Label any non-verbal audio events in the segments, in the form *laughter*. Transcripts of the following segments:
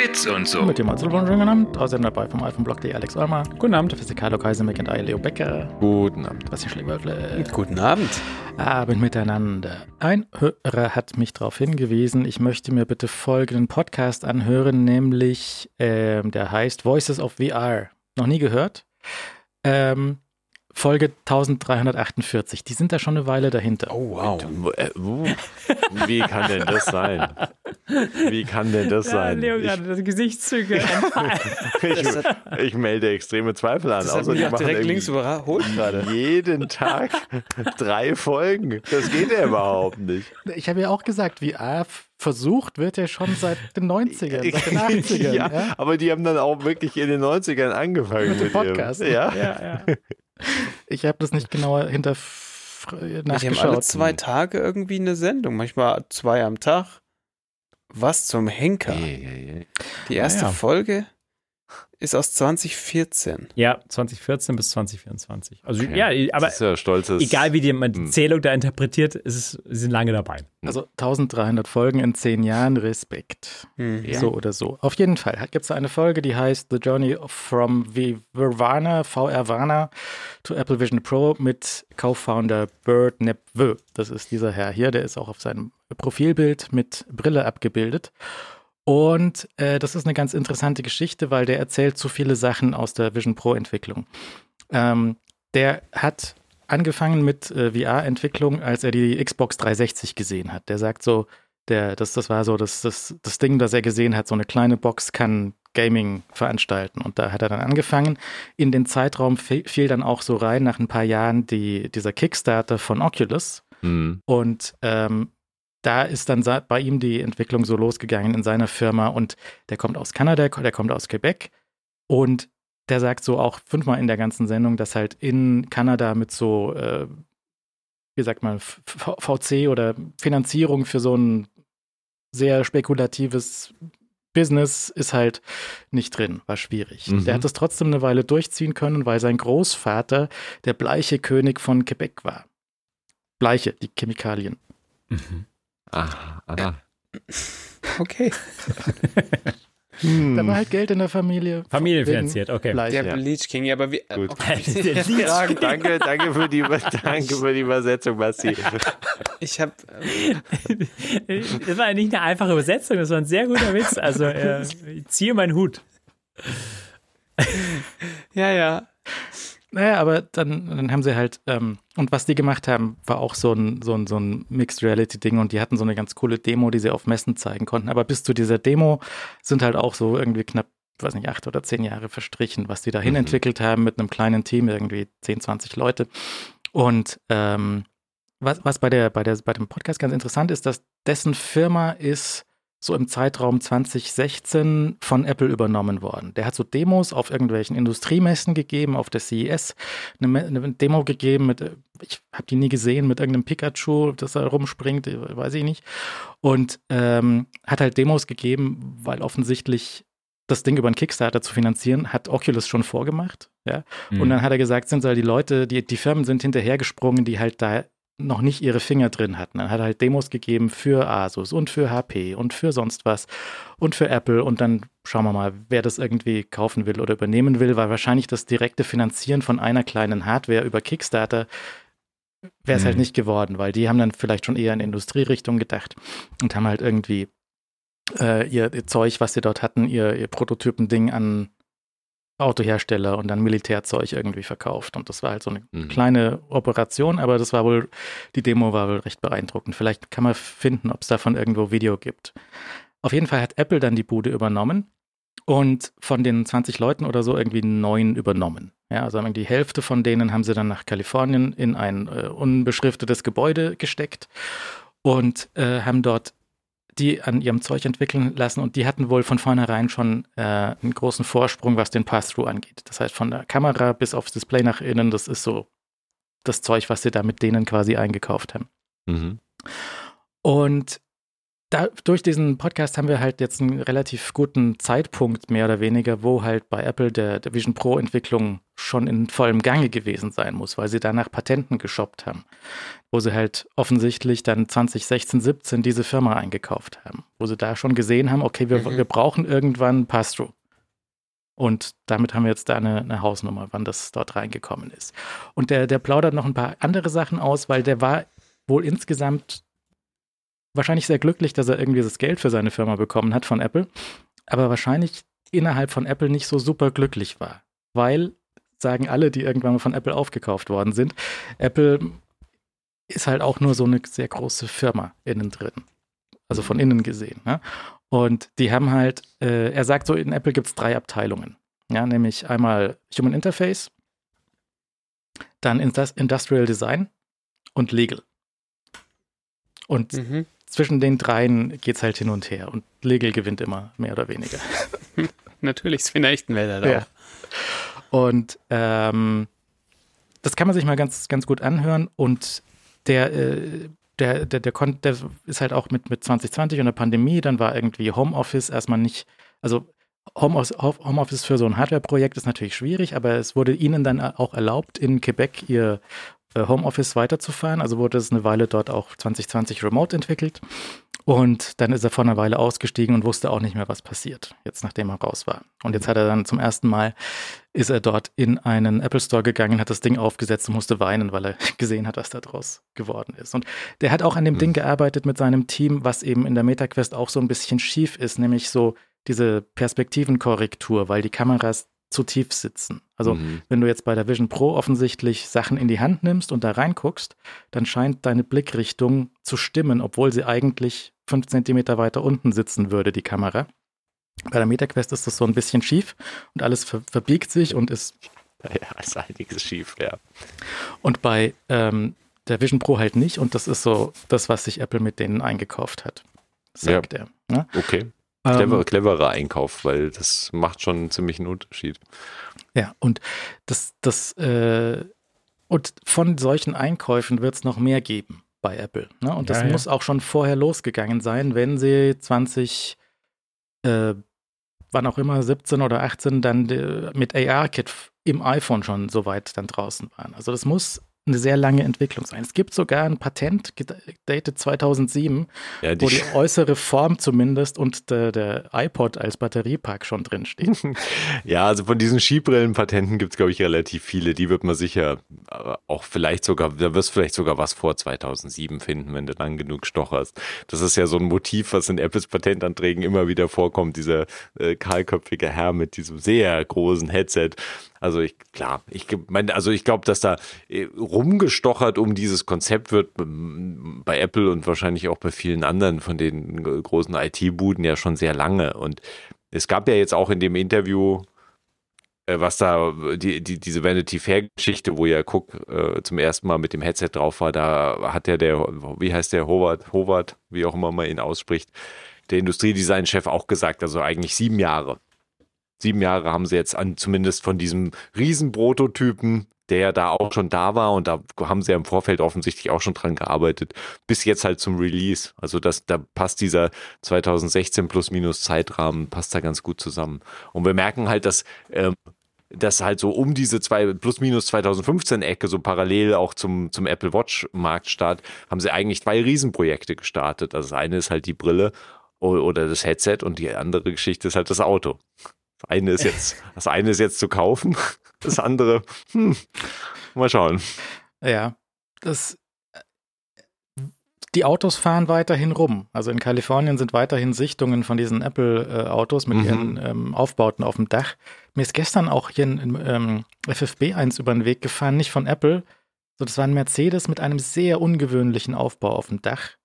Bits und so. Mit dem Einzelwunsch genannt. Außerdem dabei vom iPhone-Blog.de Alex Olmer. Guten Abend. Der Physikalo Kaiser McIntyre Leo Becker. Guten Abend. Sebastian Schlegwölfle. Guten Abend. Abend miteinander. Ein Hörer hat mich darauf hingewiesen, ich möchte mir bitte folgenden Podcast anhören, nämlich ähm, der heißt Voices of VR. Noch nie gehört? Ähm, Folge 1348. Die sind da schon eine Weile dahinter. Oh, wow. Äh, uh, wie kann denn das sein? Wie kann denn das sein? Leo gerade das Gesichtszüge. Ich, *laughs* ich, ich melde extreme Zweifel an. Das hat Außer mich die auch machen direkt links überholt gerade. jeden Tag drei Folgen. Das geht ja überhaupt nicht. Ich habe ja auch gesagt, VR versucht wird ja schon seit den 90ern, seit den 80ern. *laughs* ja, ja? aber die haben dann auch wirklich in den 90ern angefangen Mit dem mit, Podcast. Ihrem, ja. Ja, ja. Ich habe das nicht genauer hinter Die haben alle nachgeschaut. zwei Tage irgendwie eine Sendung, manchmal zwei am Tag. Was zum Henker? Die erste Naja. Folge ist aus 2014. Ja, 2014 bis 2024. Also Okay. ja, aber das ist ja stolzes. egal wie die, man die Hm. Zählung da interpretiert, ist es, sie sind lange dabei. Also 1300 Folgen in 10 Jahren, Respekt. Hm. Ja. So oder so. Auf jeden Fall gibt es eine Folge, die heißt The Journey from Nirvana, VR Vana to Apple Vision Pro mit Co-Founder Bert Nepveux. Das ist dieser Herr hier, der ist auch auf seinem Profilbild mit Brille abgebildet. Und äh, das ist eine ganz interessante Geschichte, weil der erzählt so viele Sachen aus der Vision Pro Entwicklung. Ähm, der hat angefangen mit äh, VR-Entwicklung, als er die Xbox 360 gesehen hat. Der sagt so, der, das, das war so das, das, das Ding, das er gesehen hat, so eine kleine Box kann Gaming veranstalten. Und da hat er dann angefangen. In den Zeitraum fiel dann auch so rein, nach ein paar Jahren, die, dieser Kickstarter von Oculus. Hm. Und ähm, da ist dann bei ihm die Entwicklung so losgegangen in seiner Firma. Und der kommt aus Kanada, der kommt aus Quebec. Und der sagt so auch fünfmal in der ganzen Sendung, dass halt in Kanada mit so, äh, wie sagt man, V- VC oder Finanzierung für so ein sehr spekulatives Business ist halt nicht drin, war schwierig. Mhm. Der hat es trotzdem eine Weile durchziehen können, weil sein Großvater der bleiche König von Quebec war. Bleiche, die Chemikalien. Ah, ah. *laughs* Okay. Hm. Da war halt Geld in der Familie. Familienfinanziert, okay. Wegen Bleiche. Der Ja. Bleach King, ja, aber wie. Gut. Okay. *laughs* Der Lied- danke, danke für die, *laughs* danke für die Übersetzung, Basti. Ich habe. Das war nicht eine einfache Übersetzung, das war ein sehr guter Witz. Also äh, ich ziehe meinen Hut. Ja, ja. Naja, aber dann, dann haben sie halt, ähm, und was die gemacht haben, war auch so ein, so ein, so ein Mixed Reality-Ding und die hatten so eine ganz coole Demo, die sie auf Messen zeigen konnten. Aber bis zu dieser Demo sind halt auch so irgendwie knapp, weiß nicht, acht oder zehn Jahre verstrichen, was die dahin Mhm. entwickelt haben mit einem kleinen Team, irgendwie 10, 20 Leute. Und ähm, was, was bei, der, bei, der, bei dem Podcast ganz interessant ist, dass dessen Firma ist so im Zeitraum 2016 von Apple übernommen worden. Der hat so Demos auf irgendwelchen Industriemessen gegeben, auf der CES eine, eine Demo gegeben mit, äh, ich habe die nie gesehen, mit irgendeinem Pikachu, das da rumspringt, äh, weiß ich nicht. Und ähm, hat halt Demos gegeben, weil offensichtlich das Ding über einen Kickstarter zu finanzieren, hat Oculus schon vorgemacht. Ja? Mhm. Und dann hat er gesagt, sind halt die Leute, die, die Firmen sind hinterhergesprungen, die halt da noch nicht ihre Finger drin hatten. Dann hat er halt Demos gegeben für Asus und für HP und für sonst was und für Apple und dann schauen wir mal, wer das irgendwie kaufen will oder übernehmen will, weil wahrscheinlich das direkte Finanzieren von einer kleinen Hardware über Kickstarter wäre es Mhm. halt nicht geworden, weil die haben dann vielleicht schon eher in Industrierichtung gedacht und haben halt irgendwie äh, ihr, ihr Zeug, was sie dort hatten, ihr, ihr Prototypen-Ding an Autohersteller und dann Militärzeug irgendwie verkauft. Und das war halt so eine Mhm. kleine Operation, aber das war wohl, die Demo war wohl recht beeindruckend. Vielleicht kann man finden, ob es davon irgendwo Video gibt. Auf jeden Fall hat Apple dann die Bude übernommen und von den 20 Leuten oder so irgendwie neun übernommen. Ja, also die Hälfte von denen haben sie dann nach Kalifornien in ein äh, unbeschriftetes Gebäude gesteckt und äh, haben dort die an ihrem Zeug entwickeln lassen und die hatten wohl von vornherein schon äh, einen großen Vorsprung, was den Pass-Through angeht. Das heißt, von der Kamera bis aufs Display nach innen, das ist so das Zeug, was sie da mit denen quasi eingekauft haben. Mhm. Und da, durch diesen Podcast haben wir halt jetzt einen relativ guten Zeitpunkt, mehr oder weniger, wo halt bei Apple der, der Vision Pro Entwicklung schon in vollem Gange gewesen sein muss, weil sie danach Patenten geshoppt haben. Wo sie halt offensichtlich dann 2016, 17 diese Firma eingekauft haben. Wo sie da schon gesehen haben, okay, wir, mhm. wir brauchen irgendwann Pass-Through. Und damit haben wir jetzt da eine, eine, Hausnummer, wann das dort reingekommen ist. Und der, der plaudert noch ein paar andere Sachen aus, weil der war wohl insgesamt wahrscheinlich sehr glücklich, dass er irgendwie das Geld für seine Firma bekommen hat von Apple, aber wahrscheinlich innerhalb von Apple nicht so super glücklich war, weil sagen alle, die irgendwann mal von Apple aufgekauft worden sind, Apple ist halt auch nur so eine sehr große Firma innen drin, also von innen gesehen. Ne? Und die haben halt, äh, er sagt so, in Apple gibt es drei Abteilungen, ja, nämlich einmal Human Interface, dann Industrial Design und Legal. Und mhm zwischen den dreien geht es halt hin und her und Legal gewinnt immer, mehr oder weniger. *laughs* Natürlich, Sven Echtenwälder da ja. Und ähm, das kann man sich mal ganz, ganz gut anhören und der, äh, der, der, der, der, ist halt auch mit, mit 2020 und der Pandemie, dann war irgendwie Homeoffice erstmal nicht, also Homeoffice für so ein Hardware-Projekt ist natürlich schwierig, aber es wurde ihnen dann auch erlaubt, in Quebec ihr Homeoffice weiterzufahren. Also wurde es eine Weile dort auch 2020 remote entwickelt. Und dann ist er vor einer Weile ausgestiegen und wusste auch nicht mehr, was passiert, jetzt nachdem er raus war. Und jetzt hat er dann zum ersten Mal, ist er dort in einen Apple Store gegangen, hat das Ding aufgesetzt und musste weinen, weil er *laughs* gesehen hat, was da draus geworden ist. Und der hat auch an dem mhm. Ding gearbeitet mit seinem Team, was eben in der MetaQuest auch so ein bisschen schief ist, nämlich so diese Perspektivenkorrektur, weil die Kameras zu tief sitzen. Also mhm. wenn du jetzt bei der Vision Pro offensichtlich Sachen in die Hand nimmst und da reinguckst, dann scheint deine Blickrichtung zu stimmen, obwohl sie eigentlich fünf Zentimeter weiter unten sitzen würde, die Kamera. Bei der MetaQuest ist das so ein bisschen schief und alles ver verbiegt sich und ist. *laughs* Ja, ist einiges schief, ja. Und bei ähm, der Vision Pro halt nicht und das ist so das, was sich Apple mit denen eingekauft hat, sagt ja. er. Ne? Okay. Clever, ähm, cleverer Einkauf, weil das macht schon einen ziemlichen Unterschied. Ja, und das, das, äh, und von solchen Einkäufen wird es noch mehr geben bei Apple. Ne? Und das ja, muss auch schon vorher losgegangen sein, wenn sie 20, äh, wann auch immer, 17 oder 18 dann mit AR-Kit im iPhone schon so weit dann draußen waren. Also das muss eine sehr lange Entwicklung sein. Es gibt sogar ein Patent, dated 2007, ja, die wo die äußere Form zumindest und der, der iPod als Batteriepack schon drin steht. *laughs* ja, also von diesen Skibrillen-Patenten gibt es, glaube ich, relativ viele. Die wird man sicher äh, auch vielleicht sogar, da wirst du vielleicht sogar was vor 2007 finden, wenn du lang genug stocherst. Das ist ja so ein Motiv, was in Apples Patentanträgen immer wieder vorkommt, dieser äh, kahlköpfige Herr mit diesem sehr großen Headset. Also ich, klar, ich meine, also ich glaube, dass da äh, rumgestochert um dieses Konzept wird bei Apple und wahrscheinlich auch bei vielen anderen von den großen IT-Buden ja schon sehr lange. Und es gab ja jetzt auch in dem Interview, äh, was da, die, die, diese Vanity Fair-Geschichte, wo ja Cook äh, zum ersten Mal mit dem Headset drauf war, da hat ja der, wie heißt der, Howard, Howard, wie auch immer man ihn ausspricht, der Industriedesign-Chef auch gesagt, also eigentlich sieben Jahre sieben Jahre haben sie jetzt an, zumindest von diesem Riesenprototypen, der ja da auch schon da war und da haben sie ja im Vorfeld offensichtlich auch schon dran gearbeitet, bis jetzt halt zum Release. Also das, da passt dieser 2016 plus minus Zeitrahmen, passt da ganz gut zusammen. Und wir merken halt, dass ähm, dass halt so um diese zwei plus minus 2015 Ecke so parallel auch zum zum Apple Watch Marktstart haben sie eigentlich zwei Riesenprojekte gestartet. Also das eine ist halt die Brille oder das Headset und die andere Geschichte ist halt das Auto. Das eine ist jetzt, *laughs* das eine ist jetzt zu kaufen, das andere, hm, mal schauen. Ja, das, die Autos fahren weiterhin rum. Also in Kalifornien sind weiterhin Sichtungen von diesen Apple-Autos mit mhm. ihren ähm, Aufbauten auf dem Dach. Mir ist gestern auch hier ein ähm, FFB 1 über den Weg gefahren, nicht von Apple. So, das war ein Mercedes mit einem sehr ungewöhnlichen Aufbau auf dem Dach.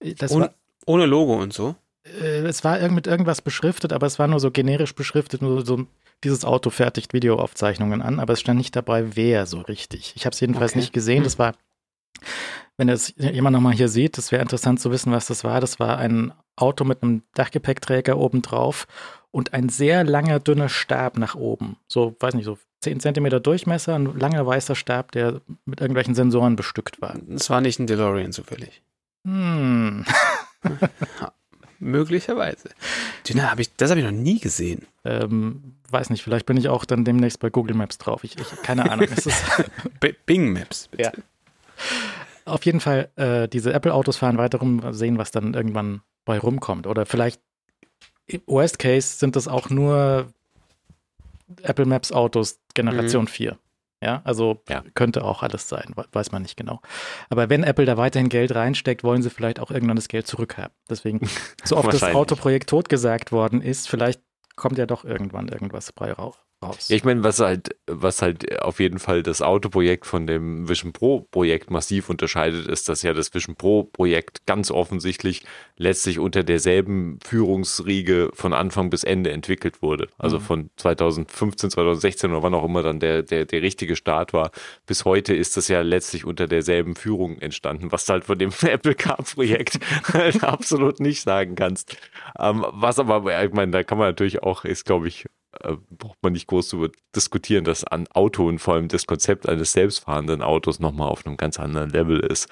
Das ohne, war, ohne Logo und so? Äh, es war mit irgendwas beschriftet, aber es war nur so generisch beschriftet, nur so dieses Auto fertigt Videoaufzeichnungen an, aber es stand nicht dabei, wer so richtig. Ich habe es jedenfalls okay. nicht gesehen. Das war, wenn es jemand nochmal hier sieht, das wäre interessant zu wissen, was das war. Das war ein Auto mit einem Dachgepäckträger oben drauf und ein sehr langer, dünner Stab nach oben. So, weiß nicht, so 10 Zentimeter Durchmesser, ein langer weißer Stab, der mit irgendwelchen Sensoren bestückt war. Es war nicht ein DeLorean zufällig. Hm. *laughs* *laughs* möglicherweise. Dünner habe ich, das habe ich noch nie gesehen. Ähm, weiß nicht, vielleicht bin ich auch dann demnächst bei Google Maps drauf. Ich, ich keine Ahnung. *laughs* Bing Maps, bitte. Ja. Auf jeden Fall, äh, diese Apple-Autos fahren weiter rum, sehen, was dann irgendwann bei rumkommt. Oder vielleicht, im Worst Case sind das auch nur Apple Maps Autos Generation Mhm. 4. Ja, also Ja. könnte auch alles sein, we- weiß man nicht genau. Aber wenn Apple da weiterhin Geld reinsteckt, wollen sie vielleicht auch irgendwann das Geld zurückhaben. Deswegen, *laughs* so oft das. Autoprojekt totgesagt worden ist, vielleicht kommt ja doch irgendwann irgendwas bei rau- raus. Ja, ich meine, was halt, was halt auf jeden Fall das Autoprojekt von dem Vision Pro Projekt massiv unterscheidet, ist, dass ja das Vision Pro Projekt ganz offensichtlich letztlich unter derselben Führungsriege von Anfang bis Ende entwickelt wurde. Also Mhm. von 2015, 2016 oder wann auch immer dann der, der, der richtige Start war. Bis heute ist das ja letztlich unter derselben Führung entstanden, was du halt von dem *laughs* Apple Car Projekt halt *laughs* absolut nicht sagen kannst. Ähm, was aber, ich meine, da kann man natürlich auch, ist glaube ich, äh, braucht man nicht groß darüber diskutieren, dass an Auto und vor allem das Konzept eines selbstfahrenden Autos nochmal auf einem ganz anderen Level ist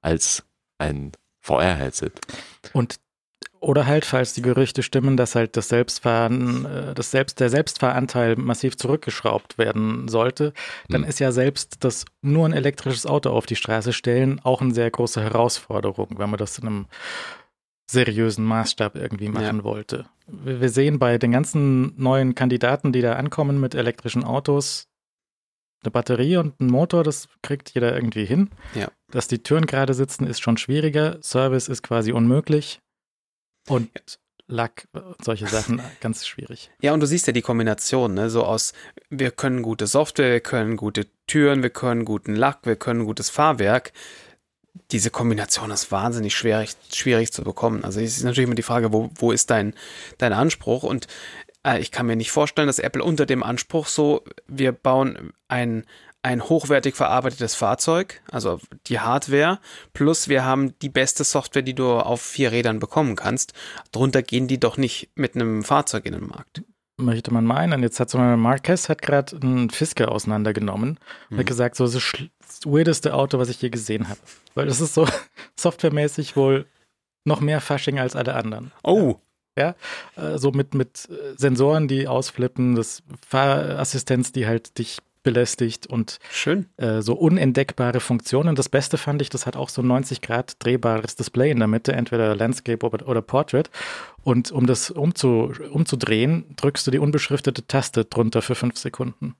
als ein VR-Headset. Und oder halt, falls die Gerüchte stimmen, dass halt das Selbstfahren, äh, das Selbst, der Selbstfahranteil massiv zurückgeschraubt werden sollte, dann Hm. ist ja selbst das nur ein elektrisches Auto auf die Straße stellen auch eine sehr große Herausforderung, wenn man das in einem seriösen Maßstab irgendwie machen wollte. Wir sehen bei den ganzen neuen Kandidaten, die da ankommen mit elektrischen Autos, eine Batterie und ein Motor, das kriegt jeder irgendwie hin. Ja. Dass die Türen gerade sitzen, ist schon schwieriger. Service ist quasi unmöglich. Und Lack, äh, solche Sachen, ganz schwierig. Ja, und du siehst ja die Kombination, ne? So aus, wir können gute Software, wir können gute Türen, wir können guten Lack, wir können gutes Fahrwerk. Diese Kombination ist wahnsinnig schwierig, schwierig zu bekommen. Also es ist natürlich immer die Frage, wo, wo ist dein, dein Anspruch? Und äh, ich kann mir nicht vorstellen, dass Apple unter dem Anspruch so, wir bauen ein, ein hochwertig verarbeitetes Fahrzeug, also die Hardware, plus wir haben die beste Software, die du auf vier Rädern bekommen kannst. Drunter gehen die doch nicht mit einem Fahrzeug in den Markt. Möchte man meinen. Jetzt hat zum Beispiel Marquez hat gerade einen Fisker auseinandergenommen und Mhm. hat gesagt, so das, ist das weirdeste Auto, was ich je gesehen habe. Weil das ist so *laughs* softwaremäßig wohl noch mehr Fasching als alle anderen. Oh, Äh, so mit, mit äh, Sensoren, die ausflippen, das Fahrassistenz, die halt dich belästigt und schön. äh, so unentdeckbare Funktionen. Das Beste fand ich, das hat auch so ein 90 Grad drehbares Display in der Mitte, entweder Landscape oder, oder Portrait. Und um das umzu, umzudrehen, drückst du die unbeschriftete Taste drunter für fünf Sekunden.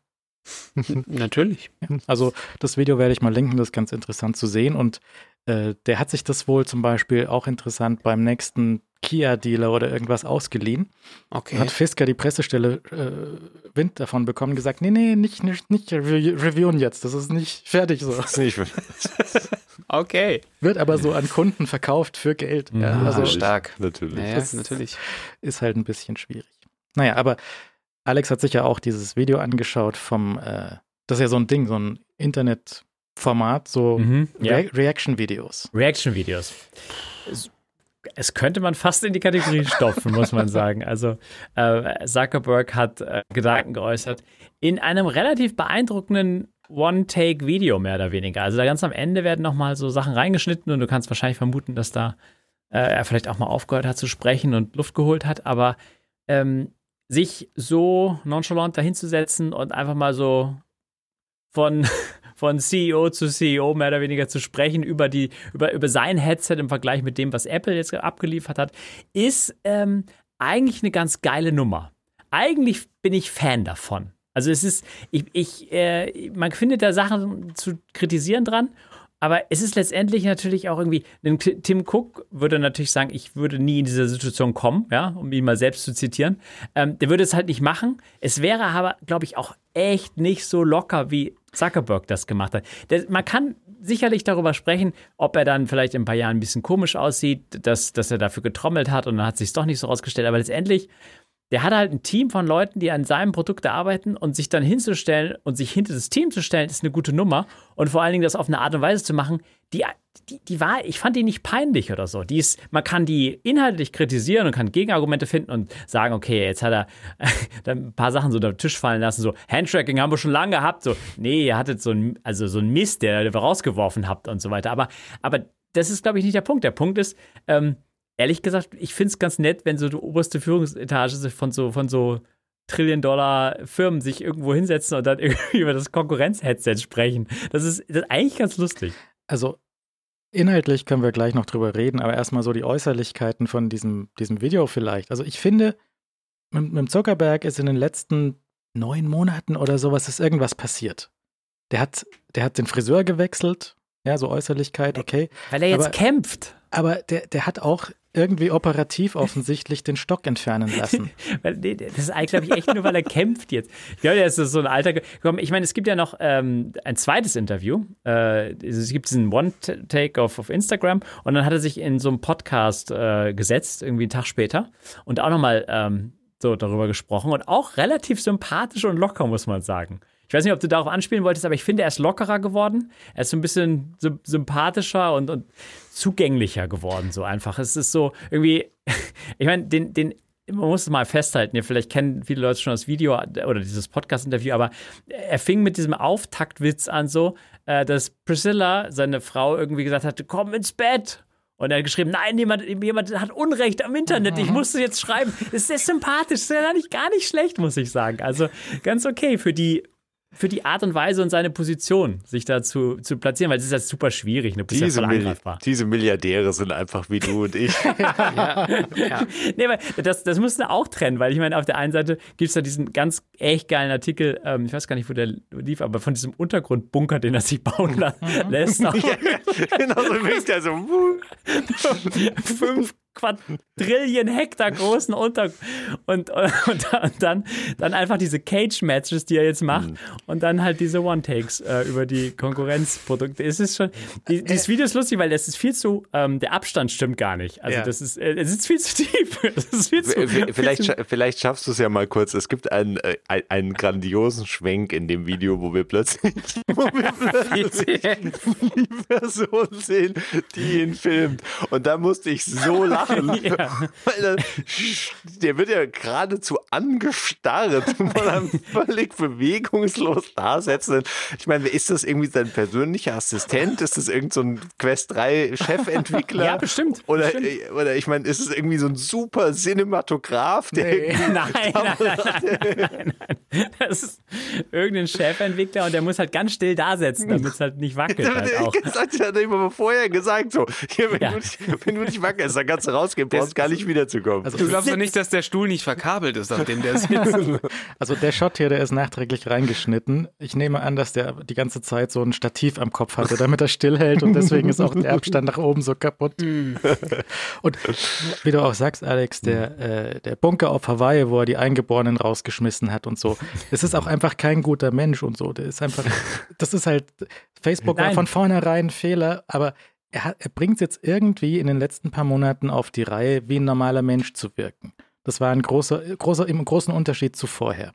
*laughs* Natürlich. Also das Video werde ich mal linken, das ist ganz interessant zu sehen. Und äh, der hat sich das wohl zum Beispiel auch interessant beim nächsten Kia-Dealer oder irgendwas ausgeliehen. Okay. Hat Fisker die Pressestelle äh, Wind davon bekommen, gesagt, nee, nee, nicht, nicht, nicht rev- reviewen jetzt, das ist nicht fertig so. Das ist nicht, *laughs* Okay. Wird aber so an Kunden verkauft für Geld. Ja, also stark. natürlich. Ja, Das- natürlich. ist halt ein bisschen schwierig. Naja, aber Alex hat sich ja auch dieses Video angeschaut vom, äh, das ist ja so ein Ding, so ein Internetformat, so Mhm, ja. Re Reaction-Videos. Reaction-Videos. Es, es könnte man fast in die Kategorie stopfen, muss man sagen. Also äh, Zuckerberg hat äh, Gedanken geäußert in einem relativ beeindruckenden One-Take-Video mehr oder weniger. Also da ganz am Ende werden nochmal so Sachen reingeschnitten und du kannst wahrscheinlich vermuten, dass da äh, er vielleicht auch mal aufgehört hat zu sprechen und Luft geholt hat, aber ähm, sich so nonchalant dahinzusetzen und einfach mal so von, *laughs* von CEO zu CEO mehr oder weniger zu sprechen über, die, über, über sein Headset im Vergleich mit dem, was Apple jetzt abgeliefert hat, ist ähm, eigentlich eine ganz geile Nummer. Eigentlich bin ich Fan davon. Also es ist, ich, ich, äh, man findet da Sachen zu kritisieren dran, aber es ist letztendlich natürlich auch irgendwie, denn Tim Cook würde natürlich sagen, ich würde nie in diese Situation kommen, ja, um ihn mal selbst zu zitieren. Ähm, der würde es halt nicht machen. Es wäre aber, glaube ich, auch echt nicht so locker, wie Zuckerberg das gemacht hat. Der, man kann sicherlich darüber sprechen, ob er dann vielleicht in ein paar Jahren ein bisschen komisch aussieht, dass, dass er dafür getrommelt hat und dann hat sich doch nicht so rausgestellt. Aber letztendlich, der hat halt ein Team von Leuten, die an seinem Produkt arbeiten und sich dann hinzustellen und sich hinter das Team zu stellen, ist eine gute Nummer. Und vor allen Dingen das auf eine Art und Weise zu machen, die, die, die war, ich fand die nicht peinlich oder so. Die ist, man kann die inhaltlich kritisieren und kann Gegenargumente finden und sagen, okay, jetzt hat er *laughs* ein paar Sachen so unter den Tisch fallen lassen, so Handtracking haben wir schon lange gehabt, so, nee, ihr hattet so ein, also so ein Mist, der ihr rausgeworfen habt und so weiter. Aber, aber das ist, glaube ich, nicht der Punkt. Der Punkt ist, ähm, ehrlich gesagt, ich finde es ganz nett, wenn so die oberste Führungsetage von so, von so Trillion-Dollar-Firmen sich irgendwo hinsetzen und dann *laughs* irgendwie über das Konkurrenz-Headset sprechen. Das ist, das ist eigentlich ganz lustig. Also inhaltlich können wir gleich noch drüber reden, aber erstmal so die Äußerlichkeiten von diesem, diesem Video vielleicht. Also ich finde, mit, mit Zuckerberg ist in den letzten neun Monaten oder sowas ist irgendwas passiert. Der hat, der hat den Friseur gewechselt, ja, so Äußerlichkeit, okay. Weil er jetzt aber, kämpft. Aber der, der hat auch irgendwie operativ offensichtlich den Stock entfernen lassen. *laughs* das ist eigentlich, glaube ich, echt nur, weil er kämpft jetzt. Ich glaube, der ist so ein alter. Ich meine, es gibt ja noch ähm, ein zweites Interview. Äh, es gibt diesen One-Take auf, auf Instagram und dann hat er sich in so einem Podcast äh, gesetzt, irgendwie einen Tag später und auch nochmal ähm, so darüber gesprochen und auch relativ sympathisch und locker, muss man sagen. Ich weiß nicht, ob du darauf anspielen wolltest, aber ich finde, er ist lockerer geworden. Er ist so ein bisschen sympathischer und, und zugänglicher geworden, so einfach. Es ist so irgendwie, *laughs* ich meine, den, den, man muss es mal festhalten, ja, vielleicht kennen viele Leute schon das Video oder dieses Podcast-Interview, aber er fing mit diesem Auftaktwitz an, so, äh, dass Priscilla, seine Frau, irgendwie gesagt hatte, komm ins Bett. Und er hat geschrieben, nein, jemand, jemand hat Unrecht am Internet, ich musste jetzt schreiben. Das ist sehr sympathisch, das ist ja nicht, gar nicht schlecht, muss ich sagen. Also ganz okay für die für die Art und Weise und seine Position, sich da zu, zu platzieren, weil es ist ja super schwierig. Du bist diese, ja Milli diese Milliardäre sind einfach wie du und ich. *laughs* ja, ja. *laughs* Nee, aber das, das musst du auch trennen, weil ich meine, auf der einen Seite gibt es da diesen ganz echt geilen Artikel, ähm, ich weiß gar nicht, wo der lief, aber von diesem Untergrundbunker, den er sich bauen lässt. *laughs* ja, genau so wirkt er so. Fünf Quadrillion Hektar großen Unter und, und, und, dann, dann einfach diese Cage-Matches, die er jetzt macht mhm. und dann halt diese One-Takes äh, über die Konkurrenzprodukte. Es ist schon, die, dieses Video ist lustig, weil das ist viel zu, ähm, der Abstand stimmt gar nicht. Also ja. das ist, äh, es ist viel zu tief. *laughs* Viel zu, vielleicht, viel zu vielleicht schaffst du es ja mal kurz. Es gibt einen, äh, einen grandiosen Schwenk in dem Video, wo wir plötzlich, *laughs* wo wir *laughs* plötzlich die Person sehen, die ihn filmt. Und da musste ich so lachen lachen. Ja. Weil der wird ja geradezu angestarrt und man dann völlig bewegungslos da sitzen. Ich meine, ist das irgendwie sein persönlicher Assistent? Ist das irgend so ein Quest 3 Chefentwickler? Ja, bestimmt. Oder, bestimmt. Oder ich meine, ist es irgendwie so ein super Cinematograf? Der nee. *laughs* nein, nein, nein, nein, nein, Das ist irgendein Chefentwickler und der muss halt ganz still da sitzen, damit es halt nicht wackelt. Halt auch. Das hat ja immer vorher gesagt, so, hier, wenn, ja. du nicht, wenn du nicht wackelst, dann kannst du rausgehen, brauchst gar nicht wiederzukommen. Also, du glaubst doch nicht, dass der Stuhl nicht verkabelt ist, auf dem der sitzt. *laughs* Also der Shot hier, der ist nachträglich reingeschnitten. Ich nehme an, dass der die ganze Zeit so ein Stativ am Kopf hatte, damit er stillhält und deswegen ist auch der Abstand nach oben so kaputt. Hm. und wie du auch sagst, Alex, der, äh, der Bunker auf Hawaii, wo er die Eingeborenen rausgeschmissen hat und so, es ist auch einfach kein guter Mensch und so. Der ist einfach, das ist halt, Facebook Nein. war von vornherein ein Fehler, aber er, er bringt es jetzt irgendwie in den letzten paar Monaten auf die Reihe, wie ein normaler Mensch zu wirken. Das war ein großer, großer, im großen Unterschied zu vorher.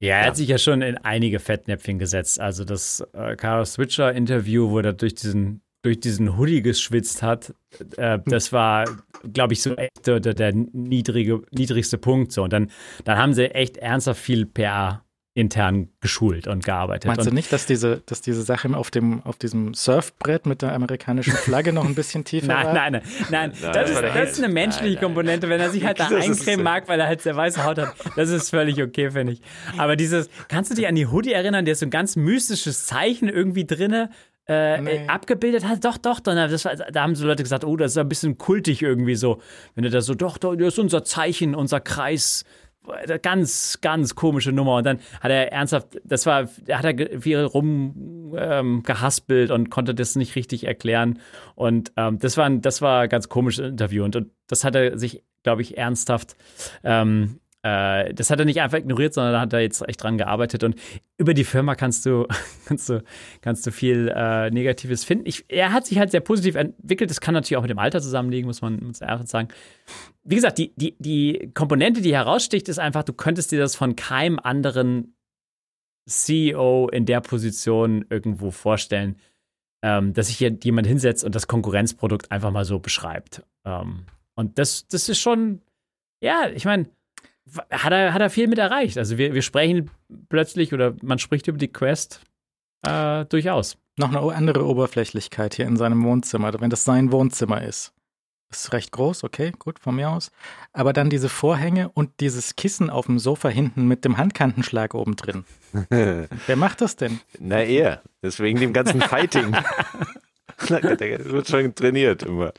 Ja, er hat sich ja schon in einige Fettnäpfchen gesetzt. Also das äh, Carl Switcher-Interview, wo er durch diesen, durch diesen Hoodie geschwitzt hat, äh, das war, glaube ich, so echt der, der, niedrige, niedrigste Punkt. So. Und dann, dann haben sie echt ernsthaft viel PR intern geschult und gearbeitet. Meinst du nicht, dass diese, dass diese Sache auf, dem, auf diesem Surfbrett mit der amerikanischen Flagge noch ein bisschen *laughs* tiefer nein, war? Nein, nein, nein. nein das, ist, das ist eine menschliche nein, Komponente. Wenn er sich halt da eincremen mag, weil er halt sehr weiße Haut hat, das ist völlig okay, finde ich. Aber dieses, kannst du dich an die Hoodie erinnern? Der ist so ein ganz mystisches Zeichen irgendwie drinne. Äh, nee. abgebildet hat. Doch, doch, doch. Das war, da haben so Leute gesagt, oh, das ist ein bisschen kultig irgendwie so. Wenn du da so, doch, doch, das ist unser Zeichen, unser Kreis, ganz, ganz komische Nummer. Und dann hat er ernsthaft, das war, hat er viel rumgehaspelt ähm, und konnte das nicht richtig erklären. Und ähm, das war ein, das war ein ganz komisches Interview. Und, und das hat er sich, glaube ich, ernsthaft ähm, äh, das hat er nicht einfach ignoriert, sondern da hat er jetzt echt dran gearbeitet. Und über die Firma kannst du, *laughs* kannst du, kannst du viel äh, Negatives finden. Ich, er hat sich halt sehr positiv entwickelt. Das kann natürlich auch mit dem Alter zusammenliegen, muss man, muss man sagen. Wie gesagt, die, die, die Komponente, die heraussticht, ist einfach, du könntest dir das von keinem anderen CEO in der Position irgendwo vorstellen, ähm, dass sich hier jemand hinsetzt und das Konkurrenzprodukt einfach mal so beschreibt. Ähm, und das, das ist schon, ja, ich meine, hat er, hat er viel mit erreicht. Also wir, wir sprechen plötzlich oder man spricht über die Quest äh, durchaus. Noch eine andere Oberflächlichkeit hier in seinem Wohnzimmer, wenn das sein Wohnzimmer ist. ist recht groß, okay, gut, von mir aus. Aber dann diese Vorhänge und dieses Kissen auf dem Sofa hinten mit dem Handkantenschlag oben drin. *laughs* Wer macht das denn? Na er, deswegen dem ganzen Fighting. *laughs* *laughs* Der wird schon trainiert immer.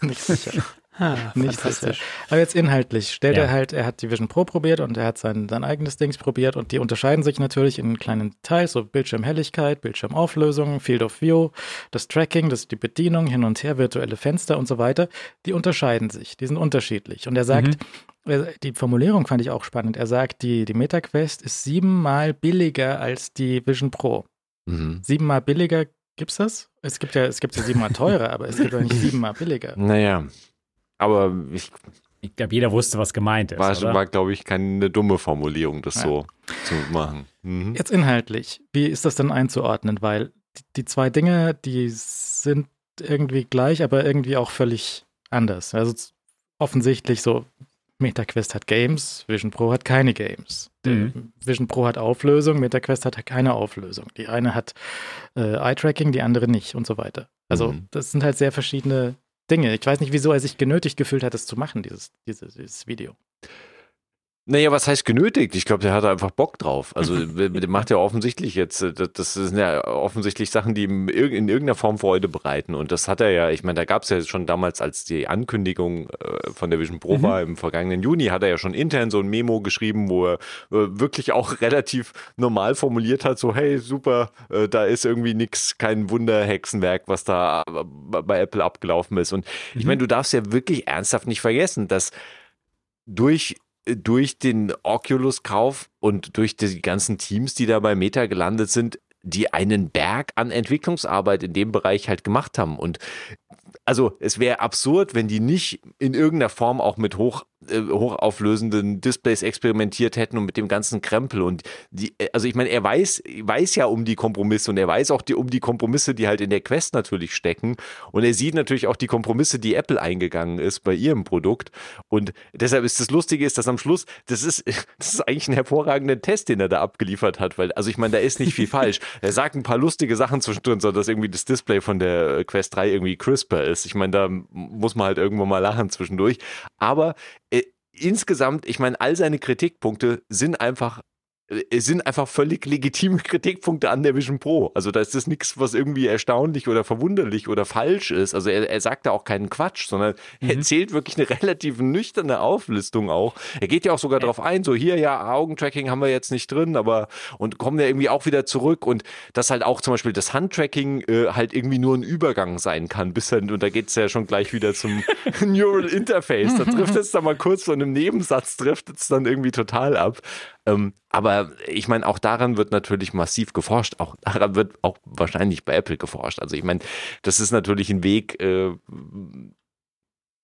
Nicht sicher. Ah, nicht sicher. Aber jetzt inhaltlich stellt Ja. er halt, er hat die Vision Pro probiert und er hat sein, sein eigenes Dings probiert und die unterscheiden sich natürlich in kleinen Details, so Bildschirmhelligkeit, Bildschirmauflösung, Field of View, das Tracking, das die Bedienung, hin und her, virtuelle Fenster und so weiter. Die unterscheiden sich, die sind unterschiedlich. Und er sagt, äh, die Formulierung fand ich auch spannend. Er sagt, die, die MetaQuest ist siebenmal billiger als die Vision Pro. Mhm. Siebenmal billiger, gibt's das? Es gibt ja, es gibt ja siebenmal teurer, aber es gibt ja nicht *laughs* siebenmal billiger. Naja, aber ich Ich glaube, jeder wusste, was gemeint ist. war, war glaube ich, keine dumme Formulierung, das Ja. so zu machen. Mhm. Jetzt inhaltlich, wie ist das denn einzuordnen? Weil die, die zwei Dinge, die sind irgendwie gleich, aber irgendwie auch völlig anders. Also offensichtlich so, MetaQuest hat Games, Vision Pro hat keine Games. Mhm. Vision Pro hat Auflösung, MetaQuest hat keine Auflösung. Die eine hat äh, Eye-Tracking, die andere nicht und so weiter. Also Mhm. das sind halt sehr verschiedene Dinge. Ich weiß nicht, wieso er sich genötigt gefühlt hat, das zu machen, dieses, dieses, dieses Video. Naja, was heißt genötigt? Ich glaube, der hatte einfach Bock drauf. Also, *laughs* der macht ja offensichtlich jetzt, äh, das- sind ja offensichtlich Sachen, die ihm in irgendeiner Form Freude bereiten. Und das hat er ja, ich meine, da gab es ja schon damals, als die Ankündigung äh, von der Vision Pro war im vergangenen Juni, hat er ja schon intern so ein Memo geschrieben, wo er äh, wirklich auch *laughs* relativ normal formuliert hat, so, hey, super, da ist irgendwie nix, kein Wunderhexenwerk, was da bei Apple abgelaufen ist. Und ich meine, du darfst ja wirklich ernsthaft nicht vergessen, dass durch durch den Oculus-Kauf und durch die ganzen Teams, die da bei Meta gelandet sind, die einen Berg an Entwicklungsarbeit in dem Bereich halt gemacht haben. Und also es wäre absurd, wenn die nicht in irgendeiner Form auch mit hoch, äh, hochauflösenden Displays experimentiert hätten und mit dem ganzen Krempel. Und die, äh, also ich meine, er weiß, weiß ja um die Kompromisse und er weiß auch die, um die Kompromisse, die halt in der Quest natürlich stecken. Und er sieht natürlich auch die Kompromisse, die Apple eingegangen ist bei ihrem Produkt. Und deshalb ist das Lustige ist, dass am Schluss, das ist, *laughs* das ist eigentlich ein hervorragender Test, den er da abgeliefert hat, weil, also ich meine, da ist nicht viel falsch. *laughs* Er sagt ein paar lustige Sachen zwischendrin, so dass irgendwie das Display von der Quest 3 irgendwie crisper ist. Ich meine, da muss man halt irgendwann mal lachen zwischendurch. Aber äh, insgesamt, ich meine, all seine Kritikpunkte sind einfach sind einfach völlig legitime Kritikpunkte an der Vision Pro. Also da ist das nichts, was irgendwie erstaunlich oder verwunderlich oder falsch ist. Also er, er sagt da auch keinen Quatsch, sondern er erzählt wirklich eine relativ nüchterne Auflistung auch. Er geht ja auch sogar darauf ein, so hier, ja, Augentracking haben wir jetzt nicht drin, aber und kommen ja irgendwie auch wieder zurück und dass halt auch zum Beispiel das Handtracking äh, halt irgendwie nur ein Übergang sein kann, bis dann, und da geht's ja schon gleich wieder zum *laughs* Neural Interface. Da *laughs* trifft es dann mal kurz so in einem Nebensatz, trifft es dann irgendwie total ab. Ähm, aber ich meine, auch daran wird natürlich massiv geforscht. Auch daran wird auch wahrscheinlich bei Apple geforscht. Also ich meine, das ist natürlich ein Weg, äh,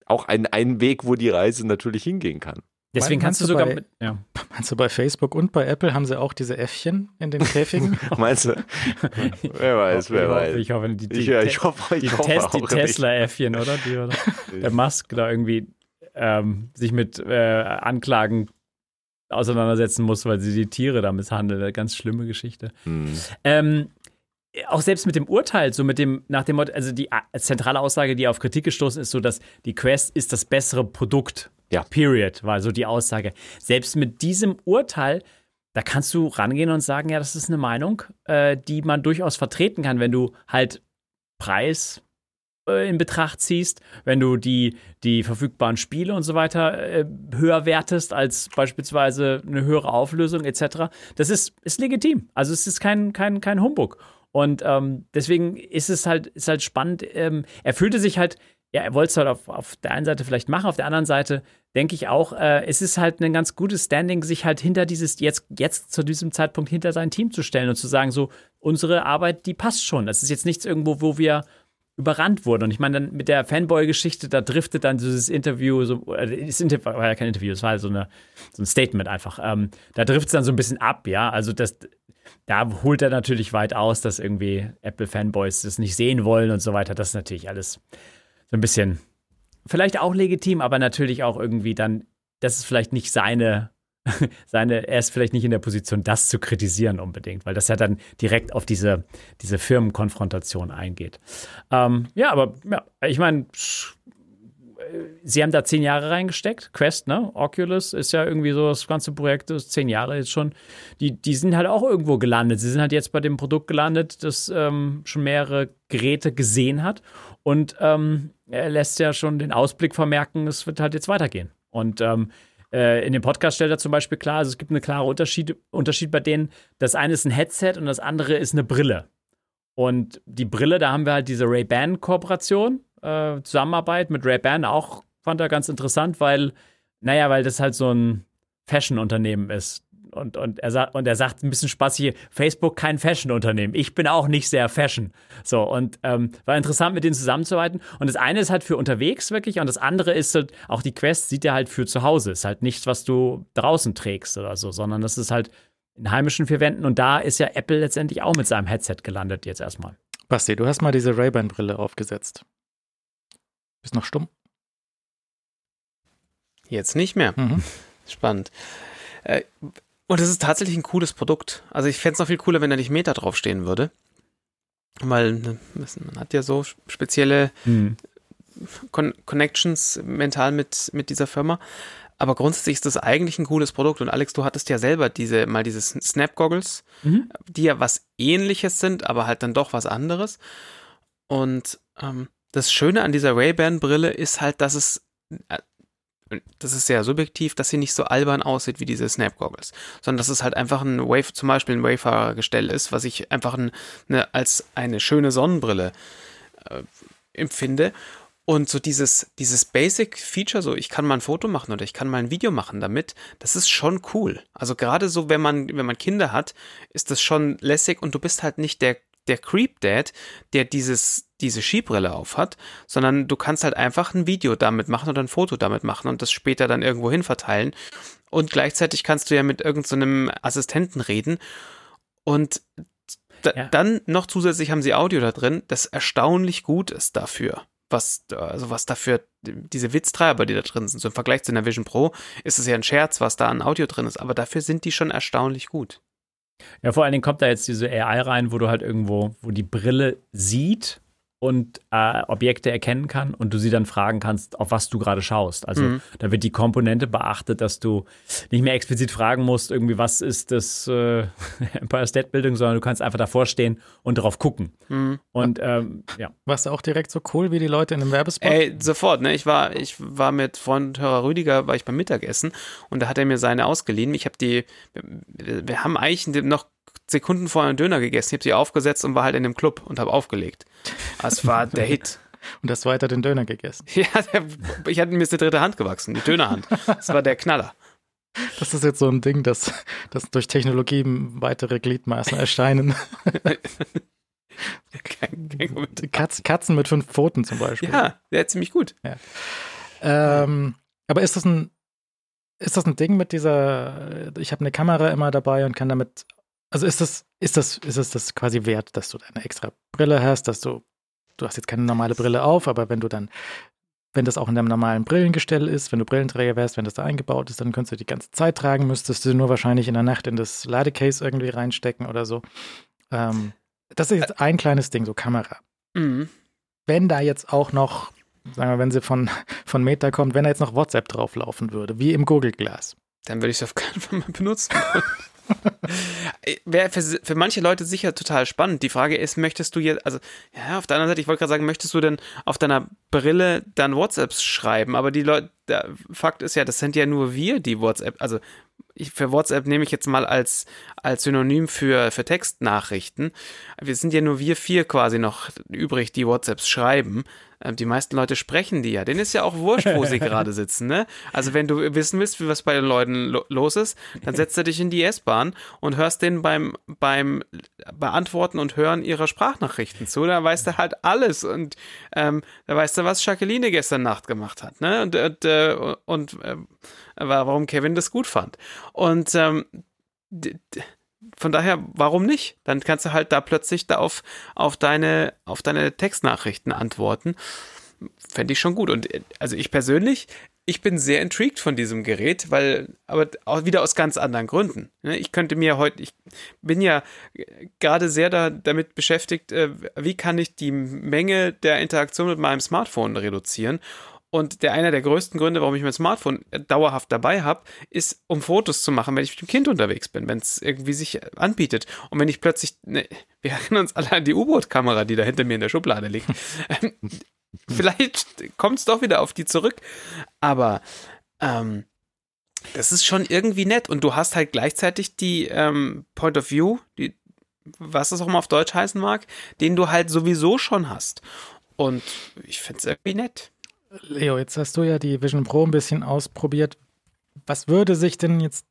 auch ein, ein Weg, wo die Reise natürlich hingehen kann. Deswegen Meinst kannst du sogar bei- mit, ja. *laughs* Meinst du, bei Facebook und bei Apple haben sie auch diese Äffchen in den Käfigen? *laughs* Meinst du? *laughs* wer weiß, wer weiß. Ich hoffe, die, die, Ich, ja, ich hoffe, ich die, hoffe die. Tesla-Äffchen, oder? Die, oder? Der Musk da irgendwie ähm, sich mit äh, Anklagen auseinandersetzen muss, weil sie die Tiere da misshandeln. Eine ganz schlimme Geschichte. Hm. Ähm, auch selbst mit dem Urteil, so mit dem, nach dem Motto, also die a- zentrale Aussage, die auf Kritik gestoßen ist, so dass die Quest ist das bessere Produkt. Ja. Period, war so die Aussage. Selbst mit diesem Urteil, da kannst du rangehen und sagen, ja, das ist eine Meinung, äh, die man durchaus vertreten kann, wenn du halt Preis äh, in Betracht ziehst, wenn du die, die verfügbaren Spiele und so weiter äh, höher wertest als beispielsweise eine höhere Auflösung etc. Das ist, ist legitim. Also es ist kein, kein, kein Humbug. Und ähm, deswegen ist es halt, ist halt spannend. Ähm, er fühlte sich halt, ja, er wollte es halt auf, auf der einen Seite vielleicht machen, auf der anderen Seite denke ich auch, äh, es ist halt ein ganz gutes Standing, sich halt hinter dieses, jetzt, jetzt zu diesem Zeitpunkt hinter sein Team zu stellen und zu sagen, so, unsere Arbeit, die passt schon. Das ist jetzt nichts irgendwo, wo wir überrannt wurden. Und ich meine, dann mit der Fanboy-Geschichte, da driftet dann dieses Interview, so, äh, das Interview war ja kein Interview, das war so, eine, so ein Statement einfach. Ähm, da trifft es dann so ein bisschen ab, ja. Also das, da holt er natürlich weit aus, dass irgendwie Apple-Fanboys das nicht sehen wollen und so weiter. Das ist natürlich alles so ein bisschen, vielleicht auch legitim, aber natürlich auch irgendwie dann, das ist vielleicht nicht seine *laughs* seine, er ist vielleicht nicht in der Position, das zu kritisieren unbedingt, weil das ja dann direkt auf diese, diese Firmenkonfrontation eingeht. Ähm, ja, aber ja, ich meine, sie haben da zehn Jahre reingesteckt. Quest, ne? Oculus ist ja irgendwie so das ganze Projekt, ist zehn Jahre jetzt schon. Die, die sind halt auch irgendwo gelandet. Sie sind halt jetzt bei dem Produkt gelandet, das ähm, schon mehrere Geräte gesehen hat. Und ähm, er lässt ja schon den Ausblick vermerken, es wird halt jetzt weitergehen. Und ähm, äh, in dem Podcast stellt er zum Beispiel klar, also es gibt einen klaren Unterschied, Unterschied bei denen. Das eine ist ein Headset und das andere ist eine Brille. Und die Brille, da haben wir halt diese Ray-Ban-Kooperation, äh, Zusammenarbeit mit Ray-Ban auch, fand er ganz interessant, weil, naja, weil das halt so ein Fashion-Unternehmen ist und, und, er sagt, und er sagt ein bisschen spaßig, Facebook kein Fashion-Unternehmen. Ich bin auch nicht sehr Fashion. So, und ähm, war interessant, mit denen zusammenzuarbeiten. Und das eine ist halt für unterwegs wirklich und das andere ist halt, auch die Quest sieht er halt für zu Hause. Ist halt nichts, was du draußen trägst oder so, sondern das ist halt in heimischen vier Wänden. Und da ist ja Apple letztendlich auch mit seinem Headset gelandet jetzt erstmal. Basti, du hast mal diese Ray-Ban-Brille aufgesetzt. Bist noch stumm? Jetzt nicht mehr. Mhm. *laughs* Spannend. Äh, und es ist tatsächlich ein cooles Produkt. Also ich fände es noch viel cooler, wenn da nicht Meta draufstehen würde. Weil ne, man hat ja so spezielle hm. Con Connections mental mit, mit dieser Firma. Aber grundsätzlich ist das eigentlich ein cooles Produkt. Und Alex, du hattest ja selber diese, mal diese Snap Goggles, mhm. die ja was ähnliches sind, aber halt dann doch was anderes. Und ähm, das Schöne an dieser Ray-Ban-Brille ist halt, dass es äh, das ist sehr subjektiv, dass sie nicht so albern aussieht wie diese Snap Goggles, sondern dass es halt einfach ein Wave, zum Beispiel ein Wayfarer-Gestell ist, was ich einfach ein, eine, als eine schöne Sonnenbrille äh, empfinde. Und so dieses, dieses Basic-Feature, so ich kann mal ein Foto machen oder ich kann mal ein Video machen damit, das ist schon cool. Also gerade so, wenn man, wenn man Kinder hat, ist das schon lässig und du bist halt nicht der der Creep Dad, der dieses, diese Skibrille aufhat, sondern du kannst halt einfach ein Video damit machen oder ein Foto damit machen und das später dann irgendwo hin verteilen. Und gleichzeitig kannst du ja mit irgendeinem so Assistenten reden. Und ja. dann noch zusätzlich haben sie Audio da drin, das erstaunlich gut ist dafür. Was, also was dafür, diese Witztreiber, die da drin sind. So im Vergleich zu einer Vision Pro ist es ja ein Scherz, was da an Audio drin ist, aber dafür sind die schon erstaunlich gut. Ja, vor allen Dingen kommt da jetzt diese AI rein, wo du halt irgendwo, wo die Brille sieht und äh, Objekte erkennen kann und du sie dann fragen kannst, auf was du gerade schaust. Also mhm. da wird die Komponente beachtet, dass du nicht mehr explizit fragen musst, irgendwie, was ist das äh, *laughs* Empire State Building, sondern du kannst einfach davor stehen und darauf gucken. Mhm. Und ähm, ja. Warst du auch direkt so cool wie die Leute in dem Werbespot? Ey, sofort, ne? Ich war, ich war mit Freund Hörer Rüdiger, war ich beim Mittagessen und da hat er mir seine ausgeliehen. Ich habe die, wir, wir haben eigentlich noch Sekunden vorher einen Döner gegessen. Ich habe sie aufgesetzt und war halt in dem Club und habe aufgelegt. Das war *laughs* der Hit. Und hast weiter den Döner gegessen. *laughs* Ja, der, ich hatte mir ist die dritte Hand gewachsen, die Dönerhand. Das war der Knaller. Das ist jetzt so ein Ding, dass, dass durch Technologie weitere Gliedmaßen erscheinen. *laughs* kein, kein Katz, Katzen mit fünf Pfoten zum Beispiel. Ja, der ziemlich gut. Ja. Ähm, aber ist das ein ist das ein Ding mit dieser, ich habe eine Kamera immer dabei und kann damit also ist das, ist das, ist es das quasi wert, dass du eine extra Brille hast, dass du, du hast jetzt keine normale Brille auf, aber wenn du dann, wenn das auch in deinem normalen Brillengestell ist, wenn du Brillenträger wärst, wenn das da eingebaut ist, dann könntest du die ganze Zeit tragen, müsstest du nur wahrscheinlich in der Nacht in das Ladecase irgendwie reinstecken oder so. Ähm, das ist jetzt ein kleines Ding, so Kamera. Mhm. Wenn da jetzt auch noch, sagen wir, wenn sie von, von Meta kommt, wenn da jetzt noch WhatsApp drauflaufen würde, wie im Google Glass. Dann würde ich es auf keinen Fall mal benutzen. *laughs* Wäre für, für manche Leute sicher total spannend. Die Frage ist, möchtest du jetzt, also, ja, auf der anderen Seite, ich wollte gerade sagen, möchtest du denn auf deiner Brille dann WhatsApps schreiben? Aber die Leute, der Fakt ist ja, das sind ja nur wir, die WhatsApp, also ich, für WhatsApp nehme ich jetzt mal als, als Synonym für, für Textnachrichten. Wir sind ja nur wir vier quasi noch übrig, die WhatsApps schreiben. Ähm, die meisten Leute sprechen die ja. Denen ist ja auch wurscht, wo sie *laughs* gerade sitzen. Ne? Also wenn du wissen willst, wie was bei den Leuten lo los ist, dann setzt du dich in die S-Bahn und hörst denen beim, beim Beantworten und Hören ihrer Sprachnachrichten zu. Da weißt du halt alles und ähm, da weißt du, was Jacqueline gestern Nacht gemacht hat. Ne? Und, und, äh, und äh, warum Kevin das gut fand. Und ähm, von daher, warum nicht? Dann kannst du halt da plötzlich da auf, auf, deine, auf deine Textnachrichten antworten. Fände ich schon gut. Und also ich persönlich, ich bin sehr intrigued von diesem Gerät, weil, aber auch wieder aus ganz anderen Gründen. Ne? Ich könnte mir heute, ich bin ja gerade sehr da, damit beschäftigt, äh, wie kann ich die Menge der Interaktion mit meinem Smartphone reduzieren. Und der einer der größten Gründe, warum ich mein Smartphone dauerhaft dabei habe, ist, um Fotos zu machen, wenn ich mit dem Kind unterwegs bin, wenn es irgendwie sich anbietet. Und wenn ich plötzlich, ne, wir erinnern uns alle an die U-Boot-Kamera, die da hinter mir in der Schublade liegt. *laughs* Ähm, vielleicht kommt es doch wieder auf die zurück. Aber ähm, das ist schon irgendwie nett. Und du hast halt gleichzeitig die ähm, Point of View, die, was das auch mal auf Deutsch heißen mag, den du halt sowieso schon hast. Und ich finde es irgendwie nett. Leo, jetzt hast du ja die Vision Pro ein bisschen ausprobiert. Was würde sich denn jetzt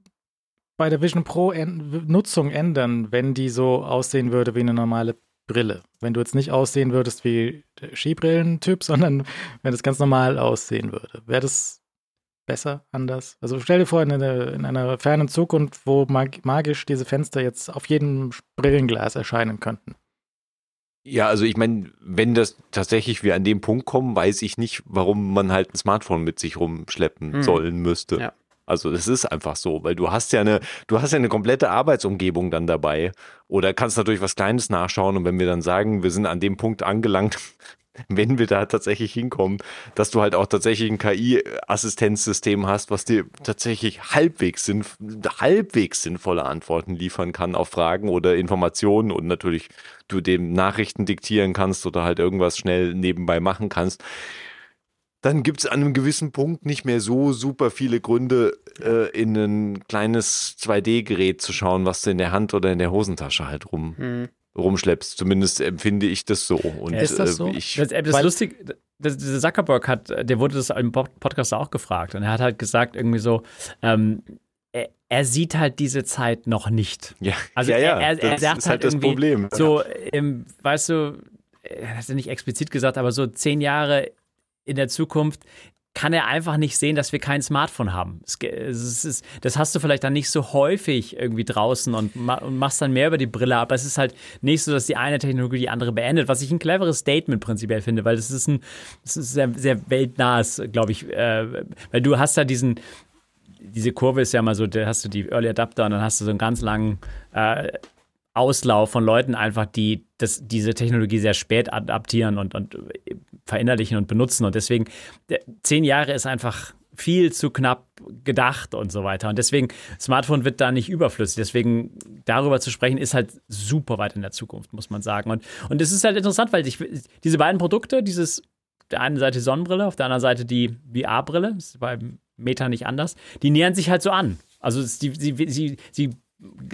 bei der Vision Pro Nutzung ändern, wenn die so aussehen würde wie eine normale Brille? Wenn du jetzt nicht aussehen würdest wie der Skibrillentyp, *laughs* sondern wenn es ganz normal aussehen würde. Wäre das besser, anders? Also stell dir vor, in einer, in einer fernen Zukunft, wo mag magisch diese Fenster jetzt auf jedem Brillenglas erscheinen könnten. Ja, also ich meine, wenn das tatsächlich wir an dem Punkt kommen, weiß ich nicht, warum man halt ein Smartphone mit sich rumschleppen hm. sollen müsste. Ja. Also das ist einfach so, weil du hast ja eine, du hast ja eine komplette Arbeitsumgebung dann dabei. Oder kannst natürlich was Kleines nachschauen und wenn wir dann sagen, wir sind an dem Punkt angelangt, *laughs* wenn wir da tatsächlich hinkommen, dass du halt auch tatsächlich ein KI-Assistenzsystem hast, was dir tatsächlich halbwegs, sinn, halbwegs sinnvolle Antworten liefern kann auf Fragen oder Informationen und natürlich du dem Nachrichten diktieren kannst oder halt irgendwas schnell nebenbei machen kannst. Dann gibt es an einem gewissen Punkt nicht mehr so super viele Gründe, äh, in ein kleines 2D-Gerät zu schauen, was du in der Hand oder in der Hosentasche halt rum, hm rumschleppst. Zumindest empfinde ich das so. Und, ist das so? Äh, ich, das, das ist lustig. Das, dieser Zuckerberg hat, der wurde das im Podcast auch gefragt und er hat halt gesagt irgendwie so, ähm, er, er, sieht halt diese Zeit noch nicht. Ja, also ja, ja. Er, er, er sagt ist halt, halt das Problem. So, im, weißt du, er hat ja nicht explizit gesagt, aber so zehn Jahre in der Zukunft kann er einfach nicht sehen, dass wir kein Smartphone haben. Es, ist, das hast du vielleicht dann nicht so häufig irgendwie draußen und, und, machst dann mehr über die Brille, aber es ist halt nicht so, dass die eine Technologie die andere beendet, was ich ein cleveres Statement prinzipiell finde, weil das ist ein das ist sehr, sehr weltnahes, glaube ich, äh, weil du hast ja diesen diese Kurve ist ja mal so, da hast du die Early Adapter und dann hast du so einen ganz langen äh, Auslauf von Leuten einfach, die das, diese Technologie sehr spät adaptieren und, und verinnerlichen und benutzen. Und deswegen, zehn Jahre ist einfach viel zu knapp gedacht und so weiter. Und deswegen, Smartphone wird da nicht überflüssig. Deswegen, darüber zu sprechen, ist halt super weit in der Zukunft, muss man sagen. Und, und es ist halt interessant, weil sich diese beiden Produkte, dieses, der einen Seite Sonnenbrille, auf der anderen Seite die VR-Brille, ist beim Meta nicht anders, die nähern sich halt so an. Also sie, sie, sie, sie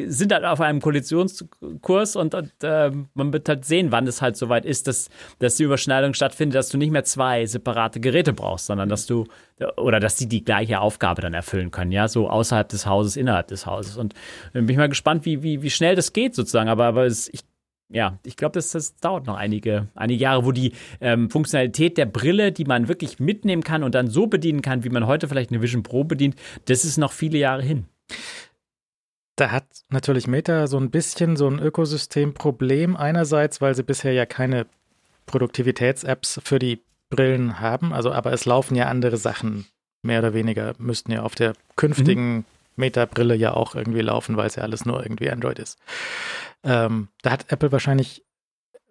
sind halt auf einem Koalitionskurs und, und äh, man wird halt sehen, wann es halt soweit ist, dass, dass die Überschneidung stattfindet, dass du nicht mehr zwei separate Geräte brauchst, sondern dass du oder dass die die gleiche Aufgabe dann erfüllen können, ja, so außerhalb des Hauses, innerhalb des Hauses. Und äh, bin ich mal gespannt, wie, wie, wie schnell das geht sozusagen. Aber, aber es, ich, ja, ich glaube, das, das dauert noch einige, einige Jahre, wo die ähm, Funktionalität der Brille, die man wirklich mitnehmen kann und dann so bedienen kann, wie man heute vielleicht eine Vision Pro bedient, das ist noch viele Jahre hin. Da hat natürlich Meta so ein bisschen so ein Ökosystemproblem. Einerseits, weil sie bisher ja keine Produktivitäts-Apps für die Brillen haben, also aber es laufen ja andere Sachen, mehr oder weniger, müssten ja auf der künftigen mhm. Meta-Brille ja auch irgendwie laufen, weil es ja alles nur irgendwie Android ist. Ähm, da hat Apple wahrscheinlich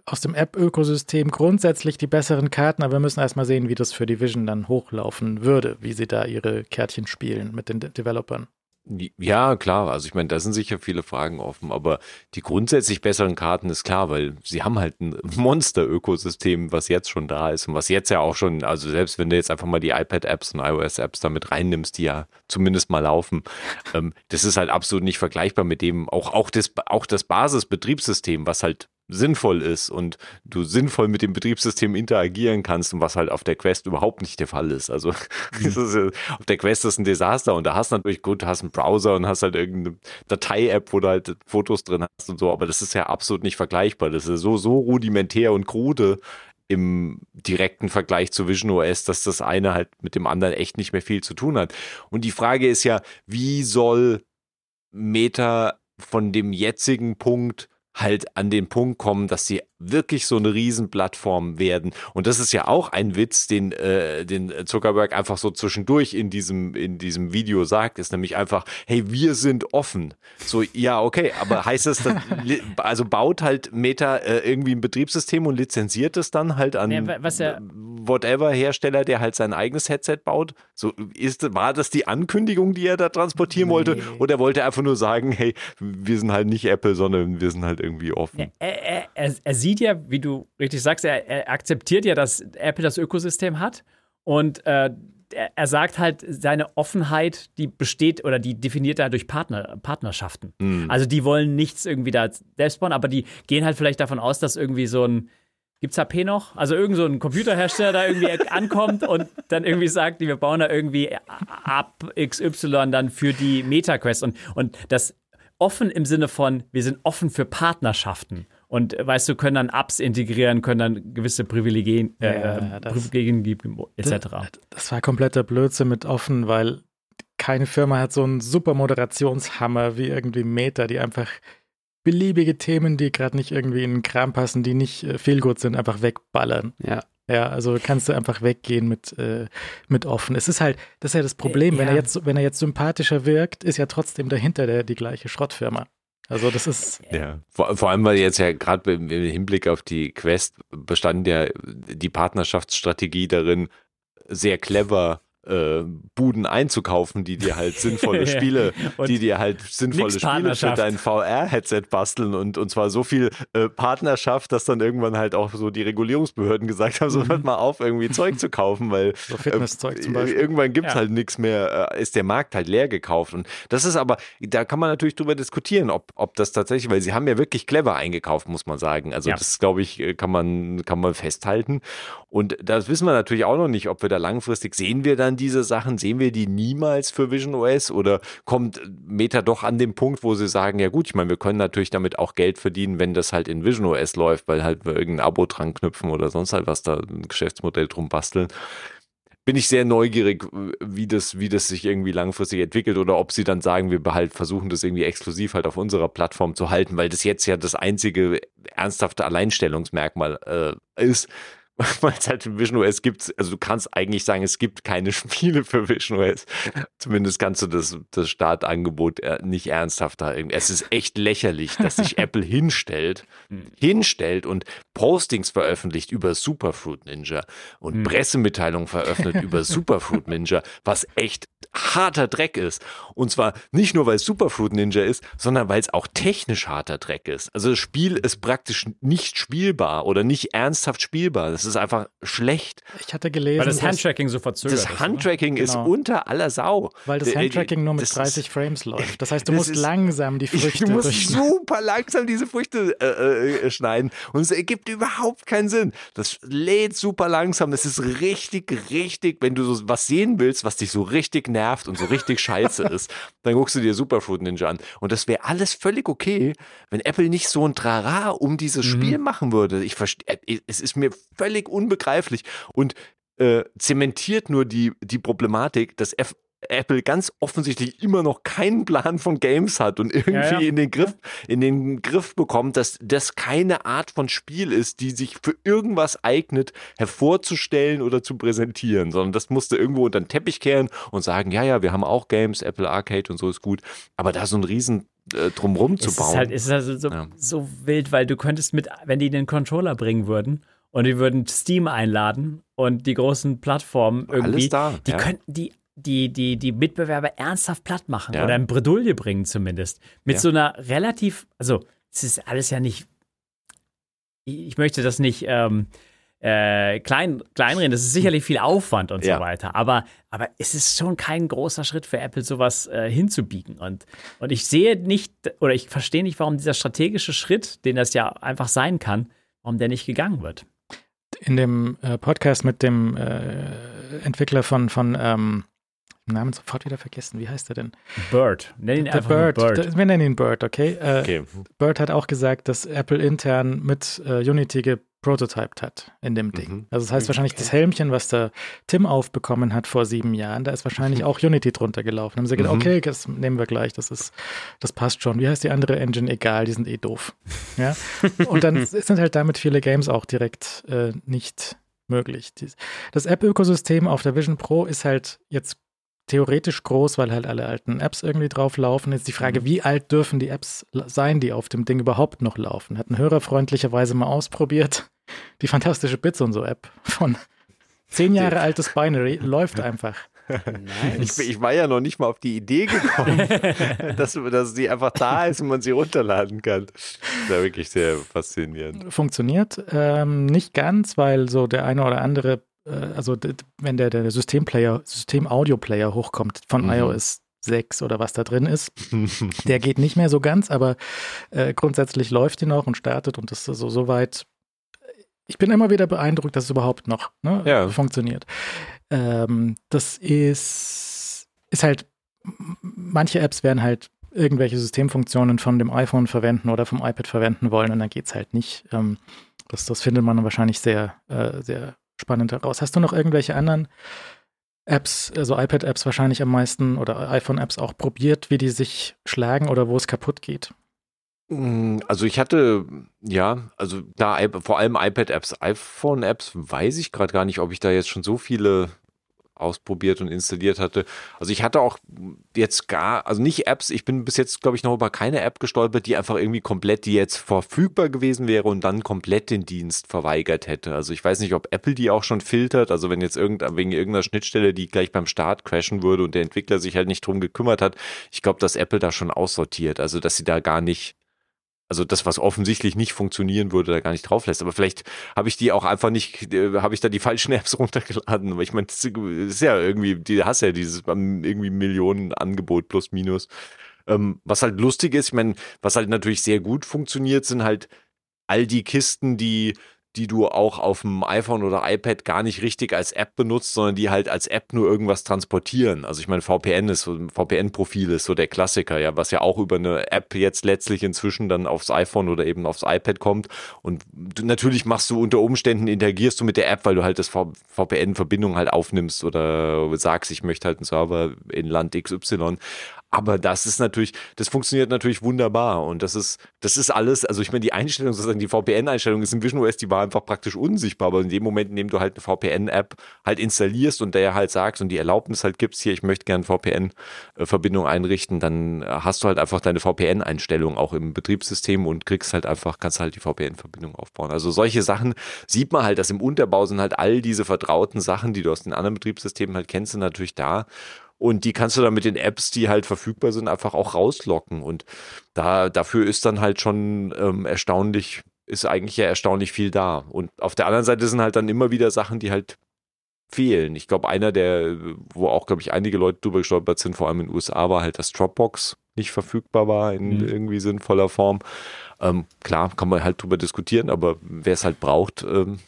aus dem App-Ökosystem grundsätzlich die besseren Karten, aber wir müssen erstmal sehen, wie das für die Vision dann hochlaufen würde, wie sie da ihre Kärtchen spielen mit den De Developern. Ja, klar. Also ich meine, da sind sicher viele Fragen offen, aber die grundsätzlich besseren Karten ist klar, weil sie haben halt ein *laughs* Monster-Ökosystem, was jetzt schon da ist und was jetzt ja auch schon, also selbst wenn du jetzt einfach mal die iPad-Apps und iOS-Apps damit reinnimmst, die ja zumindest mal laufen, ähm, das ist halt absolut nicht vergleichbar mit dem, auch, auch das, auch das Basisbetriebssystem, was halt sinnvoll ist und du sinnvoll mit dem Betriebssystem interagieren kannst und was halt auf der Quest überhaupt nicht der Fall ist. Also *laughs* mhm. ist, auf der Quest ist ein Desaster und da hast du natürlich gut, hast einen Browser und hast halt irgendeine Datei-App, wo du halt Fotos drin hast und so, aber das ist ja absolut nicht vergleichbar. Das ist so, so rudimentär und krude im direkten Vergleich zu Vision OS, dass das eine halt mit dem anderen echt nicht mehr viel zu tun hat. Und die Frage ist ja, wie soll Meta von dem jetzigen Punkt halt an den Punkt kommen, dass sie wirklich so eine Riesenplattform werden. Und das ist ja auch ein Witz, den, äh, den Zuckerberg einfach so zwischendurch in diesem, in diesem Video sagt, ist nämlich einfach, hey, wir sind offen. So, ja, okay, aber heißt das, dass, also baut halt Meta äh, irgendwie ein Betriebssystem und lizenziert es dann halt an Ja, ja- whatever Hersteller, der halt sein eigenes Headset baut? So, ist, war das die Ankündigung, die er da transportieren wollte? Oder wollte er einfach nur sagen, hey, wir sind halt nicht Apple, sondern wir sind halt irgendwie offen? Er, er, er, er sieht ja, wie du richtig sagst, er, er akzeptiert ja, dass Apple das Ökosystem hat und äh, er, sagt halt, seine Offenheit, die besteht oder die definiert er durch Partner, Partnerschaften. Also die wollen nichts irgendwie da selbst bauen, aber die gehen halt vielleicht davon aus, dass irgendwie so ein Gibt's HP noch? Also irgend so ein Computerhersteller da irgendwie ankommt und dann irgendwie sagt, wir bauen da irgendwie ab XY dann für die MetaQuest und, und das offen im Sinne von, wir sind offen für Partnerschaften. Und äh, weißt du, können dann Apps integrieren, können dann gewisse Privilegien, äh, Ja, das- Privilegien geben, etc. Das war kompletter Blödsinn mit offen, weil keine Firma hat so einen super Moderationshammer wie irgendwie Meta, die einfach beliebige Themen, die gerade nicht irgendwie in den Kram passen, die nicht äh, viel gut sind, einfach wegballern. Ja. Ja, also kannst du einfach weggehen mit, äh, mit offen. Es ist halt, das ist ja das Problem, wenn ja. er jetzt, wenn er jetzt sympathischer wirkt, ist ja trotzdem dahinter der die gleiche Schrottfirma. Also das ist, Ja, vor, vor allem, weil jetzt ja gerade im, im Hinblick auf die Quest bestand ja die Partnerschaftsstrategie darin, sehr clever äh, Buden einzukaufen, die dir halt sinnvolle *laughs* Spiele, die dir halt sinnvolle Spiele für dein VR-Headset basteln und, und zwar so viel äh, Partnerschaft, dass dann irgendwann halt auch so die Regulierungsbehörden gesagt haben, so Mhm. hört mal auf, irgendwie Zeug zu kaufen, weil *laughs* So Fitnesszeug zum äh, Beispiel. Irgendwann gibt es Ja. halt nichts mehr, äh, ist der Markt halt leer gekauft. Und das ist aber, da kann man natürlich drüber diskutieren, ob, ob das tatsächlich, weil sie haben ja wirklich clever eingekauft, muss man sagen. Also Ja. das, glaube ich, äh, kann man, kann man festhalten. Und das wissen wir natürlich auch noch nicht, ob wir da langfristig, sehen wir dann diese Sachen, sehen wir die niemals für Vision OS oder kommt Meta doch an den Punkt, wo sie sagen, ja gut, ich meine, wir können natürlich damit auch Geld verdienen, wenn das halt in Vision OS läuft, weil halt wir irgendein Abo dran knüpfen oder sonst halt was da ein Geschäftsmodell drum basteln bin ich sehr neugierig, wie das, wie das sich irgendwie langfristig entwickelt oder ob sie dann sagen, wir halt versuchen das irgendwie exklusiv halt auf unserer Plattform zu halten, weil das jetzt ja das einzige ernsthafte Alleinstellungsmerkmal äh, ist. *laughs* Weil es halt in Vision OS gibt, also du kannst eigentlich sagen, es gibt keine *laughs* Spiele für Vision OS. Zumindest kannst du das, das Startangebot äh, nicht ernsthafter irgendwie. Es ist echt lächerlich, dass sich *laughs* Apple hinstellt, hinstellt und Postings veröffentlicht über Superfruit Ninja und Pressemitteilungen veröffentlicht über Superfruit Ninja, was echt harter Dreck ist. Und zwar nicht nur, weil es Superfruit Ninja ist, sondern weil es auch technisch harter Dreck ist. Also das Spiel ist praktisch nicht spielbar oder nicht ernsthaft spielbar. Das ist einfach schlecht. ich hatte gelesen, Weil das Handtracking so verzögert ist. Das oder? Handtracking ist Genau. unter aller Sau. weil das Äh, Handtracking nur mit das ist- 30 Frames läuft. Das heißt, du das musst ist- langsam die *laughs* Früchte Du musst super langsam diese Früchte äh, äh, schneiden und es ergibt überhaupt keinen Sinn. Das lädt super langsam. Das ist richtig, richtig, wenn du so was sehen willst, was dich so richtig nervt und so richtig scheiße *laughs* ist, dann guckst du dir Superfruit Ninja an. Und das wäre alles völlig okay, wenn Apple nicht so ein Trara um dieses Spiel machen würde. Ich verstehe, es ist mir völlig unbegreiflich und äh, zementiert nur die, die Problematik, dass F Apple ganz offensichtlich immer noch keinen Plan von Games hat und irgendwie Ja, ja. in den Griff, in den Griff bekommt, dass das keine Art von Spiel ist, die sich für irgendwas eignet, hervorzustellen oder zu präsentieren, sondern das musste irgendwo unter den Teppich kehren und sagen, ja, ja, wir haben auch Games, Apple Arcade und so ist gut, aber da so ein riesen äh, drumrum zu bauen. Ist halt, es ist also so, Ja. so wild, weil du könntest mit, wenn die den Controller bringen würden und die würden Steam einladen und die großen Plattformen irgendwie, Alles da, die ja. könnten die die, die, die Mitbewerber ernsthaft platt machen Ja. oder in Bredouille bringen zumindest. Mit Ja. so einer relativ, also es ist alles ja nicht, ich ich möchte das nicht ähm, äh, klein, kleinreden, das ist sicherlich viel Aufwand und Ja. so weiter, aber, aber es ist schon kein großer Schritt für Apple, sowas äh, hinzubiegen. Und, und ich sehe nicht, oder ich verstehe nicht, warum dieser strategische Schritt, den das ja einfach sein kann, warum der nicht gegangen wird. in dem äh, Podcast mit dem äh, Entwickler von, von ähm, Namen sofort wieder vergessen. Wie heißt er denn? Bird. Nenn ihn Der einfach Bird. Bird. Der, wir nennen ihn Bird, okay? Äh, okay. Bird hat auch gesagt, dass Apple intern mit äh, Unity prototyped hat in dem Ding. Mhm. Also das heißt wahrscheinlich das Helmchen, was der Tim aufbekommen hat vor sieben Jahren, da ist wahrscheinlich auch Unity drunter gelaufen. Haben sie gedacht, Mhm. okay, das nehmen wir gleich, das ist, das passt schon. Wie heißt die andere Engine? Egal, die sind eh doof. Ja. Und dann *laughs* sind halt damit viele Games auch direkt äh, nicht möglich. Das App-Ökosystem auf der Vision Pro ist halt jetzt theoretisch groß, weil halt alle alten Apps irgendwie drauf laufen. Jetzt die Frage, wie alt dürfen die Apps sein, die auf dem Ding überhaupt noch laufen? Hat ein Hörer freundlicherweise mal ausprobiert. *laughs* Die fantastische Bits und so App von zehn Jahre altes Binary *laughs* läuft einfach. Ich, ich war ja noch nicht mal auf die Idee gekommen, *laughs* dass, dass sie einfach da ist und man sie runterladen kann. Das ist ja wirklich sehr faszinierend. Funktioniert ähm, nicht ganz, weil so der eine oder andere, also d- wenn der, der Systemplayer, System-Audio-Player hochkommt von Mhm. iOS 6 oder was da drin ist, *laughs* Der geht nicht mehr so ganz, aber äh, grundsätzlich läuft die noch und startet und das ist so, so weit. Ich bin immer wieder beeindruckt, dass es überhaupt noch ne, Ja. funktioniert. Ähm, das ist, ist halt, manche Apps werden halt irgendwelche Systemfunktionen von dem iPhone verwenden oder vom iPad verwenden wollen und dann geht es halt nicht. Ähm, das, das findet man wahrscheinlich sehr, äh, sehr spannend heraus. Hast du noch irgendwelche anderen Apps, also iPad-Apps wahrscheinlich am meisten oder iPhone-Apps auch probiert, wie die sich schlagen oder wo es kaputt geht? Mm, Also ich hatte, ja, also da vor allem iPad-Apps, iPhone-Apps, weiß ich gerade gar nicht, ob ich da jetzt schon so viele ausprobiert und installiert hatte. Also ich hatte auch jetzt gar, also nicht Apps, ich bin bis jetzt, glaube ich, noch über keine App gestolpert, die einfach irgendwie komplett, die jetzt verfügbar gewesen wäre und dann komplett den Dienst verweigert hätte. Also ich weiß nicht, ob Apple die auch schon filtert, also wenn jetzt irgend, wegen irgendeiner Schnittstelle, die gleich beim Start crashen würde und der Entwickler sich halt nicht drum gekümmert hat, ich glaube, dass Apple da schon aussortiert, also dass sie da gar nicht also das, was offensichtlich nicht funktionieren würde, da gar nicht drauf lässt. Aber vielleicht habe ich die auch einfach nicht, äh, habe ich da die falschen Apps *laughs* runtergeladen. Aber ich meine, das ist ja irgendwie, die hast ja dieses ähm, irgendwie Millionenangebot plus minus. Ähm, was halt lustig ist, ich meine, was halt natürlich sehr gut funktioniert, sind halt all die Kisten, die die du auch auf dem iPhone oder iPad gar nicht richtig als App benutzt, sondern die halt als App nur irgendwas transportieren. Also ich meine, VPN ist so ein VPN-Profil ist so der Klassiker, ja, was ja auch über eine App jetzt letztlich inzwischen dann aufs iPhone oder eben aufs iPad kommt. Und du, natürlich machst du unter Umständen, interagierst du mit der App, weil du halt das VPN-Verbindung halt aufnimmst oder sagst, ich möchte halt einen Server in Land XY. Aber das ist natürlich, das funktioniert natürlich wunderbar und das ist, das ist alles, also ich meine, die Einstellung, sozusagen die VPN-Einstellung ist in Vision OS, die war einfach praktisch unsichtbar, aber in dem Moment, in dem du halt eine VPN-App halt installierst und der halt sagst und die Erlaubnis halt gibst, hier, ich möchte gerne VPN-Verbindung einrichten, dann hast du halt einfach deine VPN-Einstellung auch im Betriebssystem und kriegst halt einfach, kannst halt die VPN-Verbindung aufbauen. Also solche Sachen sieht man halt, dass im Unterbau sind halt all diese vertrauten Sachen, die du aus den anderen Betriebssystemen halt kennst, sind natürlich da. Und die kannst du dann mit den Apps, die halt verfügbar sind, einfach auch rauslocken. Und da, dafür ist dann halt schon ähm, erstaunlich, ist eigentlich ja erstaunlich viel da. Und auf der anderen Seite sind halt dann immer wieder Sachen, die halt fehlen. Ich glaube, einer der, wo auch, glaube ich, einige Leute drüber gestolpert sind, vor allem in den USA, war halt, dass Dropbox nicht verfügbar war in Mhm. irgendwie sinnvoller Form. Ähm, klar, kann man halt drüber diskutieren, aber wer es halt braucht, ähm,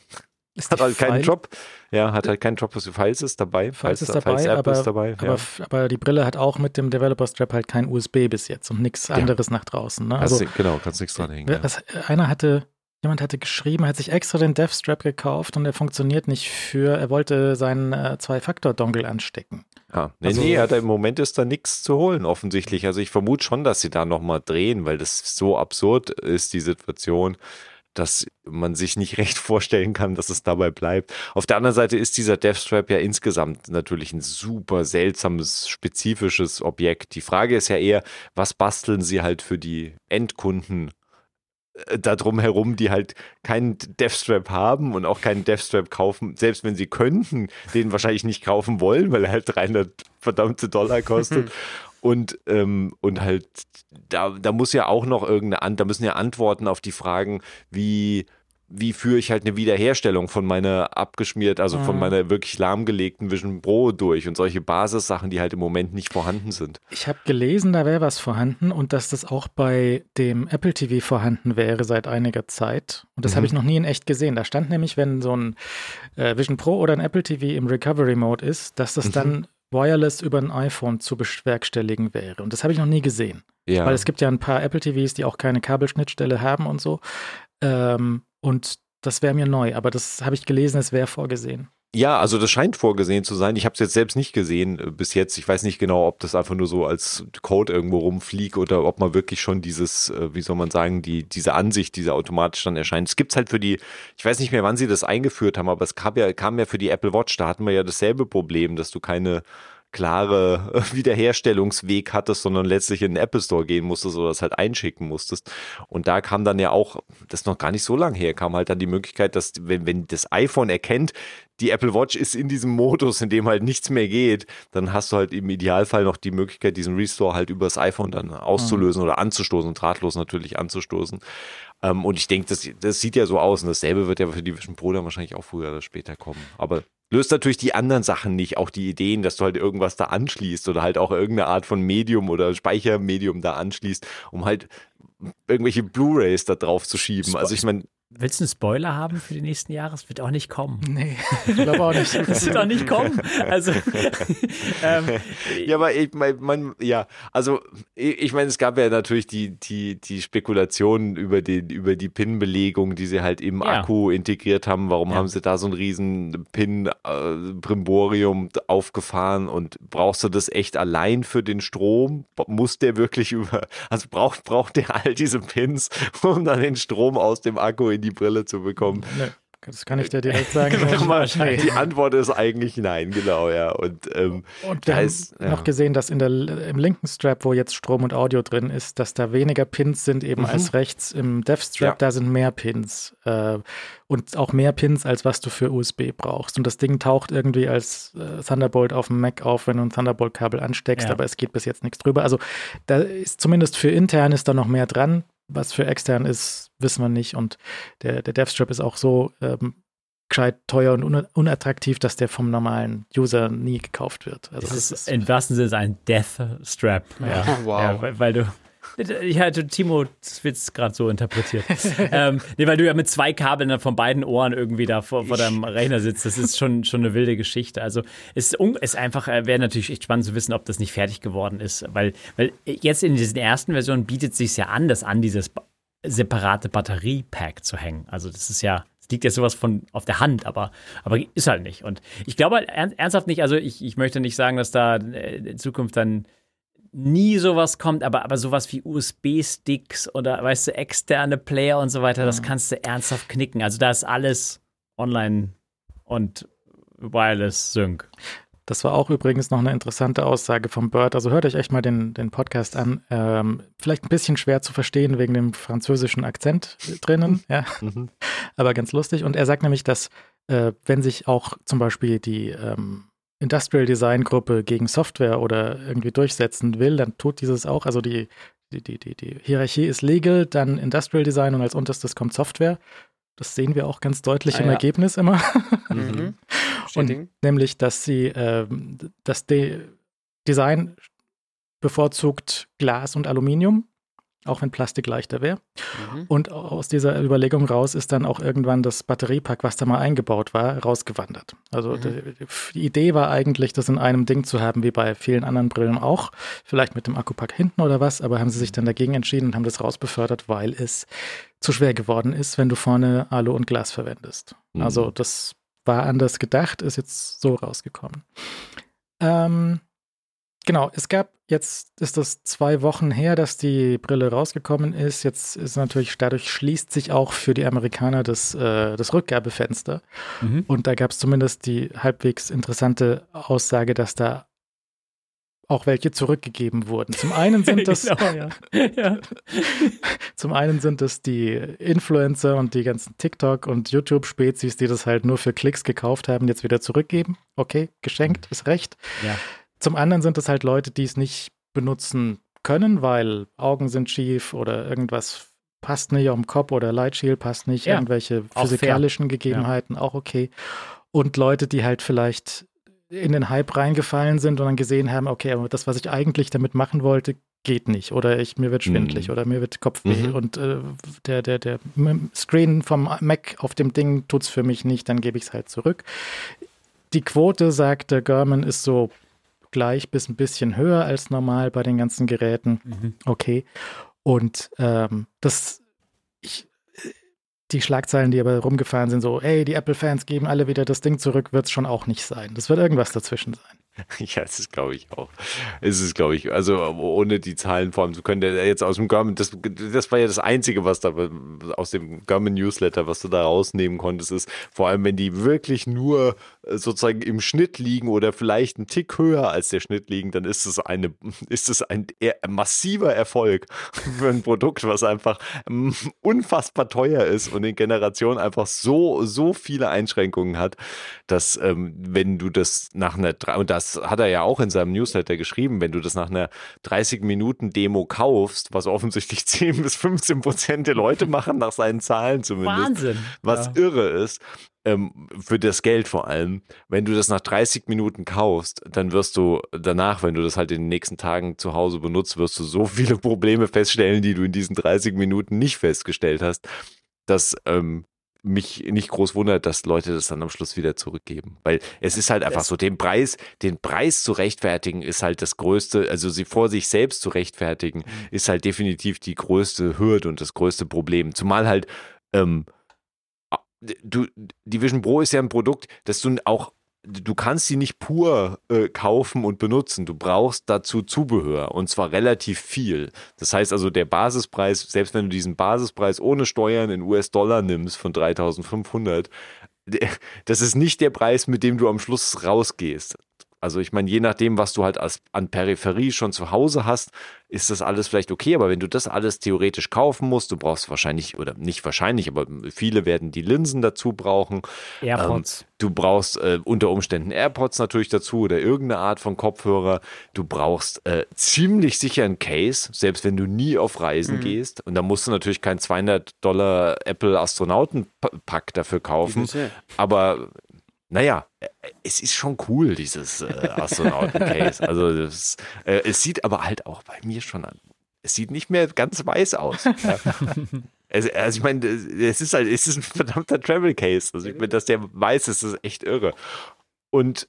Ist hat halt keinen File- Job. Ja, hat halt keinen Job, was für Files ist dabei. Files ist App dabei, aber, ist dabei. aber, ja. f- aber die Brille hat auch mit dem Developer Strap halt kein USB bis jetzt und nichts anderes nach draußen. Ne? Also, Also genau, kannst nichts dran hängen. Ja. was, einer hatte, jemand hatte geschrieben, hat sich extra den Dev Strap gekauft und der funktioniert nicht für, er wollte seinen äh, Zwei-Faktor-Dongle anstecken. Ja. Nee, Also- nee, hat er, im Moment ist da nichts zu holen, offensichtlich. Also ich vermute schon, dass sie da nochmal drehen, weil das so absurd ist, die Situation, dass man sich nicht *laughs* recht vorstellen kann, dass es dabei bleibt. Auf der anderen Seite ist dieser Deathstrap ja insgesamt natürlich ein super seltsames, spezifisches Objekt. Die Frage ist ja eher, was basteln sie halt für die Endkunden äh, da drum herum, die halt keinen Deathstrap haben und auch keinen Deathstrap kaufen, selbst wenn sie könnten, den wahrscheinlich nicht kaufen wollen, weil er halt 300 verdammte Dollar kostet. *laughs* Und, ähm, und halt, da, da muss ja auch noch irgendeine, An da müssen ja Antworten auf die Fragen, wie, wie führe ich halt eine Wiederherstellung von meiner abgeschmiert, also von Mhm. meiner wirklich lahmgelegten Vision Pro durch und solche Basissachen, die halt im Moment nicht vorhanden sind. Ich habe gelesen, da wäre was vorhanden und dass das auch bei dem Apple TV vorhanden wäre seit einiger Zeit. Und das habe Mhm. ich noch nie in echt gesehen. Da stand nämlich, wenn so ein äh, Vision Pro oder ein Apple TV im Recovery Mode ist, dass das Mhm. dann wireless über ein iPhone zu bewerkstelligen wäre. Und das habe ich noch nie gesehen. Ja. Weil es gibt ja ein paar Apple TVs, die auch keine Kabelschnittstelle haben und so. Ähm, und das wäre mir neu, aber das habe ich gelesen, es wäre vorgesehen. Ja, also das scheint vorgesehen zu sein. Ich habe es jetzt selbst nicht gesehen äh, bis jetzt. Ich weiß nicht genau, ob das einfach nur so als Code irgendwo rumfliegt oder ob man wirklich schon dieses, äh, wie soll man sagen, die, diese Ansicht, diese automatisch dann erscheint. Es gibt halt für die, ich weiß nicht mehr, wann sie das eingeführt haben, aber es kam ja, kam ja für die Apple Watch, da hatten wir ja dasselbe Problem, dass du keine klare *laughs* Wiederherstellungsweg hattest, sondern letztlich in den Apple Store gehen musstest oder das halt einschicken musstest. Und da kam dann ja auch, das ist noch gar nicht so lange her, kam halt dann die Möglichkeit, dass wenn, wenn das iPhone erkennt, die Apple Watch ist in diesem Modus, in dem halt nichts mehr geht, dann hast du halt im Idealfall noch die Möglichkeit, diesen Restore halt über das iPhone dann auszulösen mhm. oder anzustoßen, drahtlos natürlich anzustoßen. Ähm, und ich denke, das, das sieht ja so aus und dasselbe wird ja für die Vision Pro dann wahrscheinlich auch früher oder später kommen. Aber löst natürlich die anderen Sachen nicht, auch die Ideen, dass du halt irgendwas da anschließt oder halt auch irgendeine Art von Medium oder Speichermedium da anschließt, um halt irgendwelche Blu-rays da drauf zu schieben. Also ich meine, Willst du einen Spoiler haben für die nächsten Jahre? Es wird auch nicht kommen. Nee, ich glaube auch nicht. *laughs* Es wird auch nicht kommen. Also, *laughs* ähm, ja, aber ich meine, man, ja, also ich meine, es gab ja natürlich die, die, die Spekulationen über, den, über die Pin-Belegung, die sie halt im ja. Akku integriert haben. Warum ja. haben sie da so ein riesen Pin-Brimborium äh, aufgefahren und brauchst du das echt allein für den Strom? Muss der wirklich über, also braucht, braucht der all diese Pins, *laughs* um dann den Strom aus dem Akku in die Brille zu bekommen. Nee. Das kann ich dir direkt sagen. *laughs* die Antwort ist eigentlich nein, genau, ja. Und, ähm, und wir haben ist, ja. noch gesehen, dass in der, im linken Strap, wo jetzt Strom und Audio drin ist, dass da weniger Pins sind eben mhm. als rechts. Im Dev Strap, ja. da sind mehr Pins. Äh, und auch mehr Pins, als was du für USB brauchst. Und das Ding taucht irgendwie als äh, Thunderbolt auf dem Mac auf, wenn du ein Thunderbolt-Kabel ansteckst, ja. aber es geht bis jetzt nichts drüber. Also da ist zumindest für intern ist da noch mehr dran. Was für extern ist, wissen wir nicht. Und der, der DevStrap ist auch so ähm, gescheit teuer und un unattraktiv, dass der vom normalen User nie gekauft wird. Also das, ist, im wahrsten Sinne ein Death Strap. Ja, *laughs* wow. Ja, weil, weil, du ich hatte Timo Witz gerade so interpretiert. *laughs* ähm, nee, weil du ja mit zwei Kabeln von beiden Ohren irgendwie da vor, vor deinem Rechner sitzt. Das ist schon, schon eine wilde Geschichte. Also es ist einfach, äh, wäre natürlich echt spannend zu wissen, ob das nicht fertig geworden ist. Weil, weil jetzt in diesen ersten Versionen bietet es sich ja an, das an dieses separate Batteriepack zu hängen. Also das ist ja, es liegt ja sowas von auf der Hand, aber, aber ist halt nicht. Und ich glaube halt ernsthaft nicht, also ich, ich möchte nicht sagen, dass da in Zukunft dann nie sowas kommt, aber, aber sowas wie USB-Sticks oder weißt du, externe Player und so weiter, das kannst du ernsthaft knicken. Also da ist alles online und Wireless Sync. Das war auch übrigens noch eine interessante Aussage vom Bird. Also hört euch echt mal den, den Podcast an. Ähm, vielleicht ein bisschen schwer zu verstehen wegen dem französischen Akzent drinnen, *laughs* ja. Mhm. Aber ganz lustig. Und er sagt nämlich, dass äh, wenn sich auch zum Beispiel die ähm, Industrial Design Gruppe gegen Software oder irgendwie durchsetzen will, dann tut dieses auch. Also die, die, die, die, die Hierarchie ist Legal, dann Industrial Design und als unterstes kommt Software. Das sehen wir auch ganz deutlich ah, im ja. Ergebnis immer. Mhm. *laughs* und nämlich, dass sie äh, das De Design bevorzugt Glas und Aluminium auch wenn Plastik leichter wäre. Mhm. Und aus dieser Überlegung raus ist dann auch irgendwann das Batteriepack, was da mal eingebaut war, rausgewandert. Also mhm. die, die, Idee war eigentlich, das in einem Ding zu haben, wie bei vielen anderen Brillen auch, vielleicht mit dem Akkupack hinten oder was, aber haben sie sich dann dagegen entschieden und haben das rausbefördert, weil es zu schwer geworden ist, wenn du vorne Alu und Glas verwendest. Mhm. Also das war anders gedacht, ist jetzt so rausgekommen. Ähm, Genau, es gab, jetzt ist das zwei Wochen her, dass die Brille rausgekommen ist. Jetzt ist natürlich, dadurch schließt sich auch für die Amerikaner das, äh, das Rückgabefenster. Mhm. Und da gab es zumindest die halbwegs interessante Aussage, dass da auch welche zurückgegeben wurden. Zum einen sind *laughs* das, genau, ja. ja. *laughs* zum einen sind es die Influencer und die ganzen TikTok und YouTube-Spezies, die das halt nur für Klicks gekauft haben, jetzt wieder zurückgeben. Okay, geschenkt, ist recht. Ja. Zum anderen sind es halt Leute, die es nicht benutzen können, weil Augen sind schief oder irgendwas passt nicht am Kopf oder Lightshield passt nicht, ja, irgendwelche physikalischen Gegebenheiten, ja. auch okay. Und Leute, die halt vielleicht in den Hype reingefallen sind und dann gesehen haben, okay, aber das, was ich eigentlich damit machen wollte, geht nicht. Oder ich, mir wird schwindlig mhm. oder mir wird Kopfweh mhm. und äh, der, der, der Screen vom Mac auf dem Ding tut es für mich nicht, dann gebe ich es halt zurück. Die Quote, sagt der German, ist so gleich bis ein bisschen höher als normal bei den ganzen Geräten. Mhm. Okay. Und ähm, das, ich, die Schlagzeilen, die aber rumgefahren sind, so, ey, die Apple-Fans geben alle wieder das Ding zurück, wird es schon auch nicht sein. Das wird irgendwas dazwischen sein. *laughs* Ja, das ist, glaube ich, auch. Es ist, glaube ich, also ohne die Zahlen formen zu können, der jetzt aus dem Garmin, das, das war ja das Einzige, was da aus dem Garmin Newsletter, was du da rausnehmen konntest, ist, vor allem wenn die wirklich nur äh, sozusagen im Schnitt liegen oder vielleicht einen Tick höher als der Schnitt liegen, dann ist es eine, *laughs* ist es ein massiver Erfolg für ein Produkt, was einfach mm, unfassbar teuer ist und in Generationen einfach so, so viele Einschränkungen hat, dass ähm, wenn du das nach einer, und das hat er ja auch in seinem Newsletter geschrieben, wenn du das nach einer 30 Minuten Demo kaufst, was offensichtlich *laughs* 10 bis 15 Prozent der Leute machen, nach seinen Zahlen zumindest. Wahnsinn. Was ja. irre ist. Ähm, für das Geld vor allem. Wenn du das nach 30 Minuten kaufst, dann wirst du danach, wenn du das halt in den nächsten Tagen zu Hause benutzt, wirst du so viele Probleme feststellen, die du in diesen 30 Minuten nicht festgestellt hast, dass ähm, mich nicht groß wundert, dass Leute das dann am Schluss wieder zurückgeben. Weil es ist halt einfach so, den Preis, den Preis zu rechtfertigen, ist halt das größte, also sie vor sich selbst zu rechtfertigen, mhm. ist halt definitiv die größte Hürde und das größte Problem. Zumal halt, ähm, du, die Vision Pro ist ja ein Produkt, das du auch du kannst sie nicht pur äh, kaufen und benutzen. Du brauchst dazu Zubehör und zwar relativ viel. Das heißt also, der Basispreis, selbst wenn du diesen Basispreis ohne Steuern in US-Dollar nimmst von 3500, das ist nicht der Preis, mit dem du am Schluss rausgehst. Also ich meine, je nachdem, was du halt als, an Peripherie schon zu Hause hast, ist das alles vielleicht okay. Aber wenn du das alles theoretisch kaufen musst, du brauchst wahrscheinlich, oder nicht wahrscheinlich, aber viele werden die Linsen dazu brauchen. AirPods. Ähm, du brauchst äh, unter Umständen AirPods natürlich dazu oder irgendeine Art von Kopfhörer. Du brauchst äh, ziemlich sicher ein Case, selbst wenn du nie auf Reisen mhm. gehst. Und da musst du natürlich kein 200 Dollar Apple Astronautenpack dafür kaufen. Aber naja, es ist schon cool, dieses äh, *laughs* Astronauten-Case. Also das, äh, es sieht aber halt auch bei mir schon an. Es sieht nicht mehr ganz weiß aus. Ja. *laughs* also, also, ich meine, es ist halt, es ist ein verdammter Travel Case. Also ich meine, dass der weiß ist, ist echt irre. Und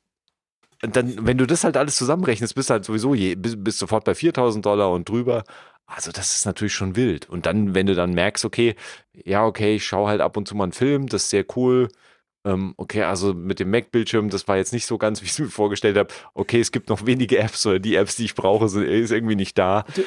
dann, wenn du das halt alles zusammenrechnest, bist du halt sowieso je, bist, bist sofort bei 4000 Dollar und drüber. Also das ist natürlich schon wild. Und dann, wenn du dann merkst, okay, ja, okay, ich schaue halt ab und zu mal einen Film, das ist sehr cool ähm, okay, also mit dem Mac-Bildschirm, das war jetzt nicht so ganz, *laughs* wie ich es mir vorgestellt habe. Okay, es gibt noch wenige Apps oder die Apps, die ich brauche, sind ist irgendwie nicht da. Du,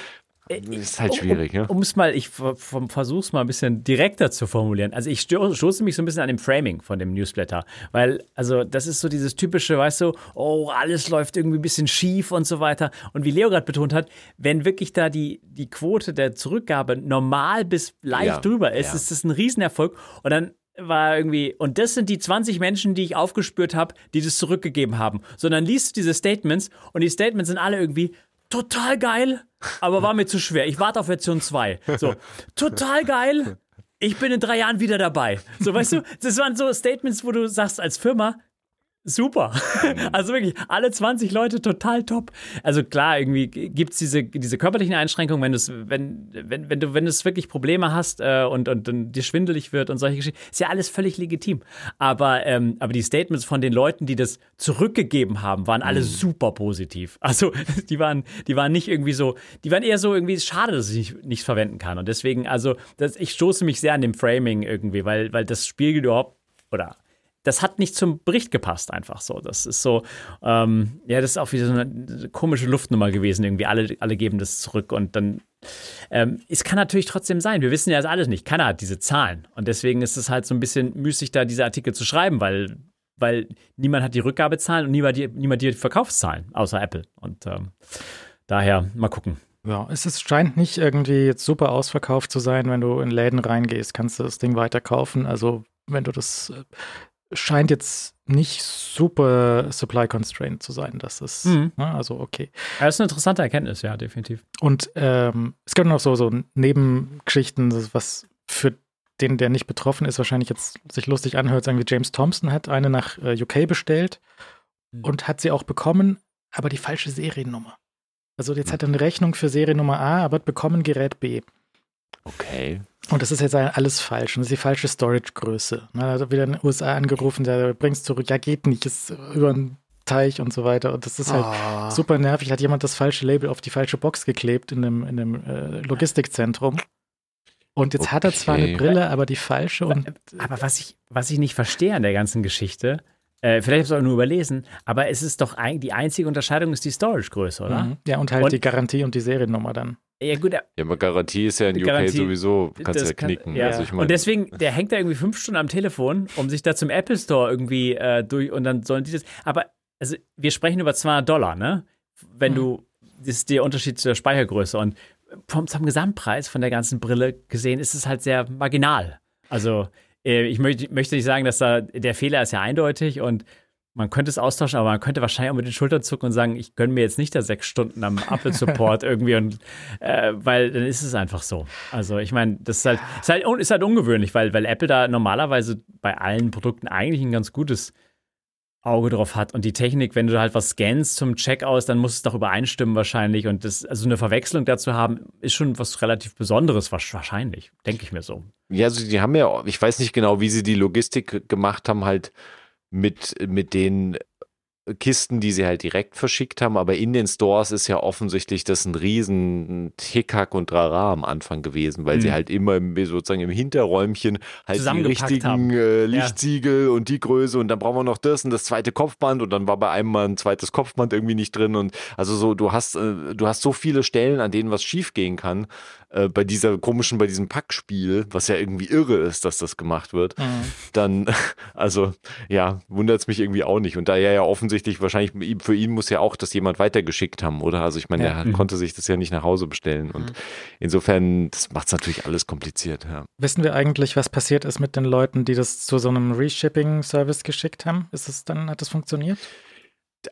äh, ist halt schwierig, um, um, es mal, ich versuche mal ein bisschen direkter zu formulieren. Also ich stoße mich so ein bisschen an dem Framing von dem Newsletter, weil also das ist so dieses typische, weißt du, oh alles läuft irgendwie ein bisschen schief und so weiter. Und wie Leo gerade betont hat, wenn wirklich da die die Quote der Zurückgabe normal bis leicht ja, drüber ist, ja. ist das ein Riesenerfolg. Und dann war irgendwie, und das sind die 20 Menschen, die ich aufgespürt habe, die das zurückgegeben haben. Sondern liest du diese Statements und die Statements sind alle irgendwie total geil, aber war mir zu schwer. Ich warte auf Version 2. So, total geil. Ich bin in drei Jahren wieder dabei. So, weißt du, das waren so Statements, wo du sagst als Firma, super. *laughs* Also wirklich, alle 20 Leute total top. Also klar, irgendwie gibt es diese, diese körperlichen Einschränkungen, wenn, wenn, wenn, wenn du wenn es wirklich Probleme hast äh, und, und, und dir schwindelig wird und solche Geschichten, ist ja alles völlig legitim. Aber, ähm, aber die Statements von den Leuten, die das zurückgegeben haben, waren alle mhm. super positiv. Also *laughs* die waren, die waren nicht irgendwie so, die waren eher so irgendwie schade, dass ich nicht, nicht verwenden kann. Und deswegen, also das, ich stoße mich sehr an dem Framing irgendwie, weil, weil das spiegelt überhaupt oder das hat nicht zum Bericht gepasst, einfach so. Das ist so, ähm, ja, das ist auch wieder so eine komische Luftnummer gewesen. Irgendwie alle, alle geben das zurück und dann. Ähm, es kann natürlich trotzdem sein. Wir wissen ja das alles nicht. Keiner hat diese Zahlen. Und deswegen ist es halt so ein bisschen müßig, da diese Artikel zu schreiben, weil, weil niemand hat die Rückgabezahlen und niemand die, niemand die Verkaufszahlen, außer Apple. Und ähm, daher mal gucken. Ja, es ist, scheint nicht irgendwie jetzt super ausverkauft zu sein, wenn du in Läden reingehst, kannst du das Ding weiter kaufen. Also wenn du das äh, scheint jetzt nicht super supply constrained zu sein. Das ist mhm. ne, also okay. Das ist eine interessante Erkenntnis, ja, definitiv. Und ähm, es gibt noch so, so Nebengeschichten, was für den, der nicht betroffen ist, wahrscheinlich jetzt sich lustig anhört, sagen wir, James Thompson hat eine nach äh, UK bestellt mhm. und hat sie auch bekommen, aber die falsche Seriennummer. Also jetzt mhm. hat er eine Rechnung für Seriennummer A, aber hat bekommen Gerät B. Okay. Und das ist jetzt alles falsch. Und das ist die falsche Storage-Größe. Ne, also wieder in den USA angerufen, der bringt es zurück. Ja, geht nicht, ist über den Teich und so weiter. Und das ist halt oh. super nervig. Hat jemand das falsche Label auf die falsche Box geklebt in dem, in dem äh, Logistikzentrum. Und jetzt hat er zwar eine Okay. Brille, aber die falsche und Aber was ich, was ich nicht verstehe an der ganzen Geschichte, äh, vielleicht habe ich es auch nur überlesen, aber es ist doch ein, die einzige Unterscheidung ist die Storage-Größe, oder? Mhm. ja und halt Und- die Garantie und die Seriennummer dann. Ja, gut, Ja, aber Garantie ist ja in Die UK Garantie, sowieso, kannst ja kann- knicken. ja. Also ich meine, und deswegen, der hängt da irgendwie fünf Stunden am Telefon, um sich da zum Apple Store irgendwie äh, durch und dann sollen die das. Aber also wir sprechen über 200 Dollar, ne? Wenn Mhm. du, das ist der Unterschied zur Speichergröße und vom zum Gesamtpreis von der ganzen Brille gesehen ist es halt sehr marginal. Also äh, ich möchte, möchte nicht sagen, dass da der Fehler ist ja eindeutig und man könnte es austauschen, aber man könnte wahrscheinlich auch mit den Schultern zucken und sagen, ich gönne mir jetzt nicht da sechs Stunden am Apple Support *laughs* irgendwie und äh, weil dann ist es einfach so. Also ich meine, das ist halt, ist halt, ist halt ungewöhnlich, weil, weil Apple da normalerweise bei allen Produkten eigentlich ein ganz gutes Auge drauf hat. Und die Technik, wenn du halt was scannst zum Checkout, dann muss es doch übereinstimmen wahrscheinlich. Und das, also eine Verwechslung dazu haben, ist schon was relativ Besonderes, wahrscheinlich, denke ich mir so. Ja, also die haben ja, ich weiß nicht genau, wie sie die Logistik gemacht haben, halt mit, mit den Kisten, die sie halt direkt verschickt haben, aber in den Stores ist ja offensichtlich das ein riesen Hickhack und Rara am Anfang gewesen, weil sie Mhm. halt immer im, sozusagen im Hinterräumchen halt die richtigen haben. äh, Ja. Lichtsiegel und die Größe und dann brauchen wir noch das und das zweite Kopfband und dann war bei einem mal ein zweites Kopfband irgendwie nicht drin und also so, du hast, äh, du hast so viele Stellen, an denen was schief gehen kann, äh, bei dieser komischen, bei diesem Packspiel, was ja irgendwie irre ist, dass das gemacht wird, dann, *laughs* also ja, wundert es mich irgendwie auch nicht. Und da er ja offensichtlich, wahrscheinlich für ihn muss ja auch das jemand weitergeschickt haben, oder? Also ich meine, Ja. er Mhm. konnte sich das ja nicht nach Hause bestellen. Und insofern, das macht es natürlich alles kompliziert, ja. Wissen wir eigentlich, was passiert ist mit den Leuten, die das zu so einem Reshipping-Service geschickt haben? Ist es dann, hat das funktioniert?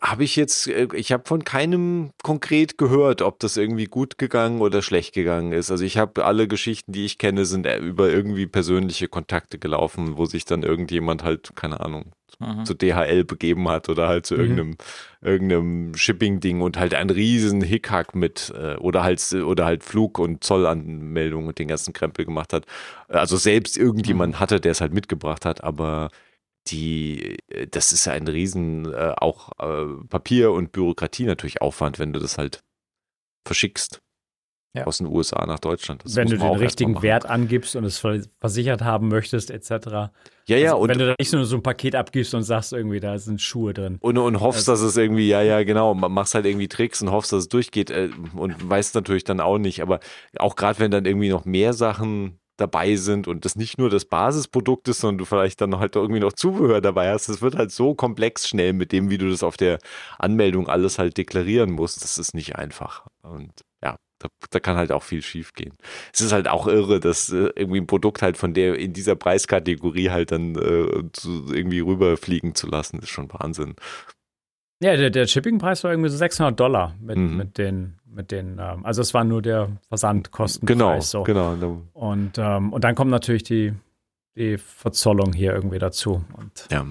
Habe ich jetzt, äh, ich habe von keinem konkret gehört, ob das irgendwie gut gegangen oder schlecht gegangen ist. Also ich habe alle Geschichten, die ich kenne, sind äh, über irgendwie persönliche Kontakte gelaufen, wo sich dann irgendjemand halt, keine Ahnung, Mhm. zu DHL begeben hat oder halt zu Mhm. irgendeinem, irgendeinem Shipping-Ding und halt einen riesen Hickhack mit äh, oder halt oder halt Flug- und Zollanmeldung und den ganzen Krempel gemacht hat. Also selbst irgendjemand hatte, der es halt mitgebracht hat, aber die, äh, das ist ja ein riesen äh, auch äh, Papier und Bürokratie natürlich Aufwand, wenn du das halt verschickst Ja. aus den USA nach Deutschland. Das wenn du den richtigen. Wert angibst und es ver- versichert haben möchtest, etc. Ja, ja, also, und wenn du da nicht nur so ein Paket abgibst und sagst irgendwie, da sind Schuhe drin. Und, und hoffst, Also- dass es irgendwie, ja, ja, genau, ma- machst halt irgendwie Tricks und hoffst, dass es durchgeht äh, und weißt natürlich dann auch nicht. Aber auch gerade wenn dann irgendwie noch mehr Sachen dabei sind und das nicht nur das Basisprodukt ist, sondern du vielleicht dann halt irgendwie noch Zubehör dabei hast, das wird halt so komplex schnell mit dem, wie du das auf der Anmeldung alles halt deklarieren musst. Das ist nicht einfach. Und ja, da, da kann halt auch viel schief gehen. Es ist halt auch irre, dass äh, irgendwie ein Produkt halt von der in dieser Preiskategorie halt dann äh, zu, irgendwie rüberfliegen zu lassen, ist schon Wahnsinn. Ja, der, der Shippingpreis war irgendwie so 600 Dollar mit, Mhm. mit den, mit den, ähm, also es war nur der Versandkostenpreis. Genau, so. genau. Und, ähm, und dann kommt natürlich die, die Verzollung hier irgendwie dazu und Ja.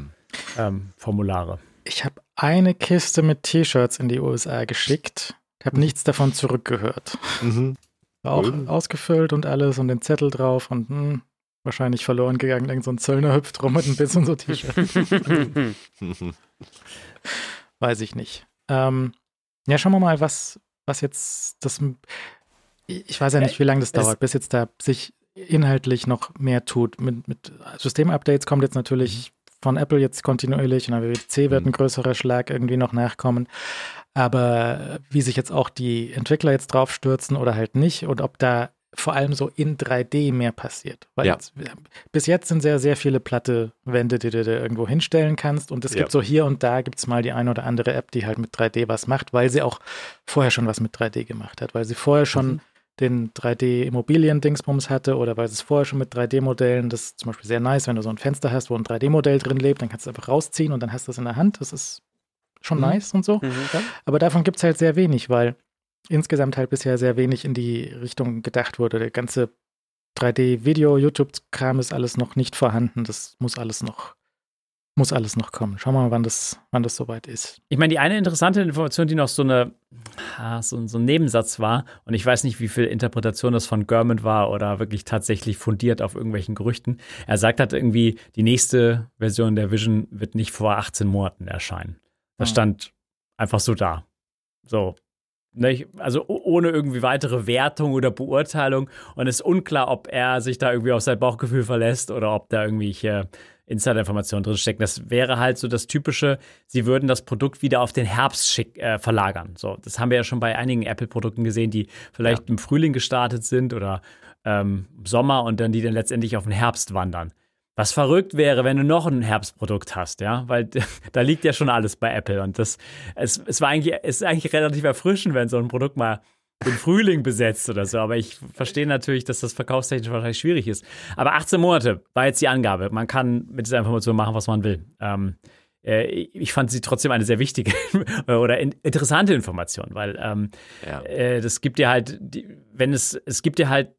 ähm, Formulare. Ich habe eine Kiste mit T-Shirts in die USA geschickt. Habe nichts davon zurückgehört. Mhm. *laughs* War auch Cool. ausgefüllt und alles und den Zettel drauf und hm, wahrscheinlich verloren gegangen. Irgend so ein Zöllner hüpft rum mit ein bisschen so T-Shirt. *laughs* *laughs* Weiß ich nicht. Ähm, ja, schauen wir mal, was, was jetzt das. Ich weiß ja nicht, wie lange das dauert, bis jetzt da sich inhaltlich noch mehr tut. Mit, mit Systemupdates kommt jetzt natürlich von Apple jetzt kontinuierlich und WWDC wird Mhm. ein größerer Schlag irgendwie noch nachkommen. Aber wie sich jetzt auch die Entwickler jetzt drauf stürzen oder halt nicht und ob da vor allem so in 3D mehr passiert. Weil Ja. jetzt, bis jetzt sind sehr, sehr viele platte Wände, die du da irgendwo hinstellen kannst. Und es Ja. gibt so hier und da gibt es mal die eine oder andere App, die halt mit 3D was macht, weil sie auch vorher schon was mit 3D gemacht hat, weil sie vorher schon Mhm. den 3D-Immobilien-Dingsbums hatte oder weil es vorher schon mit 3D-Modellen, das ist zum Beispiel sehr nice, wenn du so ein Fenster hast, wo ein 3D-Modell drin lebt, dann kannst du es einfach rausziehen und dann hast du es in der Hand. Das ist schon Mhm. nice und so. Aber davon gibt es halt sehr wenig, weil insgesamt halt bisher sehr wenig in die Richtung gedacht wurde. Der ganze 3D-Video, YouTube-Kram ist alles noch nicht vorhanden. Das muss alles noch, muss alles noch kommen. Schauen wir mal, wann das, wann das soweit ist. Ich meine, die eine interessante Information, die noch so eine so, so ein Nebensatz war, und ich weiß nicht, wie viel Interpretation das von Gurman war oder wirklich tatsächlich fundiert auf irgendwelchen Gerüchten. Er sagt halt irgendwie, die nächste Version der Vision wird nicht vor 18 Monaten erscheinen. Das Ah. stand einfach so da. So. Ne, also ohne irgendwie weitere Wertung oder Beurteilung. Und es ist unklar, ob er sich da irgendwie auf sein Bauchgefühl verlässt oder ob da irgendwelche Insider-Informationen drinstecken. Das wäre halt so das Typische, sie würden das Produkt wieder auf den Herbst schick, äh, verlagern. So, das haben wir ja schon bei einigen Apple-Produkten gesehen, die vielleicht ja. im Frühling gestartet sind oder ähm, Sommer und dann die dann letztendlich auf den Herbst wandern. Was verrückt wäre, wenn du noch ein Herbstprodukt hast, ja, weil *laughs* da liegt ja schon alles bei Apple und das, es, es war eigentlich, es ist eigentlich relativ erfrischend, wenn so ein Produkt mal den Frühling besetzt oder so. Aber ich verstehe natürlich, dass das verkaufstechnisch wahrscheinlich schwierig ist. Aber 18 Monate war jetzt die Angabe. Man kann mit dieser Information machen, was man will. Ähm, äh, ich fand sie trotzdem eine sehr wichtige *laughs* oder in, interessante Information, weil ähm, ja. äh, das gibt dir halt, die, wenn es, es gibt dir halt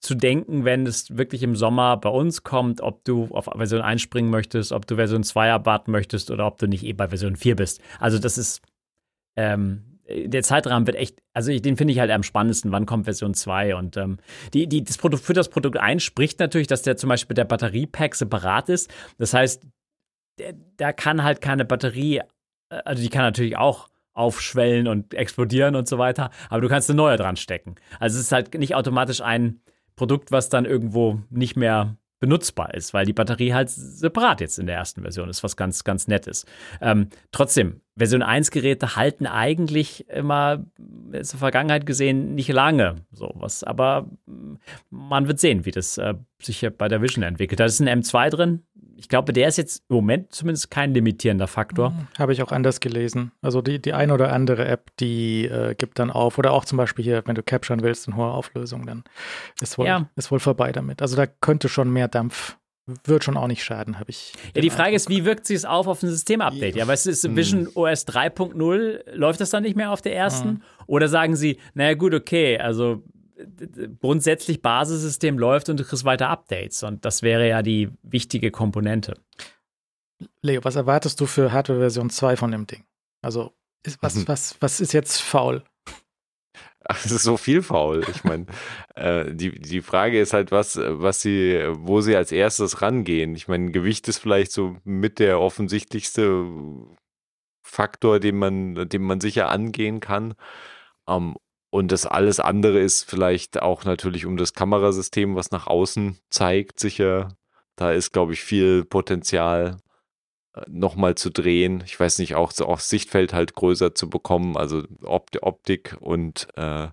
zu denken, wenn es wirklich im Sommer bei uns kommt, ob du auf Version 1 springen möchtest, ob du Version 2 erwarten möchtest oder ob du nicht eh bei Version 4 bist. Also das ist, ähm, der Zeitrahmen wird echt, also den finde ich halt am spannendsten, wann kommt Version 2 und ähm, die, die, das Produkt, für das Produkt 1 spricht natürlich, dass der zum Beispiel der Batteriepack separat ist. Das heißt, da kann halt keine Batterie, äh, also die kann natürlich auch aufschwellen und explodieren und so weiter, aber du kannst eine neue dran stecken. Also es ist halt nicht automatisch ein Produkt, was dann irgendwo nicht mehr benutzbar ist, weil die Batterie halt separat jetzt in der ersten Version ist, was ganz, ganz nett ist. Ähm, trotzdem, Version 1 Geräte halten eigentlich immer in der Vergangenheit gesehen nicht lange, so was, aber man wird sehen, wie das äh, sich bei der Vision entwickelt. Da ist ein M2 drin, ich glaube, der ist jetzt im Moment zumindest kein limitierender Faktor. Mhm. Habe ich auch anders gelesen. Also die, die eine oder andere App, die äh, gibt dann auf. Oder auch zum Beispiel hier, wenn du capturen willst in hoher Auflösung, dann ist wohl, ja. ist wohl vorbei damit. Also da könnte schon mehr Dampf wird schon auch nicht schaden, habe ich. Ja, die Frage ist, wie wirkt sich es auf auf ein Systemupdate? Ja, weißt du, ist Vision hm. OS 3.0, läuft das dann nicht mehr auf der ersten? Hm. Oder sagen sie, naja, gut, okay, also grundsätzlich Basissystem läuft und du kriegst weiter Updates. Und das wäre ja die wichtige Komponente. Leo, was erwartest du für Hardware-Version 2 von dem Ding? Also, ist, was, mhm. was, was ist jetzt faul? Ach, es ist so viel faul. Ich meine, *laughs* äh, die, die Frage ist halt, was, was sie, wo sie als erstes rangehen. Ich meine, Gewicht ist vielleicht so mit der offensichtlichste Faktor, den man, den man sicher angehen kann. Um, ähm, und das alles andere ist vielleicht auch natürlich um das Kamerasystem, was nach außen zeigt, sicher. Da ist, glaube ich, viel Potenzial äh, nochmal zu drehen. Ich weiß nicht, auch, auch Sichtfeld halt größer zu bekommen, also Optik und äh,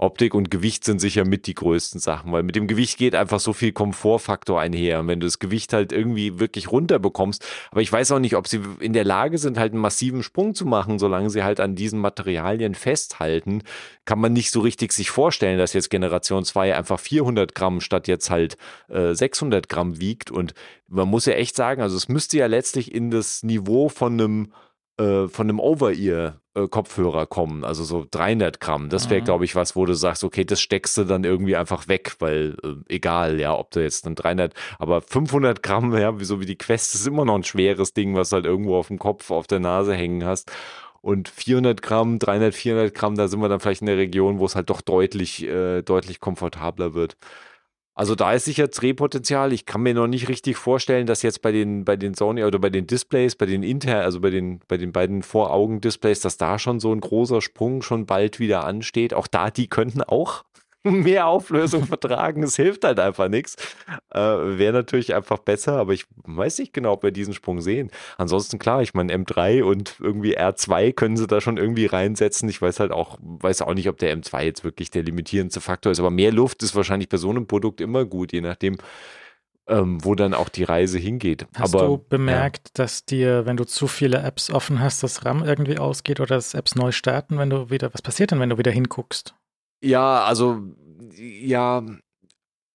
Optik und Gewicht sind sicher mit die größten Sachen, weil mit dem Gewicht geht einfach so viel Komfortfaktor einher. Und wenn du das Gewicht halt irgendwie wirklich runterbekommst, aber ich weiß auch nicht, ob sie in der Lage sind, halt einen massiven Sprung zu machen, solange sie halt an diesen Materialien festhalten, kann man nicht so richtig sich vorstellen, dass jetzt Generation 2 einfach 400 Gramm statt jetzt halt äh, 600 Gramm wiegt. Und man muss ja echt sagen, also es müsste ja letztlich in das Niveau von einem äh, von einem Over-Ear-Kopfhörer kommen, also so 300 Gramm. Das wäre, mhm. glaube ich, was, wo du sagst, okay, das steckst du dann irgendwie einfach weg, weil äh, egal, ja, ob du jetzt dann 300, aber 500 Gramm, *laughs* ja, so wie die Quest, ist immer noch ein schweres Ding, was halt irgendwo auf dem Kopf, auf der Nase hängen hast. Und 400 Gramm, 300, 400 Gramm, da sind wir dann vielleicht in der Region, wo es halt doch deutlich, äh, deutlich komfortabler wird. Also da ist sicher Drehpotenzial. Ich kann mir noch nicht richtig vorstellen, dass jetzt bei den, bei den Sony oder bei den Displays, bei den Inter, also bei den, bei den beiden Voraugen-Displays, dass da schon so ein großer Sprung schon bald wieder ansteht. Auch da, die könnten auch mehr Auflösung vertragen. Es hilft halt einfach nichts. Äh, Wäre natürlich einfach besser, aber ich weiß nicht genau, ob wir diesen Sprung sehen. Ansonsten klar, ich meine, M3 und irgendwie R2 können sie da schon irgendwie reinsetzen. Ich weiß halt auch, weiß auch nicht, ob der M2 jetzt wirklich der limitierendste Faktor ist, aber mehr Luft ist wahrscheinlich bei so einem Produkt immer gut, je nachdem, ähm, wo dann auch die Reise hingeht. Hast Aber, du bemerkt, ja. dass dir, wenn du zu viele Apps offen hast, das RAM irgendwie ausgeht oder das Apps neu starten, wenn du wieder, was passiert denn, wenn du wieder hinguckst? Ja, also ja,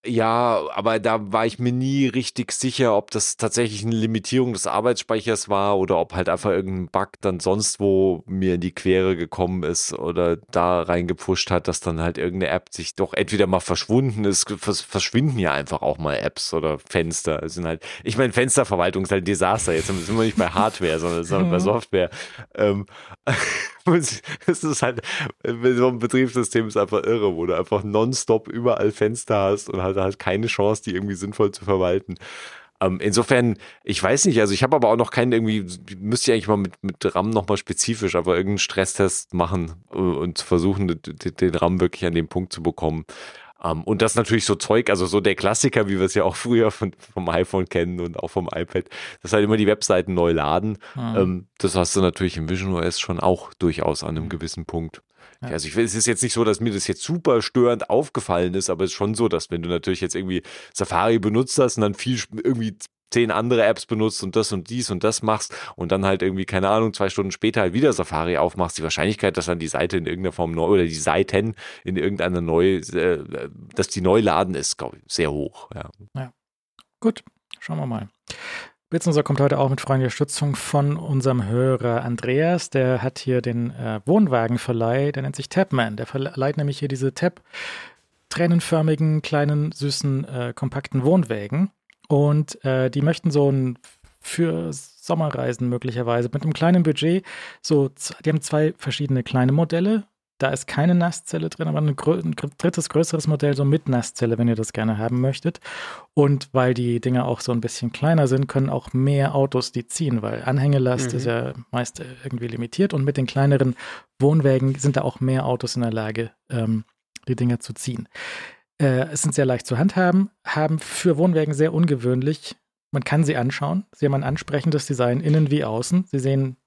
ja, aber da war ich mir nie richtig sicher, ob das tatsächlich eine Limitierung des Arbeitsspeichers war oder ob halt einfach irgendein Bug dann sonst wo mir in die Quere gekommen ist oder da reingepusht hat, dass dann halt irgendeine App sich doch entweder mal verschwunden ist, verschwinden ja einfach auch mal Apps oder Fenster. Es sind halt, ich meine, Fensterverwaltung ist halt ein Desaster. Jetzt sind wir nicht bei *laughs* Hardware, sondern sind bei mhm. Software. Ähm, *laughs* es ist halt, so ein Betriebssystem ist einfach irre, wo du einfach nonstop überall Fenster hast und halt, halt keine Chance, die irgendwie sinnvoll zu verwalten. Ähm, insofern, ich weiß nicht, also ich habe aber auch noch keinen irgendwie, müsste ich eigentlich mal mit, mit RAM nochmal spezifisch, aber irgendeinen Stresstest machen äh, und versuchen, den, den RAM wirklich an den Punkt zu bekommen. Ähm, und das natürlich so Zeug, also so der Klassiker, wie wir es ja auch *laughs* früher von, vom iPhone kennen und auch vom iPad, dass halt immer die Webseiten neu laden. Mhm. Das hast du natürlich im Vision OS schon auch durchaus an einem gewissen Punkt. Ja. Also ich, es ist jetzt nicht so, dass mir das jetzt super störend aufgefallen ist, aber es ist schon so, dass wenn du natürlich jetzt irgendwie Safari benutzt hast und dann viel irgendwie zehn andere Apps benutzt und das und dies und das machst und dann halt irgendwie, keine Ahnung, zwei Stunden später halt wieder Safari aufmachst, die Wahrscheinlichkeit, dass dann die Seite in irgendeiner Form neu oder die Seiten in irgendeiner neu, äh, dass die neu laden ist, glaube ich, sehr hoch. Ja. ja. Gut, schauen wir mal. Blitzenser kommt heute auch mit freundlicher Stützung von unserem Hörer Andreas. Der hat hier den äh, Wohnwagenverleih, der nennt sich Tapman. Der verleiht nämlich hier diese Tab tränenförmigen, kleinen, süßen, äh, kompakten Wohnwägen. Und äh, die möchten so ein für Sommerreisen möglicherweise mit einem kleinen Budget so, die haben zwei verschiedene kleine Modelle. Da ist keine Nasszelle drin, aber ein, ein drittes, größeres Modell, so mit Nasszelle, wenn ihr das gerne haben möchtet. Und weil die Dinger auch so ein bisschen kleiner sind, können auch mehr Autos die ziehen, weil Anhängelast mhm. ist ja meist irgendwie limitiert. Und mit den kleineren Wohnwägen sind da auch mehr Autos in der Lage, ähm, die Dinger zu ziehen. Äh, es sind sehr leicht zu handhaben, haben für Wohnwägen sehr ungewöhnlich. Man kann sie anschauen. Sie haben ein ansprechendes Design innen wie außen. Sie sehen,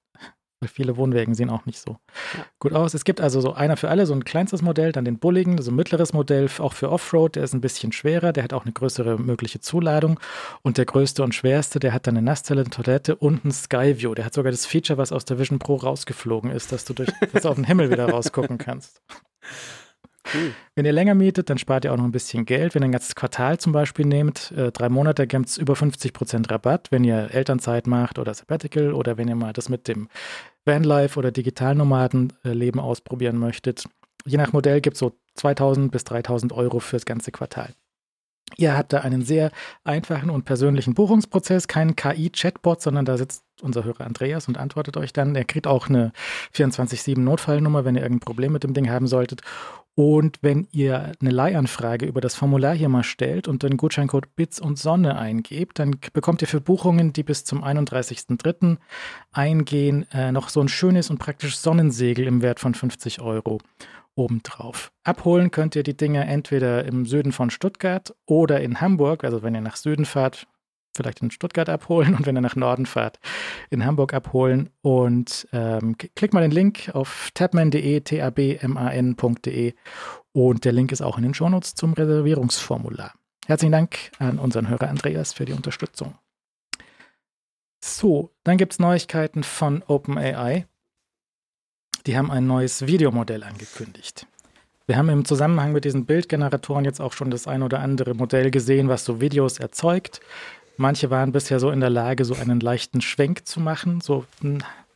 viele Wohnwägen sehen auch nicht so ja. gut aus. Es gibt also so einer für alle, so ein kleinstes Modell, dann den bulligen, so ein mittleres Modell, auch für Offroad, der ist ein bisschen schwerer, der hat auch eine größere mögliche Zuladung. Und der größte und schwerste, der hat dann eine Nasszelle, eine Toilette und ein Skyview. Der hat sogar das Feature, was aus der Vision Pro rausgeflogen ist, dass du durch dass du auf den Himmel wieder rausgucken kannst. *laughs* Cool. Wenn ihr länger mietet, dann spart ihr auch noch ein bisschen Geld. Wenn ihr ein ganzes Quartal zum Beispiel nehmt, äh, drei Monate, gibt es über 50% Rabatt, wenn ihr Elternzeit macht oder Sabbatical oder wenn ihr mal das mit dem Vanlife oder Digitalnomadenleben ausprobieren möchtet. Je nach Modell gibt es so 2000 bis 3000 Euro fürs ganze Quartal. Ihr habt da einen sehr einfachen und persönlichen Buchungsprozess, keinen KI-Chatbot, sondern da sitzt unser Hörer Andreas und antwortet euch dann. Er kriegt auch eine 24-7 Notfallnummer, wenn ihr irgendein Problem mit dem Ding haben solltet. Und wenn ihr eine Leihanfrage über das Formular hier mal stellt und den Gutscheincode BITS und Sonne eingebt, dann bekommt ihr für Buchungen, die bis zum 31.03. eingehen, äh, noch so ein schönes und praktisches Sonnensegel im Wert von 50 Euro obendrauf. Abholen könnt ihr die Dinger entweder im Süden von Stuttgart oder in Hamburg, also wenn ihr nach Süden fahrt, vielleicht in Stuttgart abholen und wenn ihr nach Norden fahrt, in Hamburg abholen. Und ähm, klickt mal den Link auf tabman.de, tabman.de und der Link ist auch in den Shownotes zum Reservierungsformular. Herzlichen Dank an unseren Hörer Andreas für die Unterstützung. So, dann gibt es Neuigkeiten von OpenAI. Die haben ein neues Videomodell angekündigt. Wir haben im Zusammenhang mit diesen Bildgeneratoren jetzt auch schon das ein oder andere Modell gesehen, was so Videos erzeugt. Manche waren bisher so in der Lage, so einen leichten Schwenk zu machen, so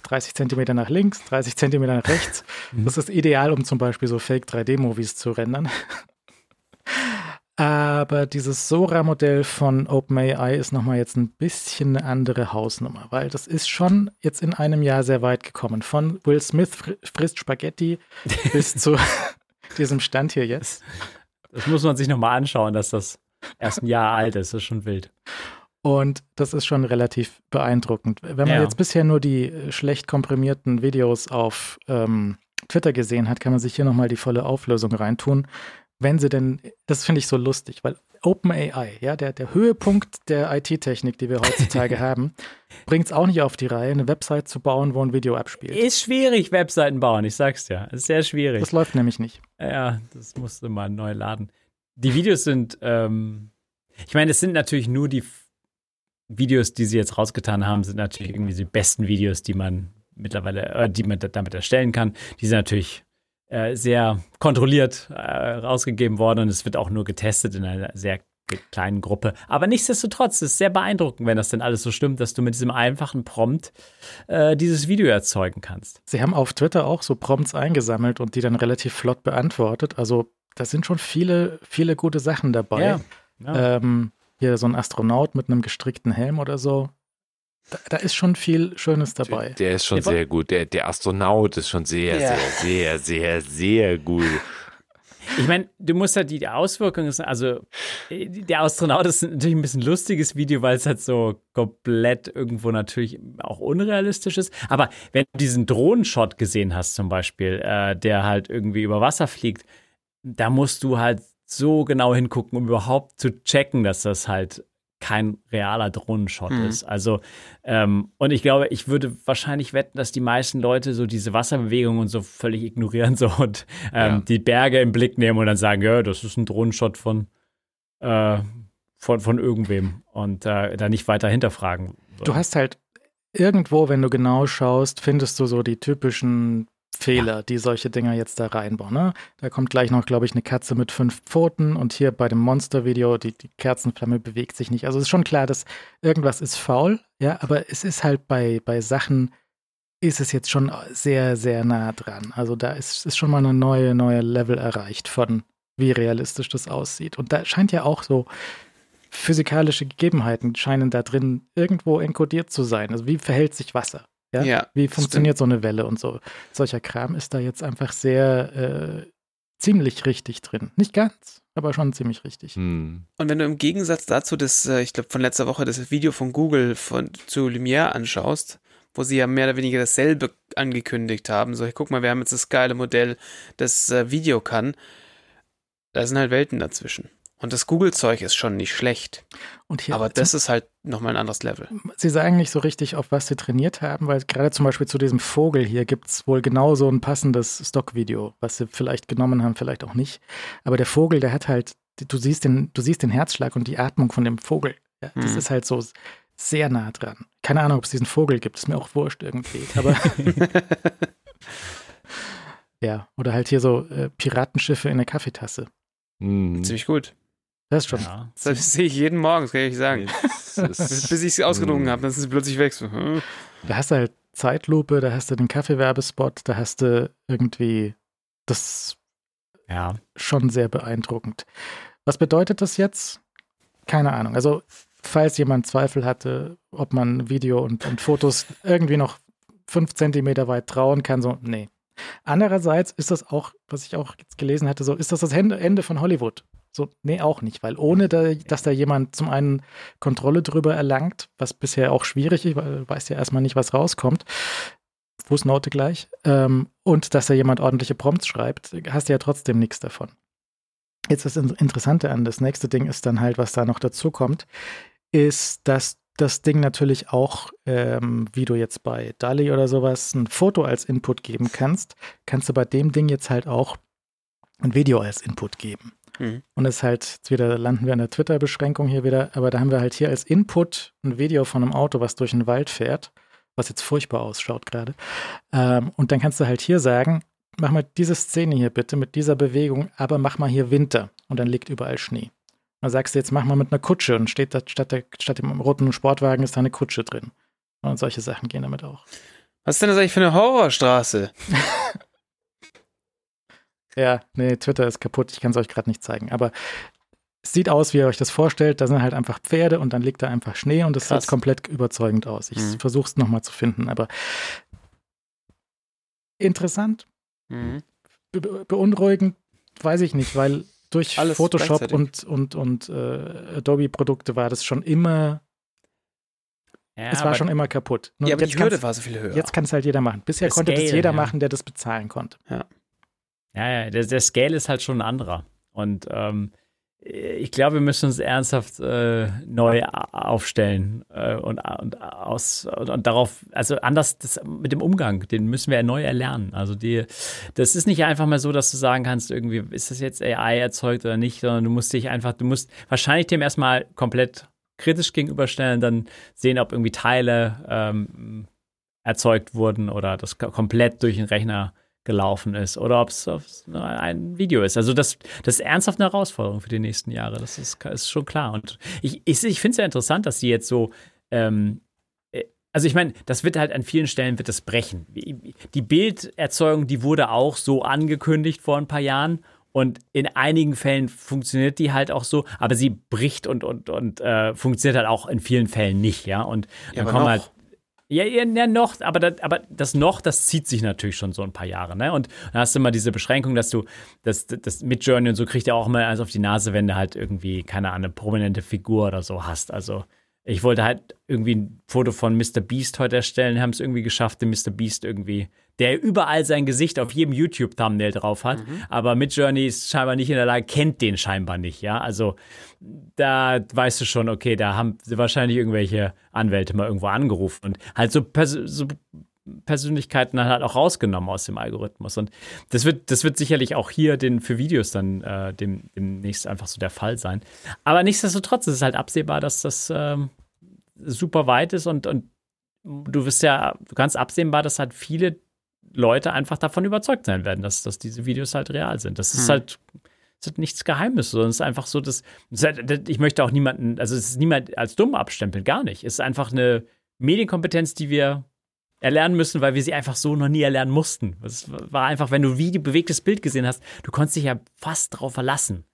30 Zentimeter nach links, 30 Zentimeter nach rechts. Mhm. Das ist ideal, um zum Beispiel so Fake-3D-Movies zu rendern. Aber dieses Sora-Modell von OpenAI ist nochmal jetzt ein bisschen eine andere Hausnummer, weil das ist schon jetzt in einem Jahr sehr weit gekommen. Von Will Smith frisst Spaghetti *laughs* bis zu diesem Stand hier jetzt. Das muss man sich nochmal anschauen, dass das erst ein Jahr alt ist. Das ist schon wild. Und das ist schon relativ beeindruckend. Wenn man ja. jetzt bisher nur die äh, schlecht komprimierten Videos auf ähm, Twitter gesehen hat, kann man sich hier nochmal die volle Auflösung reintun. Wenn sie denn, das finde ich so lustig, weil OpenAI, ja, der, der Höhepunkt der IT-Technik, die wir heutzutage *laughs* haben, bringt es auch nicht auf die Reihe, eine Website zu bauen, wo ein Video abspielt. Ist schwierig, Webseiten bauen, ich sag's ja. Ist sehr schwierig. Das läuft nämlich nicht. Ja, das musste mal neu laden. Die Videos sind, ähm, ich meine, es sind natürlich nur die Videos, die sie jetzt rausgetan haben, sind natürlich irgendwie die besten Videos, die man mittlerweile, äh, die man damit erstellen kann. Die sind natürlich äh, sehr kontrolliert äh, rausgegeben worden und es wird auch nur getestet in einer sehr kleinen Gruppe. Aber nichtsdestotrotz ist es sehr beeindruckend, wenn das denn alles so stimmt, dass du mit diesem einfachen Prompt äh, dieses Video erzeugen kannst. Sie haben auf Twitter auch so Prompts eingesammelt und die dann relativ flott beantwortet. Also da sind schon viele, viele gute Sachen dabei. Ja, ja. Ähm, hier so ein Astronaut mit einem gestrickten Helm oder so. Da, da ist schon viel Schönes dabei. Der, der ist schon der sehr gut. Der, der Astronaut ist schon sehr, ja. sehr, sehr, sehr, sehr gut. Ich meine, du musst halt die Auswirkungen, also der Astronaut ist natürlich ein bisschen lustiges Video, weil es halt so komplett irgendwo natürlich auch unrealistisch ist. Aber wenn du diesen Drohnenshot gesehen hast, zum Beispiel, äh, der halt irgendwie über Wasser fliegt, da musst du halt so genau hingucken, um überhaupt zu checken, dass das halt kein realer Drohnenshot mhm. ist. Also, ähm, und ich glaube, ich würde wahrscheinlich wetten, dass die meisten Leute so diese Wasserbewegungen und so völlig ignorieren *laughs* so und ähm, ja. die Berge im Blick nehmen und dann sagen, ja, das ist ein Drohnenshot von, äh, von, von irgendwem und äh, da nicht weiter hinterfragen. Du hast halt irgendwo, wenn du genau schaust, findest du so die typischen Fehler, die solche Dinger jetzt da reinbauen. Ne? Da kommt gleich noch, glaube ich, eine Katze mit fünf Pfoten und hier bei dem Monster-Video, die, die Kerzenflamme bewegt sich nicht. Also es ist schon klar, dass irgendwas ist faul, ja, aber es ist halt bei, bei Sachen, ist es jetzt schon sehr, sehr nah dran. Also da ist, ist schon mal eine neue, neue Level erreicht von wie realistisch das aussieht. Und da scheint ja auch so physikalische Gegebenheiten scheinen da drin irgendwo enkodiert zu sein. Also wie verhält sich Wasser? Ja? ja Wie funktioniert stimmt. so eine Welle und so? Solcher Kram ist da jetzt einfach sehr äh, ziemlich richtig drin. Nicht ganz, aber schon ziemlich richtig. Hm. Und wenn du im Gegensatz dazu das, äh, ich glaube, von letzter Woche das Video von Google von, zu Lumière anschaust, wo sie ja mehr oder weniger dasselbe angekündigt haben, so, guck mal, wir haben jetzt das geile Modell, das äh, Video kann, da sind halt Welten dazwischen. Und das Google-Zeug ist schon nicht schlecht. Hier, aber das ist halt nochmal ein anderes Level. Sie sagen nicht so richtig, auf was sie trainiert haben, weil gerade zum Beispiel zu diesem Vogel hier gibt es wohl genau so ein passendes Stockvideo, was sie vielleicht genommen haben, vielleicht auch nicht. Aber der Vogel, der hat halt, du siehst den, du siehst den Herzschlag und die Atmung von dem Vogel. Ja, das hm. ist halt so sehr nah dran. Keine Ahnung, ob es diesen Vogel gibt, ist mir auch wurscht irgendwie. Aber *laughs* *laughs* ja, oder halt hier so äh, Piratenschiffe in der Kaffeetasse. Mhm. Ziemlich gut. Das ist schon. Ja. Das sehe ich jeden Morgen, das kann ich sagen. *laughs* bis, bis ich es ausgedrungen habe, dann sind sie plötzlich weg. So, hm. Da hast du halt Zeitlupe, da hast du den Kaffeewerbespot, da hast du irgendwie das ja. schon sehr beeindruckend. Was bedeutet das jetzt? Keine Ahnung. Also, falls jemand Zweifel hatte, ob man Video und, und Fotos irgendwie noch fünf Zentimeter weit trauen kann, so, nee. Andererseits ist das auch, was ich auch jetzt gelesen hatte, so, ist das das Ende von Hollywood? So, nee, auch nicht, weil ohne, da, dass da jemand zum einen Kontrolle drüber erlangt, was bisher auch schwierig ist, weil du weißt ja erstmal nicht, was rauskommt, Fußnote gleich, ähm, und dass da jemand ordentliche Prompts schreibt, hast du ja trotzdem nichts davon. Jetzt das Interessante an das nächste Ding ist dann halt, was da noch dazu kommt, ist, dass das Ding natürlich auch, ähm, wie du jetzt bei DALI oder sowas ein Foto als Input geben kannst, kannst du bei dem Ding jetzt halt auch ein Video als Input geben. Mhm. Und es ist halt, jetzt wieder landen wir an der Twitter-Beschränkung hier wieder, aber da haben wir halt hier als Input ein Video von einem Auto, was durch den Wald fährt, was jetzt furchtbar ausschaut gerade. Ähm, und dann kannst du halt hier sagen, mach mal diese Szene hier bitte mit dieser Bewegung, aber mach mal hier Winter und dann liegt überall Schnee. Dann sagst du jetzt, mach mal mit einer Kutsche und steht da statt, der, statt dem roten Sportwagen ist da eine Kutsche drin. Und solche Sachen gehen damit auch. Was ist denn das eigentlich für eine Horrorstraße? *laughs* Ja, nee, Twitter ist kaputt. Ich kann es euch gerade nicht zeigen. Aber es sieht aus, wie ihr euch das vorstellt. Da sind halt einfach Pferde und dann liegt da einfach Schnee und es sieht komplett überzeugend aus. Ich mhm. versuche es nochmal zu finden, aber interessant. Mhm. Be beunruhigend, weiß ich nicht, weil durch Alles Photoshop und, und, und äh, Adobe-Produkte war das schon immer ja, es war schon immer kaputt. Nur ja, aber die Hürde war so viel höher. Jetzt kann es halt jeder machen. Bisher das konnte es jeder ja. machen, der das bezahlen konnte. Ja. Ja, ja, der, der Scale ist halt schon ein anderer. Und ähm, ich glaube, wir müssen uns ernsthaft äh, neu aufstellen äh, und, und, aus, und, und, darauf, also anders das, mit dem Umgang, den müssen wir neu erlernen. Also die, das ist nicht einfach mal so, dass du sagen kannst, irgendwie, ist das jetzt AI erzeugt oder nicht, sondern du musst dich einfach, du musst wahrscheinlich dem erstmal komplett kritisch gegenüberstellen, dann sehen, ob irgendwie Teile ähm, erzeugt wurden oder das komplett durch den Rechner gelaufen ist oder ob es ein Video ist. Also das, das ist ernsthaft eine Herausforderung für die nächsten Jahre. Das ist, ist schon klar. Und ich, ich, ich finde es ja interessant, dass sie jetzt so ähm, äh, also ich meine, das wird halt an vielen Stellen wird das brechen. Die Bilderzeugung, die wurde auch so angekündigt vor ein paar Jahren und in einigen Fällen funktioniert die halt auch so, aber sie bricht und und und äh, funktioniert halt auch in vielen Fällen nicht, ja. Und dann ja, kommen halt Ja, ja, ja noch, aber das, aber das noch, das zieht sich natürlich schon so ein paar Jahre, ne? Und dann hast du immer diese Beschränkung, dass du, das, das mit Journey und so kriegt er auch mal eins auf die Nase, wenn du halt irgendwie, keine Ahnung, eine prominente Figur oder so hast. Also ich wollte halt irgendwie ein Foto von Mr. Beast heute erstellen, haben es irgendwie geschafft, den Mr. Beast irgendwie, der überall sein Gesicht auf jedem YouTube-Thumbnail drauf hat, mhm. aber Midjourney ist scheinbar nicht in der Lage, kennt den scheinbar nicht, ja. Also da weißt du schon, okay, da haben wahrscheinlich irgendwelche Anwälte mal irgendwo angerufen und halt so, Pers so Persönlichkeiten halt auch rausgenommen aus dem Algorithmus. Und das wird, das wird sicherlich auch hier den, für Videos dann äh, dem, demnächst einfach so der Fall sein. Aber nichtsdestotrotz ist es halt absehbar, dass das ähm, super weit ist und, und du wirst ja ganz absehbar, dass halt viele Leute einfach davon überzeugt sein werden, dass, dass diese Videos halt real sind. Das ist hm. halt das ist nichts Geheimes, sondern es ist einfach so, dass ich möchte auch niemanden, also es ist niemand als dumm abstempeln, gar nicht. Es ist einfach eine Medienkompetenz, die wir erlernen müssen, weil wir sie einfach so noch nie erlernen mussten. Es war einfach, wenn du wie ein bewegtes Bild gesehen hast, du konntest dich ja fast drauf verlassen.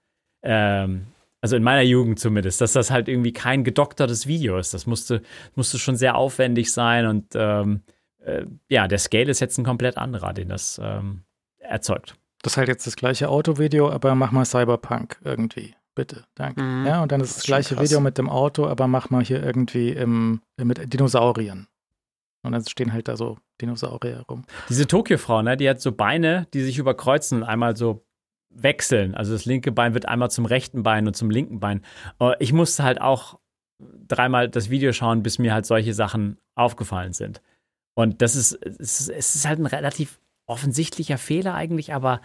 Ähm, also in meiner Jugend zumindest, dass das halt irgendwie kein gedoktertes Video ist. Das musste, musste schon sehr aufwendig sein und ähm, äh, ja, der Scale ist jetzt ein komplett anderer, den das ähm, erzeugt. Das ist halt jetzt das gleiche Autovideo, aber mach mal Cyberpunk irgendwie. Bitte, danke. Mhm. Ja, und dann ist das, das gleiche Video mit dem Auto, aber mach mal hier irgendwie im, mit Dinosauriern. Und dann stehen halt da so Dinosaurier rum. Diese Tokio-Frau, ne, die hat so Beine, die sich überkreuzen und einmal so wechseln. Also das linke Bein wird einmal zum rechten Bein und zum linken Bein. Äh, ich musste halt auch dreimal das Video schauen, bis mir halt solche Sachen aufgefallen sind. Und das ist, es ist halt ein relativ offensichtlicher Fehler eigentlich, aber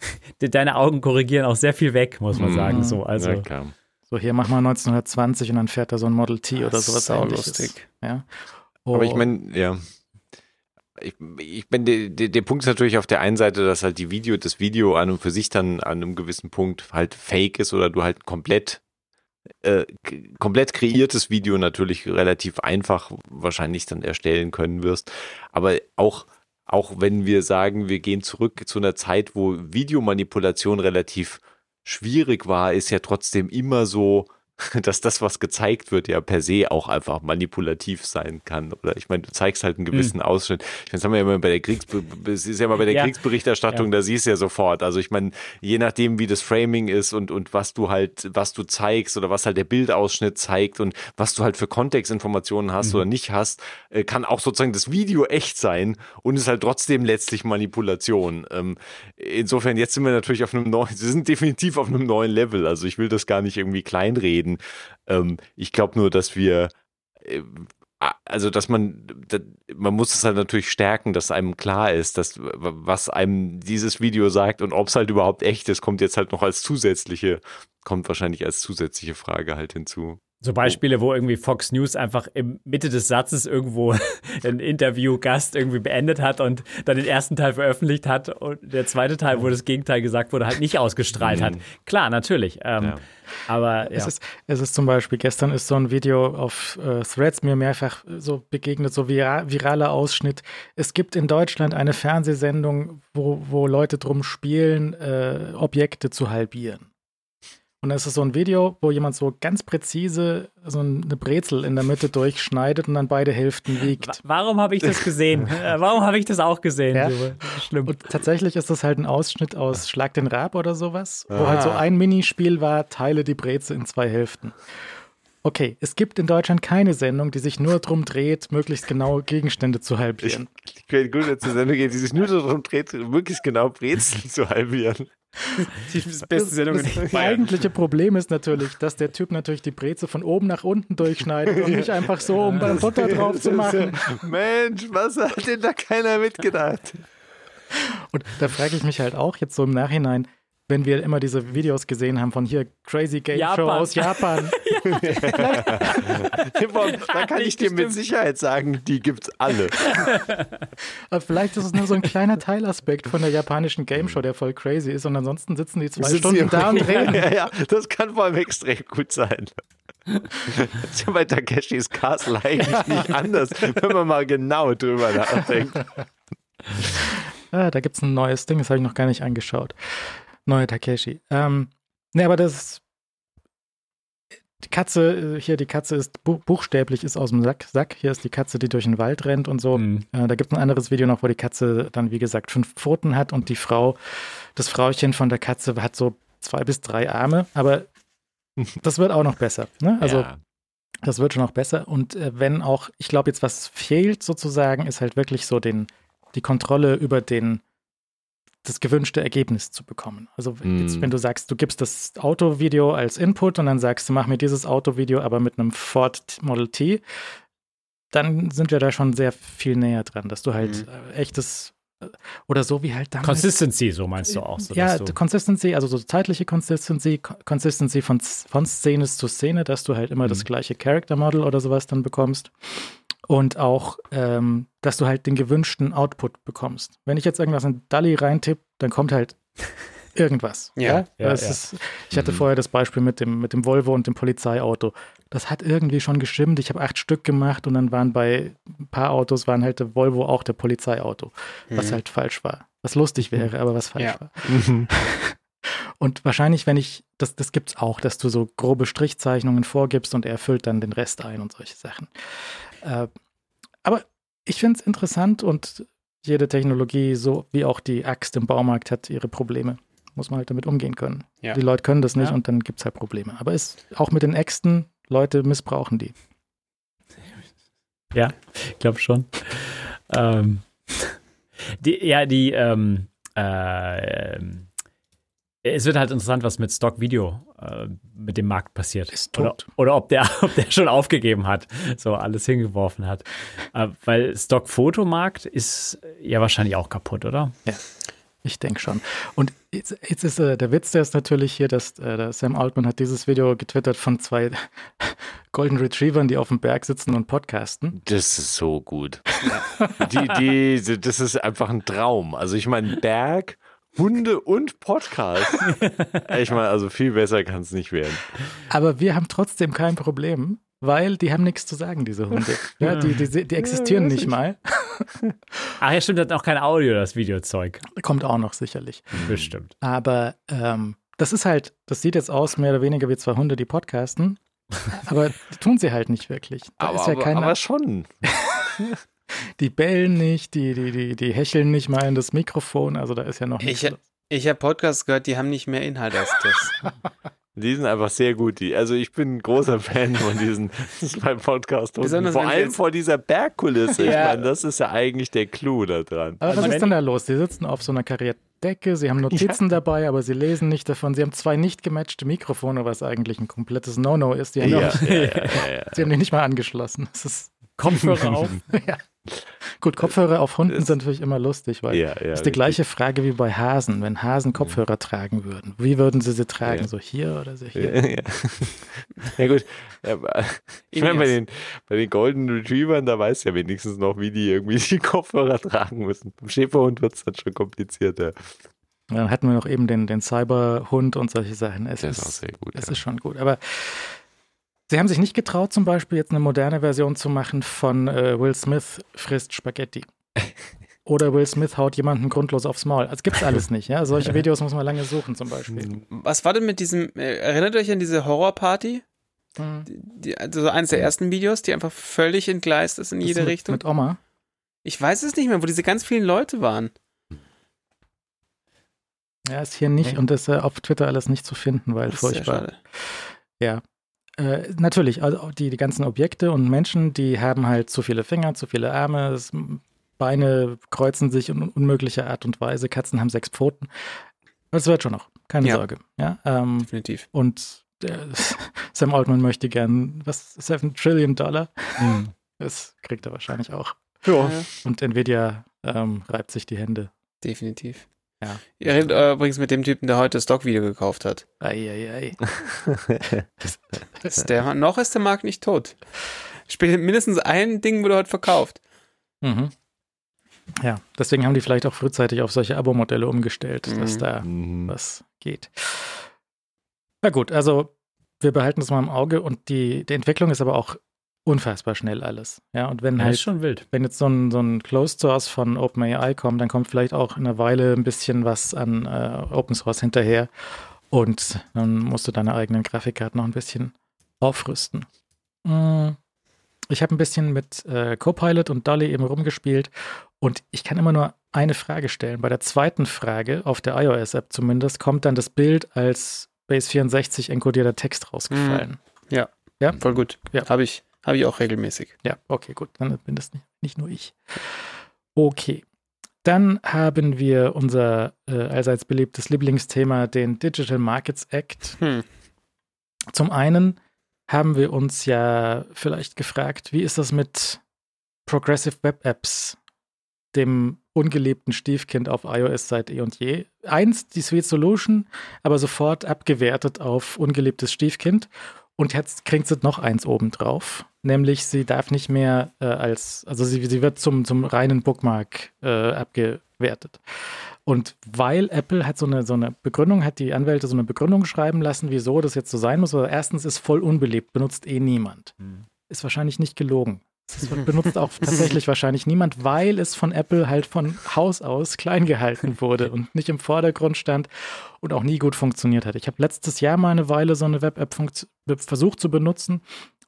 *laughs* deine Augen korrigieren auch sehr viel weg, muss man mhm. sagen. So, also. Ja, so, hier mach mal 1920 und dann fährt da so ein Model T oder sowas. Auch lustig. Ja. Oh. Aber ich meine, ja. Ich, ich bin der, der, der Punkt ist natürlich auf der einen Seite, dass halt die Video, das Video an und für sich dann an einem gewissen Punkt halt fake ist oder du halt komplett äh, komplett kreiertes Video natürlich relativ einfach wahrscheinlich dann erstellen können wirst. Aber auch auch wenn wir sagen, wir gehen zurück zu einer Zeit, wo Videomanipulation relativ schwierig war, ist ja trotzdem immer so, *laughs* dass das, was gezeigt wird, ja per se auch einfach manipulativ sein kann. Oder ich meine, du zeigst halt einen hm. gewissen mhm. Ausschnitt. Ich meine, das haben wir ja immer bei der Kriegsbe ist ja immer bei der ja. Kriegsberichterstattung, ja. da siehst du ja sofort. Also ich meine, je nachdem, wie das Framing ist und, und was du halt, was du zeigst oder was halt der Bildausschnitt zeigt und was du halt für Kontextinformationen hast mhm. oder nicht hast, äh, kann auch sozusagen das Video echt sein und ist halt trotzdem letztlich Manipulation. Ähm, insofern, jetzt sind wir natürlich auf einem neuen, *laughs* wir sind definitiv auf einem neuen Level. Also ich will das gar nicht irgendwie kleinreden reden. Ähm, ich glaube nur, dass wir äh, also dass man man muss es halt natürlich stärken, dass einem klar ist, dass was einem dieses Video sagt und ob es halt überhaupt echt ist, kommt jetzt halt noch als zusätzliche kommt wahrscheinlich als zusätzliche Frage halt hinzu. So Beispiele, wo irgendwie Fox News einfach im Mitte des Satzes irgendwo *laughs* ein Interview-Gast irgendwie beendet hat und dann den ersten Teil veröffentlicht hat und der zweite Teil, wo das Gegenteil gesagt wurde, halt nicht ausgestrahlt hat. Mhm. Klar, natürlich. Ähm, ja. Aber ja. es, ist, es ist zum Beispiel, gestern ist so ein Video auf äh, Threads mir mehrfach so begegnet, so vira viraler Ausschnitt. Es gibt in Deutschland eine Fernsehsendung, wo, wo Leute drum spielen, äh, Objekte zu halbieren. Und es ist so ein Video, wo jemand so ganz präzise so eine Brezel in der Mitte durchschneidet und dann beide Hälften wiegt. Warum habe ich das gesehen? *laughs* Äh, warum habe ich das auch gesehen? Ja. Schlimm. Und tatsächlich ist das halt ein Ausschnitt aus Schlag den Rab oder sowas, wo halt so ah. ein Minispiel war, teile die Brezel in zwei Hälften. Okay, es gibt in Deutschland keine Sendung, die sich nur darum dreht, möglichst genau Gegenstände zu halbieren. Ich, ich könnte gut zur Sendung gehen, die sich nur darum dreht, möglichst genau Brezeln zu halbieren. *laughs* Die beste Sendung das, das eigentliche Problem ist natürlich, dass der Typ natürlich die Breze von oben nach unten durchschneidet und *laughs* nicht einfach so, um beim Butter *laughs* drauf zu machen. Mensch, was hat denn da keiner mitgedacht? Und da frage ich mich halt auch jetzt so im Nachhinein, wenn wir immer diese Videos gesehen haben von hier Crazy Game Japan. Show aus Japan. *laughs* *laughs* da kann ich dir mit Sicherheit sagen, die gibt's alle. *laughs* Aber vielleicht ist es nur so ein kleiner Teilaspekt von der japanischen Game Show, der voll crazy ist und ansonsten sitzen die zwei sitzen Stunden da und reden. Ja, ja, das kann vor allem extrem gut sein. Das ist ja bei Takeshis Castle eigentlich nicht anders, wenn man mal genau drüber nachdenkt. Ah, da gibt es ein neues Ding, das habe ich noch gar nicht angeschaut. Neue Takeshi. Ähm, ne, aber das die Katze, äh, hier die Katze ist bu buchstäblich ist aus dem Sack, Sack. Hier ist die Katze, die durch den Wald rennt und so. Mhm. Äh, da gibt es ein anderes Video noch, wo die Katze dann, wie gesagt, fünf Pfoten hat und die Frau, das Frauchen von der Katze hat so zwei bis drei Arme, aber *laughs* das wird auch noch besser. Ne? Also ja. das wird schon noch besser. Und äh, wenn auch, ich glaube jetzt, was fehlt sozusagen, ist halt wirklich so den, die Kontrolle über den, das gewünschte Ergebnis zu bekommen. Also jetzt, Mm. wenn du sagst, du gibst das Autovideo als Input und dann sagst du, mach mir dieses Autovideo aber mit einem Ford Model T, dann sind wir da schon sehr viel näher dran, dass du halt äh, echtes oder so wie halt damals. Consistency, so meinst du auch. So, ja, du, Consistency, also so zeitliche Consistency, Co- Consistency von, von Szene zu Szene, dass du halt immer Mhm. das gleiche Character Model oder sowas dann bekommst. Und auch, ähm, dass du halt den gewünschten Output bekommst. Wenn ich jetzt irgendwas in DALI reintippe, dann kommt halt *laughs* irgendwas. Ja, ja, das ja. Ist, ich hatte Mhm. vorher das Beispiel mit dem, mit dem Volvo und dem Polizeiauto. Das hat irgendwie schon gestimmt. Ich habe acht Stück gemacht und dann waren bei ein paar Autos waren halt der Volvo auch der Polizeiauto, was Mhm. halt falsch war. Was lustig wäre, aber was falsch Ja. war. Mhm. *laughs* Und wahrscheinlich, wenn ich, das, das gibt es auch, dass du so grobe Strichzeichnungen vorgibst und er füllt dann den Rest ein und solche Sachen. Äh, aber ich finde es interessant und jede Technologie, so wie auch die Axt im Baumarkt, hat ihre Probleme. Muss man halt damit umgehen können. Ja. Die Leute können das nicht Ja. und dann gibt es halt Probleme. Aber ist auch mit den Äxten, Leute missbrauchen die. Ja, ich glaube schon. Ähm, die, ja, die, ähm, äh, es wird halt interessant, was mit Stock Video äh, mit dem Markt passiert. Ist Oder, tot. oder ob, der, *laughs* ob der schon aufgegeben hat, so alles hingeworfen hat. Äh, weil Stock Fotomarkt ist ja wahrscheinlich auch kaputt, oder? Ich denke schon. Und jetzt, jetzt ist äh, der Witz, der ist natürlich hier, dass äh, Sam Altman hat dieses Video getwittert von zwei *laughs* Golden Retrievern, die auf dem Berg sitzen und podcasten. Das ist so gut. Die, die, das ist einfach ein Traum. Also ich meine, Berg, Hunde und Podcast. *laughs* Ich meine, also viel besser kann es nicht werden. Aber wir haben trotzdem kein Problem, weil die haben nichts zu sagen, diese Hunde. *laughs* Ja, die, die, die existieren weiß nicht ich. mal. *laughs* Ach ja, stimmt, das hat auch kein Audio, das Videozeug. Kommt auch noch sicherlich. Bestimmt. Aber ähm, das ist halt, das sieht jetzt aus mehr oder weniger wie zwei Hunde, die podcasten. *laughs* Aber tun sie halt nicht wirklich. Da Aber, ist ja aber, keiner, aber schon. *laughs* die bellen nicht, die, die, die, die hecheln nicht mal in das Mikrofon. Also da ist ja noch nichts. Ich, los. ich habe Podcasts gehört, die haben nicht mehr Inhalt als das. Die sind einfach sehr gut. Die, also ich bin ein großer *laughs* Fan von diesen zwei Podcasts. Vor allem vor dieser Bergkulisse. Ich Ja. meine, das ist ja eigentlich der Clou da dran. Aber was Also ist wenn denn da los? Sie sitzen auf so einer karierten Decke, sie haben *laughs* Notizen dabei, aber sie lesen nicht davon. Sie haben zwei nicht gematchte Mikrofone, was eigentlich ein komplettes No-No ist. Die haben, Ja, auch, ja, ja, *laughs* ja, ja. sie haben die nicht mal angeschlossen. Das ist Kopfhörer auf. Gut. Kopfhörer auf Hunden sind natürlich immer lustig, weil Ja, ja, das ist die gleiche Frage wie bei Hasen. Wenn Hasen Kopfhörer tragen würden, wie würden sie sie tragen? Ja. So hier oder so hier? Ja, ja. ja gut. *laughs* Ich meine, bei den, bei den Golden Retrievern, da weiß ja wenigstens noch, wie die irgendwie die Kopfhörer tragen müssen. Beim Schäferhund wird es dann schon komplizierter. Dann hatten wir noch eben den, den Cyberhund und solche Sachen. Es Das ist, ist auch sehr gut. Es ja. ist schon gut. Aber sie haben sich nicht getraut, zum Beispiel jetzt eine moderne Version zu machen von äh, Will Smith frisst Spaghetti. *laughs* Oder Will Smith haut jemanden grundlos aufs Maul. Das gibt's alles nicht, ja. Solche Videos muss man lange suchen, zum Beispiel. Was war denn mit diesem, äh, erinnert euch an diese Horrorparty? Mhm. Die, also so eines der ersten Videos, die einfach völlig entgleist ist in Das jede mit, Richtung? Mit Oma. Ich weiß es nicht mehr, wo diese ganz vielen Leute waren. Ja, ist hier nicht Okay. und ist äh, auf Twitter alles nicht zu finden, weil Das ist sehr furchtbar. schade. Ja. Äh, natürlich, also die, die ganzen Objekte und Menschen, die haben halt zu viele Finger, zu viele Arme, es, Beine kreuzen sich in unmöglicher Art und Weise, Katzen haben sechs Pfoten. Das wird schon noch, keine Ja. Sorge. Ja, ähm, Definitiv. und der, *laughs* Sam Altman möchte gern, was, 7 Trillion Dollar? Hm. *laughs* Das kriegt er wahrscheinlich auch. Ja. Und Nvidia ähm, reibt sich die Hände. Definitiv. Ja. Ihr redet äh, übrigens mit dem Typen, der heute das Stock-Video gekauft hat. Eieiei. Ist *laughs* der, noch ist der Markt nicht tot. Spielt mindestens ein Ding wurde heute verkauft. Mhm. Ja, deswegen haben die vielleicht auch frühzeitig auf solche Abo-Modelle umgestellt, dass Mhm. da Mhm. was geht. Na gut, also wir behalten das mal im Auge und die, die Entwicklung ist aber auch unfassbar schnell alles. Ja, und wenn Ja, halt ist schon wild. wenn jetzt so ein, so ein Closed Source von OpenAI kommt, dann kommt vielleicht auch in einer Weile ein bisschen was an äh, Open Source hinterher und dann musst du deine eigenen Grafikkarten noch ein bisschen aufrüsten. Mm, ich habe ein bisschen mit äh, Copilot und Dolly eben rumgespielt und ich kann immer nur eine Frage stellen. Bei der zweiten Frage, auf der iOS-App zumindest, kommt dann das Bild als Base 64 enkodierter Text rausgefallen. Ja. Ja? Voll gut. Ja. Habe ich, hab ich auch regelmäßig. Ja, okay, gut. Dann bin das nicht, nicht nur ich. Okay. Dann haben wir unser äh, allseits beliebtes Lieblingsthema, den Digital Markets Act. Hm. Zum einen haben wir uns ja vielleicht gefragt, wie ist das mit Progressive Web Apps, dem ungeliebten Stiefkind auf iOS seit eh und je. Eins, die Sweet Solution, aber sofort abgewertet auf ungeliebtes Stiefkind. Und jetzt kriegt sie noch eins obendrauf, nämlich sie darf nicht mehr äh, als, also sie, sie wird zum, zum reinen Bookmark äh, abgewertet. Und weil Apple hat so eine, so eine Begründung, hat die Anwälte so eine Begründung schreiben lassen, wieso das jetzt so sein muss. Also erstens ist voll unbeliebt, benutzt eh niemand. Ist wahrscheinlich nicht gelogen. Das wird *laughs* benutzt auch tatsächlich wahrscheinlich niemand, weil es von Apple halt von Haus aus klein gehalten wurde und nicht im Vordergrund stand und auch nie gut funktioniert hat. Ich habe letztes Jahr mal eine Weile so eine Web-App versucht zu benutzen,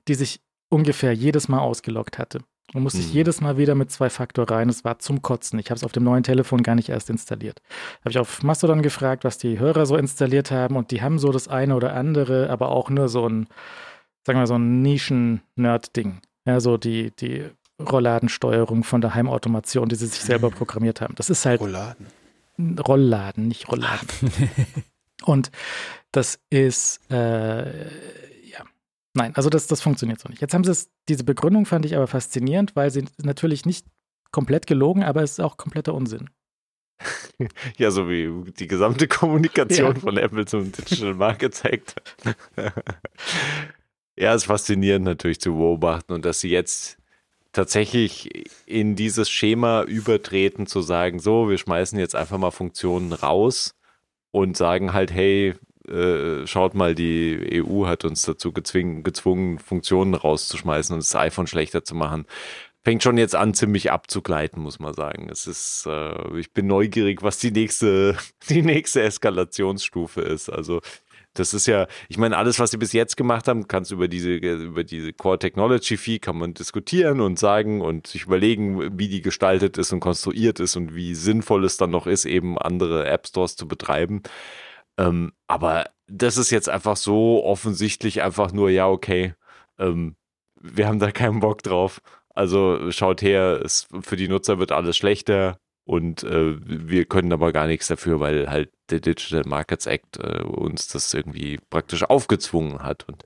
die sich ungefähr jedes Mal ausgeloggt hatte. Man musste Mhm. jedes Mal wieder mit zwei Faktor rein. Es war zum Kotzen. Ich habe es auf dem neuen Telefon gar nicht erst installiert. Habe ich auf Mastodon gefragt, was die Hörer so installiert haben und die haben so das eine oder andere, aber auch nur so ein, sagen wir mal, so ein Nischen-Nerd-Ding. Ja, so die, die Rollladensteuerung von der Heimautomation, die sie sich selber *laughs* programmiert haben. Das ist halt Rouladen. Rollladen, nicht Rollladen. Und das ist, äh, nein, also das, das funktioniert so nicht. Jetzt haben sie es, diese Begründung fand ich aber faszinierend, weil sie natürlich nicht komplett gelogen, aber es ist auch kompletter Unsinn. *laughs* Ja, so wie die gesamte Kommunikation *laughs* Ja. von Apple zum Digital Markets *laughs* Act. ja, es ist faszinierend natürlich zu beobachten und dass sie jetzt tatsächlich in dieses Schema übertreten, zu sagen, so, wir schmeißen jetzt einfach mal Funktionen raus und sagen halt, hey, äh, schaut mal, die EU hat uns dazu gezwungen, Funktionen rauszuschmeißen und das iPhone schlechter zu machen. Fängt schon jetzt an, ziemlich abzugleiten, muss man sagen. Es ist, äh, ich bin neugierig, was die nächste, *laughs* die nächste Eskalationsstufe ist. Also, das ist ja, ich meine, alles, was sie bis jetzt gemacht haben, kannst über diese, über diese Core Technology Fee kann man diskutieren und sagen und sich überlegen, wie die gestaltet ist und konstruiert ist und wie sinnvoll es dann noch ist, eben andere App Stores zu betreiben. Ähm, aber das ist jetzt einfach so offensichtlich einfach nur, ja, okay, ähm, wir haben da keinen Bock drauf. Also schaut her, es, für die Nutzer wird alles schlechter und äh, wir können aber gar nichts dafür, weil halt der Digital Markets Act äh, uns das irgendwie praktisch aufgezwungen hat. Und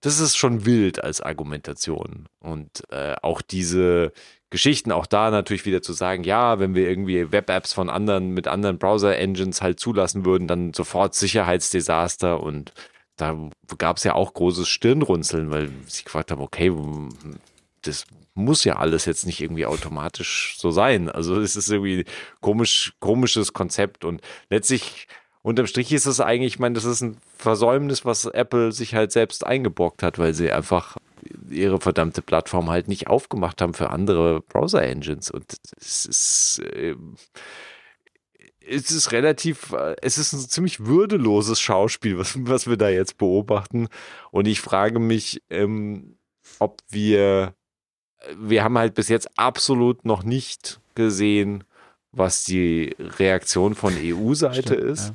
das ist schon wild als Argumentation. Und äh, auch diese Geschichten, auch da natürlich wieder zu sagen, ja, wenn wir irgendwie Web-Apps von anderen mit anderen Browser-Engines halt zulassen würden, dann sofort Sicherheitsdesaster und da gab es ja auch großes Stirnrunzeln, weil sie gefragt haben, okay, das muss ja alles jetzt nicht irgendwie automatisch so sein. Also es ist irgendwie komisch, komisches Konzept und letztlich unterm Strich ist es eigentlich, ich meine, das ist ein Versäumnis, was Apple sich halt selbst eingebrockt hat, weil sie einfach ihre verdammte Plattform halt nicht aufgemacht haben für andere Browser-Engines und es ist äh, es ist relativ, äh, es ist ein ziemlich würdeloses Schauspiel, was, was wir da jetzt beobachten. Und ich frage mich, ähm, ob wir, wir haben halt bis jetzt absolut noch nicht gesehen, was die Reaktion von EU-Seite ist.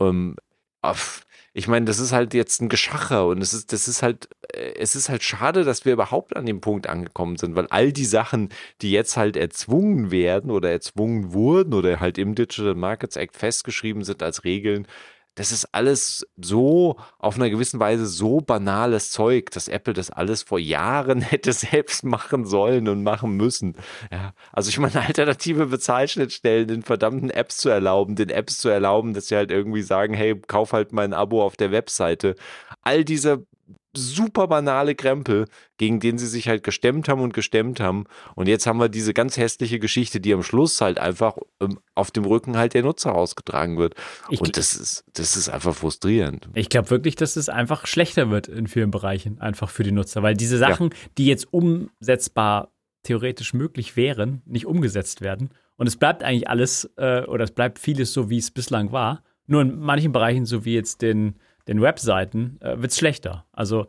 ja. Ähm, auf- ich meine, das ist halt jetzt ein Geschacher und es ist, das ist halt, äh, es ist halt schade, dass wir überhaupt an dem Punkt angekommen sind, weil all die Sachen, die jetzt halt erzwungen werden oder erzwungen wurden oder halt im Digital Markets Act festgeschrieben sind als Regeln, das ist alles so auf einer gewissen Weise so banales Zeug, dass Apple das alles vor Jahren *laughs* hätte selbst machen sollen und machen müssen. Ja, also ich meine, *laughs* alternative Bezahlschnittstellen in verdammten Apps zu erlauben, den Apps zu erlauben, dass sie halt irgendwie sagen, hey, kauf halt mein Abo auf der Webseite. All diese super banale Krempel, gegen den sie sich halt gestemmt haben und gestemmt haben. Und jetzt haben wir diese ganz hässliche Geschichte, die am Schluss halt einfach ähm, auf dem Rücken halt der Nutzer ausgetragen wird. Ich, und das ist, das ist einfach frustrierend. ich glaube wirklich, dass es einfach schlechter wird in vielen Bereichen, einfach für die Nutzer, weil diese Sachen, die jetzt umsetzbar theoretisch möglich wären, nicht umgesetzt werden. Und es bleibt eigentlich alles, äh, oder es bleibt vieles so, wie es bislang war. Nur in manchen Bereichen, so wie jetzt den den Webseiten, äh, wird es schlechter. Also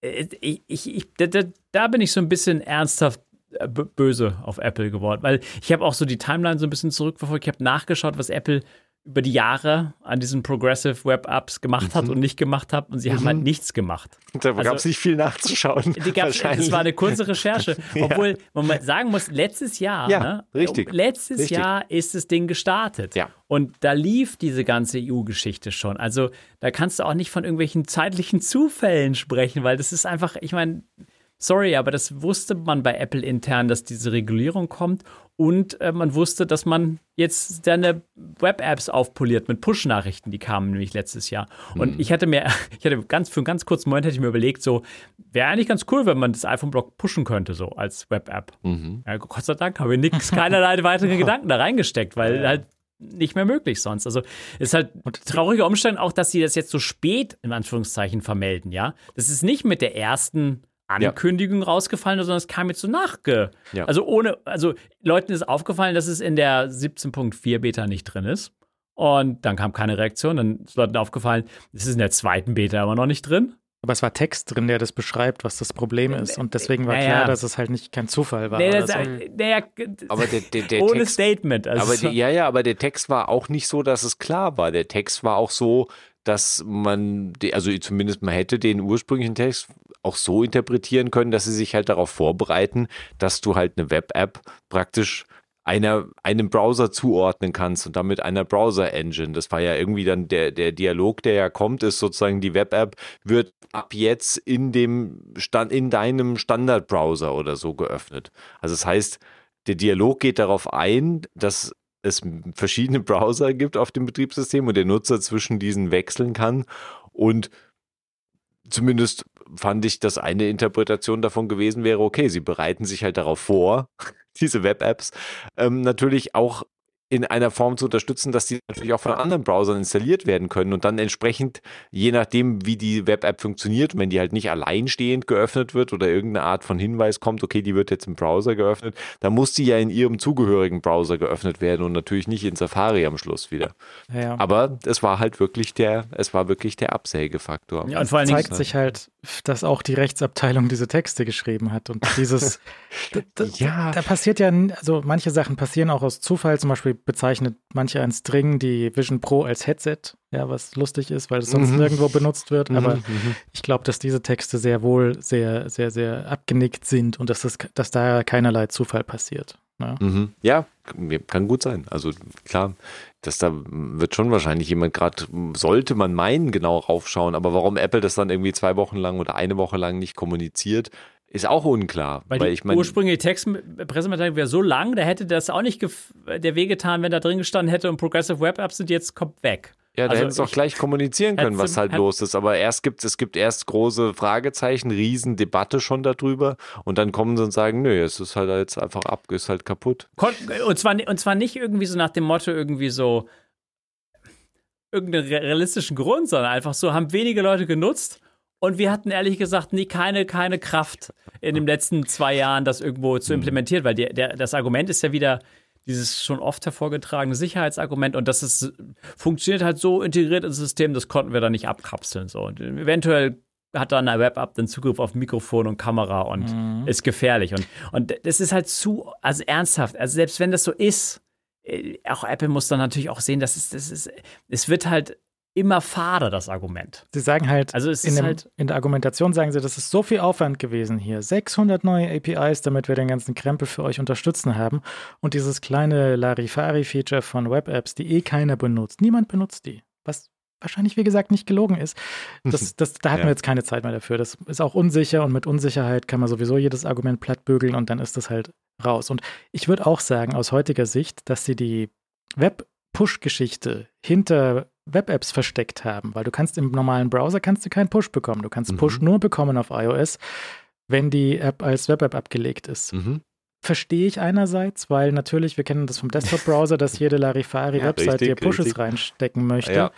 äh, ich, ich, da, da bin ich so ein bisschen ernsthaft äh, böse auf Apple geworden, weil ich habe auch so die Timeline so ein bisschen zurückverfolgt. Ich habe nachgeschaut, was Apple über die Jahre an diesen Progressive Web Apps gemacht hat mhm. und nicht gemacht hat und sie mhm. haben halt nichts gemacht. Da also, gab es nicht viel nachzuschauen. Die gab's, das war eine kurze Recherche. *laughs* Obwohl ja. man sagen muss, letztes Jahr, ja, ne, richtig. letztes richtig. Jahr ist das Ding gestartet. Ja. Und da lief diese ganze EU-Geschichte schon. Also da kannst du auch nicht von irgendwelchen zeitlichen Zufällen sprechen, weil das ist einfach, ich meine, sorry, aber das wusste man bei Apple intern, dass diese Regulierung kommt und äh, man wusste, dass man jetzt seine Web-Apps aufpoliert mit Push-Nachrichten, die kamen nämlich letztes Jahr. Und mhm. ich hatte mir, *laughs* ich hatte ganz für einen ganz kurzen Moment hätte ich mir überlegt, so wäre eigentlich ganz cool, wenn man das iPhone-Block pushen könnte, so als Web-App. Mhm. Ja, Gott sei Dank habe ich nichts, *laughs* keinerlei weitere Gedanken da reingesteckt, weil halt nicht mehr möglich sonst. Also ist halt traurige Umstand auch, dass sie das jetzt so spät in Anführungszeichen vermelden, ja. Das ist nicht mit der ersten Ankündigung ja. rausgefallen, sondern es kam jetzt so nachge. Ja. Also ohne, also Leuten ist aufgefallen, dass es in der 17.4 Beta nicht drin ist. Und dann kam keine Reaktion. Dann ist Leuten aufgefallen, es ist in der zweiten Beta aber noch nicht drin. Aber es war Text drin, der das beschreibt, was das Problem ist. Und deswegen war naja. klar, dass es halt nicht kein Zufall war. Naja, so. naja, aber der, der, der *laughs* ohne Text, Statement. Also aber die, ja, ja, aber der Text war auch nicht so, dass es klar war. Der Text war auch so, dass man, also zumindest man hätte den ursprünglichen Text auch so interpretieren können, dass sie sich halt darauf vorbereiten, dass du halt eine Web-App praktisch einer, einem Browser zuordnen kannst und damit einer Browser-Engine. Das war ja irgendwie dann der, der Dialog, der ja kommt, ist sozusagen die Web-App wird ab jetzt in dem Stand, in deinem Standard-Browser oder so geöffnet. Also das heißt, der Dialog geht darauf ein, dass es verschiedene *laughs* Browser gibt auf dem Betriebssystem und der Nutzer zwischen diesen wechseln kann. Und zumindest fand ich, dass eine Interpretation davon gewesen wäre, okay, sie bereiten sich halt darauf vor, *laughs* diese Web-Apps ähm, natürlich auch in einer Form zu unterstützen, dass die natürlich auch von anderen Browsern installiert werden können und dann entsprechend, je nachdem, wie die Web-App funktioniert, wenn die halt nicht alleinstehend geöffnet wird oder irgendeine Art von Hinweis kommt, okay, die wird jetzt im Browser geöffnet, dann muss die ja in ihrem zugehörigen Browser geöffnet werden und natürlich nicht in Safari am Schluss wieder. Ja. Aber es war halt wirklich der, es war wirklich der Absägefaktor. Ja, und vor allem zeigt sich halt, dass auch die Rechtsabteilung diese Texte geschrieben hat und dieses, *laughs* da, ja. da passiert ja, also manche Sachen passieren auch aus Zufall, zum Beispiel bezeichnet manche ein String die Vision Pro als Headset, ja, was lustig ist, weil es sonst mhm. nirgendwo benutzt wird. Aber mhm. mhm. ich glaube, dass diese Texte sehr wohl sehr, sehr, sehr abgenickt sind und dass, das, dass da keinerlei Zufall passiert. Ja. Mhm. ja, kann gut sein. Also klar, dass da wird schon wahrscheinlich jemand gerade, sollte man meinen, genau raufschauen. Aber warum Apple das dann irgendwie zwei Wochen lang oder eine Woche lang nicht kommuniziert, ist auch unklar. Weil, weil die ich mein, ursprüngliche Textpressemitteilung wäre so lang, da hätte das auch nicht der Weh getan, wenn da drin gestanden hätte und Progressive Web Apps sind jetzt kommt weg. Ja, da also hätten sie auch gleich kommunizieren können, was halt los ist. Aber erst gibt es gibt erst große Fragezeichen, Riesendebatte schon darüber und dann kommen sie und sagen, nö, es ist halt jetzt einfach ab, ist halt kaputt. Und zwar, und zwar nicht irgendwie so nach dem Motto irgendwie so irgendeinen realistischen Grund, sondern einfach so haben wenige Leute genutzt und wir hatten ehrlich gesagt nie keine, keine Kraft in den letzten zwei Jahren, das irgendwo zu mhm. implementieren, weil der, der, das Argument ist ja wieder dieses schon oft hervorgetragene Sicherheitsargument und das ist, funktioniert halt so integriert ins System, das konnten wir da nicht abkapseln. So. Und eventuell hat dann eine Web-App den Zugriff auf Mikrofon und Kamera und mhm. ist gefährlich. Und, und das ist halt zu, also ernsthaft, also selbst wenn das so ist, äh, auch Apple muss dann natürlich auch sehen, dass es, das ist, es wird halt immer fader, das Argument. Sie sagen halt, also in, dem, halt in, der Argumentation sagen sie, das ist so viel Aufwand gewesen hier. 600 neue APIs, damit wir den ganzen Krempel für euch unterstützen haben. Und dieses kleine Larifari-Feature von Web-Apps, die eh keiner benutzt. Niemand benutzt die. Was wahrscheinlich, wie gesagt, nicht gelogen ist. Das, das, da hatten ja. wir jetzt keine Zeit mehr dafür. Das ist auch unsicher und mit Unsicherheit kann man sowieso jedes Argument plattbügeln und dann ist das halt raus. Und ich würde auch sagen, aus heutiger Sicht, dass sie die Web-Push-Geschichte hinter Web-Apps versteckt haben, weil du kannst im normalen Browser kannst du keinen Push bekommen. Du kannst mhm. Push nur bekommen auf iOS, wenn die App als Web-App abgelegt ist. Mhm. Verstehe ich einerseits, weil natürlich, wir kennen das vom Desktop-Browser, dass jede Larifari-Website ja, dir Pushes richtig. reinstecken möchte. Ja.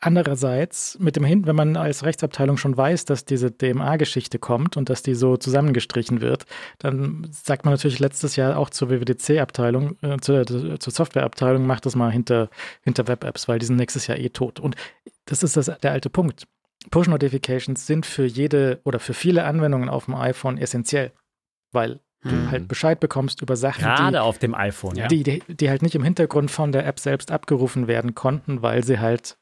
Andererseits, mit dem Hin wenn man als Rechtsabteilung schon weiß, dass diese DMA-Geschichte kommt und dass die so zusammengestrichen wird, dann sagt man natürlich letztes Jahr auch zur WWDC-Abteilung, äh, zur, zur Softwareabteilung, macht das mal hinter, hinter Web-Apps, weil die sind nächstes Jahr eh tot. Und das ist das, der alte Punkt. Push-Notifications sind für jede oder für viele Anwendungen auf dem iPhone essentiell, weil du Mhm. halt Bescheid bekommst über Sachen, Gerade die, auf dem iPhone, ja. die, die, die halt nicht im Hintergrund von der App selbst abgerufen werden konnten, weil sie halt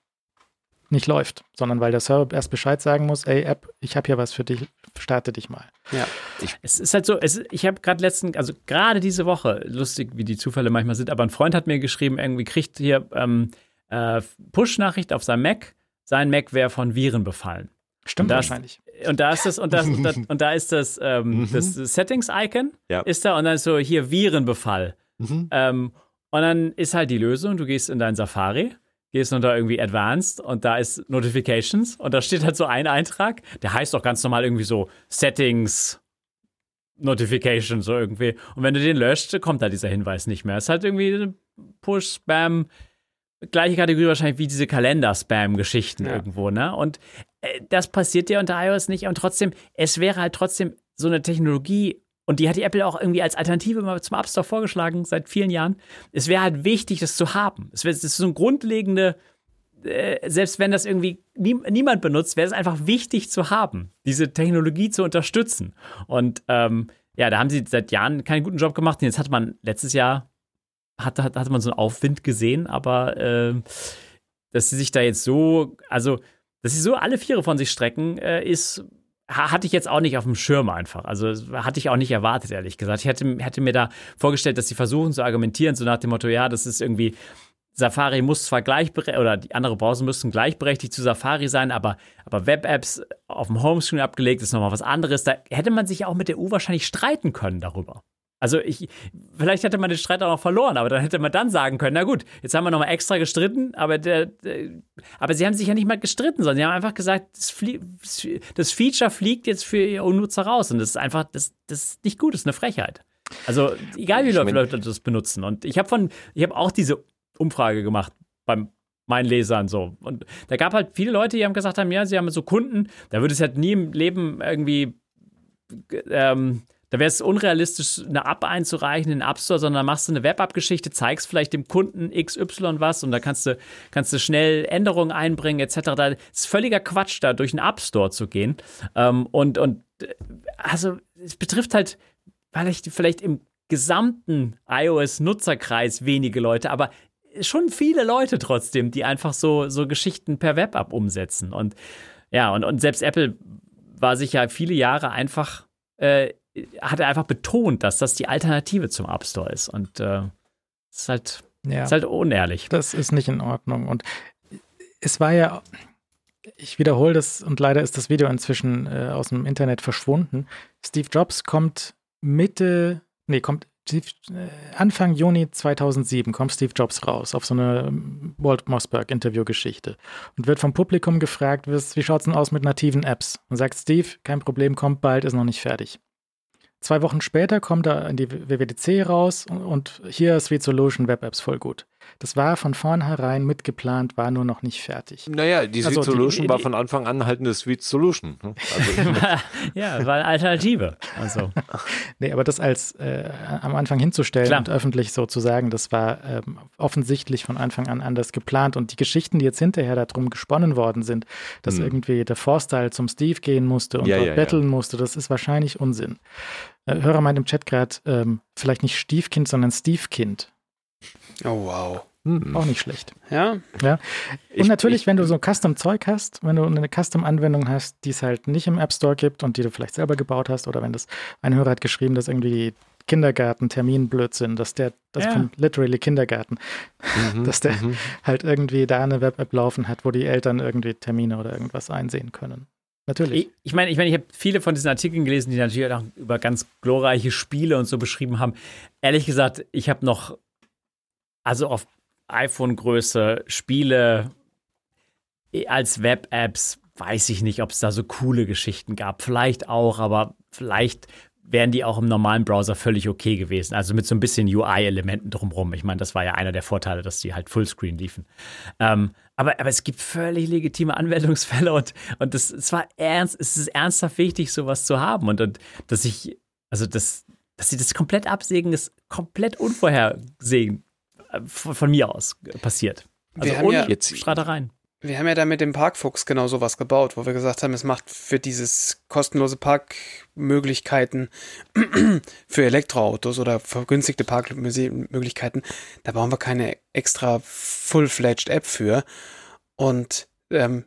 nicht läuft, sondern weil der Server erst Bescheid sagen muss, ey App, ich habe hier was für dich, starte dich mal. Ja. Es ist halt so, es, ich habe gerade letzten, also gerade diese Woche, lustig, wie die Zufälle manchmal sind, aber ein Freund hat mir geschrieben, irgendwie kriegt hier ähm, äh, Push-Nachricht auf seinem Mac, sein Mac wäre von Viren befallen. Stimmt Das- wahrscheinlich. Und da ist das, und, das, und, das, und da ist das, ähm, das Settings-Icon, Ja. ist da, und dann ist so hier Virenbefall. Mhm. Ähm, und dann ist halt die Lösung, du gehst in dein Safari, gehst unter irgendwie Advanced und da ist Notifications und da steht halt so ein Eintrag, der heißt doch ganz normal irgendwie so Settings Notifications so irgendwie. Und wenn du den löscht, kommt da dieser Hinweis nicht mehr. Es ist halt irgendwie Push, Spam, gleiche Kategorie wahrscheinlich wie diese Kalender-Spam-Geschichten Ja. irgendwo, ne? Und äh, das passiert dir unter iOS nicht. Und trotzdem, es wäre halt trotzdem so eine Technologie, und die hat die Apple auch irgendwie als Alternative mal zum App Store vorgeschlagen seit vielen Jahren. Es wäre halt wichtig, das zu haben. Es wäre das ist so ein grundlegende, äh, selbst wenn das irgendwie nie, niemand benutzt, wäre es einfach wichtig zu haben, diese Technologie zu unterstützen. Und ähm, ja, da haben sie seit Jahren keinen guten Job gemacht. Und jetzt hat man letztes Jahr hatte, hatte man so einen Aufwind gesehen, aber äh, dass sie sich da jetzt so, also dass sie so alle Viere von sich strecken, äh, ist hatte ich jetzt auch nicht auf dem Schirm einfach. Also hatte ich auch nicht erwartet, ehrlich gesagt. Ich hätte, hätte mir da vorgestellt, dass sie versuchen zu argumentieren, so nach dem Motto, ja, das ist irgendwie, Safari muss zwar gleichberechtigt, oder die anderen Browser müssten gleichberechtigt zu Safari sein, aber, aber Web-Apps auf dem Homescreen abgelegt ist nochmal was anderes. Da hätte man sich auch mit der EU wahrscheinlich streiten können darüber. Also ich, vielleicht hätte man den Streit auch noch verloren, aber dann hätte man dann sagen können, na gut, jetzt haben wir nochmal extra gestritten, aber der, der, aber sie haben sich ja nicht mal gestritten, sondern sie haben einfach gesagt, das, flie- das Feature fliegt jetzt für ihr Nutzer raus und das ist einfach, das, das ist nicht gut, das ist eine Frechheit. Also egal wie Leute, Leute das benutzen und ich habe von, ich habe auch diese Umfrage gemacht beim meinen Lesern so und da gab halt viele Leute, die haben gesagt haben, ja, sie haben so Kunden, da würde es halt nie im Leben irgendwie ähm, da wäre es unrealistisch, eine App einzureichen in den App Store, sondern machst du eine Web-App-Geschichte, zeigst vielleicht dem Kunden XY was und da kannst du, kannst du schnell Änderungen einbringen, etc. Da ist völliger Quatsch, da durch einen App Store zu gehen. Ähm, und, und äh, also es betrifft halt vielleicht, vielleicht im gesamten iOS-Nutzerkreis wenige Leute, aber schon viele Leute trotzdem, die einfach so, so Geschichten per Web-App umsetzen. Und ja, und, und selbst Apple war sich ja viele Jahre einfach, äh, hat er einfach betont, dass das die Alternative zum App Store ist. Und äh, es ist halt, Ja. ist halt unehrlich. Das ist nicht in Ordnung. Und es war ja, ich wiederhole das und leider ist das Video inzwischen äh, aus dem Internet verschwunden. Steve Jobs kommt Mitte, nee, kommt Steve, äh, Anfang Juni 2007 kommt Steve Jobs raus auf so eine ähm, Walt Mossberg Interviewgeschichte und wird vom Publikum gefragt, wie wie schaut's denn aus mit nativen Apps? Und sagt Steve, kein Problem, kommt bald, ist noch nicht fertig. Zwei Wochen später kommt er in die WWDC raus und, und hier Sweet Solution Web Apps voll gut. Das war von vornherein mitgeplant, war nur noch nicht fertig. Naja, die Sweet Also die- Solution war die- von Anfang an halt eine Sweet Solution. ne? Also, *laughs* ja, war eine Alternative. Also, *laughs* Nee, aber das als äh, am Anfang hinzustellen Klar. und öffentlich so zu sagen, das war ähm, offensichtlich von Anfang an anders geplant. Und die Geschichten, die jetzt hinterher darum gesponnen worden sind, dass Hm. irgendwie der Vorstyle zum Steve gehen musste und Ja, dort ja, ja. betteln musste, das ist wahrscheinlich Unsinn. Äh, Hörer meint im Chat gerade, ähm, vielleicht nicht Stiefkind, sondern Stevekind. Oh, wow. hm. Auch nicht schlecht. Ja, Ich- und natürlich, ich- wenn du so Custom-Zeug hast, wenn du eine Custom-Anwendung hast, die es halt nicht im App Store gibt und die du vielleicht selber gebaut hast, oder wenn das ein Hörer hat geschrieben, dass irgendwie Kindergarten, Terminblödsinn, dass der, das Ja. von literally Kindergarten, Mhm, *laughs* dass der mhm. halt irgendwie da eine Web-App laufen hat, wo die Eltern irgendwie Termine oder irgendwas einsehen können. Natürlich. ich ich meine, ich, mein, ich habe viele von diesen Artikeln gelesen, die natürlich auch über ganz glorreiche Spiele und so beschrieben haben. Ehrlich gesagt, ich habe noch, also auf iPhone-Größe Spiele als Web-Apps, weiß ich nicht, ob es da so coole Geschichten gab. Vielleicht auch, aber vielleicht wären die auch im normalen Browser völlig okay gewesen. Also mit so ein bisschen UI-Elementen drumherum. Ich meine, das war ja einer der Vorteile, dass die halt Fullscreen liefen. Ähm, aber, aber es gibt völlig legitime Anwendungsfälle und, und das, es war ernst, es ist ernsthaft wichtig, sowas zu haben. Und, und dass ich, also das, dass sie das komplett absägen, ist komplett unvorhergesehen äh, von, von mir aus passiert. Also Wir haben ohne ja jetzt- Streitereien. Wir haben ja da mit dem Parkfuchs genau sowas gebaut, wo wir gesagt haben, es macht für dieses kostenlose Parkmöglichkeiten *clears throat* für Elektroautos oder vergünstigte Parkmöglichkeiten, da brauchen wir keine extra full-fledged App für. Und ähm,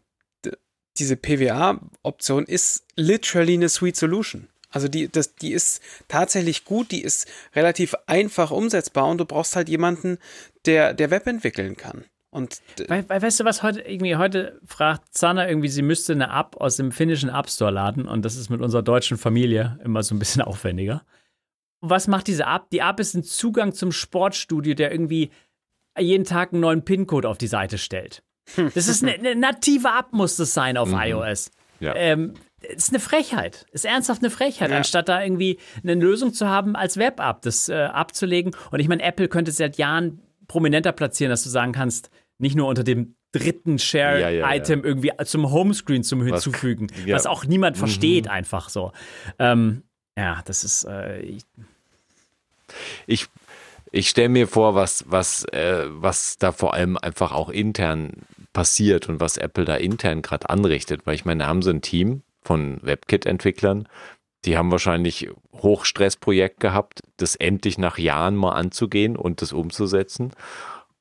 diese PWA-Option ist literally eine Sweet Solution. Also die, das, die ist tatsächlich gut, die ist relativ einfach umsetzbar und du brauchst halt jemanden, der, der Web entwickeln kann. Und weil, weil, weißt du, was heute irgendwie heute fragt Zana irgendwie, sie müsste eine App aus dem finnischen App Store laden und das ist mit unserer deutschen Familie immer so ein bisschen *laughs* aufwendiger. Und was macht diese App? Die App ist ein Zugang zum Sportstudio, der irgendwie jeden Tag einen neuen PIN-Code auf die Seite stellt. *laughs* Das ist eine, eine native App, muss das sein auf mhm. iOS. Ja. Ähm, ist eine Frechheit. Ist ernsthaft eine Frechheit, ja. anstatt da irgendwie eine Lösung zu haben, als Web-App das äh, abzulegen. Und ich meine, Apple könnte seit Jahren prominenter platzieren, dass du sagen kannst, nicht nur unter dem dritten Share-Item ja, ja, irgendwie zum Homescreen zum hinzufügen, was, was auch niemand mhm. versteht, einfach so. Ähm, ja, das ist. Äh, ich, ich, ich stelle mir vor, was, was, äh, was da vor allem einfach auch intern passiert und was Apple da intern gerade anrichtet, weil ich meine, da haben sie ein Team von WebKit-Entwicklern, die haben wahrscheinlich Hochstressprojekt gehabt, das endlich nach Jahren mal anzugehen und das umzusetzen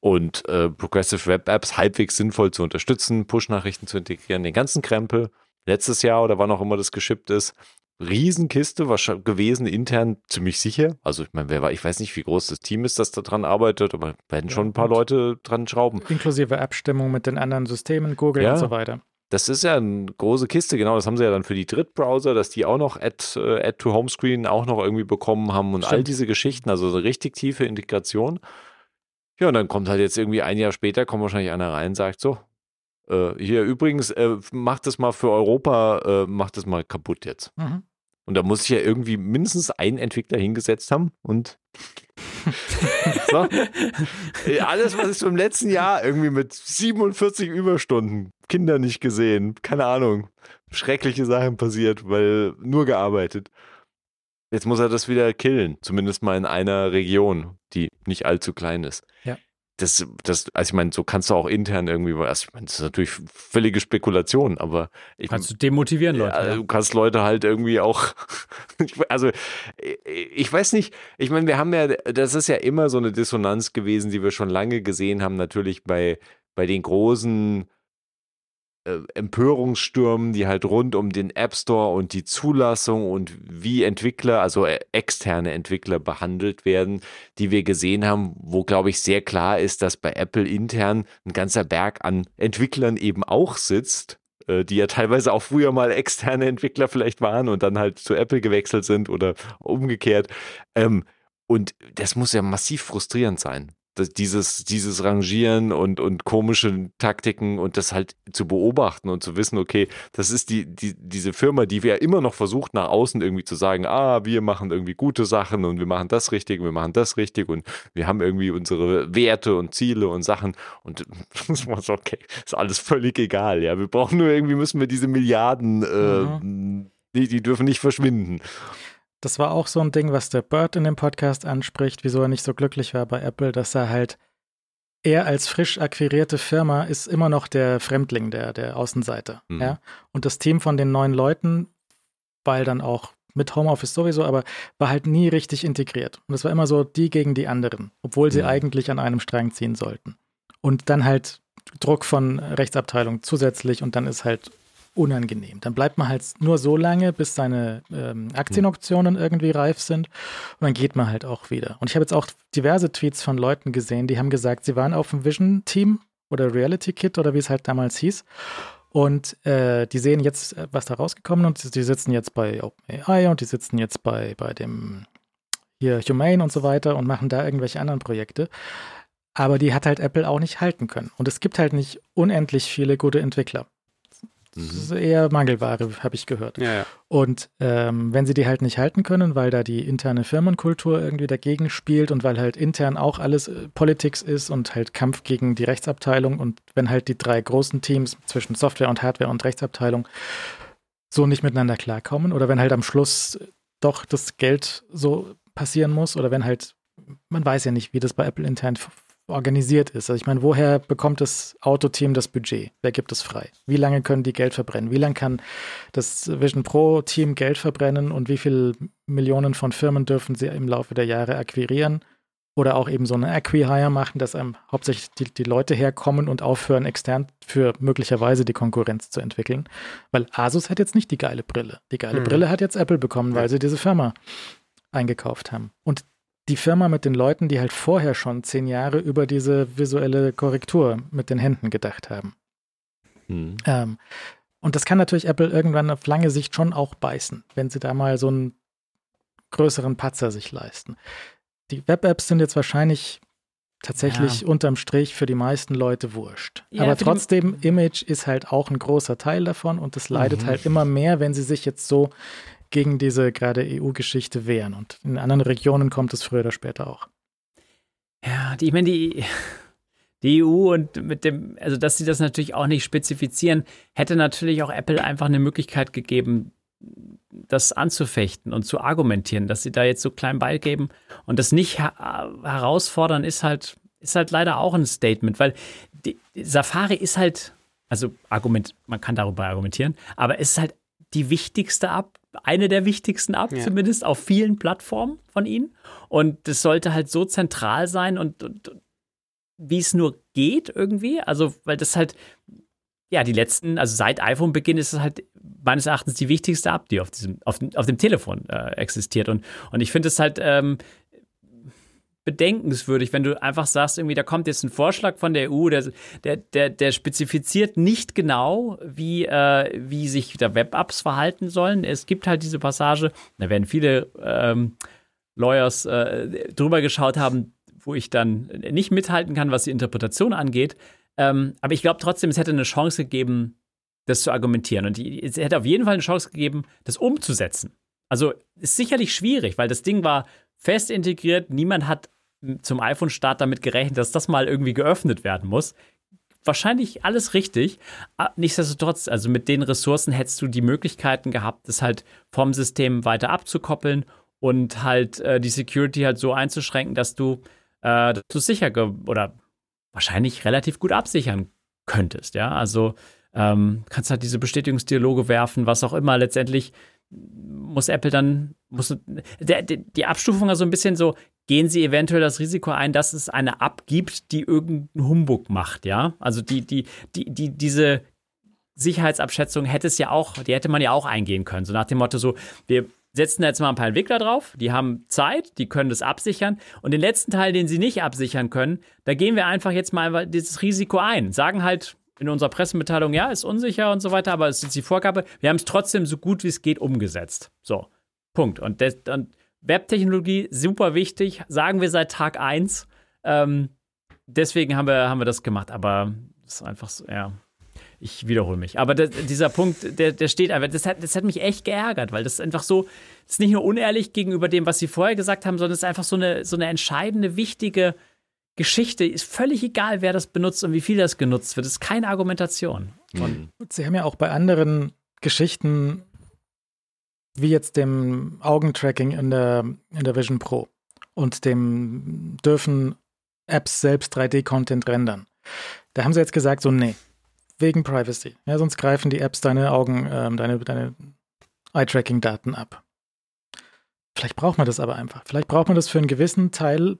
und äh, Progressive Web Apps halbwegs sinnvoll zu unterstützen, Push-Nachrichten zu integrieren, den ganzen Krempel. Letztes Jahr oder wann auch immer das geschippt ist, Riesenkiste gewesen, intern ziemlich sicher. Also ich meine, wer war, ich weiß nicht, wie groß das Team ist, das da dran arbeitet, aber werden schon ein paar Leute dran schrauben. Inklusive Abstimmung mit den anderen Systemen, Google ja, und so weiter. Das ist ja eine große Kiste, genau. Das haben sie ja dann für die Drittbrowser, dass die auch noch Add, äh, Add to Homescreen auch noch irgendwie bekommen haben und Stimmt. all diese Geschichten. Also so richtig tiefe Integration. Ja, und dann kommt halt jetzt irgendwie ein Jahr später, kommt wahrscheinlich einer rein und sagt so, äh, hier übrigens, äh, macht das mal für Europa, äh, macht das mal kaputt jetzt. Mhm. Und da muss ich ja irgendwie mindestens einen Entwickler hingesetzt haben und *laughs* so. Alles, was ist im letzten Jahr irgendwie mit 47 Überstunden, Kinder nicht gesehen, keine Ahnung, schreckliche Sachen passiert, weil nur gearbeitet. Jetzt muss er das wieder killen, zumindest mal in einer Region, die nicht allzu klein ist. Ja. Das, das, also ich meine, so kannst du auch intern irgendwie, also ich meine, das ist natürlich völlige Spekulation, aber ich, kannst du demotivieren Leute. Ja, ja. Du kannst Leute halt irgendwie auch, *laughs* also ich weiß nicht, ich meine, wir haben ja, das ist ja immer so eine Dissonanz gewesen, die wir schon lange gesehen haben, natürlich bei, bei den großen äh, Empörungsstürmen, die halt rund um den App Store und die Zulassung und wie Entwickler, also äh, externe Entwickler behandelt werden, die wir gesehen haben, wo, glaube ich, sehr klar ist, dass bei Apple intern ein ganzer Berg an Entwicklern eben auch sitzt, äh, die ja teilweise auch früher mal externe Entwickler vielleicht waren und dann halt zu Apple gewechselt sind oder umgekehrt. Ähm, und das muss ja massiv frustrierend sein, dieses, dieses Rangieren und, und komische Taktiken und das halt zu beobachten und zu wissen, okay, das ist die, die, diese Firma, die wir ja immer noch versucht, nach außen irgendwie zu sagen, ah, wir machen irgendwie gute Sachen und wir machen das richtig und wir machen das richtig und wir haben irgendwie unsere Werte und Ziele und Sachen und *laughs* das so, okay, ist alles völlig egal, ja. Wir brauchen nur irgendwie, müssen wir diese Milliarden, äh, mhm. die, die dürfen nicht verschwinden. Das war auch so ein Ding, was der Bird in dem Podcast anspricht, wieso er nicht so glücklich war bei Apple, dass er halt, er als frisch akquirierte Firma ist immer noch der Fremdling, der, der Außenseiter. Mhm. Ja? Und das Team von den neuen Leuten, weil dann auch mit Homeoffice sowieso, aber war halt nie richtig integriert. Und es war immer so die gegen die anderen, obwohl sie mhm. eigentlich an einem Strang ziehen sollten. Und dann halt Druck von Rechtsabteilung zusätzlich und dann ist halt unangenehm. Dann bleibt man halt nur so lange, bis seine ähm, Aktienoptionen irgendwie reif sind und dann geht man halt auch wieder. Und ich habe jetzt auch diverse Tweets von Leuten gesehen, die haben gesagt, sie waren auf dem Vision-Team oder Reality Kit oder wie es halt damals hieß. Und äh, die sehen jetzt, äh, was da rausgekommen ist und die sitzen jetzt bei OpenAI und die sitzen jetzt bei, bei dem hier Humane und so weiter und machen da irgendwelche anderen Projekte. Aber die hat halt Apple auch nicht halten können. Und es gibt halt nicht unendlich viele gute Entwickler. Das ist eher Mangelware, habe ich gehört. Ja, ja. Und ähm, wenn sie die halt nicht halten können, weil da die interne Firmenkultur irgendwie dagegen spielt und weil halt intern auch alles äh, Politics ist und halt Kampf gegen die Rechtsabteilung und wenn halt die drei großen Teams zwischen Software und Hardware und Rechtsabteilung so nicht miteinander klarkommen oder wenn halt am Schluss doch das Geld so passieren muss oder wenn halt, man weiß ja nicht, wie das bei Apple intern organisiert ist. Also ich meine, woher bekommt das Autoteam das Budget? Wer gibt es frei? Wie lange können die Geld verbrennen? Wie lange kann das Vision Pro Team Geld verbrennen und wie viele Millionen von Firmen dürfen sie im Laufe der Jahre akquirieren? Oder auch eben so eine Acquihire machen, dass einem hauptsächlich die, die Leute herkommen und aufhören, extern für möglicherweise die Konkurrenz zu entwickeln. Weil Asus hat jetzt nicht die geile Brille. Die geile hm. Brille hat jetzt Apple bekommen, weil sie diese Firma eingekauft haben. Und die Firma mit den Leuten, die halt vorher schon zehn Jahre über diese visuelle Korrektur mit den Händen gedacht haben. Hm. Ähm, und das kann natürlich Apple irgendwann auf lange Sicht schon auch beißen, wenn sie da mal so einen größeren Patzer sich leisten. Die Web-Apps sind jetzt wahrscheinlich tatsächlich ja. unterm Strich für die meisten Leute wurscht. Ja, Aber trotzdem, Image ist halt auch ein großer Teil davon und es leidet mhm. halt immer mehr, wenn sie sich jetzt so gegen diese gerade EU-Geschichte wehren. Und in anderen Regionen kommt es früher oder später auch. Ja, die, ich meine, die, die EU und mit dem, also dass sie das natürlich auch nicht spezifizieren, hätte natürlich auch Apple einfach eine Möglichkeit gegeben, das anzufechten und zu argumentieren, dass sie da jetzt so klein beigeben und das nicht herausfordern, ist halt, ist halt leider auch ein Statement, weil die, Safari ist halt, also Argument, man kann darüber argumentieren, aber es ist halt die wichtigste App, eine der wichtigsten App ja. zumindest auf vielen Plattformen von ihnen. Und das sollte halt so zentral sein und, und wie es nur geht irgendwie. Also, weil das halt, ja, die letzten, also seit iPhone-Beginn ist es halt meines Erachtens die wichtigste App, die auf diesem, auf, auf dem Telefon äh, existiert. Und, und ich finde es halt, ähm, bedenkenswürdig, wenn du einfach sagst, irgendwie, da kommt jetzt ein Vorschlag von der EU, der, der, der, der spezifiziert nicht genau, wie, äh, wie sich da Web-Apps verhalten sollen. Es gibt halt diese Passage, da werden viele ähm, Lawyers äh, drüber geschaut haben, wo ich dann nicht mithalten kann, was die Interpretation angeht. Ähm, aber ich glaube trotzdem, es hätte eine Chance gegeben, das zu argumentieren. Und es hätte auf jeden Fall eine Chance gegeben, das umzusetzen. Also ist sicherlich schwierig, weil das Ding war fest integriert. Niemand hat zum iPhone-Start damit gerechnet, dass das mal irgendwie geöffnet werden muss. Wahrscheinlich alles richtig. Ah, nichtsdestotrotz, also mit den Ressourcen hättest du die Möglichkeiten gehabt, das halt vom System weiter abzukoppeln und halt äh, die Security halt so einzuschränken, dass du, äh, dass sicher oder wahrscheinlich relativ gut absichern könntest. Ja, also ähm, kannst halt diese Bestätigungsdialoge werfen, was auch immer. Letztendlich muss Apple dann, muss, der, die Abstufung also ein bisschen so, gehen sie eventuell das Risiko ein, dass es eine abgibt, die irgendeinen Humbug macht, ja? Also die, die, die, die, diese Sicherheitsabschätzung hätte es ja auch, die hätte man ja auch eingehen können. So nach dem Motto so, wir setzen jetzt mal ein paar Entwickler drauf, die haben Zeit, die können das absichern. Und den letzten Teil, den sie nicht absichern können, da gehen wir einfach jetzt mal dieses Risiko ein. Sagen halt in unserer Pressemitteilung, ja, ist unsicher und so weiter, aber es ist die Vorgabe, wir haben es trotzdem so gut wie es geht umgesetzt. So, Punkt. Und, das, und Webtechnologie, super wichtig, sagen wir seit Tag 1. Ähm, deswegen haben wir, haben wir das gemacht, aber es ist einfach so, ja. Ich wiederhole mich. Aber das, dieser Punkt, der, der steht einfach, das hat, das hat mich echt geärgert, weil das ist einfach so, das ist nicht nur unehrlich gegenüber dem, was sie vorher gesagt haben, sondern es ist einfach so eine, so eine entscheidende, wichtige Geschichte. Ist völlig egal, wer das benutzt und wie viel das genutzt wird. Das ist keine Argumentation. Und Sie haben ja auch bei anderen Geschichten wie jetzt dem Augentracking in der, in der Vision Pro und dem dürfen Apps selbst 3D-Content rendern. Da haben sie jetzt gesagt, so nee, wegen Privacy. Ja, sonst greifen die Apps deine Augen, ähm, deine, deine Eye-Tracking-Daten ab. Vielleicht braucht man das aber einfach. Vielleicht braucht man das für einen gewissen Teil,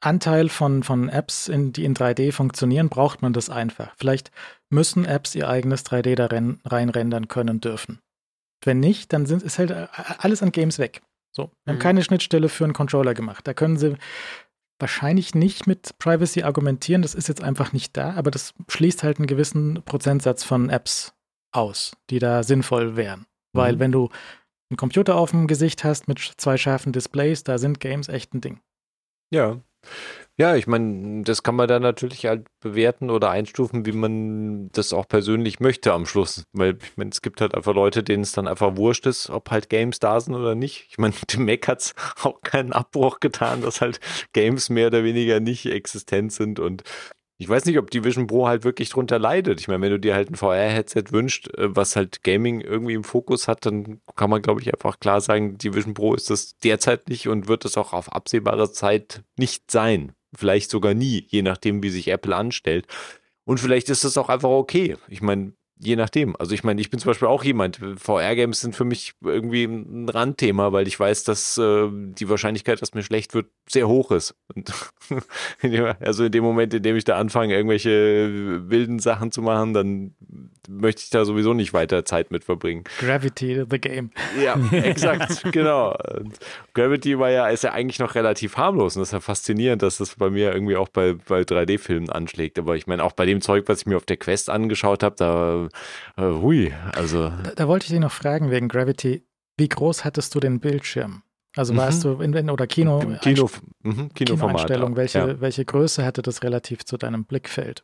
Anteil von, von Apps, in, die in 3D funktionieren, braucht man das einfach. Vielleicht müssen Apps ihr eigenes 3D da reinrendern können dürfen. Wenn nicht, dann sind, ist halt äh, alles an Games weg. So, wir mhm. haben keine Schnittstelle für einen Controller gemacht. Da können sie wahrscheinlich nicht mit Privacy argumentieren. Das ist jetzt einfach nicht da, aber das schließt halt einen gewissen Prozentsatz von Apps aus, die da sinnvoll wären. Weil mhm. wenn du einen Computer auf dem Gesicht hast mit zwei scharfen Displays, da sind Games echt ein Ding. Ja. Ja, ich meine, das kann man dann natürlich halt bewerten oder einstufen, wie man das auch persönlich möchte am Schluss. Weil ich meine, es gibt halt einfach Leute, denen es dann einfach wurscht ist, ob halt Games da sind oder nicht. Ich meine, *laughs* dem Mac hat es *laughs* auch keinen Abbruch getan, dass halt Games mehr oder weniger nicht existent sind und ich weiß nicht, ob die Vision Pro halt wirklich drunter leidet. Ich meine, wenn du dir halt ein VR-Headset wünscht, äh, was halt Gaming irgendwie im Fokus hat, dann kann man, glaube ich, einfach klar sagen, die Vision Pro ist das derzeit nicht und wird es auch auf absehbare Zeit nicht sein. Vielleicht sogar nie, je nachdem, wie sich Apple anstellt. Und vielleicht ist das auch einfach okay. Ich meine, je nachdem. Also ich meine, ich bin zum Beispiel auch jemand, VR-Games sind für mich irgendwie ein Randthema, weil ich weiß, dass äh, die Wahrscheinlichkeit, dass mir schlecht wird, sehr hoch ist. Und *laughs* also in dem Moment, in dem ich da anfange, irgendwelche wilden Sachen zu machen, dann möchte ich da sowieso nicht weiter Zeit mit verbringen. Gravity, the game. Ja, *laughs* exakt, genau. Und Gravity war ja, ist ja eigentlich noch relativ harmlos und das ist ja faszinierend, dass das bei mir irgendwie auch bei, bei 3D-Filmen anschlägt. Aber ich meine, auch bei dem Zeug, was ich mir auf der Quest angeschaut habe, da äh, hui, also. Da, da, wollte ich dich noch fragen wegen Gravity. Wie groß hattest du den Bildschirm? Also warst mhm. du in, oder Kino, Kino, mhm, Kinoeinstellung, welche, ja. welche Größe hatte das relativ zu deinem Blickfeld?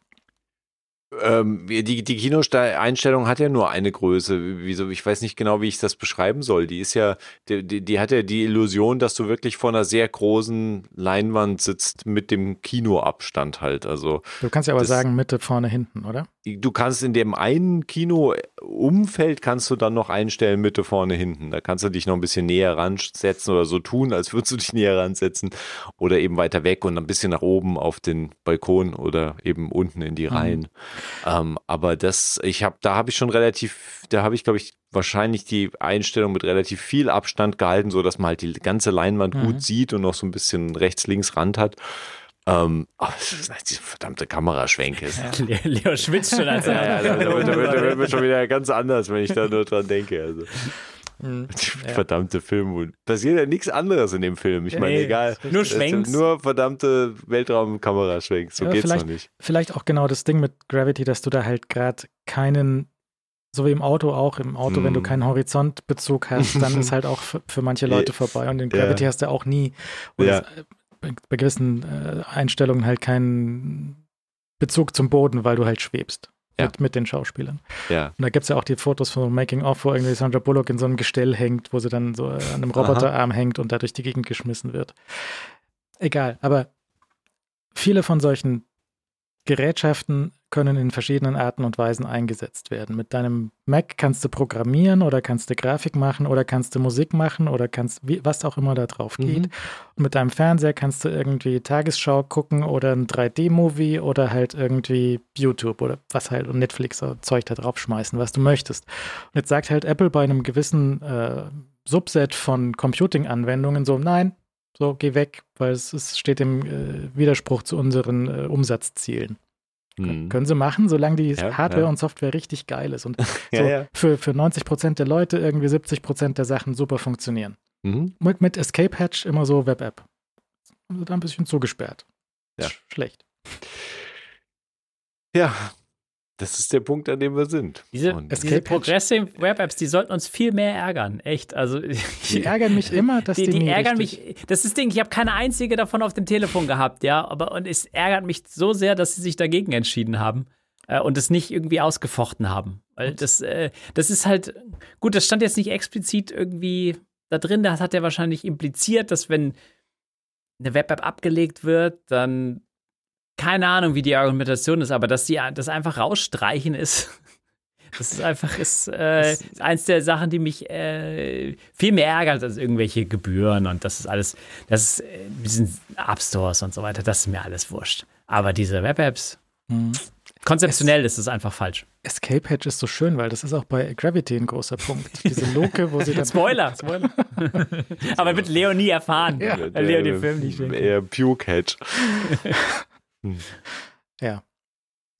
Ähm, die, die Kinoeinstellung hat ja nur eine Größe. Wieso? Ich weiß nicht genau, wie ich das beschreiben soll. Die ist ja, die, die, die hat ja die Illusion, dass du wirklich vor einer sehr großen Leinwand sitzt mit dem Kinoabstand halt. Also du kannst ja aber sagen Mitte, vorne, hinten, oder? Du kannst in dem einen Kinoumfeld kannst du dann noch einstellen Mitte, vorne, hinten. Da kannst du dich noch ein bisschen näher ransetzen oder so tun, als würdest du dich *laughs* näher ransetzen oder eben weiter weg und ein bisschen nach oben auf den Balkon oder eben unten in die mhm. Reihen. Mhm. Ähm, aber das, ich habe, da habe ich schon relativ, da habe ich, glaube ich, wahrscheinlich die Einstellung mit relativ viel Abstand gehalten, so dass man halt die ganze Leinwand mhm. gut sieht und noch so ein bisschen rechts-links Rand hat. Ähm, *laughs* oh, diese verdammte Kameraschwenke. Ja. Leo schwitzt schon. Als ja, ja, da, da, da, da, wird schon wieder ganz anders, wenn ich da nur dran denke. Also. Mhm. *laughs* Verdammte Film. Passiert ja nichts anderes in dem Film. Ich meine, nee, egal. Nur Schwenks. Nur verdammte Weltraumkameraschwenks. So ja, geht's noch nicht. Vielleicht auch genau das Ding mit Gravity, dass du da halt gerade keinen so wie im Auto auch, im Auto, mm. wenn du mhm. keinen Horizontbezug hast, dann *laughs* ist halt auch für, für manche Leute vorbei. Und in Gravity ja. hast du auch nie ja. Bei, bei gewissen äh, Einstellungen halt keinen Bezug zum Boden, weil du halt schwebst ja. mit, mit, den Schauspielern. Ja. Und da gibt es ja auch die Fotos von Making of, wo irgendwie Sandra Bullock in so einem Gestell hängt, wo sie dann so an einem Roboterarm hängt und da durch die Gegend geschmissen wird. Egal, aber viele von solchen Gerätschaften können in verschiedenen Arten und Weisen eingesetzt werden. Mit deinem Mac kannst du programmieren oder kannst du Grafik machen oder kannst du Musik machen oder kannst, wie, was auch immer da drauf geht. Mhm. Und mit deinem Fernseher kannst du irgendwie Tagesschau gucken oder ein 3D-Movie oder halt irgendwie YouTube oder was halt und Netflix oder Zeug da drauf schmeißen, was du möchtest. Und jetzt sagt halt Apple bei einem gewissen äh, Subset von Computing-Anwendungen so, nein, so, geh weg, weil es, es steht im äh, Widerspruch zu unseren äh, Umsatzzielen. Mhm. Können sie machen, solange die ja, Hardware ja. und Software richtig geil ist und *laughs* so ja, Für, für 90 Prozent der Leute irgendwie 70 Prozent der Sachen super funktionieren. Mhm. Mit, mit Escape Hatch immer so Web-App. Also da ein bisschen zugesperrt. Ja. Schlecht. Ja, das ist der Punkt, an dem wir sind. Diese, diese Progressive Web Apps, die sollten uns viel mehr ärgern. Echt. Also, *laughs* die ärgern mich immer, dass die, die, die ärgern mich. Das ist das Ding, ich habe keine einzige davon auf dem Telefon gehabt, ja. Aber und es ärgert mich so sehr, dass sie sich dagegen entschieden haben äh, und es nicht irgendwie ausgefochten haben. Weil das, äh, das ist halt, gut, das stand jetzt nicht explizit irgendwie da drin, das hat er wahrscheinlich impliziert, dass wenn eine Web-App abgelegt wird, dann keine Ahnung, wie die Argumentation ist, aber dass die das einfach rausstreichen ist, *laughs* das ist einfach ist, äh, ist eins der Sachen, die mich äh, viel mehr ärgert als irgendwelche Gebühren und das ist alles, das ist äh, diesen App Stores und so weiter, das ist mir alles wurscht. Aber diese Web-Apps, mhm. konzeptionell es, ist es einfach falsch. Escape Hatch ist so schön, weil das ist auch bei Gravity ein großer Punkt. Diese Loke, wo sie *laughs* dann. Spoiler! Spoiler. *laughs* Aber wird Leo nie erfahren, ja. weil Leo den Film nicht. Eher Puke Hatch. Hm. Ja.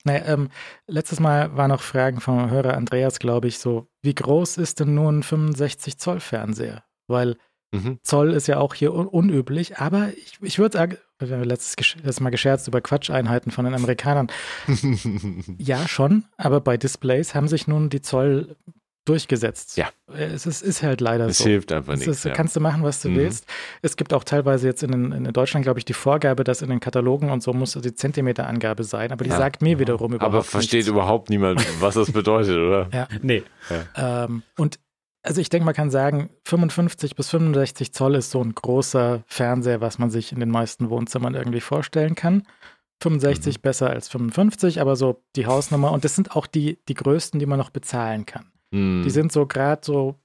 Naja, ähm, letztes Mal waren noch Fragen vom Hörer Andreas, glaube ich, so, wie groß ist denn nun ein 65 Zoll Fernseher? Weil mhm. Zoll ist ja auch hier un unüblich, aber ich, ich würde sagen, wir haben letztes, letztes Mal gescherzt über Quatscheinheiten von den Amerikanern. *laughs* ja, schon, aber bei Displays haben sich nun die Zoll durchgesetzt. Ja. Es ist, ist halt leider es so. Es hilft einfach nichts. Ja. Kannst du machen, was du mhm. willst. Es gibt auch teilweise jetzt in, in Deutschland, glaube ich, die Vorgabe, dass in den Katalogen und so muss die Zentimeterangabe sein, aber die ja. sagt mir wiederum überhaupt Aber versteht nichts. überhaupt niemand, was das bedeutet, oder? *laughs* Ja. Nee. Ja. Ähm, und also ich denke, man kann sagen, 55 bis 65 Zoll ist so ein großer Fernseher, was man sich in den meisten Wohnzimmern irgendwie vorstellen kann. 65 mhm. besser als 55, aber so die Hausnummer. Und das sind auch die, die größten, die man noch bezahlen kann. Mhm. Die sind so gerade so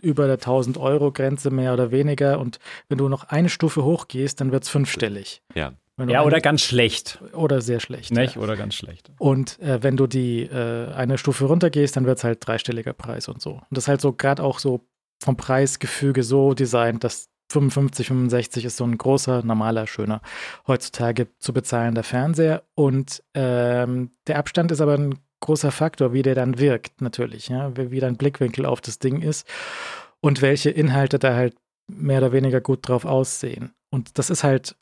über der 1000-Euro-Grenze mehr oder weniger. Und wenn du noch eine Stufe hochgehst, dann wird es fünfstellig. Ja. ja, oder ganz schlecht. Oder sehr schlecht. Nicht? Ja. Oder ganz schlecht. Und äh, wenn du die äh, eine Stufe runtergehst, dann wird es halt dreistelliger Preis und so. Und das ist halt so gerade auch so vom Preisgefüge so designt, dass 55, 65 ist so ein großer, normaler, schöner, heutzutage zu bezahlender Fernseher. Und ähm, der Abstand ist aber ein großer Faktor, wie der dann wirkt, natürlich, ja, wie, dein Blickwinkel auf das Ding ist und welche Inhalte da halt mehr oder weniger gut drauf aussehen. Und das ist halt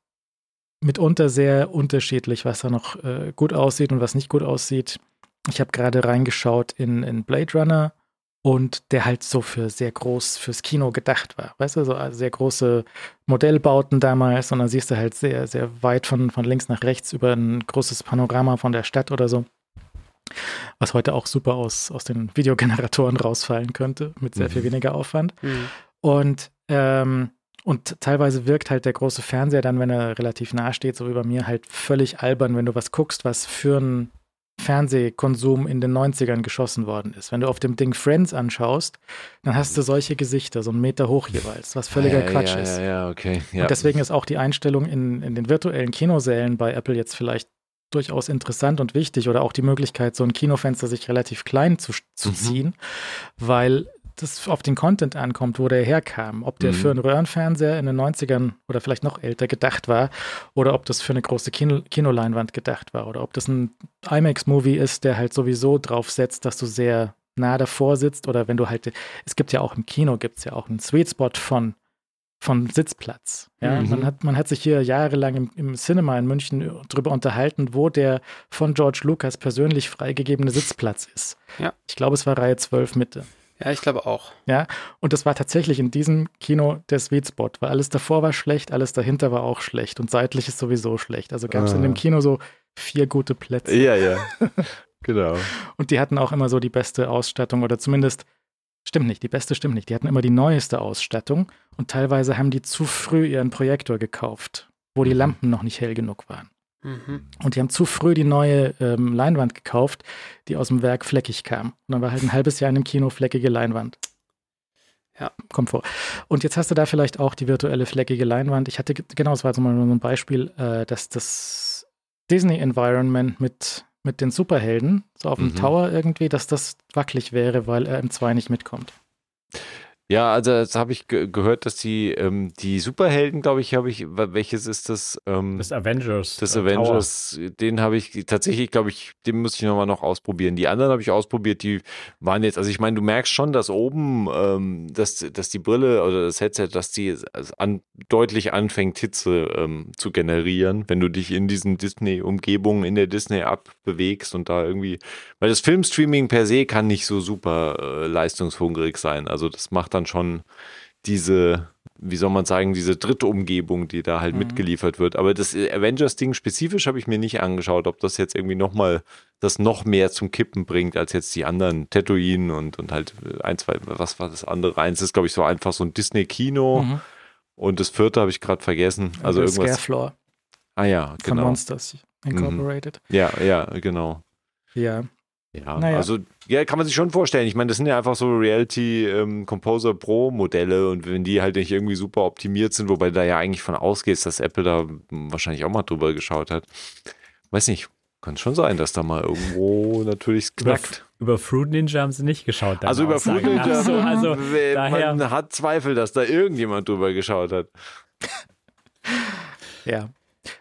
mitunter sehr unterschiedlich, was da noch äh, gut aussieht und was nicht gut aussieht. Ich habe gerade reingeschaut in, in Blade Runner und der halt so für sehr groß fürs Kino gedacht war. Weißt du, so sehr große Modellbauten damals und dann siehst du halt sehr, sehr weit von, von links nach rechts über ein großes Panorama von der Stadt oder so. Was heute auch super aus, aus den Videogeneratoren *laughs* rausfallen könnte, mit sehr mhm. viel weniger Aufwand. Mhm. Und ähm, und teilweise wirkt halt der große Fernseher dann, wenn er relativ nah steht, so wie bei mir, halt völlig albern, wenn du was guckst, was für einen Fernsehkonsum in den 90ern geschossen worden ist. Wenn du auf dem Ding Friends anschaust, dann hast du solche Gesichter, so einen Meter hoch jeweils, was völliger ja, Quatsch ja, ist. Ja, ja, okay. Und deswegen ist auch die Einstellung in, in den virtuellen Kinosälen bei Apple jetzt vielleicht durchaus interessant und wichtig oder auch die Möglichkeit, so ein Kinofenster sich relativ klein zu, zu mhm. ziehen, weil das auf den Content ankommt, wo der herkam. Ob der mhm. für einen Röhrenfernseher in den 90ern oder vielleicht noch älter gedacht war oder ob das für eine große Kino Kinoleinwand gedacht war oder ob das ein IMAX-Movie ist, der halt sowieso drauf setzt, dass du sehr nah davor sitzt oder wenn du halt, es gibt ja auch im Kino, gibt es ja auch einen Sweet Spot von von Sitzplatz. Ja, mhm. man, hat, man hat sich hier jahrelang im, im Cinema in München darüber unterhalten, wo der von George Lucas persönlich freigegebene Sitzplatz ist. Ja. Ich glaube, es war Reihe 12 Mitte. Ja, ich glaube auch. Ja, und das war tatsächlich in diesem Kino der Sweet Spot, weil alles davor war schlecht, alles dahinter war auch schlecht und seitlich ist sowieso schlecht. Also gab es ah. in dem ah. Kino so vier gute Plätze. Ja, ja. *laughs* genau. und die hatten auch immer so die beste Ausstattung oder zumindest, stimmt nicht, die beste stimmt nicht, die hatten immer die neueste Ausstattung und teilweise haben die zu früh ihren Projektor gekauft, wo die mhm. Lampen noch nicht hell genug waren. Mhm. Und die haben zu früh die neue ähm, Leinwand gekauft, die aus dem Werk fleckig kam. Und dann war halt ein halbes Jahr in dem Kino fleckige Leinwand. Ja. Kommt vor. Und jetzt hast du da vielleicht auch die virtuelle fleckige Leinwand. Ich hatte, genau, das war so mal so ein Beispiel, äh, dass das Disney-Environment mit, mit den Superhelden, so auf dem mhm. Tower irgendwie, dass das wackelig wäre, weil er im 2 nicht mitkommt. Ja, also das habe ich ge gehört, dass die ähm, die Superhelden, glaube ich, habe ich, welches ist das? Ähm, das Avengers. Das äh, Avengers, Tower. den habe ich tatsächlich, glaube ich, den muss ich nochmal noch ausprobieren. Die anderen habe ich ausprobiert, die waren jetzt, also ich meine, du merkst schon, dass oben, ähm, dass, dass die Brille oder das Headset, dass die an, deutlich anfängt, Hitze ähm, zu generieren, wenn du dich in diesen Disney-Umgebungen, in der Disney-App bewegst und da irgendwie, weil das Filmstreaming per se kann nicht so super äh, leistungshungrig sein. Also das macht dann schon diese, wie soll man sagen, diese dritte Umgebung, die da halt mhm. mitgeliefert wird. Aber das Avengers-Ding spezifisch habe ich mir nicht angeschaut, ob das jetzt irgendwie nochmal das noch mehr zum Kippen bringt als jetzt die anderen Tatooine und, und halt ein, zwei, was war das andere? Eins ist, glaube ich, so einfach so ein Disney-Kino. Mhm. Und das vierte habe ich gerade vergessen. Also irgendwas. Scarefloor. Ah ja, genau. Von Monsters Incorporated. Mhm. Ja, ja, genau. Ja. Ja, naja. also ja, kann man sich schon vorstellen. Ich meine, das sind ja einfach so Reality ähm, Composer Pro Modelle und wenn die halt nicht irgendwie super optimiert sind, wobei da ja eigentlich von ausgehst, dass Apple da wahrscheinlich auch mal drüber geschaut hat. Weiß nicht, kann schon sein, dass da mal irgendwo *laughs* natürlich knackt. Über, über Fruit Ninja haben sie nicht geschaut. Also über Fruit Ninja, so, also *laughs* man daher. hat Zweifel, dass da irgendjemand drüber geschaut hat. ja,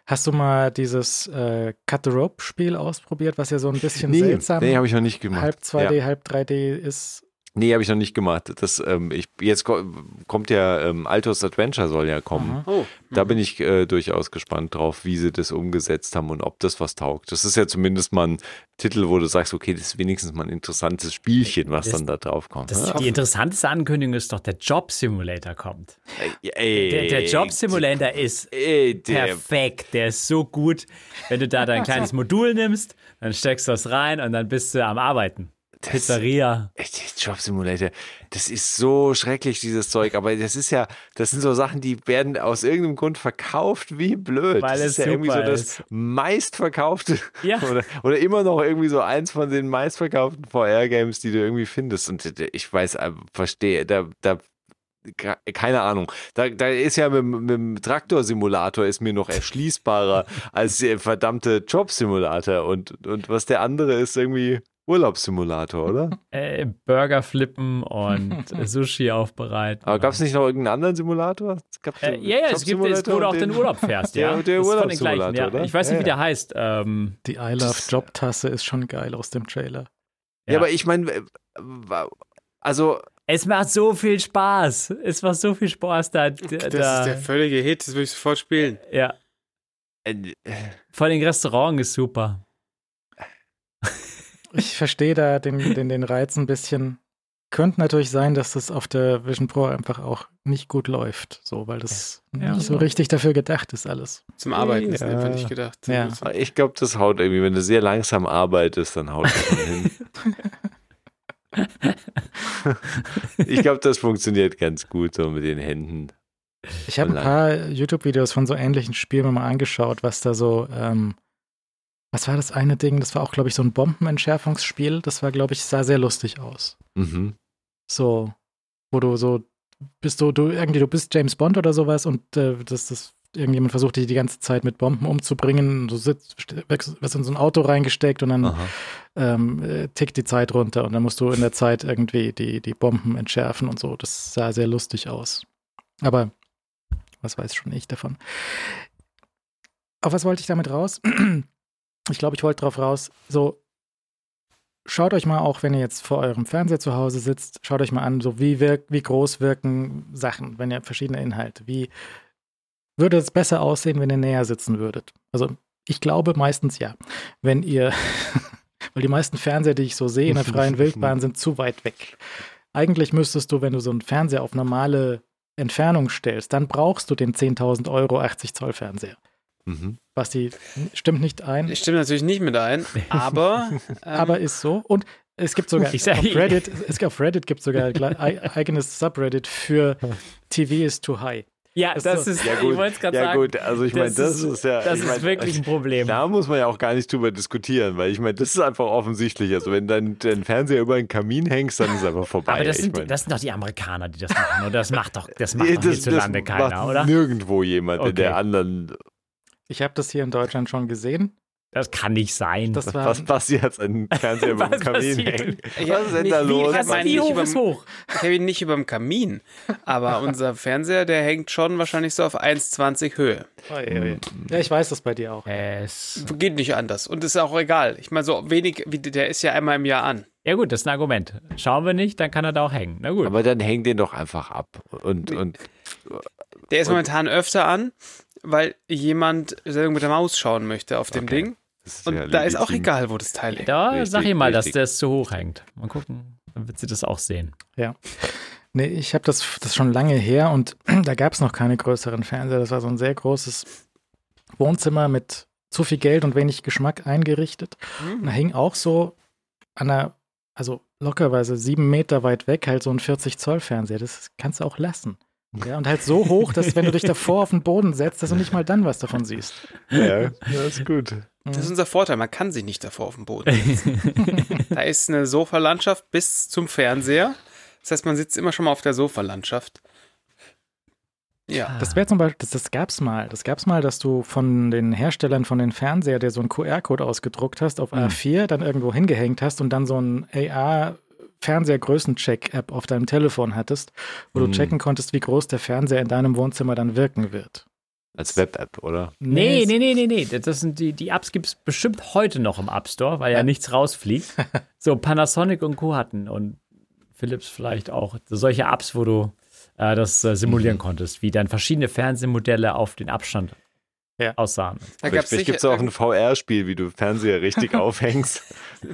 Hast du mal dieses äh, Cut the Rope Spiel ausprobiert, was ja so ein bisschen nee, seltsam nee, habe ich noch nicht gemacht. halb 2D, ja. halb 3D ist? Nee, habe ich noch nicht gemacht. Das, ähm, ich, jetzt kommt ja ähm, Altos Adventure soll ja kommen. Oh. Da bin ich äh, durchaus gespannt drauf, wie sie das umgesetzt haben und ob das was taugt. Das ist ja zumindest mal ein Titel, wo du sagst, okay, das ist wenigstens mal ein interessantes Spielchen, was das, dann da drauf kommt. Das, ne? Die interessanteste Ankündigung ist doch, der Job Simulator kommt. Ey, ey, der, der, Job Simulator ist ey, der, perfekt, der ist so gut. Wenn du da dein kleines *laughs* Modul nimmst, dann steckst du das rein und dann bist du am Arbeiten. Das, Pizzeria. Job Simulator, das ist so schrecklich, dieses Zeug. Aber das ist ja, das sind so Sachen, die werden aus irgendeinem Grund verkauft wie blöd. Weil das es ist ja irgendwie so das meistverkaufte ja. *laughs* oder, oder immer noch irgendwie so eins von den meistverkauften VR-Games, die du irgendwie findest. Und ich weiß, äh, verstehe, da, da keine Ahnung. Da, da ist ja mit, mit dem Traktorsimulator ist mir noch erschließbarer *laughs* als der verdammte Jobsimulator und, und was der andere ist irgendwie Urlaubssimulator, oder? *laughs* Äh, Burger flippen und *laughs* Sushi aufbereiten. Aber gab es nicht noch irgendeinen anderen Simulator? Äh, ja, ja, es gibt es, wo du auch den Urlaub *laughs* fährst, ja. Der, der Urlaubssimulator, ja. oder? Ich weiß nicht, ja, wie der heißt. Ähm, Die I Love Job Tasse ist schon geil aus dem Trailer. Ja, ja aber ich meine, also es macht so viel Spaß. Es macht so viel Spaß da. Das ist der völlige Hit, das würde ich sofort spielen. Ja. Vor allem Restaurant ist super. Ich verstehe da den, den, den Reiz ein bisschen. Könnte natürlich sein, dass das auf der Vision Pro einfach auch nicht gut läuft, so, weil das ja. nicht so richtig dafür gedacht ist alles. Zum Arbeiten ist einfach nicht gedacht. Ja. Ich glaube, das haut irgendwie, wenn du sehr langsam arbeitest, dann haut das hin. *laughs* ich glaube, das funktioniert ganz gut so mit den Händen. Ich habe ein paar YouTube-Videos von so ähnlichen Spielen mal angeschaut, was da so, ähm, was war das eine Ding? Das war auch, glaube ich, so ein Bombenentschärfungsspiel. Das war, glaube ich, sah sehr lustig aus. Mhm. So, wo du so bist du, du irgendwie, du bist James Bond oder sowas und äh, das, das irgendjemand versucht dich die ganze Zeit mit Bomben umzubringen. Du sitzt, wirst in so ein Auto reingesteckt und dann ähm, äh, tickt die Zeit runter und dann musst du in der Zeit irgendwie die, die Bomben entschärfen und so. Das sah sehr lustig aus. Aber was weiß schon ich davon? Auf was wollte ich damit raus? Ich glaube, ich wollte drauf raus, so schaut euch mal auch, wenn ihr jetzt vor eurem Fernseher zu Hause sitzt, schaut euch mal an, so wie, wirk wie groß wirken Sachen, wenn ihr verschiedene Inhalte, wie würde es besser aussehen, wenn ihr näher sitzen würdet? Also ich glaube meistens ja. Wenn ihr, *laughs* weil die meisten Fernseher, die ich so sehe in der freien Wildbahn, sind zu weit weg. Eigentlich müsstest du, wenn du so einen Fernseher auf normale Entfernung stellst, dann brauchst du den 10.000 Euro 80 Zoll Fernseher. Mhm. Basti, stimmt nicht ein. Ich stimme natürlich nicht mit ein, *laughs* aber. Ähm, aber ist so. Und es gibt sogar Ich sag- auf Reddit, es, auf Reddit gibt sogar ein eigenes Subreddit für TV is too high. Ja, das so. ist, Ja ich gut, wollte es gerade ja sagen. gut, also ich meine, das ist ja, das ich ist mein, wirklich ein Problem. Da muss man ja auch gar nicht drüber diskutieren, weil ich meine, das ist einfach offensichtlich. Also wenn dein, dein Fernseher über einen Kamin hängst, dann ist es einfach vorbei. Aber das ich sind, mein, das sind doch die Amerikaner, die das machen, oder? Das macht doch, das *laughs* macht Nee, doch das, hierzulande das keiner, macht oder? nirgendwo jemand in Okay. der anderen. Ich habe das hier in Deutschland schon gesehen. Das kann nicht sein. Das war, Was passiert jetzt an *laughs* Fernseher über dem Kamin hängen? Was ist denn nicht da wie- los? wie nicht hoch überm- ist hoch? Ich habe ihn nicht über dem Kamin, aber *laughs* unser Fernseher, der hängt schon wahrscheinlich so auf 1,20 Höhe. ja, ich weiß das bei dir auch. Es, Geht nicht anders. Und ist auch egal. Ich meine, so wenig, wie der ist ja einmal im Jahr an. ja gut, das ist ein Argument. Schauen wir nicht, dann kann er da auch hängen. Na gut. Aber dann häng den doch einfach ab. Und, und Der ist momentan öfter an, weil jemand Sendung mit der Maus schauen möchte auf dem Okay. Ding. Und ja da ist auch egal, wo das Teil hängt. da richtig, sag ich mal, dass richtig. der es zu hoch hängt. Mal gucken, dann wird sie das auch sehen. Nee, ich habe das, das schon lange her und *clears throat* da gab es noch keine größeren Fernseher. Das war so ein sehr großes Wohnzimmer mit zu viel Geld und wenig Geschmack eingerichtet. Und da hing auch so an einer, also lockerweise sieben Meter weit weg, halt so ein 40 Zoll Fernseher. Das kannst du auch lassen. Ja, und halt so hoch, dass wenn du dich davor auf den Boden setzt, dass du nicht mal dann was davon siehst. Ja, das ist gut. Das ist unser Vorteil, man kann sich nicht davor auf dem Boden setzen. *laughs* da ist eine Sofalandschaft bis zum Fernseher. Das heißt, man sitzt immer schon mal auf der Sofalandschaft. Ja. Das wäre zum Beispiel, das, das gab's mal. Das gab's mal, dass du von den Herstellern von den Fernseher, der so einen QR-Code ausgedruckt hast, auf A4 dann irgendwo hingehängt hast und dann so ein AR Fernsehergrößencheck-App auf deinem Telefon hattest, wo du Mhm. checken konntest, wie groß der Fernseher in deinem Wohnzimmer dann wirken wird. Als Web-App, oder? Nee, nee, nee, nee, nee. Das sind die, die Apps gibt es bestimmt heute noch im App Store, weil ja nichts rausfliegt. *laughs* So, Panasonic und Co. hatten und Philips vielleicht auch. Solche Apps, wo du äh, das äh, simulieren konntest, wie dann verschiedene Fernsehmodelle auf den Abstand Ja. aussahen. Da Vielleicht, gibt es auch ein VR-Spiel, wie du Fernseher richtig *laughs* aufhängst.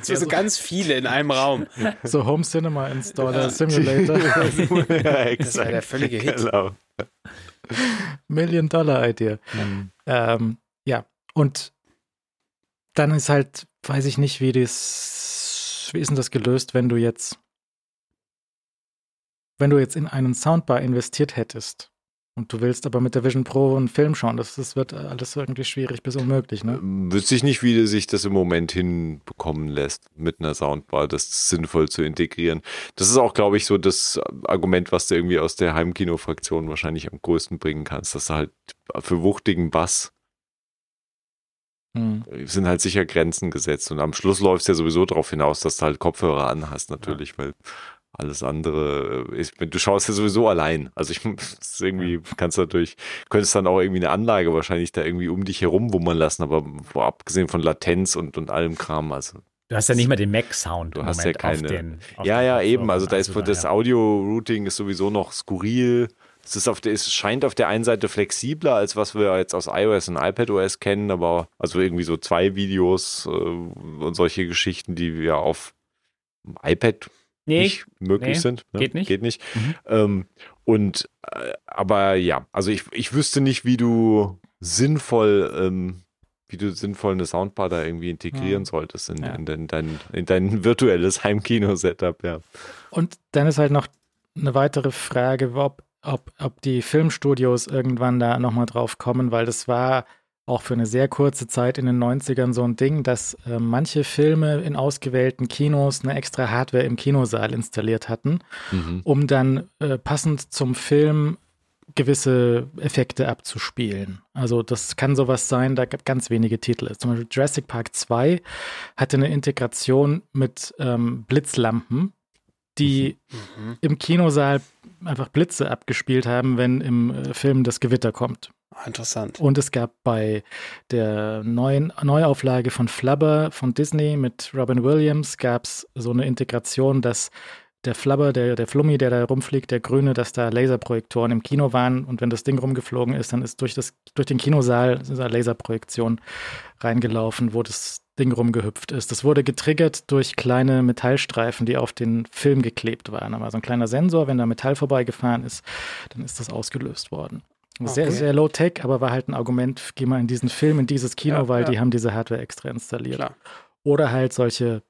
so, so ganz viele in einem Raum. So Home Cinema Installer Simulator. *laughs* ja, Das war der völlige Hit. Genau. Million Dollar Idee. Ähm, ja, und dann ist halt, weiß ich nicht, wie das, wie ist denn das gelöst, wenn du jetzt, wenn du jetzt in einen Soundbar investiert hättest Und du willst aber mit der Vision Pro einen Film schauen. Das, das wird alles irgendwie schwierig bis unmöglich, ne? Wüsste ich nicht, wie sich das im Moment hinbekommen lässt, mit einer Soundbar das sinnvoll zu integrieren. Das ist auch, glaube ich, so das Argument, was du irgendwie aus der Heimkino-Fraktion wahrscheinlich am größten bringen kannst, dass du halt für wuchtigen Bass Hm. sind halt sicher Grenzen gesetzt. Und am Schluss läuft es ja sowieso darauf hinaus, dass du halt Kopfhörer anhast, natürlich, weil alles andere ist, du schaust ja sowieso allein. Also ich *laughs* irgendwie kannst du natürlich, könntest dann auch irgendwie eine Anlage wahrscheinlich da irgendwie um dich herum wummern lassen, aber wo, abgesehen von Latenz und, und allem Kram, also Du hast ja nicht mal den Mac-Sound. Du im hast Moment ja keine- den, ja, ja, eben. Also da ist das. Audio-Routing ist sowieso noch skurril. Es ist auf der, es scheint auf der einen Seite flexibler, als was wir jetzt aus iOS und iPadOS kennen, aber also irgendwie so zwei Videos äh, und solche Geschichten, die wir auf iPad Nee, nicht möglich nee, sind. Ne? geht nicht. Geht nicht. Mhm. Ähm, und äh, aber ja, also ich, ich wüsste nicht, wie du sinnvoll, ähm, wie du sinnvoll eine Soundbar da irgendwie integrieren Ja. solltest in, Ja. in, dein, dein, in dein *laughs* virtuelles Heimkino-Setup, ja. Und dann ist halt noch eine weitere Frage, ob, ob, ob die Filmstudios irgendwann da nochmal drauf kommen, weil das war auch für eine sehr kurze Zeit in den 90ern so ein Ding, dass äh, manche Filme in ausgewählten Kinos eine extra Hardware im Kinosaal installiert hatten, Mhm. um dann äh, passend zum Film gewisse Effekte abzuspielen. Also das kann sowas sein, da gab ganz wenige Titel. Zum Beispiel Jurassic Park 2 hatte eine Integration mit ähm, Blitzlampen, die Mhm. im Kinosaal einfach Blitze abgespielt haben, wenn im äh, Film das Gewitter kommt. Ah, Interessant. Und es gab bei der neuen Neuauflage von Flubber von Disney mit Robin Williams gab es so eine Integration, dass der Flubber, der, der Flummi, der da rumfliegt, der Grüne, dass da Laserprojektoren im Kino waren und wenn das Ding rumgeflogen ist, dann ist durch, das, durch den Kinosaal eine Laserprojektion reingelaufen, wo das Ding rumgehüpft ist. Das wurde getriggert durch kleine Metallstreifen, die auf den Film geklebt waren. Da war so ein kleiner Sensor, wenn da Metall vorbeigefahren ist, dann ist das ausgelöst worden. Sehr, Okay. sehr low-tech, aber war halt ein Argument, geh mal in diesen Film, in dieses Kino, Ja, weil ja. die haben diese Hardware extra installiert. Klar. Oder halt solche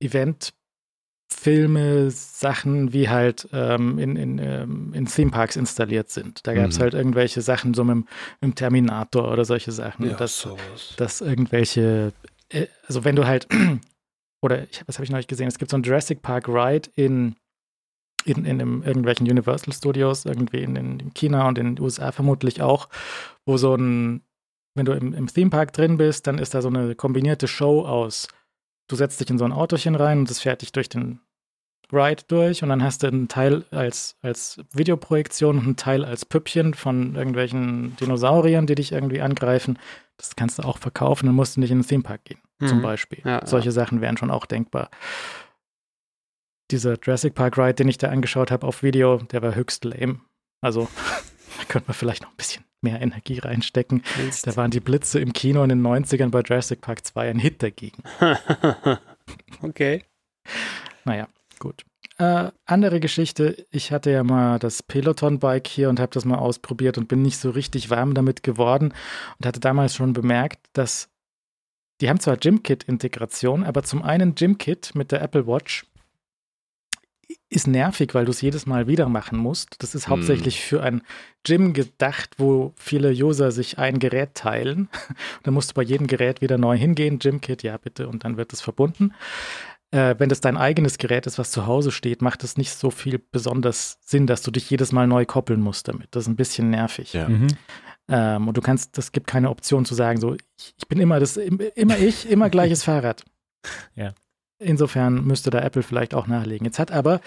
Event-Filme, Sachen, wie halt ähm, in, in, ähm, in Theme-Parks installiert sind. Da gab es Mhm. halt irgendwelche Sachen, so mit, dem- mit dem Terminator oder solche Sachen. Ja, dass, sowas. dass irgendwelche, äh, also wenn du halt, *clears throat* oder ich, was habe ich neulich gesehen? Es gibt so ein Jurassic Park Ride in, in, in, einem- irgendwelchen Universal Studios, irgendwie in, in China und in den USA vermutlich auch, wo so ein, wenn du im, im Theme Park drin bist, dann ist da so eine kombinierte Show aus. Du setzt dich in so ein Autochen rein und das fährt dich durch den Ride durch und dann hast du einen Teil als, als Videoprojektion und einen Teil als Püppchen von irgendwelchen Dinosauriern, die dich irgendwie angreifen. Das kannst du auch verkaufen, dann musst du nicht in den Theme Park gehen, zum Mhm. Beispiel. Ja, Solche Sachen wären schon auch denkbar. Dieser Jurassic Park Ride, den ich da angeschaut habe auf Video, der war höchst lame. Also da könnte man vielleicht noch ein bisschen mehr Energie reinstecken. Mist. Da waren die Blitze im Kino in den 90ern bei Jurassic Park 2 ein Hit dagegen. *laughs* okay. Naja, gut. Äh, andere Geschichte, ich hatte ja mal das Peloton-Bike hier und habe das mal ausprobiert und bin nicht so richtig warm damit geworden und hatte damals schon bemerkt, dass die haben zwar Gymkit-Integration, aber zum einen Gymkit mit der Apple Watch ist nervig, weil du es jedes Mal wieder machen musst. Das ist Hm. hauptsächlich für ein Gym gedacht, wo viele User sich ein Gerät teilen. *laughs* Da musst du bei jedem Gerät wieder neu hingehen. Gymkit, ja bitte, und dann wird es verbunden. Äh, wenn das dein eigenes Gerät ist, was zu Hause steht, macht es nicht so viel besonders Sinn, dass du dich jedes Mal neu koppeln musst damit. Das ist ein bisschen nervig. Ja. Mhm. Ähm, und du kannst, das gibt keine Option zu sagen, so, ich, ich bin immer das, im- immer ich, immer gleiches *laughs* Fahrrad. Ja. Insofern müsste da Apple vielleicht auch nachlegen. Jetzt hat aber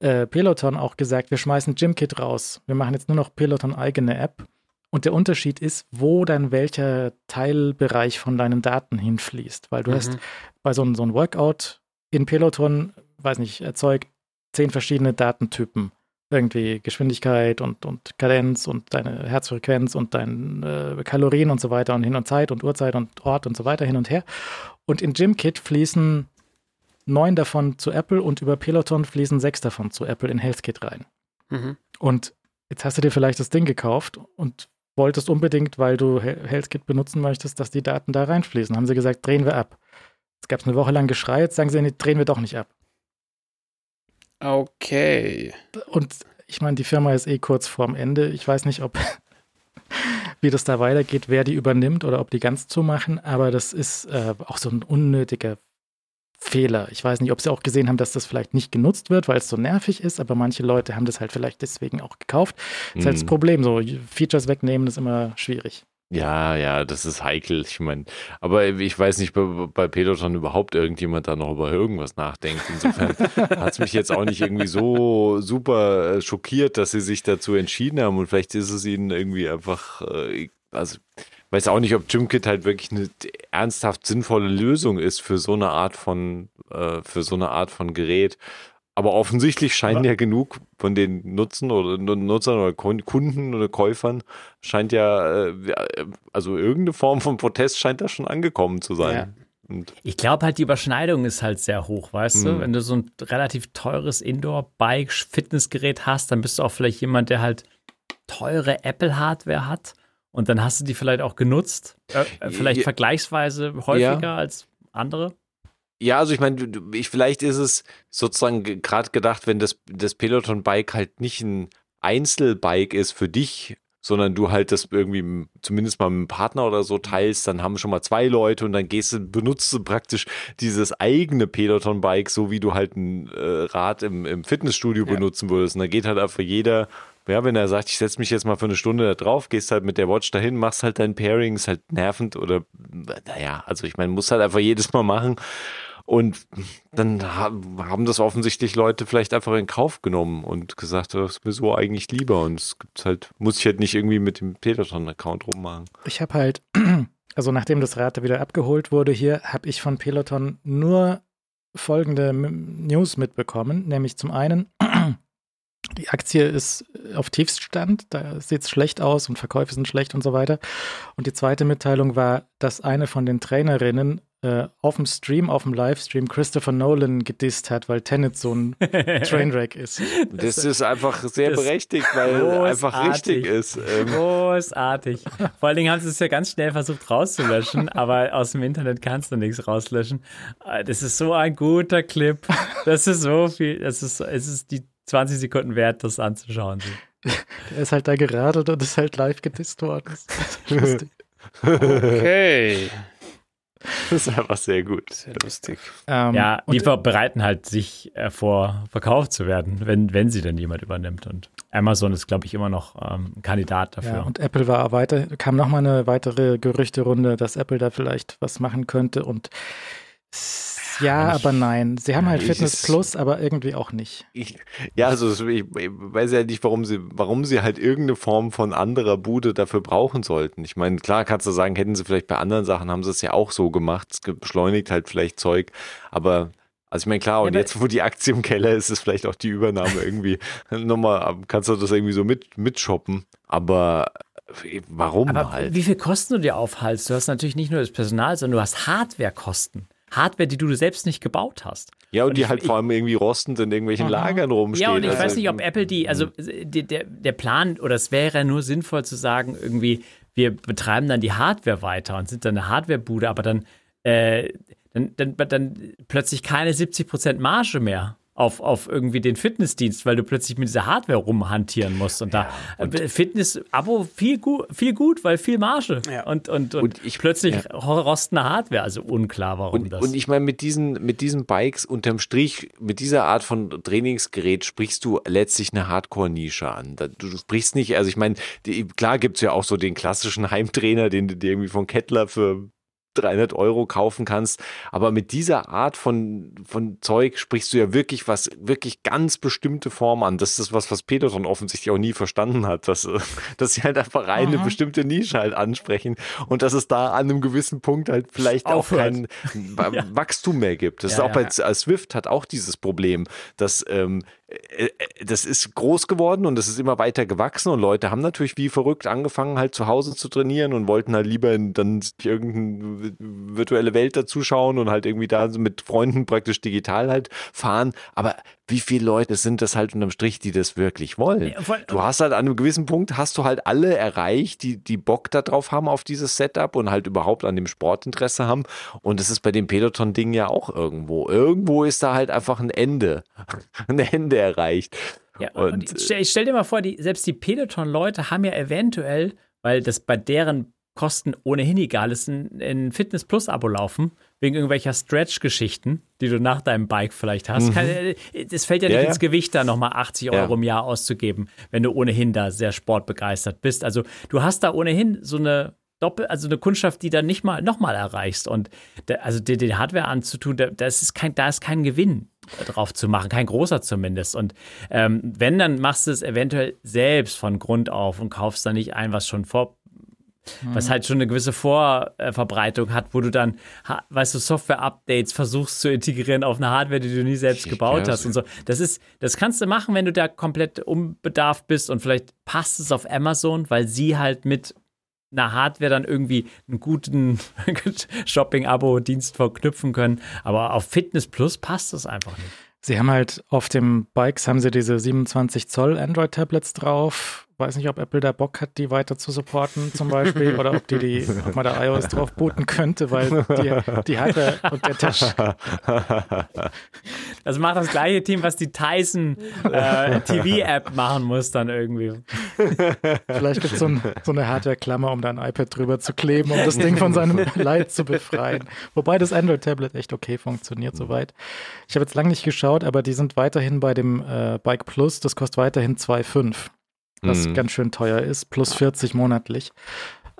äh, Peloton auch gesagt, wir schmeißen Gymkit raus. Wir machen jetzt nur noch Peloton eigene App. Und der Unterschied ist, wo dann welcher Teilbereich von deinen Daten hinfließt. Weil du hast Mhm. bei so einem so Workout in Peloton, weiß nicht, erzeugt zehn verschiedene Datentypen. Irgendwie Geschwindigkeit und, und Kadenz und deine Herzfrequenz und deine äh, Kalorien und so weiter und hin und Zeit und Uhrzeit und Ort und so weiter hin und her. Und in Gymkit fließen neun davon zu Apple und über Peloton fließen sechs davon zu Apple in HealthKit rein. Mhm. Und jetzt hast du dir vielleicht das Ding gekauft und wolltest unbedingt, weil du He- HealthKit benutzen möchtest, dass die Daten da reinfließen. Haben sie gesagt, drehen wir ab. Jetzt gab es eine Woche lang Geschrei, jetzt sagen sie, nee, drehen wir doch nicht ab. Okay. Und ich meine, die Firma ist eh kurz vorm Ende. Ich weiß nicht, ob *laughs* wie das da weitergeht, wer die übernimmt oder ob die ganz zumachen, aber das ist äh, auch so ein unnötiger Fehler. Ich weiß nicht, ob sie auch gesehen haben, dass das vielleicht nicht genutzt wird, weil es so nervig ist, aber manche Leute haben das halt vielleicht deswegen auch gekauft. Das ist halt das Mhm. Problem. So Features wegnehmen ist immer schwierig. Ja, ja, das ist heikel. Ich meine, aber ich weiß nicht, bei, bei Peloton überhaupt irgendjemand da noch über irgendwas nachdenkt. Insofern *laughs* hat es mich jetzt auch nicht irgendwie so super äh, schockiert, dass sie sich dazu entschieden haben. Und vielleicht ist es ihnen irgendwie einfach, äh, also weiß auch nicht, ob JimKit halt wirklich eine ernsthaft sinnvolle Lösung ist für so eine Art von, äh, für so eine Art von Gerät. Aber offensichtlich scheinen ja genug von den Nutzen oder Nu- Nutzern oder Kun- Kunden oder Käufern scheint ja, äh, ja, also irgendeine Form von Protest scheint da schon angekommen zu sein. Und Ich glaube halt, die Überschneidung ist halt sehr hoch, weißt du? Mhm. Wenn du so ein relativ teures Indoor-Bike-Fitnessgerät hast, dann bist du auch vielleicht jemand, der halt teure Apple-Hardware hat. Und dann hast du die vielleicht auch genutzt. Äh, äh, vielleicht Ja. vergleichsweise häufiger Ja. als andere. Ja, also ich meine, ich, vielleicht ist es sozusagen gerade gedacht, wenn das, das Peloton-Bike halt nicht ein Einzelbike ist für dich, sondern du halt das irgendwie zumindest mal mit einem Partner oder so teilst, dann haben schon mal zwei Leute und dann gehst du, benutzt du praktisch dieses eigene Peloton-Bike, so wie du halt ein äh, Rad im, im Fitnessstudio Ja. benutzen würdest. Und da geht halt einfach jeder, ja, wenn er sagt, ich setze mich jetzt mal für eine Stunde da drauf, gehst halt mit der Watch dahin, machst halt dein Pairing, ist halt nervend oder naja, also ich meine, muss halt einfach jedes Mal machen. Und dann ha- haben das offensichtlich Leute vielleicht einfach in Kauf genommen und gesagt, das ist mir so eigentlich lieber. Und es gibt halt, muss ich halt nicht irgendwie mit dem Peloton-Account rummachen. Ich habe halt, *clears throat* also nachdem das Rad wieder abgeholt wurde hier, habe ich von Peloton nur folgende News mitbekommen, nämlich zum einen, *clears throat* die Aktie ist auf Tiefstand, da sieht es schlecht aus und Verkäufe sind schlecht und so weiter. Und die zweite Mitteilung war, dass eine von den Trainerinnen äh, auf dem Stream, auf dem Livestream Christopher Nolan gedisst hat, weil Tenet so ein *laughs* Trainwreck ist. Das, ist einfach sehr das- berechtigt, weil einfach richtig ist. Ähm, Großartig. Vor allen Dingen haben sie es ja ganz schnell versucht rauszulöschen, *laughs* aber aus dem Internet kannst du nichts rauslöschen. Äh, Das ist so ein guter Clip. Das ist so viel. Das ist, es ist die 20 Sekunden wert, das anzuschauen. *laughs* Er ist halt da geradelt und ist halt live gedisst worden. Das ist *laughs* lustig. Okay. das ist einfach sehr gut. Sehr lustig. Ähm, Ja, die bereiten halt sich äh, vor, verkauft zu werden, wenn, wenn sie denn jemand übernimmt. Und Amazon ist, glaube ich, immer noch ähm, ein Kandidat dafür. Ja, und Apple war weiter, kam nochmal eine weitere Gerüchterunde, dass Apple da vielleicht was machen könnte und ja, ich- aber nein. Sie haben halt Fitness es- Plus, aber irgendwie auch nicht. Ich, ja, also ich, ich weiß ja nicht, warum sie, warum sie halt irgendeine Form von anderer Bude dafür brauchen sollten. Ich meine, klar kannst du sagen, hätten sie vielleicht bei anderen Sachen, haben sie es ja auch so gemacht. Es beschleunigt halt vielleicht Zeug, aber also ich meine, klar, und aber- jetzt, wo die Aktie im Keller ist, ist vielleicht auch die Übernahme irgendwie *laughs* nochmal, kannst du das irgendwie so mit, mitshoppen. Aber äh, warum Aber halt? wie viel Kosten du dir aufhalst? Du hast natürlich nicht nur das Personal, sondern du hast Hardwarekosten. Hardware, die du selbst nicht gebaut hast. Ja, und, und die ich- halt vor allem irgendwie rostend in irgendwelchen Aha. Lagern rumstehen. Ja, und ich Also, weiß nicht, ob Apple die, also die, der, der Plan, oder es wäre nur sinnvoll zu sagen, irgendwie, wir betreiben dann die Hardware weiter und sind dann eine Hardwarebude, aber dann, äh, dann, dann, dann plötzlich keine 70% Marge mehr. Auf, auf irgendwie den Fitnessdienst, weil du plötzlich mit dieser Hardware rumhantieren musst. Und da äh, Fitness-Abo viel gut, viel gut, weil viel Marge. Ja. Und, und, und, Und ich- plötzlich rostende Hardware. Also unklar, warum Und, das. und ich meine, mit diesen, mit diesen Bikes unterm Strich, mit dieser Art von Trainingsgerät sprichst du letztlich eine Hardcore-Nische an. Du sprichst nicht, also ich meine, klar gibt's ja auch so den klassischen Heimtrainer, den du dir irgendwie von Kettler für 300 Euro kaufen kannst. Aber mit dieser Art von, von Zeug sprichst du ja wirklich was, wirklich ganz bestimmte Form an. Das ist was, was Peterson offensichtlich auch nie verstanden hat, dass, äh, *laughs* dass sie halt einfach rein eine Aha. bestimmte Nische halt ansprechen und dass es da an einem gewissen Punkt halt vielleicht auch Aufhört. kein *laughs* Wa- Wachstum mehr gibt. Das Ja, ist auch ja, bei ja. Swift hat auch dieses Problem, dass ähm, äh, äh, das ist groß geworden und das ist immer weiter gewachsen und Leute haben natürlich wie verrückt angefangen halt zu Hause zu trainieren und wollten halt lieber in, dann irgendeine virtuelle Welt dazuschauen und halt irgendwie da so mit Freunden praktisch digital halt fahren. Aber wie viele Leute sind das halt unterm Strich, die das wirklich wollen? Ja, voll- Du hast halt an einem gewissen Punkt hast du halt alle erreicht, die, die Bock darauf haben auf dieses Setup und halt überhaupt an dem Sportinteresse haben. Und das ist bei dem Peloton-Ding ja auch irgendwo. Irgendwo ist da halt einfach ein Ende. *laughs* ein Ende erreicht. Ja, und, und ich stell, stell, dir mal vor, die, selbst die Peloton-Leute haben ja eventuell, weil das bei deren Kosten ohnehin egal ist, ein, ein Fitness Plus-Abo laufen, wegen irgendwelcher Stretch-Geschichten, die du nach deinem Bike vielleicht hast. Mhm. Es fällt ja nicht ja, ins Gewicht, da nochmal 80 Euro ja. im Jahr auszugeben, wenn du ohnehin da sehr sportbegeistert bist. Also du hast da ohnehin so eine Doppel, also eine Kundschaft, die dann nicht mal nochmal erreichst. Und der, also dir den Hardware anzutun, da, das ist kein, da ist kein Gewinn drauf zu machen, kein großer zumindest. Und ähm, wenn, dann machst du es eventuell selbst von Grund auf und kaufst da nicht ein, was schon vor was mhm. halt schon eine gewisse Vorverbreitung hat, wo du dann, weißt du, Software-Updates versuchst zu integrieren auf eine Hardware, die du nie selbst ich gebaut hast und so. Das ist, das kannst du machen, wenn du da komplett unbedarft bist und vielleicht passt es auf Amazon, weil sie halt mit einer Hardware dann irgendwie einen guten *laughs* Shopping-Abo-Dienst verknüpfen können. Aber auf Fitness Plus passt das einfach nicht. Sie haben halt auf dem Bikes haben sie diese 27 Zoll Android-Tablets drauf weiß nicht, ob Apple da Bock hat, die weiter zu supporten zum Beispiel oder ob, die, die ob man da iOS drauf booten könnte, weil die, die Hardware und der Tisch. Das macht das gleiche Team, was die Tyson äh, TV-App machen muss dann irgendwie. Vielleicht gibt es so, ein, so, eine Hardware-Klammer, um da ein iPad drüber zu kleben, um das Ding von seinem Light zu befreien. Wobei das Android-Tablet echt okay funktioniert soweit. Ich habe jetzt lange nicht geschaut, aber die sind weiterhin bei dem äh, Bike Plus, das kostet weiterhin 2,5 was mhm. ganz schön teuer ist, plus 40 monatlich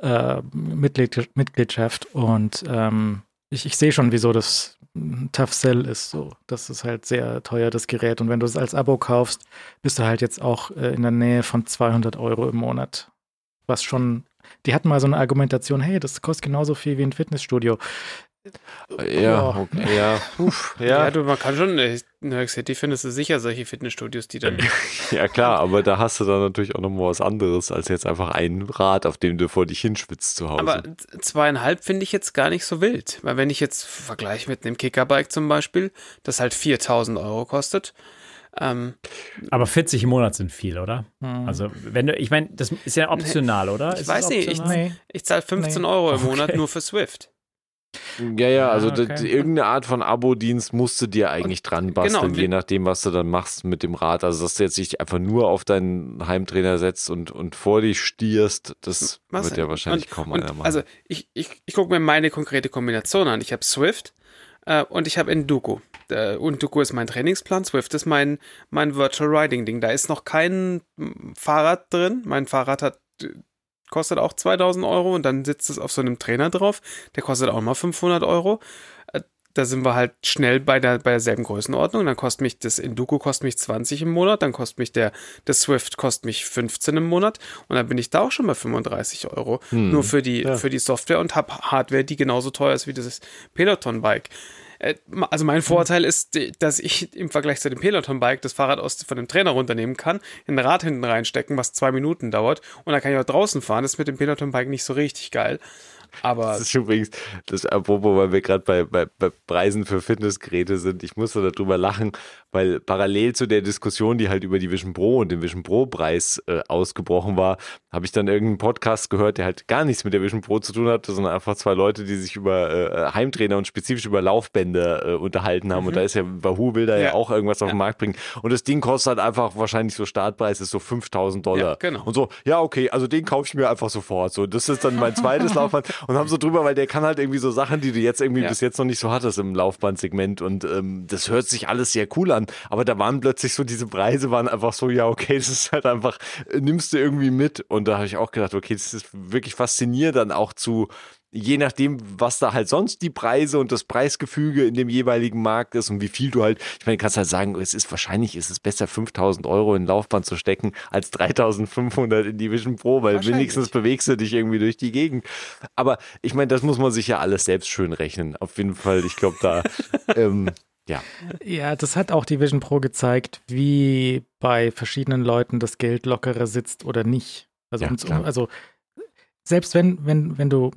äh, Mitglied, Mitgliedschaft. Und ähm, ich, ich sehe schon, wieso das ein Tough Sell ist. So, das ist halt sehr teuer, das Gerät. Und wenn du es als Abo kaufst, bist du halt jetzt auch äh, in der Nähe von 200 Euro im Monat. Was schon, die hatten mal so eine Argumentation, hey, das kostet genauso viel wie ein Fitnessstudio. Ja, okay, ja. Uff, ja. ja. du, man kann schon, in New York City findest du sicher solche Fitnessstudios, die dann. *laughs* ja, klar, aber da hast du dann natürlich auch nochmal was anderes als jetzt einfach ein Rad, auf dem du vor dich hinschwitzt zu Hause. Aber zweieinhalb finde ich jetzt gar nicht so wild, weil wenn ich jetzt vergleiche mit einem Kickerbike zum Beispiel, das halt 4000 Euro kostet, ähm, aber 40 im Monat sind viel, oder? Mhm. Also, wenn du, ich meine, das ist ja optional, oder? Ich ist weiß nicht, ich, nee. ich zahle 15 nee. Euro im Monat okay. nur für Swift. Ja, ja, also ah, okay. irgendeine Art von Abo-Dienst musst du dir eigentlich dran basteln, genau, je nachdem, was du dann machst mit dem Rad. Also, dass du jetzt nicht einfach nur auf deinen Heimtrainer setzt und, und vor dich stierst, das was wird ja wahrscheinlich und, kaum einer machen. Also, ich, ich, ich gucke mir meine konkrete Kombination an. Ich habe Swift äh, und ich habe Enduko. Äh, Enduko ist mein Trainingsplan, Swift ist mein, mein Virtual Riding Ding. Da ist noch kein Fahrrad drin. Mein Fahrrad hat kostet auch 2000 Euro und dann sitzt es auf so einem Trainer drauf, der kostet auch mal 500 Euro. Äh, da sind wir halt schnell bei, der, bei derselben Größenordnung. Dann kostet mich das Induco kostet mich 20 im Monat, dann kostet mich der, der Swift kostet mich 15 im Monat und dann bin ich da auch schon bei 35 Euro. Hm, nur für die, ja. für die Software und habe Hardware, die genauso teuer ist wie das Peloton-Bike. Äh, also mein Vorteil ist, dass ich im Vergleich zu dem Peloton-Bike das Fahrrad aus, von dem Trainer runternehmen kann, in ein Rad hinten reinstecken, was zwei Minuten dauert und dann kann ich auch draußen fahren. Das ist mit dem Peloton-Bike nicht so richtig geil. Aber das ist übrigens, das apropos, weil wir gerade bei, bei, bei, Preisen für Fitnessgeräte sind, ich musste darüber lachen, weil parallel zu der Diskussion, die halt über die Vision Pro und den Vision Pro Preis äh, ausgebrochen war, habe ich dann irgendeinen Podcast gehört, der halt gar nichts mit der Vision Pro zu tun hatte, sondern einfach zwei Leute, die sich über äh, Heimtrainer und spezifisch über Laufbänder äh, unterhalten haben. Mhm. Und da ist ja, Wahoo will da ja, ja auch irgendwas auf den Markt bringen. Und das Ding kostet halt einfach wahrscheinlich so Startpreis ist so 5000 Dollar. Ja, genau. Und so, ja, okay, also den kaufe ich mir einfach sofort. So, das ist dann mein zweites *laughs* Laufband und haben so drüber, weil der kann halt irgendwie so Sachen, die du jetzt irgendwie ja. bis jetzt noch nicht so hattest im Laufbandsegment und ähm, das hört sich alles sehr cool an, aber da waren plötzlich so diese Preise waren einfach so, ja, okay, *laughs* das ist halt einfach, äh, nimmst du irgendwie mit und da habe ich auch gedacht, okay, das ist wirklich faszinierend dann auch zu je nachdem, was da halt sonst die Preise und das Preisgefüge in dem jeweiligen Markt ist und wie viel du halt, ich meine, du kannst halt sagen, es ist wahrscheinlich, ist es besser 5000 Euro in Laufband zu stecken als 3500 in die Vision Pro, weil wenigstens bewegst du dich irgendwie durch die Gegend. Aber ich meine, das muss man sich ja alles selbst schön rechnen. Auf jeden Fall, ich glaube da, *laughs* ähm, ja. Ja, das hat auch die Vision Pro gezeigt, wie bei verschiedenen Leuten das Geld lockerer sitzt oder nicht. Also, ja, also selbst wenn, wenn, wenn du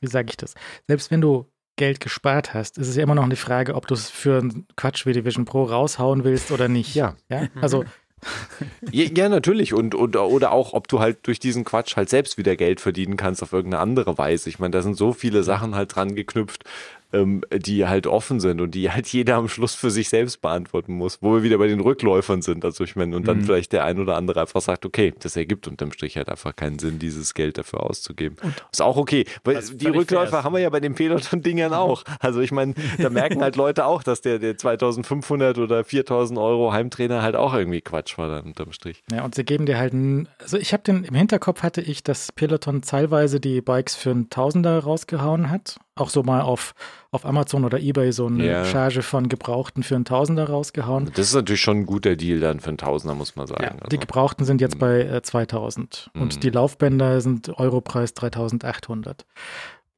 wie sage ich das? Selbst wenn du Geld gespart hast, ist es ja immer noch eine Frage, ob du es für einen Quatsch wie Division Pro raushauen willst oder nicht. Ja. ja? Also. *laughs* ja, ja, natürlich. Und, und, oder auch, ob du halt durch diesen Quatsch halt selbst wieder Geld verdienen kannst auf irgendeine andere Weise. Ich meine, da sind so viele Sachen halt dran geknüpft. Ähm, die halt offen sind und die halt *laughs* jeder am Schluss für sich selbst beantworten muss, wo wir wieder bei den Rückläufern sind. Also ich meine, und dann mhm. vielleicht der ein oder andere einfach sagt, okay, das ergibt unterm Strich halt einfach keinen Sinn, dieses Geld dafür auszugeben. Und ist auch okay, weil die Rückläufer haben wir ja bei den Peloton-Dingern *laughs* auch. Also ich meine, da merken halt Leute auch, dass der, der 2500 oder 4000 Euro Heimtrainer halt auch irgendwie Quatsch war dann unterm Strich. Ja, und sie geben dir halt, ein, also ich habe den, im Hinterkopf hatte ich, dass Peloton teilweise die Bikes für einen Tausender rausgehauen hat. Auch so mal auf, auf Amazon oder Ebay so eine ja. Charge von Gebrauchten für einen Tausender rausgehauen. Das ist natürlich schon ein guter Deal dann für einen Tausender, muss man sagen. Ja, also. Die Gebrauchten sind jetzt mhm. bei äh, 2000 mhm. und die Laufbänder sind Europreis 3800.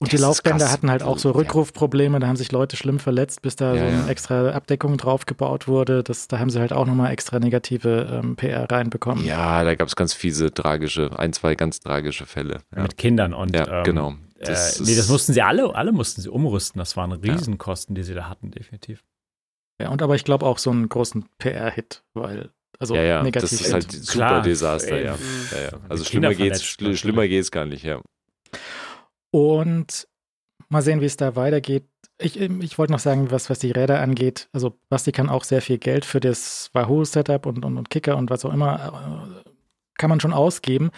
Und das die Laufbänder hatten halt auch so Rückrufprobleme, da haben sich Leute schlimm verletzt, bis da ja, so eine ja. extra Abdeckung draufgebaut wurde. Das, da haben sie halt auch nochmal extra negative ähm, PR reinbekommen. Ja, da gab es ganz fiese, tragische, ein, zwei ganz tragische Fälle. Ja. Mit Kindern und ja, ähm, genau. Das äh, nee, das mussten sie alle, alle mussten sie umrüsten. Das waren Riesenkosten, die sie da hatten, definitiv. Ja, und aber ich glaube auch so einen großen PR-Hit, weil also ja, ja, negativ. Das ist halt super Klar, Desaster, ja. ja, ja. Also schlimmer geht's, schl schlimmer geht's gar nicht, ja. Und mal sehen, wie es da weitergeht. Ich, ich wollte noch sagen, was, was die Räder angeht. Also, Basti kann auch sehr viel Geld für das Wahoo-Setup und, und, und Kicker und was auch immer, äh, kann man schon ausgeben.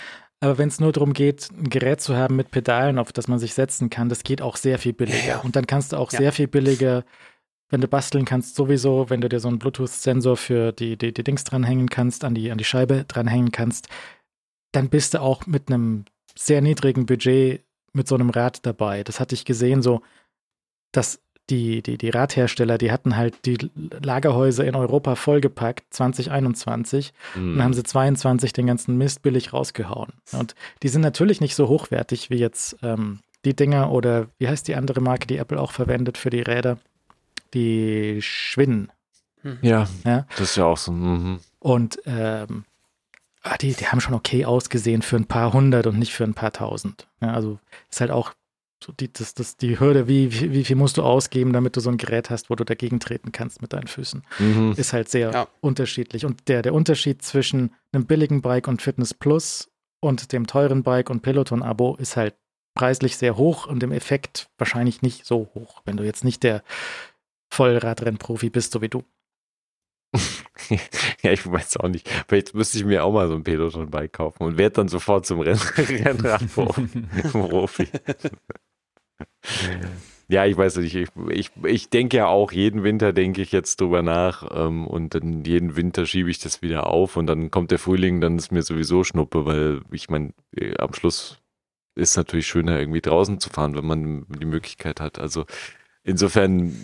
Aber wenn es nur darum geht, ein Gerät zu haben mit Pedalen, auf das man sich setzen kann, das geht auch sehr viel billiger. Ja. Und dann kannst du auch ja. sehr viel billiger, wenn du basteln kannst, sowieso, wenn du dir so einen Bluetooth-Sensor für die, die, die Dings dranhängen kannst, an die, an die Scheibe dranhängen kannst, dann bist du auch mit einem sehr niedrigen Budget mit so einem Rad dabei. Das hatte ich gesehen, so, dass die, die, die Radhersteller, die hatten halt die Lagerhäuser in Europa vollgepackt, 2021, mm. und dann haben sie 22 den ganzen Mist billig rausgehauen. Und die sind natürlich nicht so hochwertig wie jetzt ähm, die Dinger oder wie heißt die andere Marke, die Apple auch verwendet für die Räder? Die Schwinn. Hm. Ja, ja, das ist ja auch so. Mhm. Und ähm, ah, die, die haben schon okay ausgesehen für ein paar hundert und nicht für ein paar tausend. Ja, also ist halt auch die, das, das, die Hürde, wie, wie, wie, viel musst du ausgeben, damit du so ein Gerät hast, wo du dagegen treten kannst mit deinen Füßen. Mhm. Ist halt sehr ja. unterschiedlich. Und der, der Unterschied zwischen einem billigen Bike und Fitness Plus und dem teuren Bike und Peloton-Abo ist halt preislich sehr hoch und im Effekt wahrscheinlich nicht so hoch, wenn du jetzt nicht der Vollradrennprofi bist, so wie du. *laughs* ja, ich weiß auch nicht. Vielleicht müsste ich mir auch mal so ein Peloton-Bike kaufen und werde dann sofort zum Renn *laughs* Rennradprofi. *laughs* ja, ich weiß nicht. Ich, ich, ich denke ja auch, jeden Winter denke ich jetzt drüber nach ähm, und dann jeden Winter schiebe ich das wieder auf und dann kommt der Frühling, dann ist mir sowieso Schnuppe, weil ich meine, äh, am Schluss ist natürlich schöner, irgendwie draußen zu fahren, wenn man die Möglichkeit hat. Also Insofern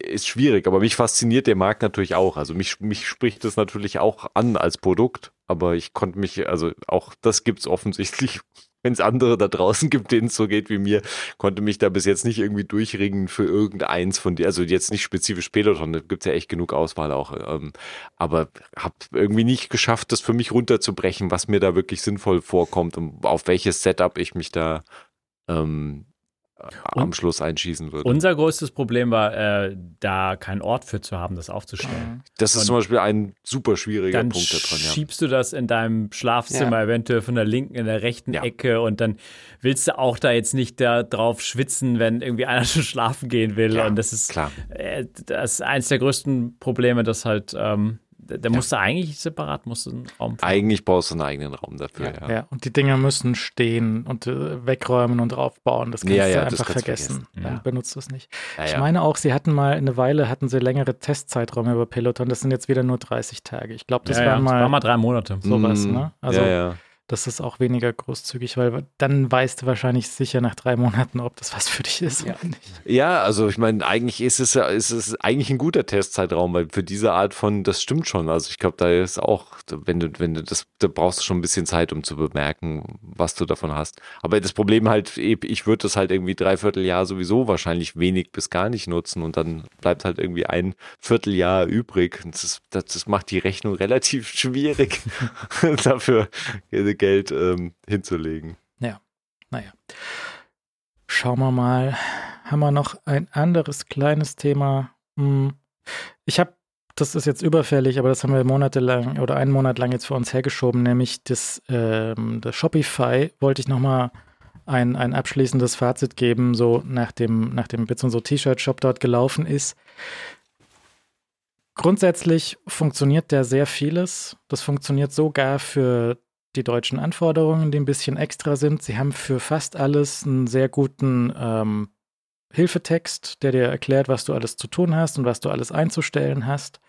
ist schwierig, aber mich fasziniert der Markt natürlich auch. Also mich, mich spricht das natürlich auch an als Produkt, aber ich konnte mich, also auch das gibt es offensichtlich, wenn es andere da draußen gibt, denen es so geht wie mir, konnte mich da bis jetzt nicht irgendwie durchringen für irgendeins von dir. Also jetzt nicht spezifisch Peloton, da gibt es ja echt genug Auswahl auch. Ähm, aber habe irgendwie nicht geschafft, das für mich runterzubrechen, was mir da wirklich sinnvoll vorkommt und auf welches Setup ich mich da ähm, am Schluss einschießen würde. Unser größtes Problem war, äh, da keinen Ort für zu haben, das aufzustellen. Das ist Und zum Beispiel ein super schwieriger Punkt da dran. Ja. schiebst du das in deinem Schlafzimmer ja. eventuell von der linken in der rechten ja. Ecke und dann willst du auch da jetzt nicht da drauf schwitzen, wenn irgendwie *laughs* einer schon schlafen gehen will. Und das ist, klar. Äh, das ist eines der größten Probleme, dass halt ähm, der ja. musste eigentlich separat, musste einen Raum für. Eigentlich brauchst du einen eigenen Raum dafür, ja. Ja, ja. und die Dinger müssen stehen und äh, wegräumen und aufbauen. Das kannst du einfach vergessen. vergessen. benutzt es nicht. ich meine auch, sie hatten mal eine Weile, hatten sie längere Testzeiträume über Peloton. Das sind jetzt wieder nur 30 Tage. Ich glaube, das, waren mal, das war mal drei Monate. Sowas, mm, ne? Also, ja, ja das ist auch weniger großzügig, weil dann weißt du wahrscheinlich sicher nach drei Monaten, ob das was für dich ist ja. oder nicht. Ja, also ich meine, eigentlich ist es ja, ist es eigentlich ein guter Testzeitraum, weil für diese Art von, das stimmt schon. Also ich glaube, da ist auch, wenn du, wenn du das, da brauchst du schon ein bisschen Zeit, um zu bemerken, was du davon hast. Aber das Problem halt, ich würde das halt irgendwie dreiviertel Jahr sowieso wahrscheinlich wenig bis gar nicht nutzen und dann bleibt halt irgendwie ein Vierteljahr übrig. Das, das, das macht die Rechnung *laughs* relativ schwierig *laughs* dafür Geld ähm, hinzulegen. Ja, naja. Schauen wir mal. Haben wir noch ein anderes kleines Thema? Hm. Ich habe, das ist jetzt überfällig, aber das haben wir monatelang oder einen Monat lang jetzt für uns hergeschoben, nämlich das, ähm, das Shopify wollte ich nochmal ein, ein abschließendes Fazit geben, so nach dem, nach dem Bits und so T-Shirt-Shop dort gelaufen ist. Grundsätzlich funktioniert der sehr vieles. Das funktioniert sogar für die deutschen Anforderungen, die ein bisschen extra sind. Sie haben für fast alles einen sehr guten ähm, Hilfetext, der dir erklärt, was du alles zu tun hast und was du alles einzustellen hast.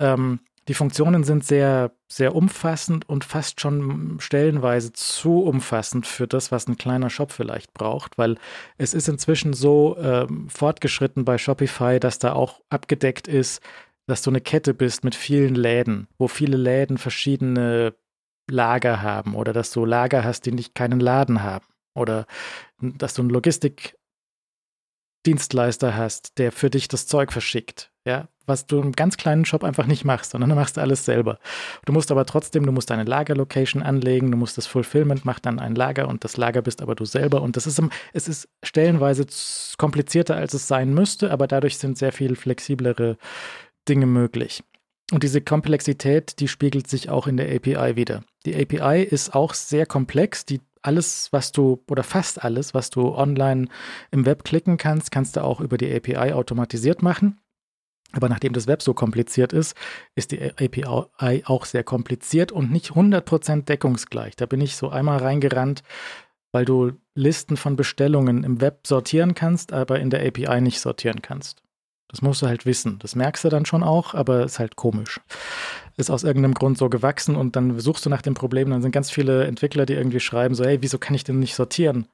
Ähm, die Funktionen sind sehr, sehr umfassend und fast schon stellenweise zu umfassend für das, was ein kleiner Shop vielleicht braucht, weil es ist inzwischen so ähm, fortgeschritten bei Shopify, dass da auch abgedeckt ist, dass du eine Kette bist mit vielen Läden, wo viele Läden verschiedene Lager haben oder dass du Lager hast, die nicht keinen Laden haben oder dass du einen Logistikdienstleister hast, der für dich das Zeug verschickt. Ja, was du im ganz kleinen Shop einfach nicht machst, sondern du machst alles selber. Du musst aber trotzdem, du musst deine Lagerlocation anlegen, du musst das Fulfillment macht dann ein Lager und das Lager bist aber du selber und das ist, es ist stellenweise komplizierter, als es sein müsste, aber dadurch sind sehr viel flexiblere Dinge möglich. Und diese Komplexität, die spiegelt sich auch in der API wieder. Die API ist auch sehr komplex. Die alles, was du oder fast alles, was du online im Web klicken kannst, kannst du auch über die API automatisiert machen. Aber nachdem das Web so kompliziert ist, ist die API auch sehr kompliziert und nicht 100% deckungsgleich. Da bin ich so einmal reingerannt, weil du Listen von Bestellungen im Web sortieren kannst, aber in der API nicht sortieren kannst. Das musst du halt wissen. Das merkst du dann schon auch, aber ist halt komisch. Ist aus irgendeinem Grund so gewachsen und dann suchst du nach dem Problem. Dann sind ganz viele Entwickler, die irgendwie schreiben, so, hey, wieso kann ich denn nicht sortieren?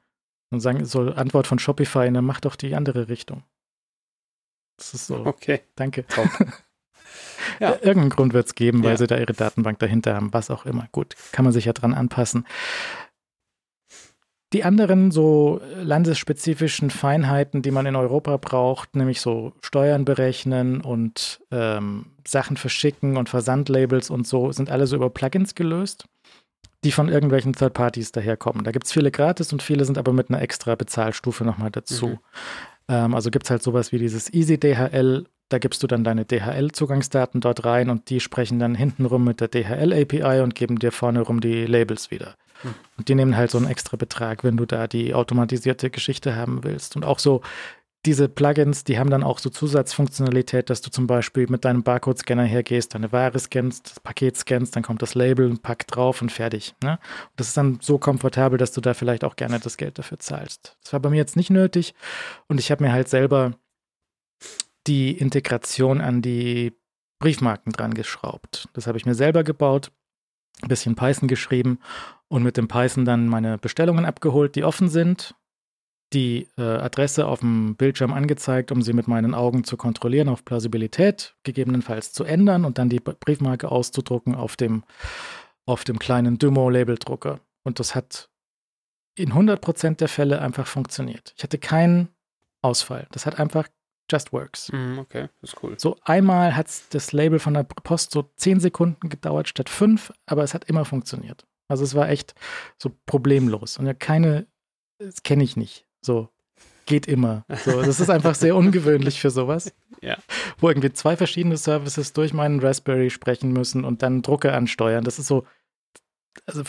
Und sagen, so Antwort von Shopify, dann mach doch die andere Richtung. Das ist so. Okay. Danke. *laughs* ja. Irgendeinen Grund wird es geben, weil ja. sie da ihre Datenbank dahinter haben, was auch immer. Gut, kann man sich ja dran anpassen. Die anderen so landesspezifischen Feinheiten, die man in Europa braucht, nämlich so Steuern berechnen und ähm, Sachen verschicken und Versandlabels und so, sind alle so über Plugins gelöst, die von irgendwelchen Third Parties daherkommen. Da gibt es viele gratis und viele sind aber mit einer extra Bezahlstufe nochmal dazu. Mhm. Ähm, also gibt es halt sowas wie dieses Easy DHL. Da gibst du dann deine DHL-Zugangsdaten dort rein und die sprechen dann hintenrum mit der DHL-API und geben dir vorne rum die Labels wieder. Hm. Und die nehmen halt so einen extra Betrag, wenn du da die automatisierte Geschichte haben willst. Und auch so diese Plugins, die haben dann auch so Zusatzfunktionalität, dass du zum Beispiel mit deinem Barcode-Scanner hergehst, deine Ware scannst, das Paket scannst, dann kommt das Label, ein Pack drauf und fertig. Ne? Und das ist dann so komfortabel, dass du da vielleicht auch gerne das Geld dafür zahlst. Das war bei mir jetzt nicht nötig und ich habe mir halt selber die Integration an die Briefmarken dran geschraubt. Das habe ich mir selber gebaut, ein bisschen Python geschrieben und mit dem Python dann meine Bestellungen abgeholt, die offen sind, die äh, Adresse auf dem Bildschirm angezeigt, um sie mit meinen Augen zu kontrollieren, auf Plausibilität, gegebenenfalls zu ändern und dann die Briefmarke auszudrucken auf dem, auf dem kleinen Dymo-Labeldrucker. Und das hat in 100% der Fälle einfach funktioniert. Ich hatte keinen Ausfall. Das hat einfach just works. Mm, okay, das ist cool. So einmal hat das Label von der Post so 10 Sekunden gedauert statt 5, aber es hat immer funktioniert. Also es war echt so problemlos. Und ja, keine, das kenne ich nicht. So, geht immer. So, das ist einfach sehr ungewöhnlich für sowas. *laughs* Ja. Wo irgendwie zwei verschiedene Services durch meinen Raspberry sprechen müssen und dann Drucke ansteuern. Das ist so, also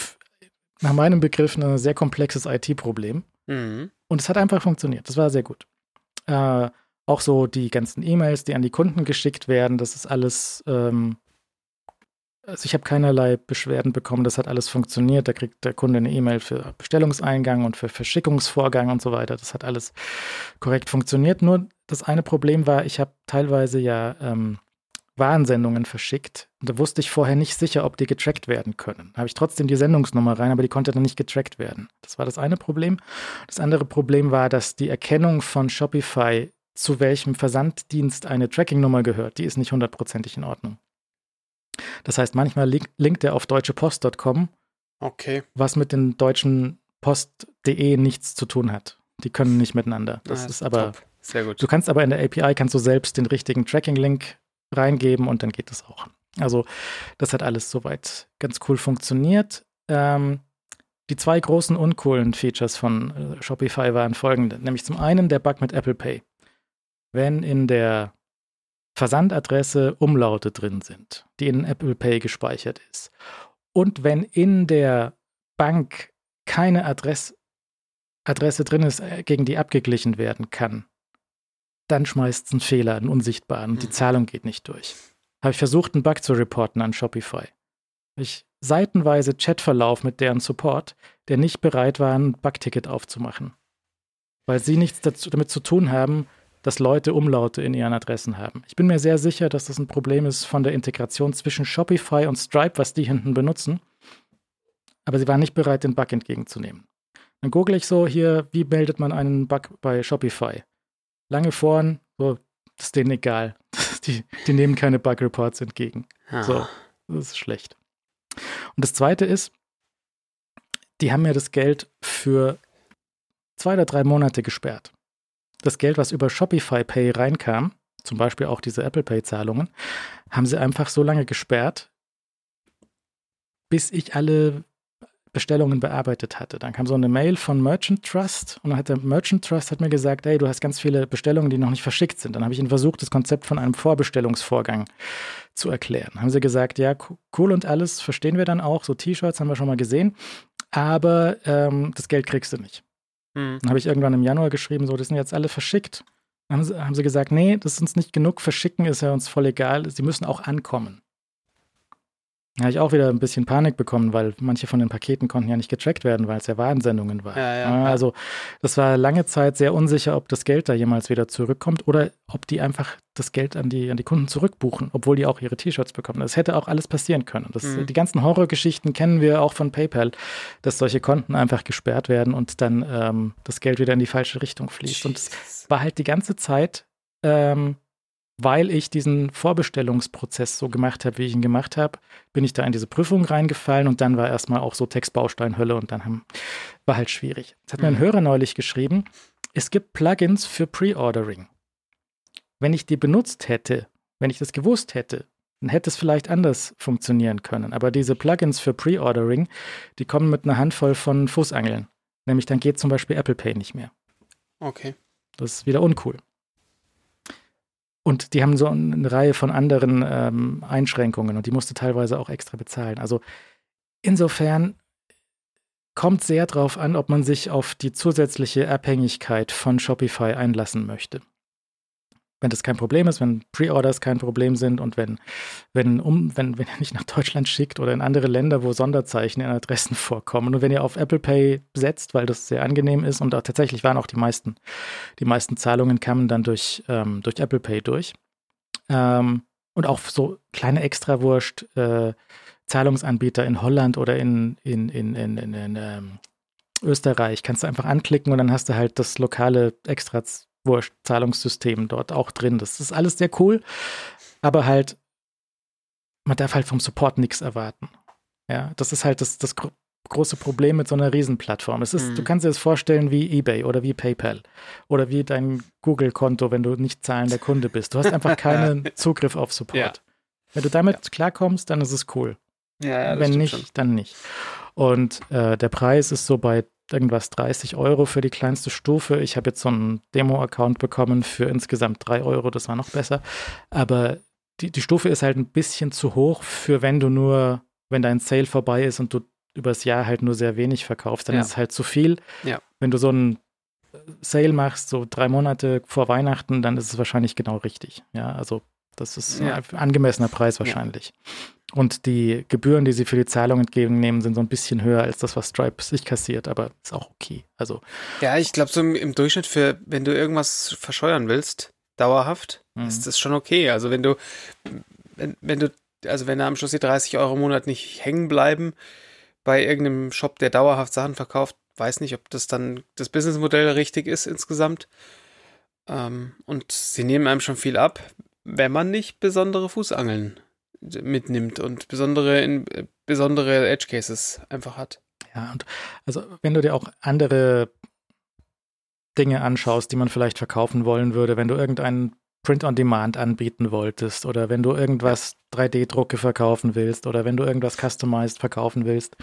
nach meinem Begriff ein sehr komplexes IT-Problem. Mhm. Und es hat einfach funktioniert. Das war sehr gut. Äh, auch so die ganzen E-Mails, die an die Kunden geschickt werden, das ist alles ähm, also ich habe keinerlei Beschwerden bekommen, das hat alles funktioniert. Da kriegt der Kunde eine E-Mail für Bestellungseingang und für Verschickungsvorgang und so weiter. Das hat alles korrekt funktioniert. Nur das eine Problem war, ich habe teilweise ja ähm, Warnsendungen verschickt. Und da wusste ich vorher nicht sicher, ob die getrackt werden können. Da habe ich trotzdem die Sendungsnummer rein, aber die konnte dann nicht getrackt werden. Das war das eine Problem. Das andere Problem war, dass die Erkennung von Shopify, zu welchem Versanddienst eine Tracking-Nummer gehört, die ist nicht hundertprozentig in Ordnung. Das heißt, manchmal link, linkt er auf deutschepost.com, okay. was mit den deutschen Post.de nichts zu tun hat. Die können nicht miteinander. Das ah, ist aber top. sehr gut. Du kannst aber in der API kannst du selbst den richtigen Tracking-Link reingeben und dann geht das auch. Also das hat alles soweit ganz cool funktioniert. Ähm, die zwei großen uncoolen Features von äh, Shopify waren folgende, nämlich zum einen der Bug mit Apple Pay. Wenn in der Versandadresse Umlaute drin sind, die in Apple Pay gespeichert ist. Und wenn in der Bank keine Adress, Adresse drin ist, äh, gegen die abgeglichen werden kann, dann schmeißt es einen Fehler, einen unsichtbaren, und die Mhm. Zahlung geht nicht durch. Habe ich versucht, einen Bug zu reporten an Shopify. Ich seitenweise Chatverlauf mit deren Support, der nicht bereit war, ein Bugticket aufzumachen. Weil sie nichts dazu, damit zu tun haben, dass Leute Umlaute in ihren Adressen haben. Ich bin mir sehr sicher, dass das ein Problem ist von der Integration zwischen Shopify und Stripe, was die hinten benutzen. Aber sie waren nicht bereit, den Bug entgegenzunehmen. Dann google ich so hier, wie meldet man einen Bug bei Shopify? Lange vorn, so, das ist denen egal. *laughs* Die, die nehmen keine Bug-Reports entgegen. Ah. So, das ist schlecht. Und das Zweite ist, die haben mir das Geld für zwei oder drei Monate gesperrt. Das Geld, was über Shopify Pay reinkam, zum Beispiel auch diese Apple Pay-Zahlungen, haben sie einfach so lange gesperrt, bis ich alle Bestellungen bearbeitet hatte. Dann kam so eine Mail von Merchant Trust und dann hat der Merchant Trust hat mir gesagt, hey, du hast ganz viele Bestellungen, die noch nicht verschickt sind. Dann habe ich ihnen versucht, das Konzept von einem Vorbestellungsvorgang zu erklären. Haben sie gesagt, ja, cool und alles, verstehen wir dann auch. So T-Shirts haben wir schon mal gesehen, aber ähm, das Geld kriegst du nicht. Hm. Dann habe ich irgendwann im Januar geschrieben, so, das sind jetzt alle verschickt. Dann haben sie, haben sie gesagt, nee, das ist uns nicht genug, verschicken ist ja uns voll egal, sie müssen auch ankommen. Da habe ich auch wieder ein bisschen Panik bekommen, weil manche von den Paketen konnten ja nicht getrackt werden, weil es ja Warensendungen waren. Ja, ja, ja. also das war lange Zeit sehr unsicher, ob das Geld da jemals wieder zurückkommt oder ob die einfach das Geld an die, an die Kunden zurückbuchen, obwohl die auch ihre T-Shirts bekommen. Das hätte auch alles passieren können. Das, Mhm. Die ganzen Horrorgeschichten kennen wir auch von PayPal, dass solche Konten einfach gesperrt werden und dann ähm, das Geld wieder in die falsche Richtung fließt. Und es war halt die ganze Zeit, ähm, weil ich diesen Vorbestellungsprozess so gemacht habe, wie ich ihn gemacht habe, bin ich da in diese Prüfung reingefallen und dann war erstmal auch so Textbausteinhölle und dann haben, war halt schwierig. Jetzt hat mir ein Mhm. Hörer neulich geschrieben, es gibt Plugins für Pre-Ordering. Wenn ich die benutzt hätte, wenn ich das gewusst hätte, dann hätte es vielleicht anders funktionieren können. Aber diese Plugins für Pre-Ordering, die kommen mit einer Handvoll von Fußangeln. Nämlich dann geht zum Beispiel Apple Pay nicht mehr. Okay. Das ist wieder uncool. Und die haben so eine Reihe von anderen ähm, Einschränkungen und die musste teilweise auch extra bezahlen. Also insofern kommt sehr drauf an, ob man sich auf die zusätzliche Abhängigkeit von Shopify einlassen möchte. Wenn das kein Problem ist, wenn Pre-Orders kein Problem sind und wenn, wenn, um, wenn, wenn ihr nicht nach Deutschland schickt oder in andere Länder, wo Sonderzeichen in Adressen *laughs* vorkommen und wenn ihr auf Apple Pay setzt, weil das sehr angenehm ist und auch tatsächlich waren auch die meisten, die meisten Zahlungen kamen dann durch, ähm, durch Apple Pay durch. Ähm, und auch so kleine Extrawurst, äh, Zahlungsanbieter in Holland oder in, in, in, in, in, in ähm, Österreich kannst du einfach anklicken und dann hast du halt das lokale Extrawurst-Zahlungssystem dort auch drin. Das ist alles sehr cool, aber halt, man darf halt vom Support nichts erwarten. Ja, das ist halt das, das gro große Problem mit so einer Riesenplattform. Es ist, Mhm. du kannst dir das vorstellen wie eBay oder wie PayPal oder wie dein Google-Konto, wenn du nicht zahlender Kunde bist. Du hast einfach keinen *laughs* Zugriff auf Support. Ja. Wenn du damit klarkommst, dann ist es cool. Ja, ja, Wenn nicht, schon. dann nicht. Und äh, der Preis ist so bei irgendwas 30 Euro für die kleinste Stufe. Ich habe jetzt so einen Demo-Account bekommen für insgesamt 3 Euro, das war noch besser. Aber die, die Stufe ist halt ein bisschen zu hoch für wenn du nur, wenn dein Sale vorbei ist und du übers Jahr halt nur sehr wenig verkaufst, dann Ja. ist es halt zu viel. Ja. Wenn du so einen Sale machst, so drei Monate vor Weihnachten, dann ist es wahrscheinlich genau richtig. Ja, also das ist Ja. ein angemessener Preis wahrscheinlich. Und die Gebühren, die sie für die Zahlung entgegennehmen, sind so ein bisschen höher als das, was Stripe sich kassiert, aber ist auch okay. Also, Ja, ich glaube, so im, im Durchschnitt für, wenn du irgendwas verscheuern willst, dauerhaft, Mhm. ist das schon okay. Also wenn du, wenn, wenn du, also wenn da am Schluss die 30 Euro im Monat nicht hängen bleiben bei irgendeinem Shop, der dauerhaft Sachen verkauft, weiß nicht, ob das dann das Businessmodell richtig ist insgesamt. Ähm, und sie nehmen einem schon viel ab, wenn man nicht besondere Fußangeln mitnimmt und besondere, in, besondere Edge Cases einfach hat. ja, und also wenn du dir auch andere Dinge anschaust, die man vielleicht verkaufen wollen würde, wenn du irgendeinen Print-on-Demand anbieten wolltest oder wenn du irgendwas 3D-Drucke verkaufen willst oder wenn du irgendwas customized verkaufen willst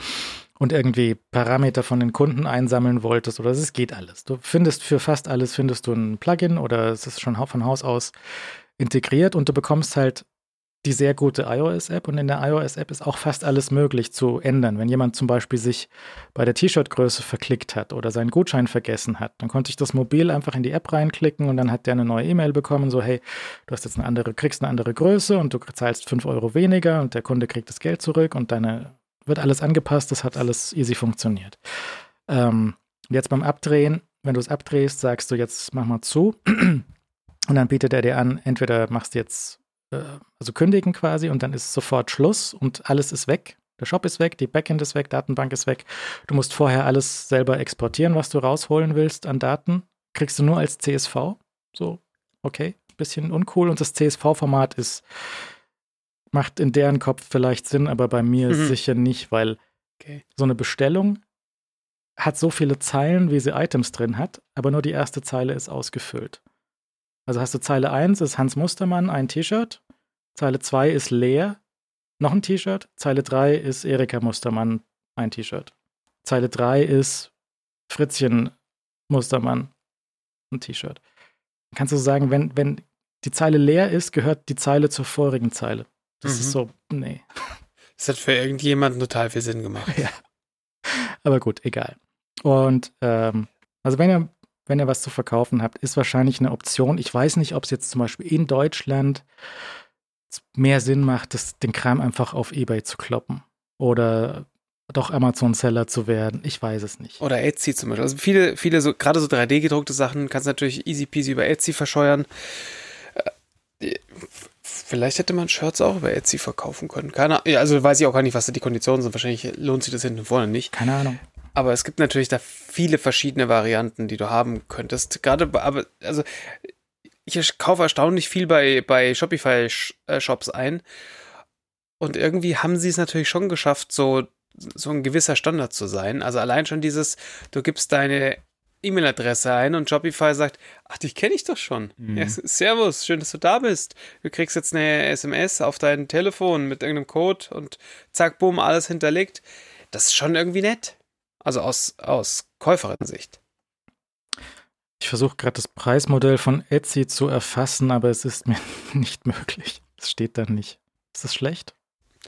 und irgendwie Parameter von den Kunden einsammeln wolltest oder es geht alles. Du findest für fast alles findest du ein Plugin oder es ist schon von Haus aus integriert und du bekommst halt die sehr gute iOS-App und in der iOS-App ist auch fast alles möglich zu ändern. Wenn jemand zum Beispiel sich bei der T-Shirt-Größe verklickt hat oder seinen Gutschein vergessen hat, dann konnte ich das mobil einfach in die App reinklicken und dann hat der eine neue E-Mail bekommen, so hey, du hast jetzt eine andere, kriegst eine andere Größe und du zahlst 5 Euro weniger und der Kunde kriegt das Geld zurück und deine wird alles angepasst, das hat alles easy funktioniert. Ähm, jetzt beim Abdrehen, wenn du es abdrehst, sagst du jetzt mach mal zu *clears throat* und dann bietet er dir an, entweder machst du jetzt also kündigen quasi und dann ist sofort Schluss und alles ist weg. Der Shop ist weg, die Backend ist weg, Datenbank ist weg. Du musst vorher alles selber exportieren, was du rausholen willst an Daten. Kriegst du nur als CSV. So, okay, bisschen uncool. Und das CSV-Format ist, macht in deren Kopf vielleicht Sinn, aber bei mir mhm. sicher nicht, weil okay. so eine Bestellung hat so viele Zeilen, wie sie Items drin hat, aber nur die erste Zeile ist ausgefüllt. Also hast du Zeile 1 ist Hans Mustermann, ein T-Shirt. Zeile 2 ist leer, noch ein T-Shirt. Zeile 3 ist Erika Mustermann, ein T-Shirt. Zeile 3 ist Fritzchen Mustermann, ein T-Shirt. Kannst du sagen, wenn, wenn die Zeile leer ist, gehört die Zeile zur vorigen Zeile. Das mhm. ist so, nee. *laughs* Das hat für irgendjemanden total viel Sinn gemacht. *laughs* Ja. Aber gut, egal. Und ähm, also wenn ihr wenn ihr was zu verkaufen habt, ist wahrscheinlich eine Option. Ich weiß nicht, ob es jetzt zum Beispiel in Deutschland mehr Sinn macht, das, den Kram einfach auf Ebay zu kloppen. Oder doch Amazon-Seller zu werden. Ich weiß es nicht. Oder Etsy zum Beispiel. Also viele, viele so, gerade so 3D-gedruckte Sachen kannst du natürlich easy peasy über Etsy verscheuern. Äh, vielleicht hätte man Shirts auch über Etsy verkaufen können. Keine Ahnung. Also weiß ich auch gar nicht, was da die Konditionen sind. Wahrscheinlich lohnt sich das hinten und vorne nicht. Keine Ahnung. Aber es gibt natürlich da viele verschiedene Varianten, die du haben könntest. Gerade, aber, also, ich kaufe erstaunlich viel bei, bei Shopify-Shops äh, ein. Und irgendwie haben sie es natürlich schon geschafft, so, so ein gewisser Standard zu sein. Also allein schon dieses, du gibst deine E-Mail-Adresse ein und Shopify sagt, ach, dich kenne ich doch schon. Mhm. Ja, servus, schön, dass du da bist. Du kriegst jetzt eine SMS auf dein Telefon mit irgendeinem Code und zack, boom, alles hinterlegt. Das ist schon irgendwie nett. Also aus, aus Käuferin-Sicht. Ich versuche gerade das Preismodell von Etsy zu erfassen, aber es ist mir *laughs* nicht möglich. Es steht da nicht. Ist das schlecht?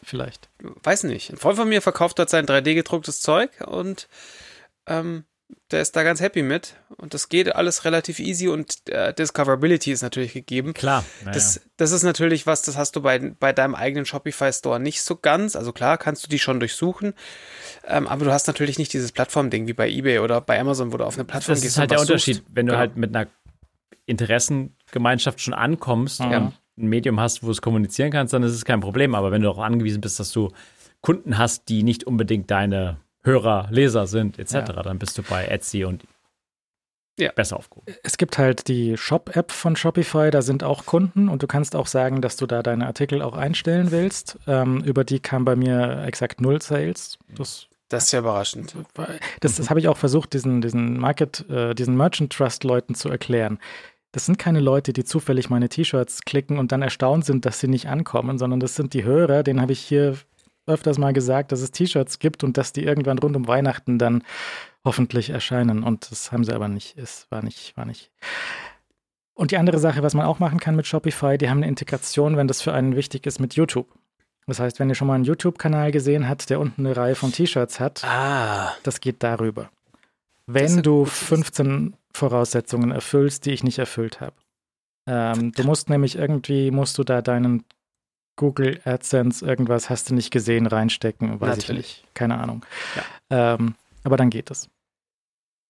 Vielleicht. Weiß nicht. Ein Freund von mir verkauft dort sein 3D-gedrucktes Zeug und ähm, der ist da ganz happy mit. Und das geht alles relativ easy und äh, Discoverability ist natürlich gegeben. Klar. Naja. Das, das ist natürlich was, das hast du bei, bei deinem eigenen Shopify-Store nicht so ganz. Also klar, kannst du die schon durchsuchen. Ähm, aber du hast natürlich nicht dieses Plattform-Ding wie bei eBay oder bei Amazon, wo du auf eine Plattform das gehst. Das ist halt der Unterschied, suchst. wenn du genau. halt mit einer Interessengemeinschaft schon ankommst, mhm. ähm, ein Medium hast, wo du es kommunizieren kannst, dann ist es kein Problem. Aber wenn du auch angewiesen bist, dass du Kunden hast, die nicht unbedingt deine Hörer, Leser sind, etc., ja. dann bist du bei Etsy und ja. besser aufgehoben. Es gibt halt die Shop-App von Shopify, da sind auch Kunden und du kannst auch sagen, dass du da deine Artikel auch einstellen willst. Ähm, über die kam bei mir exakt null Sales. Das, das ist ja überraschend. Das, das habe ich auch versucht, diesen, diesen Market, äh, diesen Merchant Trust Leuten zu erklären. Das sind keine Leute, die zufällig meine T-Shirts klicken und dann erstaunt sind, dass sie nicht ankommen, sondern das sind die Hörer, denen habe ich hier öfters mal gesagt, dass es T-Shirts gibt und dass die irgendwann rund um Weihnachten dann hoffentlich erscheinen. Und das haben sie aber nicht. Es war nicht, war nicht. Und die andere Sache, was man auch machen kann mit Shopify, die haben eine Integration, wenn das für einen wichtig ist, mit YouTube. Das heißt, wenn ihr schon mal einen YouTube-Kanal gesehen habt, der unten eine Reihe von T-Shirts hat, ah. das geht darüber. Wenn du 15 Voraussetzungen erfüllst, die ich nicht erfüllt habe. Ähm, du musst nämlich irgendwie, musst du da deinen Google AdSense irgendwas hast du nicht gesehen reinstecken, weiß Natürlich. ich nicht. Keine Ahnung. Ja. Ähm, aber dann geht es.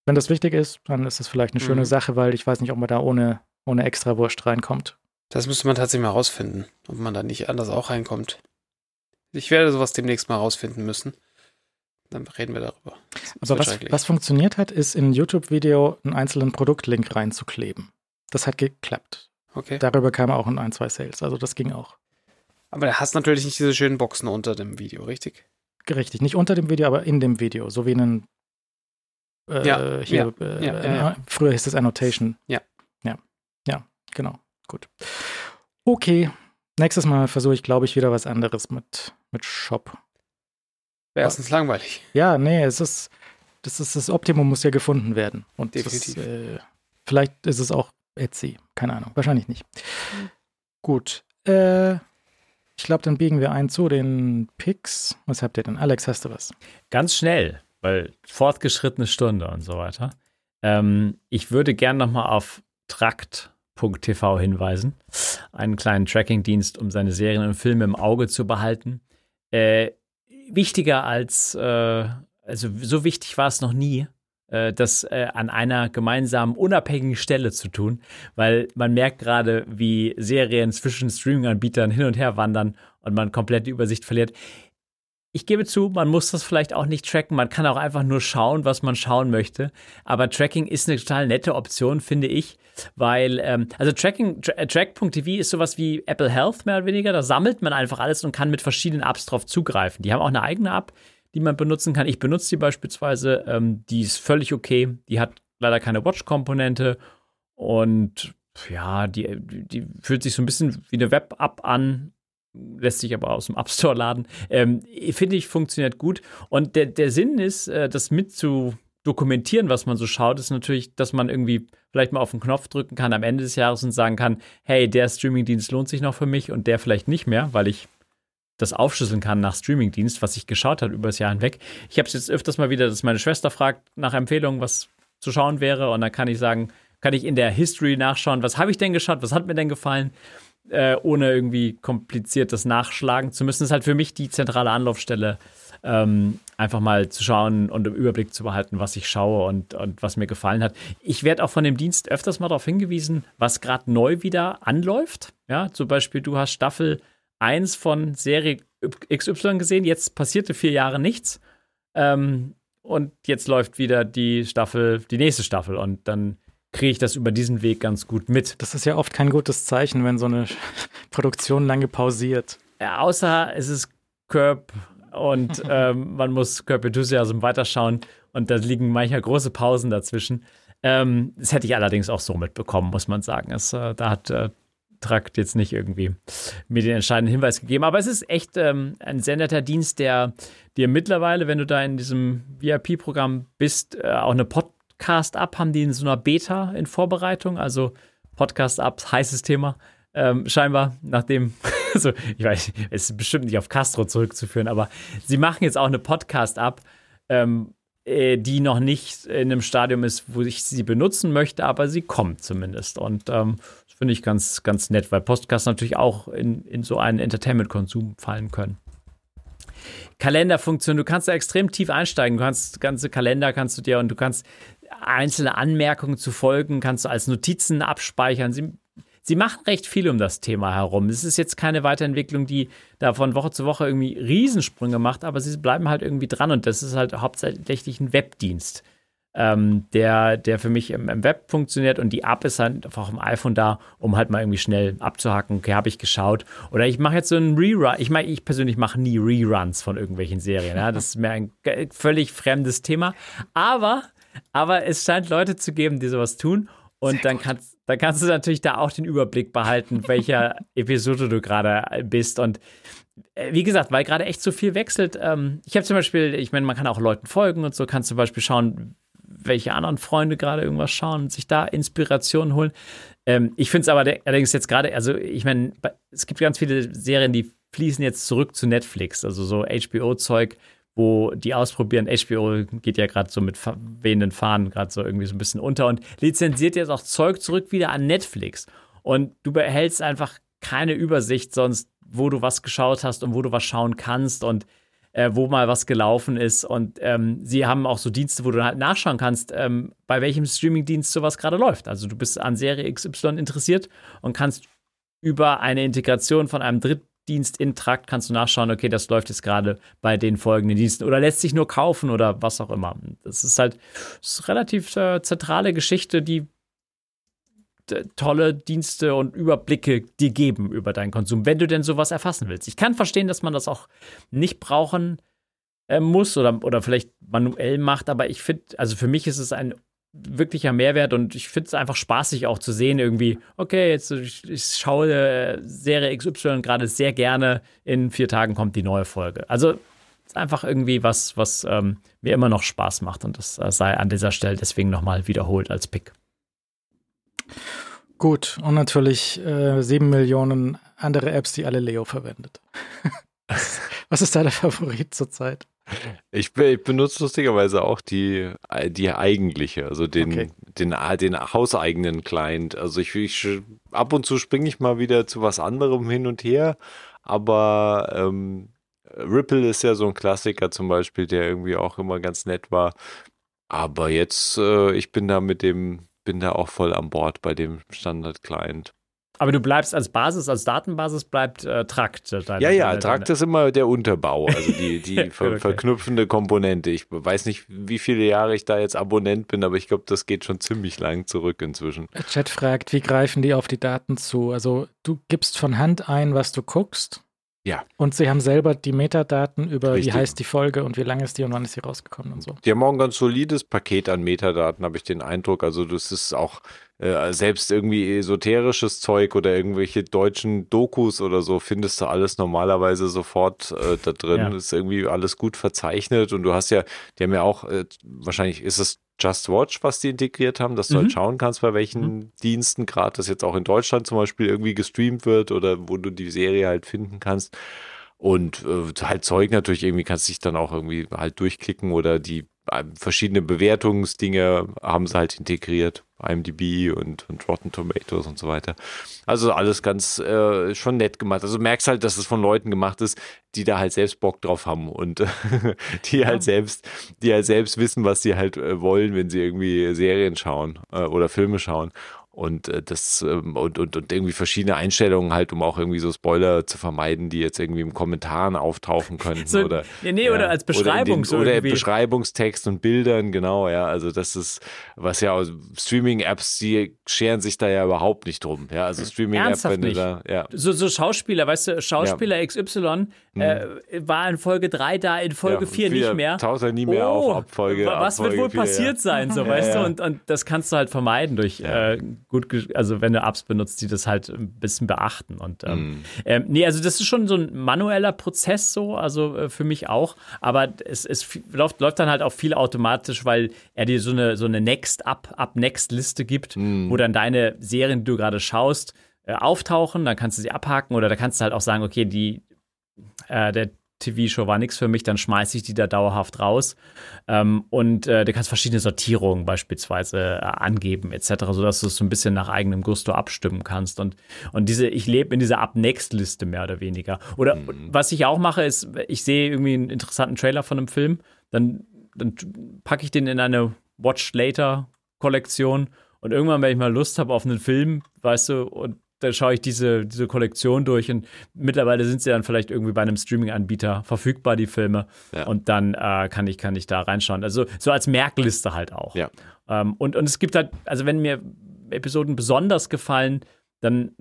Wenn das wichtig ist, dann ist das vielleicht eine mhm. schöne Sache, weil ich weiß nicht, ob man da ohne, ohne extra Wurst reinkommt. Das müsste man tatsächlich mal rausfinden, ob man da nicht anders auch reinkommt. Ich werde sowas demnächst mal rausfinden müssen. Dann reden wir darüber. Aber was, was funktioniert hat, ist in ein YouTube-Video einen einzelnen Produktlink reinzukleben. Das hat geklappt. Okay. Darüber kam auch ein, ein, zwei Sales. Also das ging auch. Aber du hast natürlich nicht diese schönen Boxen unter dem Video, richtig? Richtig, nicht unter dem Video, aber in dem Video, so wie einen äh, ja, hier, ja, äh, ja, ja, früher hieß es Annotation. Ja. Ja, ja, genau. Gut. Okay, nächstes Mal versuche ich, glaube ich, wieder was anderes mit, mit Shop. Wäre erstens langweilig. Ja, nee, es ist, das ist das Optimum muss ja gefunden werden. Und Definitiv. Das, äh, vielleicht ist es auch Etsy, keine Ahnung, wahrscheinlich nicht. Mhm. Gut. Äh, Ich glaube, dann biegen wir ein zu den Picks. Was habt ihr denn? Alex, hast du was? Ganz schnell, weil fortgeschrittene Stunde und so weiter. Ähm, ich würde gern nochmal auf Trakt.tv hinweisen. Einen kleinen Tracking-Dienst, um seine Serien und Filme im Auge zu behalten. Äh, wichtiger als, äh, also so wichtig war es noch nie, äh, das äh, an einer gemeinsamen, unabhängigen Stelle zu tun, weil man merkt gerade, wie Serien zwischen Streaming-Anbietern hin und her wandern und man komplett die Übersicht verliert. Ich gebe zu, man muss das vielleicht auch nicht tracken. Man kann auch einfach nur schauen, was man schauen möchte. Aber Tracking ist eine total nette Option, finde ich, weil, ähm, also Tracking, tra Track.tv ist sowas wie Apple Health mehr oder weniger. Da sammelt man einfach alles und kann mit verschiedenen Apps drauf zugreifen. Die haben auch eine eigene App, die man benutzen kann. Ich benutze die beispielsweise. Ähm, die ist völlig okay. Die hat leider keine Watch-Komponente und ja, die, die fühlt sich so ein bisschen wie eine Web-App an, lässt sich aber aus dem App Store laden. Ähm, Finde ich, funktioniert gut. Und der, der Sinn ist, äh, das mit zu dokumentieren, was man so schaut, ist natürlich, dass man irgendwie vielleicht mal auf den Knopf drücken kann am Ende des Jahres und sagen kann, hey, der Streamingdienst lohnt sich noch für mich und der vielleicht nicht mehr, weil ich das aufschlüsseln kann nach Streamingdienst, was ich geschaut habe über das Jahr hinweg. Ich habe es jetzt öfters mal wieder, dass meine Schwester fragt nach Empfehlungen, was zu schauen wäre und dann kann ich sagen, kann ich in der History nachschauen, was habe ich denn geschaut, was hat mir denn gefallen, äh, ohne irgendwie kompliziertes nachschlagen zu müssen. Das ist halt für mich die zentrale Anlaufstelle, ähm, einfach mal zu schauen und im Überblick zu behalten, was ich schaue und, und was mir gefallen hat. Ich werde auch von dem Dienst öfters mal darauf hingewiesen, was gerade neu wieder anläuft. Ja, zum Beispiel, du hast Staffel 1 von Serie XY gesehen, jetzt passierte vier Jahre nichts. Ähm, und jetzt läuft wieder die Staffel, die nächste Staffel. Und dann kriege ich das über diesen Weg ganz gut mit. Das ist ja oft kein gutes Zeichen, wenn so eine *laughs* Produktion lange pausiert. Ja, außer es ist Curb und *laughs* ähm, man muss Curb Enthusiasm weiterschauen und da liegen manchmal große Pausen dazwischen. Ähm, das hätte ich allerdings auch so mitbekommen, muss man sagen. Es, äh, da hat äh, Trakt jetzt nicht irgendwie mir den entscheidenden Hinweis gegeben. Aber es ist echt ähm, ein sehr netter Dienst, der dir mittlerweile, wenn du da in diesem VIP-Programm bist, äh, auch eine Podcast-App haben die in so einer Beta in Vorbereitung. Also Podcast-Apps, heißes Thema. Ähm, scheinbar, nachdem, *laughs* also ich weiß, es ist bestimmt nicht auf Castro zurückzuführen, aber sie machen jetzt auch eine Podcast-App, ähm, äh, die noch nicht in einem Stadium ist, wo ich sie benutzen möchte, aber sie kommt zumindest. Und ähm, finde ich ganz, ganz nett, weil Podcasts natürlich auch in, in so einen Entertainment-Konsum fallen können. Kalenderfunktion, du kannst da extrem tief einsteigen. Du kannst ganze Kalender kannst du dir und du kannst einzelne Anmerkungen zu Folgen, kannst du als Notizen abspeichern. Sie sie machen recht viel um das Thema herum. Es ist jetzt keine Weiterentwicklung, die da von Woche zu Woche irgendwie Riesensprünge macht, aber sie bleiben halt irgendwie dran und das ist halt hauptsächlich ein Webdienst. Ähm, der, der für mich im, im, Web funktioniert und die App ist halt einfach im iPhone da, um halt mal irgendwie schnell abzuhacken, okay, habe ich geschaut. Oder ich mache jetzt so einen Rerun. Ich meine, ich persönlich mache nie Reruns von irgendwelchen Serien. Ja? Das ist mir ein völlig fremdes Thema. Aber, aber es scheint Leute zu geben, die sowas tun. Und dann kannst, dann kannst du natürlich da auch den Überblick behalten, welcher *laughs* Episode du gerade bist. Und äh, wie gesagt, weil gerade echt so viel wechselt. Ähm, ich habe zum Beispiel, ich meine, man kann auch Leuten folgen und so, kannst zum Beispiel schauen, welche anderen Freunde gerade irgendwas schauen und sich da Inspiration holen. Ähm, ich finde es aber allerdings jetzt gerade, also ich meine, es gibt ganz viele Serien, die fließen jetzt zurück zu Netflix, also so HBO-Zeug, wo die ausprobieren. HBO geht ja gerade so mit wehenden Fahnen gerade so irgendwie so ein bisschen unter und lizenziert jetzt auch Zeug zurück wieder an Netflix. Und du behältst einfach keine Übersicht sonst, wo du was geschaut hast und wo du was schauen kannst und äh, wo mal was gelaufen ist. Und ähm, sie haben auch so Dienste, wo du halt nachschauen kannst, ähm, bei welchem Streamingdienst sowas gerade läuft. Also du bist an Serie XY interessiert und kannst über eine Integration von einem Dritt Dienst in Trakt kannst du nachschauen, okay, das läuft jetzt gerade bei den folgenden Diensten oder lässt sich nur kaufen oder was auch immer. Das ist halt das ist relativ äh, zentrale Geschichte, die tolle Dienste und Überblicke dir geben über deinen Konsum, wenn du denn sowas erfassen willst. Ich kann verstehen, dass man das auch nicht brauchen äh, muss oder, oder vielleicht manuell macht, aber ich finde, also für mich ist es ein wirklicher Mehrwert und ich finde es einfach spaßig auch zu sehen, irgendwie, okay, jetzt ich, ich schaue äh, Serie XY gerade sehr gerne, in vier Tagen kommt die neue Folge. Also ist einfach irgendwie was, was ähm, mir immer noch Spaß macht und das äh, sei an dieser Stelle deswegen nochmal wiederholt als Pick. Gut, und natürlich äh, sieben Millionen andere Apps, die alle Leo verwendet. *laughs* Was ist dein Favorit zurzeit? Ich, ich, benutze lustigerweise auch die, die eigentliche, also den, okay. den, den hauseigenen Client. Also ich, ich ab und zu springe ich mal wieder zu was anderem hin und her, aber ähm, Ripple ist ja so ein Klassiker zum Beispiel, der irgendwie auch immer ganz nett war. Aber jetzt, äh, ich bin da mit dem, bin da auch voll an Bord bei dem Standard-Client. Aber du bleibst als Basis, als Datenbasis bleibt äh, Trakt. Deine, ja, ja, deine, Trakt ist immer der Unterbau, also die, die *laughs* ver okay. verknüpfende Komponente. Ich weiß nicht, wie viele Jahre ich da jetzt Abonnent bin, aber ich glaube, das geht schon ziemlich lang zurück inzwischen. Der Chat fragt, wie greifen die auf die Daten zu? Also du gibst von Hand ein, was du guckst ja. Und sie haben selber die Metadaten über, Richtig. wie heißt die Folge und wie lange ist die und wann ist sie rausgekommen und so. Die haben auch ein ganz solides Paket an Metadaten, habe ich den Eindruck. Also das ist auch äh, selbst irgendwie esoterisches Zeug oder irgendwelche deutschen Dokus oder so findest du alles normalerweise sofort äh, da drin. Ja. Ist irgendwie alles gut verzeichnet und du hast ja, die haben ja auch, äh, wahrscheinlich ist es Just Watch, was die integriert haben, dass du halt mhm. halt schauen kannst, bei welchen mhm. Diensten gerade das jetzt auch in Deutschland zum Beispiel irgendwie gestreamt wird oder wo du die Serie halt finden kannst. Und äh, halt Zeug natürlich irgendwie kannst du dich dann auch irgendwie halt durchklicken oder die verschiedene Bewertungsdinge haben sie halt integriert. IMDb und, und Rotten Tomatoes und so weiter. Also alles ganz äh, schon nett gemacht. Also du merkst halt, dass es von Leuten gemacht ist, die da halt selbst Bock drauf haben und *laughs* die ja. halt selbst, die halt selbst wissen, was sie halt äh, wollen, wenn sie irgendwie Serien schauen äh, oder Filme schauen und äh, das ähm, und, und, und irgendwie verschiedene Einstellungen halt, um auch irgendwie so Spoiler zu vermeiden, die jetzt irgendwie im Kommentaren auftauchen könnten so, oder ja, nee, oder als Beschreibung oder, den, oder Beschreibungstext und Bildern, genau, ja, also das ist was ja Streaming Apps, die scheren sich da ja überhaupt nicht drum, ja, also Streaming App wenn du da ja. So, so Schauspieler, weißt du, Schauspieler ja. XY äh, mhm. war in Folge 3 da, in Folge ja, 4 nicht mehr. Er nie mehr oh, auf Abfolge. Was Abfolge wird wohl 4, passiert sein, so, *laughs* weißt du, und, und das kannst du halt vermeiden durch äh, gut, also wenn du Apps benutzt, die das halt ein bisschen beachten. Und ähm, mm. ähm, nee, also das ist schon so ein manueller Prozess so, also äh, für mich auch. Aber es, es läuft, läuft dann halt auch viel automatisch, weil er dir so eine, so eine Next-Up, Up-Next-Liste gibt, mm. wo dann deine Serien, die du gerade schaust, äh, auftauchen, dann kannst du sie abhaken oder da kannst du halt auch sagen, okay, die, äh, der TV-Show war nichts für mich, dann schmeiße ich die da dauerhaft raus. Ähm, und äh, du kannst verschiedene Sortierungen beispielsweise äh, angeben, etc., sodass du es so ein bisschen nach eigenem Gusto abstimmen kannst. Und, und diese, ich lebe in dieser Up-Next-Liste mehr oder weniger. Oder mhm. was ich auch mache, ist, ich sehe irgendwie einen interessanten Trailer von einem Film, dann, dann packe ich den in eine Watch Later-Kollektion. Und irgendwann, wenn ich mal Lust habe auf einen Film, weißt du, und da schaue ich diese, diese Kollektion durch und mittlerweile sind sie dann vielleicht irgendwie bei einem Streaming-Anbieter verfügbar, die Filme. Ja. Und dann äh, kann, ich, kann ich da reinschauen. Also so als Merkliste halt auch. Ja. Ähm, und, und es gibt halt, also wenn mir Episoden besonders gefallen, dann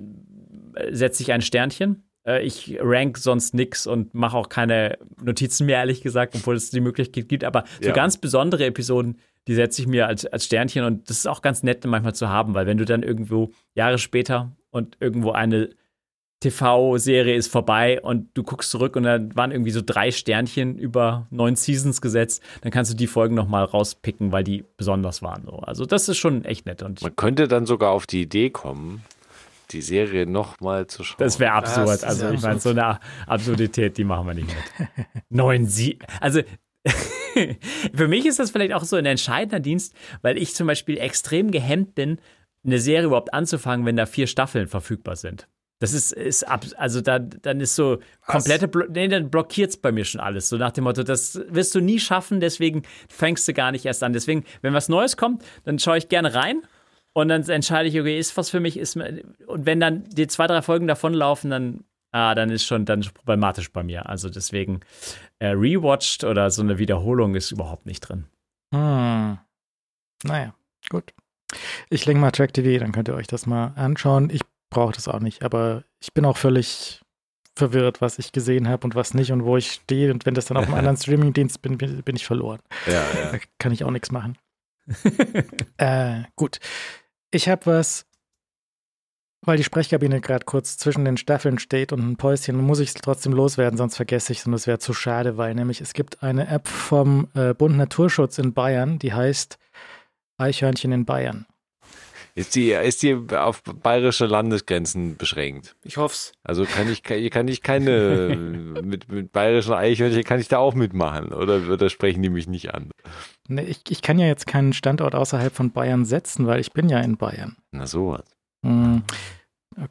äh, setze ich ein Sternchen. Äh, ich rank sonst nichts und mache auch keine Notizen mehr, ehrlich gesagt, obwohl es die Möglichkeit gibt. Aber so ja. ganz besondere Episoden, die setze ich mir als, als Sternchen und das ist auch ganz nett manchmal zu haben, weil wenn du dann irgendwo Jahre später und irgendwo eine TV-Serie ist vorbei und du guckst zurück und dann waren irgendwie so drei Sternchen über neun Seasons gesetzt, dann kannst du die Folgen nochmal rauspicken, weil die besonders waren. So. Also das ist schon echt nett. Und Man könnte dann sogar auf die Idee kommen, die Serie nochmal zu schauen. Das wäre absurd. also ich meine, so eine Absurdität, die machen wir nicht mit. *laughs* Neun Sie. Also *laughs* für mich ist das vielleicht auch so ein entscheidender Dienst, weil ich zum Beispiel extrem gehemmt bin, eine Serie überhaupt anzufangen, wenn da vier Staffeln verfügbar sind. Das ist, ist ab, also da, dann ist so komplette, Blo nee, dann blockiert es bei mir schon alles. So nach dem Motto, das wirst du nie schaffen, deswegen fängst du gar nicht erst an. Deswegen, wenn was Neues kommt, dann schaue ich gerne rein und dann entscheide ich, okay, ist was für mich, ist und wenn dann die zwei, drei Folgen davonlaufen, dann, ah, dann ist schon, dann ist problematisch bei mir. Also deswegen äh, rewatched oder so eine Wiederholung ist überhaupt nicht drin. Hm. Naja, gut. Ich lenke mal Track TV, dann könnt ihr euch das mal anschauen. Ich brauche das auch nicht, aber ich bin auch völlig verwirrt, was ich gesehen habe und was nicht und wo ich stehe. Und wenn das dann auf einem *laughs* anderen Streamingdienst bin, bin, bin ich verloren. Ja, ja. Da kann ich auch nichts machen. *laughs* äh, gut. Ich habe was, weil die Sprechkabine gerade kurz zwischen den Staffeln steht und ein Päuschen, muss ich es trotzdem loswerden, sonst vergesse ich es und es wäre zu schade, weil nämlich es gibt eine App vom äh, Bund Naturschutz in Bayern, die heißt Eichhörnchen in Bayern. Ist die, ist die auf bayerische Landesgrenzen beschränkt? Ich hoff's. Also kann ich, kann, kann ich keine, *laughs* mit, mit bayerischen Eichhörnchen kann ich da auch mitmachen? Oder, oder sprechen die mich nicht an? Nee, ich, ich kann ja jetzt keinen Standort außerhalb von Bayern setzen, weil ich bin ja in Bayern. Na sowas. Hm.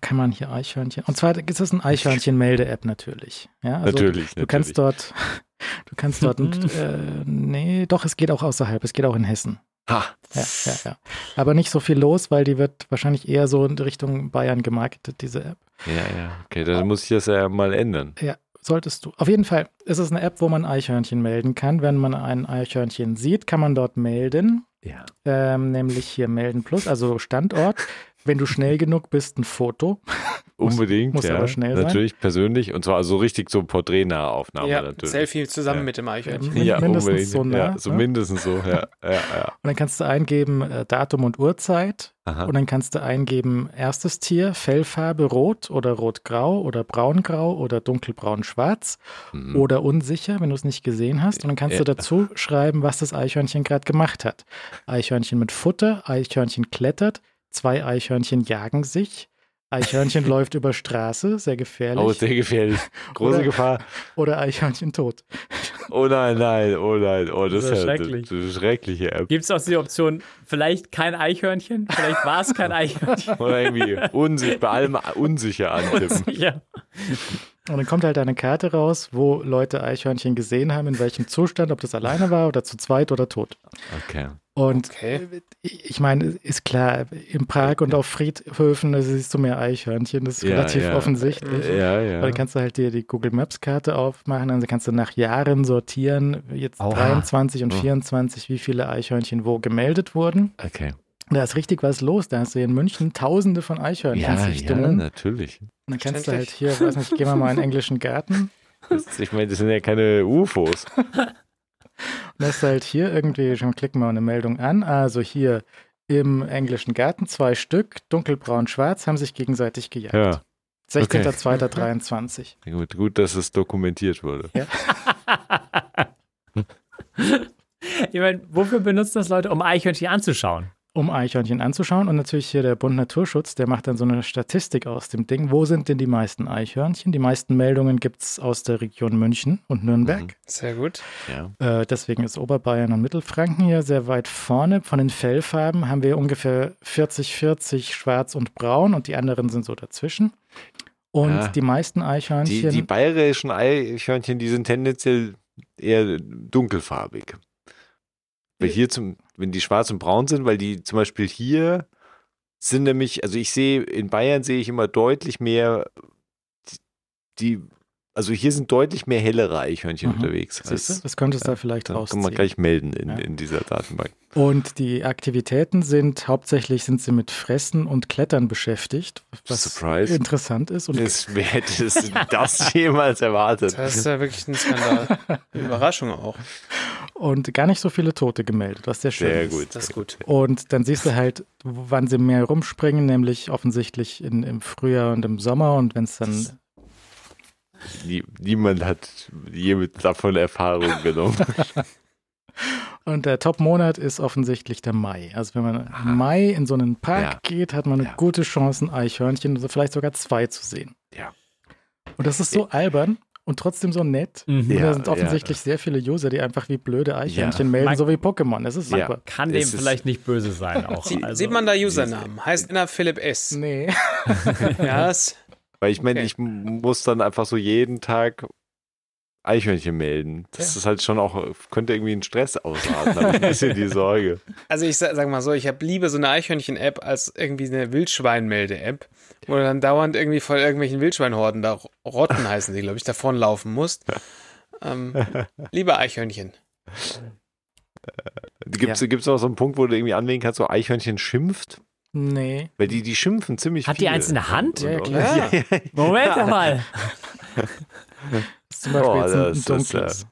Kann man hier Eichhörnchen. Und zwar ist es ein Eichhörnchen-Melde-App natürlich. Ja, also natürlich, Du kannst dort, *laughs* du kannst dort, *laughs* äh, nee, doch, es geht auch außerhalb, es geht auch in Hessen. Ha, Ja, ja, ja. Aber nicht so viel los, weil die wird wahrscheinlich eher so in Richtung Bayern gemarketet, diese App. ja, ja. Okay, dann muss ich das ja mal ändern. Ja, solltest du. Auf jeden Fall ist es eine App, wo man Eichhörnchen melden kann. Wenn man ein Eichhörnchen sieht, kann man dort melden. Ja. Ähm, nämlich hier melden plus, also Standort. Wenn du schnell genug bist, ein Foto. *laughs* Muss- Unbedingt, muss ja. aber schnell sein. Natürlich persönlich und zwar also richtig so porträtnahe Aufnahme ja, natürlich. Selfie zusammen Ja. mit dem Eichhörnchen. Ja, mindestens unbedingt. so nah, ja, so ne? mindestens so, ja, ja, ja. Und dann kannst du eingeben äh, Datum und Uhrzeit. Aha. Und dann kannst du eingeben erstes Tier, Fellfarbe rot oder rotgrau oder braungrau oder dunkelbraun-schwarz Mhm. oder unsicher, wenn du es nicht gesehen hast. Und dann kannst Ja. du dazu schreiben, was das Eichhörnchen gerade gemacht hat. Eichhörnchen mit Futter, Eichhörnchen klettert, zwei Eichhörnchen jagen sich, Eichhörnchen *laughs* läuft über Straße, sehr gefährlich. Oh, sehr gefährlich. Große Oder- Gefahr. oder Eichhörnchen tot. Oh nein, nein, oh nein, oh, das, Das ist ja schrecklich. eine schreckliche App. Gibt es auch die Option, vielleicht kein Eichhörnchen, vielleicht war es kein Eichhörnchen. Oder irgendwie unsicher, bei allem unsicher *laughs* antippen. ja. Und dann kommt halt eine Karte raus, wo Leute Eichhörnchen gesehen haben, in welchem Zustand, ob das alleine war oder zu zweit oder tot. Okay. Und Okay. ich meine, ist klar, im Park und auf Friedhöfen da siehst du mehr Eichhörnchen, das ist Ja, relativ ja. offensichtlich. Ja, Aber ja. dann kannst du halt dir die Google Maps Karte aufmachen, dann kannst du nach Jahren sortieren, jetzt Oha. 23 und Oh. 24, wie viele Eichhörnchen wo gemeldet wurden. Okay. Da ist richtig was los. Da hast du in München tausende von Ja, ja, Eichhörnchensichtungen. natürlich. Und dann kannst du halt hier, weiß nicht, gehen wir mal in den englischen Garten. Das, ich meine, das sind ja keine UFOs. *laughs* Du halt hier irgendwie, schon klicken wir eine Meldung an. Also hier im englischen Garten zwei Stück, dunkelbraun, schwarz, haben sich gegenseitig gejagt. Ja. 16.02.23. Gut, gut, dass es dokumentiert wurde. *laughs* Ich meine, wofür benutzen das Leute, um Eichhörnchen anzuschauen? Um Eichhörnchen anzuschauen. Und natürlich hier der Bund Naturschutz, der macht dann so eine Statistik aus dem Ding. Wo sind denn die meisten Eichhörnchen? Die meisten Meldungen gibt es aus der Region München und Nürnberg. Mhm. Sehr gut. Ja. Äh, deswegen ist Oberbayern und Mittelfranken hier sehr weit vorne. Von den Fellfarben haben wir ungefähr 40-40 schwarz und braun und die anderen sind so dazwischen. Und Ja. die meisten Eichhörnchen. Die, die bayerischen Eichhörnchen, die sind tendenziell eher dunkelfarbig. Weil hier zum, wenn die schwarz und braun sind, weil die zum Beispiel hier sind nämlich, also ich sehe, in Bayern sehe ich immer deutlich mehr, die, also hier sind deutlich mehr hellere Eichhörnchen Mhm. unterwegs. Als, das könntest du da vielleicht dann kann man rausziehen. gleich melden in, Ja. in dieser Datenbank. Und die Aktivitäten sind hauptsächlich sind sie mit Fressen und Klettern beschäftigt, was Surprise. interessant ist. Und Das, wer hätte das, *laughs* das jemals erwartet? Das ist ja wirklich ein Skandal. *laughs* Überraschung auch. Und gar nicht so viele Tote gemeldet, was sehr schön Sehr ist. gut. Das ist gut. Und dann siehst du halt, wann sie mehr rumspringen, nämlich offensichtlich in, im Frühjahr und im Sommer. Und wenn es dann, Nie, niemand hat je mit davon Erfahrung *laughs* genommen. und der Top-Monat ist offensichtlich der Mai. Also wenn man im Mai in so einen Park Ja. geht, hat man eine Ja. gute Chance, ein Eichhörnchen, also vielleicht sogar zwei zu sehen. Ja. Und das ist so albern und trotzdem so nett. Mhm. Und Ja, da sind offensichtlich sehr viele User, die einfach wie blöde Eichhörnchen Ja. melden, Man- so wie Pokémon. Das ist Ja. super. Kann dem vielleicht nicht böse sein auch. Sie, also, sieht man da Usernamen? Heißt einer Philipp S. Nee. *laughs* Ja, Weil ich meine, Okay. ich muss dann einfach so jeden Tag Eichhörnchen melden. Das ist halt schon auch, könnte irgendwie einen Stress ausarten. Da habe ich ein bisschen die Sorge. *laughs* also ich sag, sag mal so, ich habe lieber so eine Eichhörnchen-App als irgendwie eine Wildschweinmelde-App, wo du dann dauernd irgendwie vor irgendwelchen Wildschweinhorden, da Rotten heißen die, glaube ich, davonlaufen musst. Ähm, *laughs* lieber Eichhörnchen. Gibt es gibt's noch so einen Punkt, wo du irgendwie anwählen kannst, so Eichhörnchen schimpft? Nee. Weil die, die schimpfen ziemlich Hat die viele. eins in der Hand? Ja, ja, klar. *laughs* Ja. ja, ja. Moment mal. Das ist zum Beispiel Oh, jetzt ein, ein das ist, dunkles.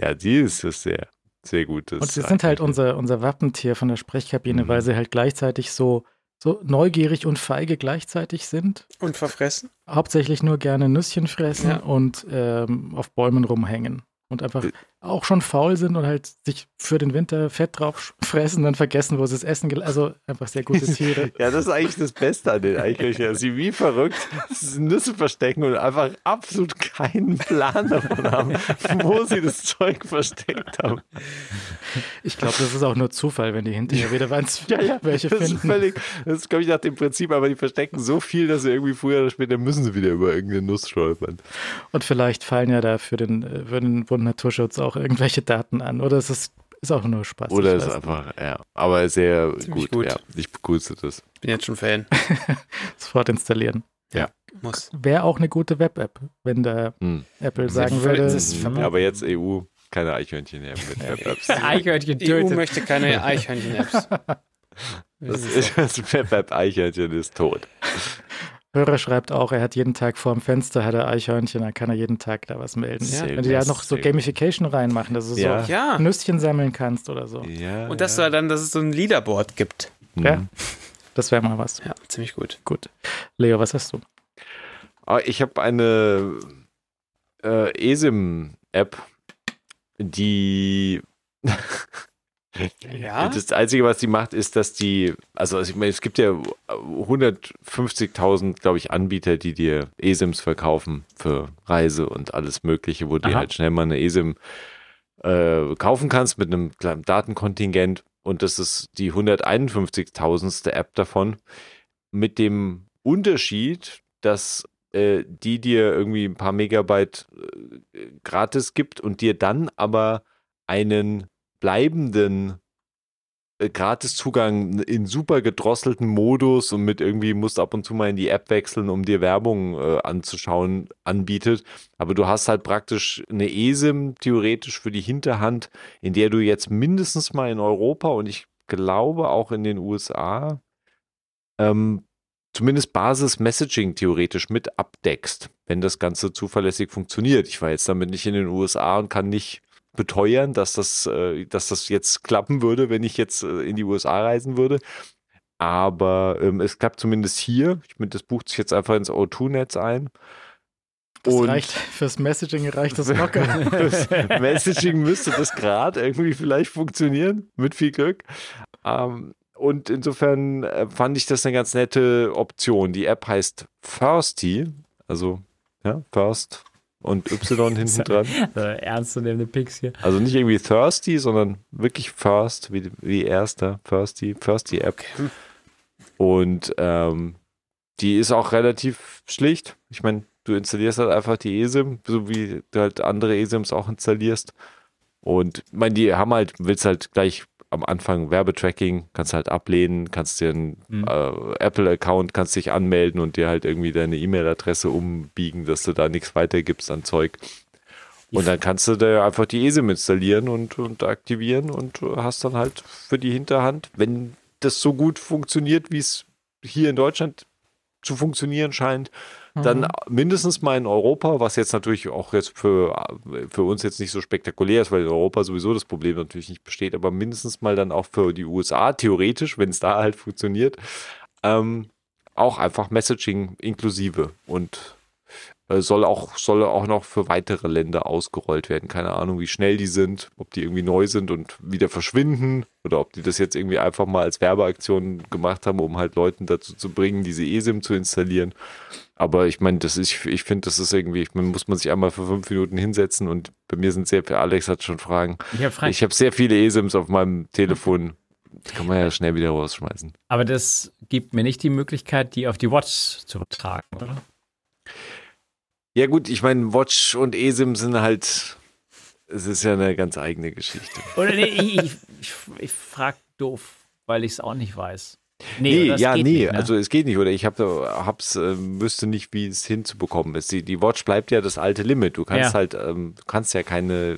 Ja, die ist das sehr, sehr gut. Und sie sind halt unser, unser Wappentier von der Sprechkabine, Mhm. weil sie halt gleichzeitig so, so neugierig und feige gleichzeitig sind. Und verfressen? Hauptsächlich nur gerne Nüsschen fressen Ja. und ähm, auf Bäumen rumhängen. Und einfach auch schon faul sind und halt sich für den Winter Fett drauf fressen, dann vergessen, wo sie es essen. Also einfach sehr gute *laughs* Tiere. Ja, das ist eigentlich das Beste an den Eichhörnchen, sie wie verrückt Nüsse verstecken und einfach absolut keinen Plan davon haben, wo sie das Zeug versteckt haben. Ich glaube, das ist auch nur Zufall, wenn die hinterher wieder weil's Ja, ja, welche das ist finden. völlig, das ist, glaube ich, nach dem Prinzip, aber die verstecken so viel, dass sie irgendwie früher oder später müssen sie wieder über irgendeine Nuss stolpern. Und vielleicht fallen ja da für den, äh, für den Bund Naturschutz auch irgendwelche Daten an. Oder es ist, ist auch nur Spaß. Oder ist einfach, ja, aber sehr Ziemlich gut, gut. ja. Ich begrüße das. Bin jetzt schon Fan. *laughs* Sofort installieren. Muss. Wäre auch eine gute Web-App, wenn der Hm. Apple sagen würde. das ist verboten. Ja, aber jetzt EU, keine Eichhörnchen mehr mit Web-Apps. *laughs* Eichhörnchen *laughs* EU tötet. möchte keine Eichhörnchen-Apps. Das, ist- das Web-App-Eichhörnchen ist tot. Hörer schreibt auch, er hat jeden Tag vorm Fenster hat er Eichhörnchen, dann kann er jeden Tag da was melden. Ja. Wenn die ja noch so Gamification reinmachen, dass du Ja. so Ja. Nüsschen sammeln kannst oder so. Ja, Und dass ja. du dann, dass es so ein Leaderboard gibt. Ja. Das wäre mal was. Ja, ziemlich gut. Gut. Leo, was hast du? Aber ich habe eine äh, ESIM-App, die *laughs* Ja? Das Einzige, was die macht, ist, dass die, also ich meine, es gibt ja 150.000, glaube ich, Anbieter, die dir ESIMs verkaufen für Reise und alles Mögliche, wo du Aha. halt schnell mal eine ESIM äh, kaufen kannst mit einem kleinen Datenkontingent. Und das ist die 151.000ste App davon. Mit dem Unterschied, dass äh, die dir irgendwie ein paar Megabyte äh, gratis gibt und dir dann aber einen bleibenden äh, Gratiszugang in super gedrosselten Modus und mit irgendwie musst ab und zu mal in die App wechseln, um dir Werbung äh, anzuschauen, anbietet. Aber du hast halt praktisch eine ESIM theoretisch für die Hinterhand, in der du jetzt mindestens mal in Europa und ich glaube auch in den USA ähm, zumindest Basis-Messaging theoretisch mit abdeckst, wenn das Ganze zuverlässig funktioniert. Ich war jetzt damit nicht in den USA und kann nicht beteuern, dass das, äh, dass das jetzt klappen würde, wenn ich jetzt äh, in die USA reisen würde. Aber ähm, es klappt zumindest hier. Ich meine, das bucht sich jetzt einfach ins O2-Netz ein. Das Und- reicht fürs Messaging reicht das locker. *laughs* Fürs Messaging müsste das gerade irgendwie vielleicht funktionieren, mit viel Glück. Ähm, und insofern äh, fand ich das eine ganz nette Option. Die App heißt Firsty, also ja, First und Y hinten dran. *laughs* Ernstzunehmende Picks hier. Also nicht irgendwie Thirsty, sondern wirklich First, wie, wie erster, Firsty, Firsty App. Und ähm, die ist auch relativ schlicht. Ich meine, du installierst halt einfach die ESIM, so wie du halt andere ESIMs auch installierst. Und ich meine, die haben halt, willst halt gleich am Anfang Werbetracking, kannst halt ablehnen, kannst dir einen Mhm. äh, Apple-Account, kannst dich anmelden und dir halt irgendwie deine E-Mail-Adresse umbiegen, dass du da nichts weitergibst an Zeug. Und dann kannst du da einfach die ESIM installieren und, und aktivieren und du hast dann halt für die Hinterhand, wenn das so gut funktioniert, wie es hier in Deutschland zu funktionieren scheint, dann mindestens mal in Europa, was jetzt natürlich auch jetzt für, für uns jetzt nicht so spektakulär ist, weil in Europa sowieso das Problem natürlich nicht besteht, aber mindestens mal dann auch für die USA theoretisch, wenn es da halt funktioniert, ähm, auch einfach Messaging inklusive und äh, soll auch, soll auch noch für weitere Länder ausgerollt werden. Keine Ahnung, wie schnell die sind, ob die irgendwie neu sind und wieder verschwinden oder ob die das jetzt irgendwie einfach mal als Werbeaktion gemacht haben, um halt Leuten dazu zu bringen, diese eSIM zu installieren. Aber ich meine, das ist, ich finde, das ist irgendwie, man muss man sich einmal für fünf Minuten hinsetzen und bei mir sind sehr viele, Alex hat schon Fragen. Ich habe Fragen. Ich habe sehr viele eSIMs auf meinem Telefon. Die kann man ja schnell wieder rausschmeißen. Aber das gibt mir nicht die Möglichkeit, die auf die Watch zu übertragen, oder? Ja, gut, ich meine, Watch und eSIM sind halt, es ist ja eine ganz eigene Geschichte. Oder nee, ich, ich, ich, ich frage doof, weil ich es auch nicht weiß. Nee, das ja, nee, nicht, ne? also es geht nicht, oder ich hab, hab's, äh, wüsste nicht, wie es hinzubekommen ist. Die, die Watch bleibt ja das alte Limit. Du kannst Ja. halt, ähm, du kannst ja keine,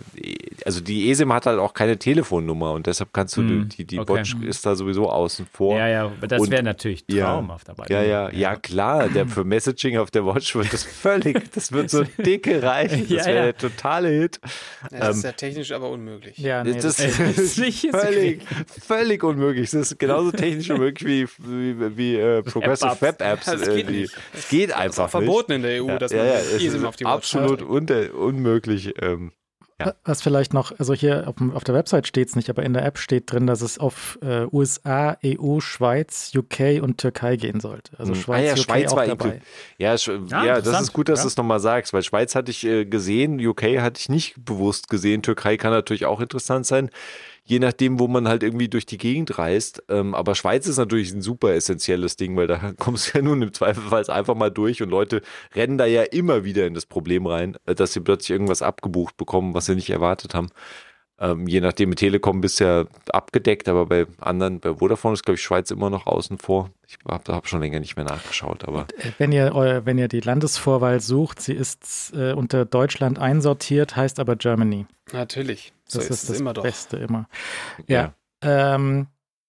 also die eSIM hat halt auch keine Telefonnummer und deshalb kannst du, Hm, die, die okay. Watch ist da sowieso außen vor. Ja, ja, aber das wäre natürlich ja, traumhaft dabei. Ja, ja, ja, klar, der für Messaging auf der Watch wird das völlig, das wird so *laughs* dicke reichen. Das Ja, wäre ja. der totale Hit. Das ist Ähm, ja technisch aber unmöglich. Ja, nee, das, das, das *laughs* ist nicht *laughs* völlig, völlig unmöglich. Das ist genauso technisch unmöglich wie, wie, wie äh, Progressive Web-Apps. Web Apps. Ja, *laughs* das äh, geht nicht. Es geht Das ist einfach auch verboten in der EU, nicht. dass ja, man ja, ist auf die absolut unter, unmöglich. Ähm, Ja. Was vielleicht noch, also hier auf, auf der Website steht es nicht, aber in der App steht drin, dass es auf äh, USA, EU, Schweiz, UK und Türkei gehen sollte. Also Hm. Schweiz, ah, ja, UK Schweiz auch war dabei. inklu- Ja, Sch Ah, ja, das ist gut, dass Ja. du es nochmal sagst, weil Schweiz hatte ich äh, gesehen, UK hatte ich nicht bewusst gesehen, Türkei kann natürlich auch interessant sein, je nachdem, wo man halt irgendwie durch die Gegend reist. Ähm, aber Schweiz ist natürlich ein super essentielles Ding, weil da *laughs* kommst du ja nun im Zweifelsfall einfach mal durch und Leute rennen da ja immer wieder in das Problem rein, äh, dass sie plötzlich irgendwas abgebucht bekommen, was sie nicht erwartet haben. Ähm, je nachdem, mit Telekom bist du ja abgedeckt, aber bei anderen, bei Vodafone ist, glaube ich, Schweiz immer noch außen vor. Ich habe hab schon länger nicht mehr nachgeschaut, aber Wenn ihr, wenn ihr die Landesvorwahl sucht, sie ist äh, unter Deutschland einsortiert, heißt aber Germany. Natürlich. So Das ist, ist es das immer doch. Beste immer. Ja. Ähm,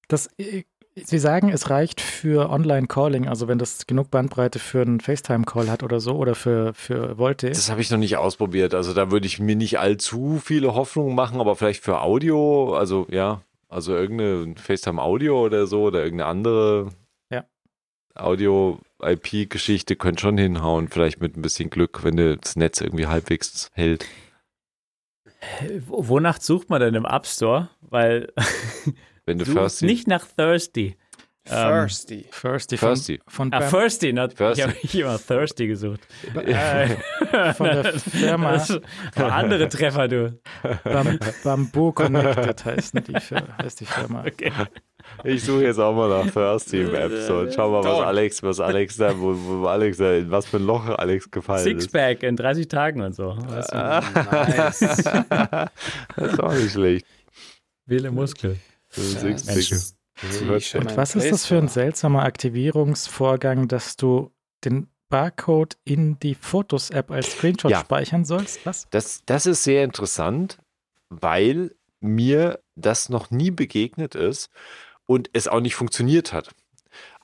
das, äh, Sie sagen, es reicht für Online-Calling, also wenn das genug Bandbreite für einen FaceTime-Call hat oder so oder für, für Volte. Das habe ich noch nicht ausprobiert. Also da würde ich mir nicht allzu viele Hoffnungen machen, aber vielleicht für Audio, also ja, also irgendeine FaceTime Audio oder so oder irgendeine andere Ja. Audio-IP-Geschichte könnte schon hinhauen, vielleicht mit ein bisschen Glück, wenn das Netz irgendwie halbwegs hält. Wo- Wonach sucht man denn im App Store? Weil Wenn du du First nicht nach Thirsty. Ähm, Thirsty. Firsty, Firsty. Von, von Ah, Thirsty, not, Thirsty. ich habe immer Thirsty gesucht. Äh, *laughs* von der Firma Das andere Treffer, du. Bam, Bamboo Connected heißt die, heißt die Firma. Okay. Ich suche jetzt auch mal nach Thirsty im App Store. Schau mal, was. Alex, was Alex da, wo, wo Alex da, in was für ein Loch Alex gefallen ist. Sixpack in 30 Tagen und so. Weißt du, *laughs* Nice. *laughs* Das ist auch nicht schlecht. Viele Muskel. Und was ist das für ein seltsamer Aktivierungsvorgang, dass du den Barcode in die Fotos-App als Screenshot Ja. speichern sollst? Was? Das, das ist sehr interessant, weil mir das noch nie begegnet ist und es auch nicht funktioniert hat.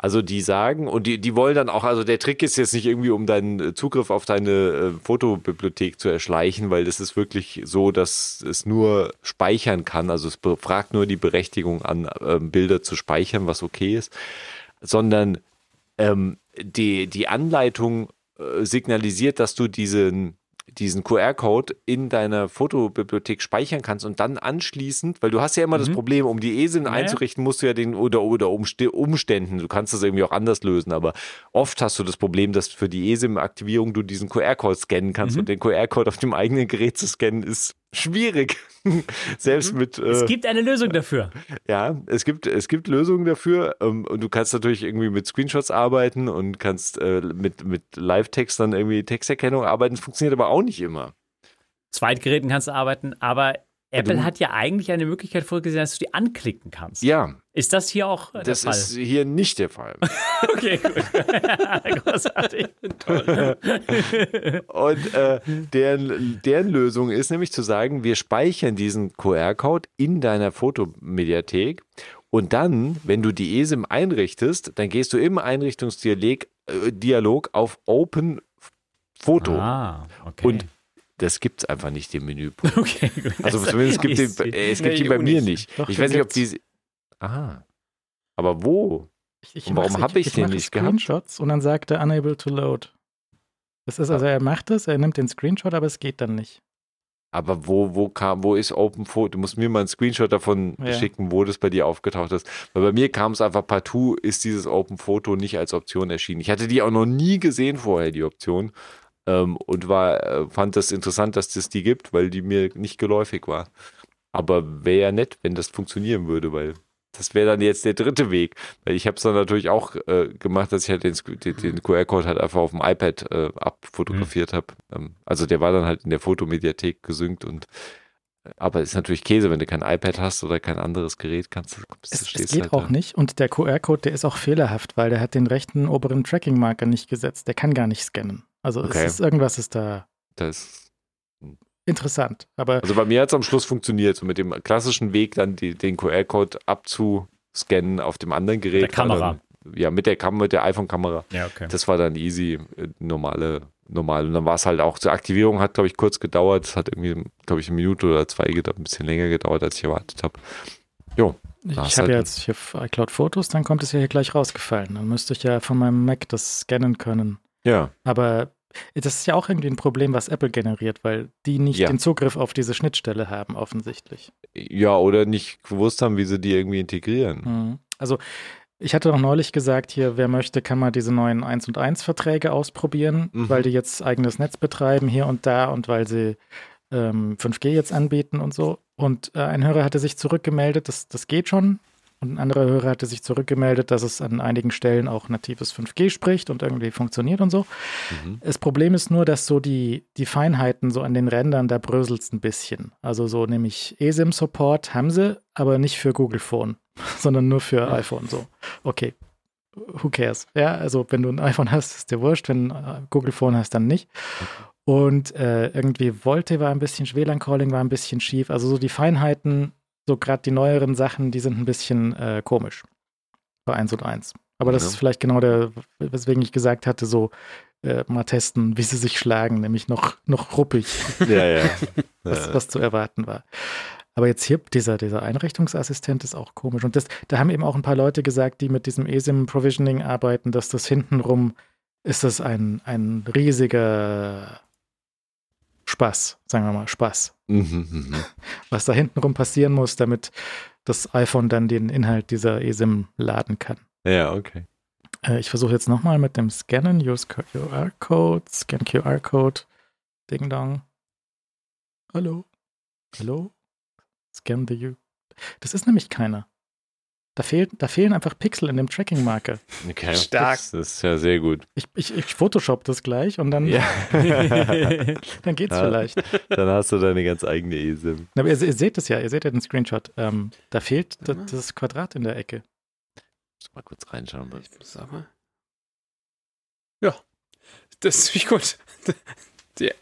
Also die sagen, und die, die wollen dann auch, also der Trick ist jetzt nicht irgendwie, um deinen äh, Zugriff auf deine äh, Fotobibliothek zu erschleichen, weil das ist wirklich so, dass es nur speichern kann. Also es befragt nur die Berechtigung an, ähm, Bilder zu speichern, was okay ist, sondern ähm, die, die Anleitung äh, signalisiert, dass du diesen, diesen QR-Code in deiner Fotobibliothek speichern kannst und dann anschließend, weil du hast ja immer das Mhm. Problem, um die ESIM Ja, einzurichten, musst du ja den oder, oder Umständen, du kannst das irgendwie auch anders lösen, aber oft hast du das Problem, dass für die ESIM-Aktivierung du diesen QR-Code scannen kannst Mhm. und den QR-Code auf dem eigenen Gerät zu scannen ist schwierig. *laughs* Selbst mit Mhm. Es äh, gibt eine Lösung dafür. ja, es gibt, es gibt Lösungen dafür ähm, und du kannst natürlich irgendwie mit Screenshots arbeiten und kannst äh, mit, mit Live-Text dann irgendwie Texterkennung arbeiten. Das funktioniert aber auch nicht immer. Zweitgeräten kannst du arbeiten, aber Apple du- hat ja eigentlich eine Möglichkeit vorgesehen, dass du die anklicken kannst. Ja, Ist das hier auch das der Fall? ist hier nicht der Fall. *laughs* okay, gut. *laughs* Großartig. Toll. *laughs* Und äh, deren, deren Lösung ist nämlich zu sagen, wir speichern diesen QR-Code in deiner Fotomediathek und dann, wenn du die ESIM einrichtest, dann gehst du im Einrichtungsdialog äh, auf Open Foto. Ah, okay. Und das gibt es einfach nicht im Menüpunkt. *laughs* okay, gut. Also zumindest *laughs* gibt den, äh, es gibt Nee, ihn bei mir nicht. Doch, ich den weiß nicht, ob diese. Aha. Aber wo? Ich, ich Und warum mach's- hab ich den nicht gehabt? Screenshots und dann sagt er unable to load. Das ist also, er macht es, er nimmt den Screenshot, aber es geht dann nicht. Aber wo, wo kam, wo ist Open Photo? Du musst mir mal einen Screenshot davon Ja. schicken, wo das bei dir aufgetaucht ist. Weil bei mir kam es einfach partout, ist dieses Open Photo nicht als Option erschienen. Ich hatte die auch noch nie gesehen vorher, die Option. Ähm, und war, äh, fand das interessant, dass es die gibt, weil die mir nicht geläufig war. Aber wäre ja nett, wenn das funktionieren würde, weil das wäre dann jetzt der dritte Weg. Weil ich habe es dann natürlich auch äh, gemacht, dass ich halt den, den, den QR-Code halt einfach auf dem iPad äh, abfotografiert habe. Ähm, also der war dann halt in der Fotomediathek gesynkt und aber ist natürlich Käse, wenn du kein iPad hast oder kein anderes Gerät, kannst du Es, es geht halt auch da. nicht und der QR-Code, der ist auch fehlerhaft, weil der hat den rechten oberen Tracking-Marker nicht gesetzt. Der kann gar nicht scannen. Also Okay. es ist, irgendwas ist da Das, interessant. Aber also bei mir hat es am Schluss funktioniert, so mit dem klassischen Weg dann die, den QR-Code abzuscannen auf dem anderen Gerät. Der Kamera. Dann, ja, mit der, Kam mit der iPhone-Kamera. Ja, okay. Das war dann easy, äh, normale, normal. Und dann war es halt auch, die Aktivierung hat, glaube ich, kurz gedauert. Es hat irgendwie, glaube ich, eine Minute oder zwei gedauert, ein bisschen länger gedauert, als ich erwartet habe. Jo, ich habe halt- ja jetzt hier iCloud Fotos, dann kommt es ja hier gleich rausgefallen. Dann müsste ich ja von meinem Mac das scannen können. Ja. Aber das ist ja auch irgendwie ein Problem, was Apple generiert, weil die nicht Ja. den Zugriff auf diese Schnittstelle haben, offensichtlich. Ja, oder nicht gewusst haben, wie sie die irgendwie integrieren. Mhm. Also ich hatte auch neulich gesagt, hier, wer möchte, kann mal diese neuen 1 und 1 Verträge ausprobieren, Mhm. weil die jetzt eigenes Netz betreiben hier und da und weil sie ähm, 5G jetzt anbieten und so. Und äh, ein Hörer hatte sich zurückgemeldet, das, das geht schon. Und ein anderer Hörer hatte sich zurückgemeldet, dass es an einigen Stellen auch natives 5G spricht und irgendwie funktioniert und so. Mhm. Das Problem ist nur, dass so die, die Feinheiten so an den Rändern, da bröselt es ein bisschen. Also so nämlich eSIM-Support haben sie, aber nicht für Google Phone, *laughs* sondern nur für iPhone. So, okay, who cares? Ja, also wenn du ein iPhone hast, ist dir wurscht. Wenn äh, Google Phone hast, dann nicht. Und äh, irgendwie Volte war ein bisschen, WLAN-Calling war ein bisschen schief. Also so die Feinheiten, so gerade die neueren Sachen, die sind ein bisschen äh, komisch bei 1 und 1. Aber das Ja. ist vielleicht genau der, weswegen ich gesagt hatte, so äh, mal testen, wie sie sich schlagen, nämlich noch, noch ruppig, Ja, ja. *laughs* was, was zu erwarten war. Aber jetzt hier, dieser, dieser Einrichtungsassistent ist auch komisch. Und das, da haben eben auch ein paar Leute gesagt, die mit diesem eSIM-Provisioning arbeiten, dass das hintenrum ist das ein, ein riesiger Spaß, sagen wir mal, Spaß. Mhm, mhm. Was da hintenrum passieren muss, damit das iPhone dann den Inhalt dieser eSIM laden kann. ja, okay. Äh, ich versuche jetzt nochmal mit dem Scannen, Use QR-Code, Scan QR-Code, Ding Dong. Hallo? Hallo? Scan the U. Das ist nämlich keiner. Da, fehlt, da fehlen einfach Pixel in dem Tracking-Marker. okay. Stark. Das ist ja sehr gut. Ich, ich, ich Photoshop das gleich und dann, Ja. *laughs* dann geht's Ja. vielleicht. Dann hast du deine ganz eigene eSIM. Aber ihr, ihr seht es ja, ihr seht ja den Screenshot. Ähm, da fehlt das, das Quadrat in der Ecke. Muss mal kurz reinschauen. Ich muss aber. Ja, das ist ziemlich gut.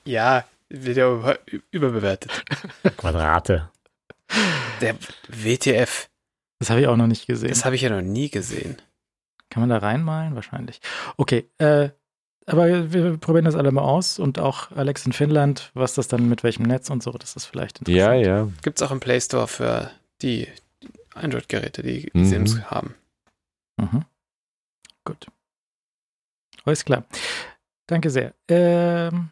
Ja, wird ja über- überbewertet. Quadrate. Der WTF, Das habe ich auch noch nicht gesehen. das habe ich ja noch nie gesehen. Kann man da reinmalen? Wahrscheinlich. Okay, äh, aber wir probieren das alle mal aus und auch Alex in Finnland, was das dann mit welchem Netz und so, das ist vielleicht Ja, interessant. ja. Gibt es auch im Play Store für die Android-Geräte, die Mhm. Sims haben. Mhm. Gut. Alles klar. Danke sehr. Ähm,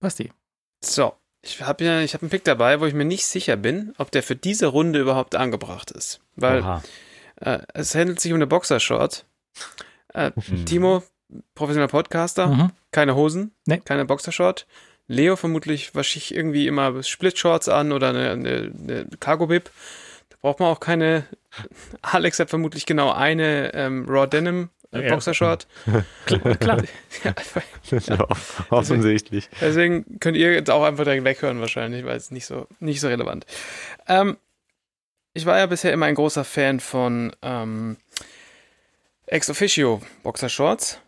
Basti. So, ich habe ja, ich habe einen Pick dabei, wo ich mir nicht sicher bin, ob der für diese Runde überhaupt angebracht ist. Weil äh, es handelt sich um eine Boxershort. Äh, *laughs* Mhm. Timo, professioneller Podcaster, Mhm. keine Hosen, Nee. keine Boxershort. Leo vermutlich wasche ich irgendwie immer Splitshorts an oder eine, eine, eine Cargo-Bib. Da braucht man auch keine. *laughs* Alex hat vermutlich genau eine ähm, Raw Denim äh, Ja. Boxershort. *laughs* Klar, klar. *laughs* ja, ja. Offensichtlich. deswegen könnt ihr jetzt auch einfach direkt weghören wahrscheinlich, weil es nicht so nicht so relevant. Ähm, ich war ja bisher immer ein großer Fan von ähm, Ex Officio Boxershorts.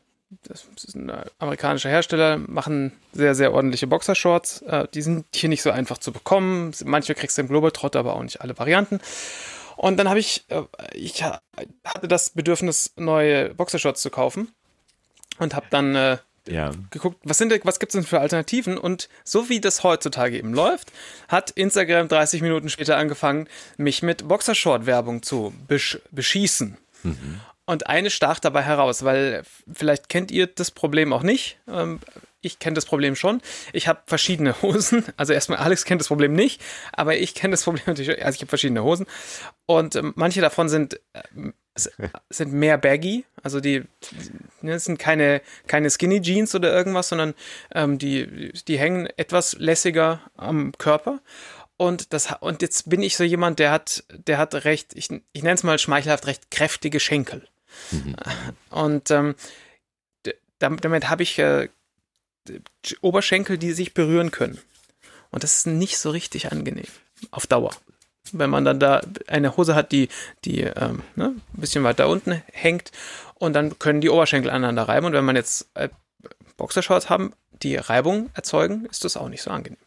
Das ist ein amerikanischer Hersteller, machen sehr, sehr ordentliche Boxershorts. Äh, die sind hier nicht so einfach zu bekommen. Manche kriegst du im Globetrotter, aber auch nicht alle Varianten. Und dann habe ich, äh, ich ha- hatte das Bedürfnis, neue Boxershorts zu kaufen. Und habe dann äh, Ja. geguckt, was, sind, was gibt es denn für Alternativen? Und so wie das heutzutage eben läuft, hat Instagram 30 Minuten später angefangen, mich mit Boxershort-Werbung zu besch beschießen. Und eine stach dabei heraus, weil vielleicht kennt ihr das Problem auch nicht. Ähm, ich kenne das Problem schon. Ich habe verschiedene *laughs* Hosen. Also erstmal, Alex kennt das Problem nicht, aber ich kenne das Problem *laughs* natürlich. Also ich habe verschiedene Hosen. Und ähm, manche davon sind, s- *laughs* sind mehr baggy. Also die, die das sind keine, keine Skinny Jeans oder irgendwas, sondern ähm, die, die hängen etwas lässiger am Körper. Und, das, und jetzt bin ich so jemand, der hat, der hat recht, ich, ich nenne es mal schmeichelhaft, recht kräftige Schenkel. Und ähm, damit, damit habe ich äh, Oberschenkel, die sich berühren können. Und das ist nicht so richtig angenehm auf Dauer. Wenn man dann da eine Hose hat, die, die ähm, ne, ein bisschen weiter unten hängt und dann können die Oberschenkel aneinander reiben. Und wenn man jetzt äh, Boxershorts haben, die Reibung erzeugen, ist das auch nicht so angenehm.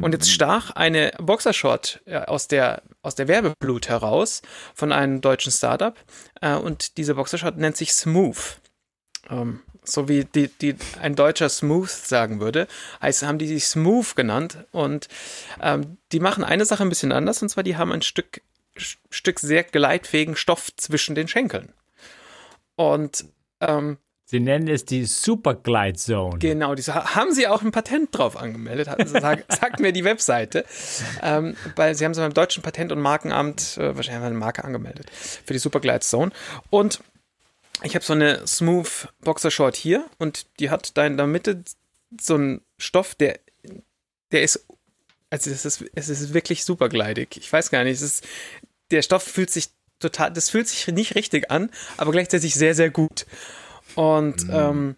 Und jetzt stach eine Boxershort äh, aus der, aus der Werbeblut heraus von einem deutschen Startup. Äh, und diese Boxershort nennt sich Smooth. Ähm, so wie die, die, ein deutscher Smooth sagen würde, heißt, haben die sich Smooth genannt. Und ähm, die machen eine Sache ein bisschen anders, und zwar die haben ein Stück, Stück sehr gleitfähigen Stoff zwischen den Schenkeln. Und ähm, Sie nennen es die Super Glide Zone. Genau, die haben sie auch ein Patent drauf angemeldet, sagt, *laughs* sagt mir die Webseite. Ähm, weil sie haben es beim Deutschen Patent- und Markenamt äh, wahrscheinlich eine Marke angemeldet für die Super Glide Zone. Und ich habe so eine Smooth Boxer Short hier und die hat da in der Mitte so einen Stoff, der, der ist, also es ist, es ist wirklich super gleitig. Ich weiß gar nicht, es ist, der Stoff fühlt sich total, das fühlt sich nicht richtig an, aber gleichzeitig sehr, sehr gut. Und mhm. ähm,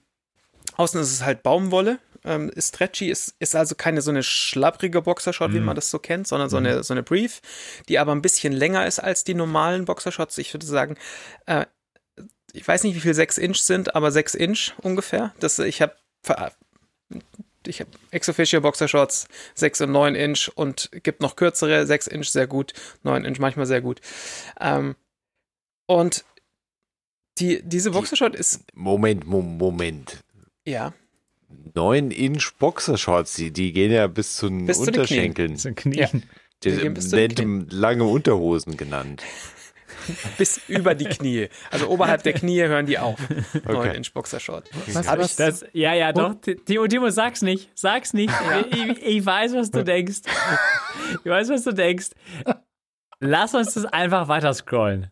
außen ist es halt Baumwolle, ähm, ist stretchy, ist, ist also keine so eine schlapprige Boxershot, mhm. wie man das so kennt, sondern so eine, mhm. so eine Brief, die aber ein bisschen länger ist als die normalen Boxershots. Ich würde sagen, äh, ich weiß nicht, wie viel 6 Inch sind, aber 6 Inch ungefähr. Das, ich habe ich habe Ex-Officio Boxershorts 6 und 9 Inch und gibt noch kürzere, 6 Inch sehr gut, 9 Inch manchmal sehr gut. Ähm, und die, diese Boxershort ist. Moment, Moment. Ja. 9 Inch Boxershorts, die, die gehen ja bis zu den bis Unterschenkeln. Zu den Knien. Ja. Die, die, die lange Unterhosen genannt. *laughs* bis über die Knie. Also oberhalb der Knie hören die auf. 9 okay. Inch Boxershort. Was, was? Das, ja, ja, doch. Timo, Timo, sag's nicht. Sag's nicht. Ich, ich weiß, was du denkst. Ich weiß, was du denkst. Lass uns das einfach weiter scrollen.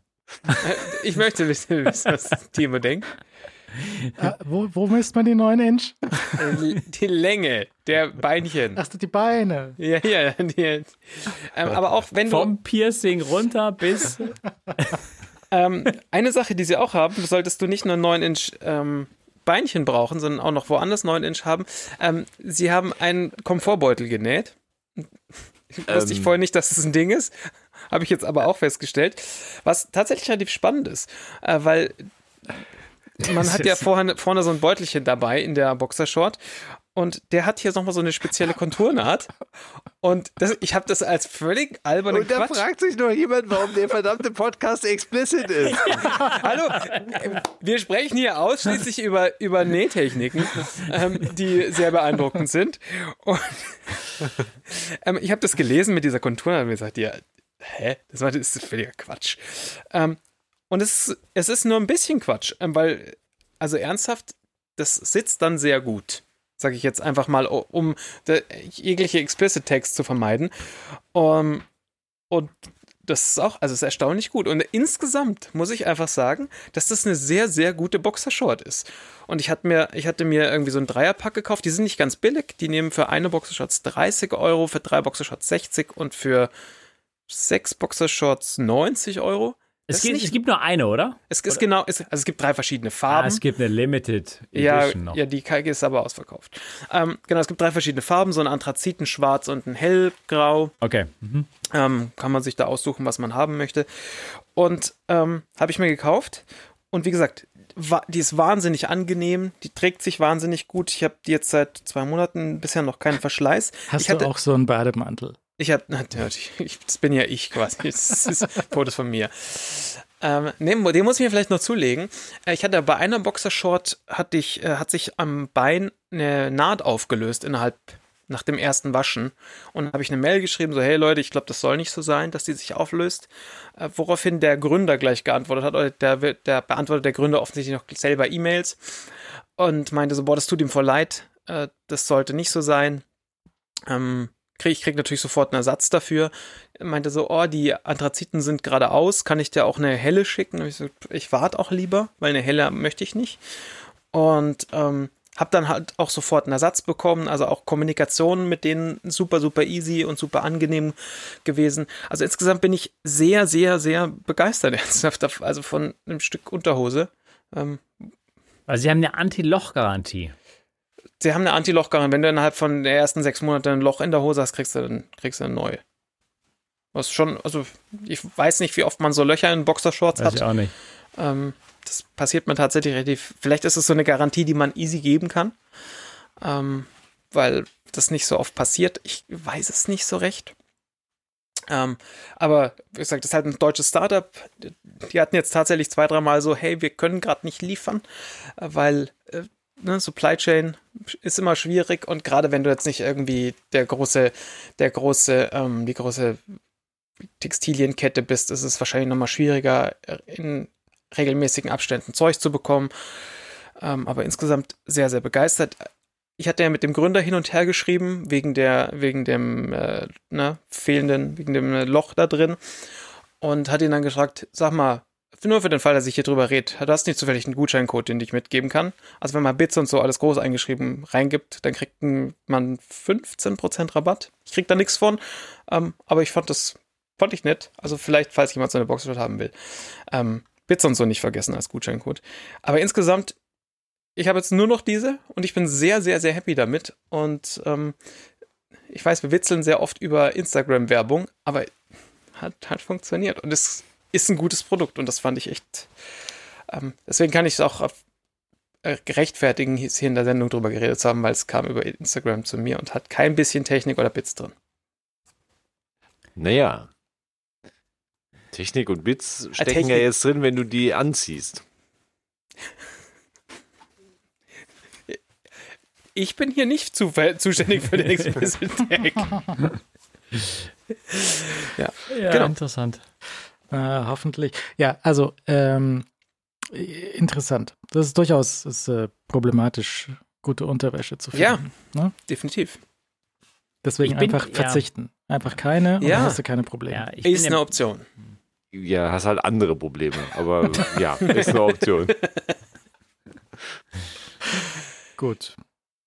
Ich möchte wissen, was Timo denkt. Ah, wo, wo misst man die 9 Inch? Äh, die Länge der Beinchen. Ach, die Beine. Ja, ja. Die, ähm, aber auch wenn du. Vom Piercing runter bis. ähm, eine Sache, die sie auch haben, solltest du nicht nur 9 Inch ähm, Beinchen brauchen, sondern auch noch woanders 9 Inch haben. Ähm, sie haben einen Komfortbeutel genäht. Wusste ich ähm. vorher nicht, dass es das ein Ding ist. Habe ich jetzt aber auch festgestellt. Was tatsächlich relativ spannend ist, äh, weil man hat ja vorne, vorne so ein Beutelchen dabei in der Boxershort und der hat hier nochmal so eine spezielle Konturnaht. Und das, ich habe das als völlig alberne Und da fragt sich nur jemand, warum der verdammte Podcast explicit ist. *laughs* Hallo, wir sprechen hier ausschließlich über, über Nähtechniken, ähm, die sehr beeindruckend sind. Und ähm, ich habe das gelesen mit dieser Konturnaht und mir gesagt, ja, hä? Das, war, das ist völliger Quatsch. Ähm, und es, es ist nur ein bisschen Quatsch, ähm, weil, also ernsthaft, das sitzt dann sehr gut. Sage ich jetzt einfach mal, um jegliche explicit Text zu vermeiden. Um, und das ist auch, also ist erstaunlich gut. Und insgesamt muss ich einfach sagen, dass das eine sehr, sehr gute Boxershort ist. Und ich hatte mir, ich hatte mir irgendwie so ein Dreierpack gekauft. Die sind nicht ganz billig. Die nehmen für eine Boxershorts 30 Euro, für drei Boxershorts 60 und für sechs Boxershorts 90 Euro. Es gibt, nicht, es gibt, nur eine, oder? Es ist oder? genau, es, also es gibt drei verschiedene Farben. Ah, es gibt eine Limited Edition ja, noch. Ja, die Kalke ist aber ausverkauft. Ähm, genau, es gibt drei verschiedene Farben, so ein Anthraziten, Schwarz und ein Hellgrau. Okay. Mhm. Ähm, kann man sich da aussuchen, was man haben möchte. Und ähm, habe ich mir gekauft. Und wie gesagt, die ist wahnsinnig angenehm, die trägt sich wahnsinnig gut. Ich habe die jetzt seit zwei Monaten bisher noch keinen Verschleiß. Hast ich du auch so einen Bademantel? Ich habe, natürlich, *laughs* das bin ja ich quasi. Das ist Fotos von mir. Ähm, nee, den muss ich mir vielleicht noch zulegen. Äh, ich hatte bei einer Boxershort hatte ich, äh, hat sich am Bein eine Naht aufgelöst innerhalb nach dem ersten Waschen und habe ich eine Mail geschrieben, so hey Leute, ich glaube, das soll nicht so sein, dass die sich auflöst. Äh, woraufhin der Gründer gleich geantwortet hat, oder der, der beantwortet der Gründer offensichtlich noch selber E-Mails und meinte so, boah, das tut ihm voll leid, äh, das sollte nicht so sein. Ähm, krieg, ich krieg natürlich sofort einen Ersatz dafür. Er meinte so, oh, die Anthraziten sind gerade aus, kann ich dir auch eine helle schicken? ich so, ich warte auch lieber, weil eine helle möchte ich nicht. Und ähm, habe dann halt auch sofort einen Ersatz bekommen, also auch Kommunikation mit denen super, super easy und super angenehm gewesen. Also insgesamt bin ich sehr, sehr, sehr begeistert *laughs* ernsthaft, also von einem Stück Unterhose. Ähm, also sie haben eine Anti-Loch-Garantie sie haben eine Anti-Loch-Garantie. Wenn du innerhalb von der ersten sechs Monate ein Loch in der Hose hast, kriegst du dann kriegst du eine neue. Was schon, also ich weiß nicht, wie oft man so Löcher in Boxershorts weiß hat. Ich auch nicht. Ähm, das passiert mir tatsächlich relativ. Vielleicht ist es so eine Garantie, die man easy geben kann. Ähm, weil das nicht so oft passiert. Ich weiß es nicht so recht. Ähm, aber wie gesagt, das ist halt ein deutsches Startup. Die hatten jetzt tatsächlich zwei, dreimal so, hey, wir können gerade nicht liefern, weil äh, ne, Supply Chain ist immer schwierig und gerade wenn du jetzt nicht irgendwie der große, der große, ähm, die große Textilienkette bist, ist es wahrscheinlich nochmal schwieriger, in regelmäßigen Abständen Zeug zu bekommen. Ähm, aber insgesamt sehr, sehr begeistert. Ich hatte ja mit dem Gründer hin und her geschrieben, wegen der, wegen dem äh, na, fehlenden, wegen dem äh, Loch da drin. Und hat ihn dann gefragt, sag mal, nur für den Fall, dass ich hier drüber rede, du hast nicht zufällig einen Gutscheincode, den ich mitgeben kann. Also wenn man Bits und so alles groß eingeschrieben reingibt, dann kriegt man 15% Rabatt. Ich krieg da nichts von, ähm, aber ich fand das, fand ich nett. Also vielleicht, falls jemand so eine Box haben will. Ähm, Bits und so nicht vergessen als Gutscheincode. Aber insgesamt, ich habe jetzt nur noch diese und ich bin sehr, sehr, sehr happy damit. Und ähm, ich weiß, wir witzeln sehr oft über Instagram-Werbung, aber hat, hat funktioniert. Und es ist ein gutes Produkt und das fand ich echt. Ähm, deswegen kann ich es auch auf, äh, gerechtfertigen, hier in der Sendung drüber geredet zu haben, weil es kam über Instagram zu mir und hat kein bisschen Technik oder Bits drin. Naja. Technik und Bits stecken Technik. ja jetzt drin, wenn du die anziehst. Ich bin hier nicht zu, zuständig für den *laughs* Explicit Tag. *laughs* ja, ja genau. interessant. Äh, hoffentlich. Ja, also ähm, interessant. Das ist durchaus ist, äh, problematisch, gute Unterwäsche zu finden. Ja, ne? definitiv. Deswegen bin, einfach verzichten. Ja. Einfach keine und ja. dann hast du keine Probleme. Ja, ist eine Option. Ja, hast halt andere Probleme. Aber ja, ist eine Option. *laughs* Gut.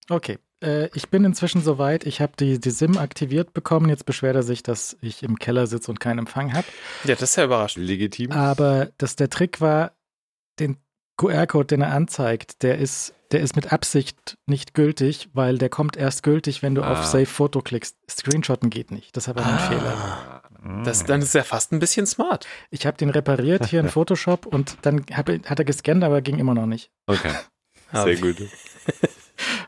Okay äh, ich bin inzwischen soweit. Ich habe die, die SIM aktiviert bekommen. Jetzt beschwert er sich, dass ich im Keller sitze und keinen Empfang habe. Ja, das ist ja überraschend. Legitim. Aber dass der Trick war, den QR-Code, den er anzeigt, der ist, der ist mit Absicht nicht gültig, weil der kommt erst gültig, wenn du ah. auf Save Foto klickst. Screenshotten geht nicht. Das war ein ah. Fehler. Das, dann ist er fast ein bisschen smart. Ich habe den repariert hier in *laughs* Photoshop und dann hab, hat er gescannt, aber ging immer noch nicht. Okay. Sehr gut.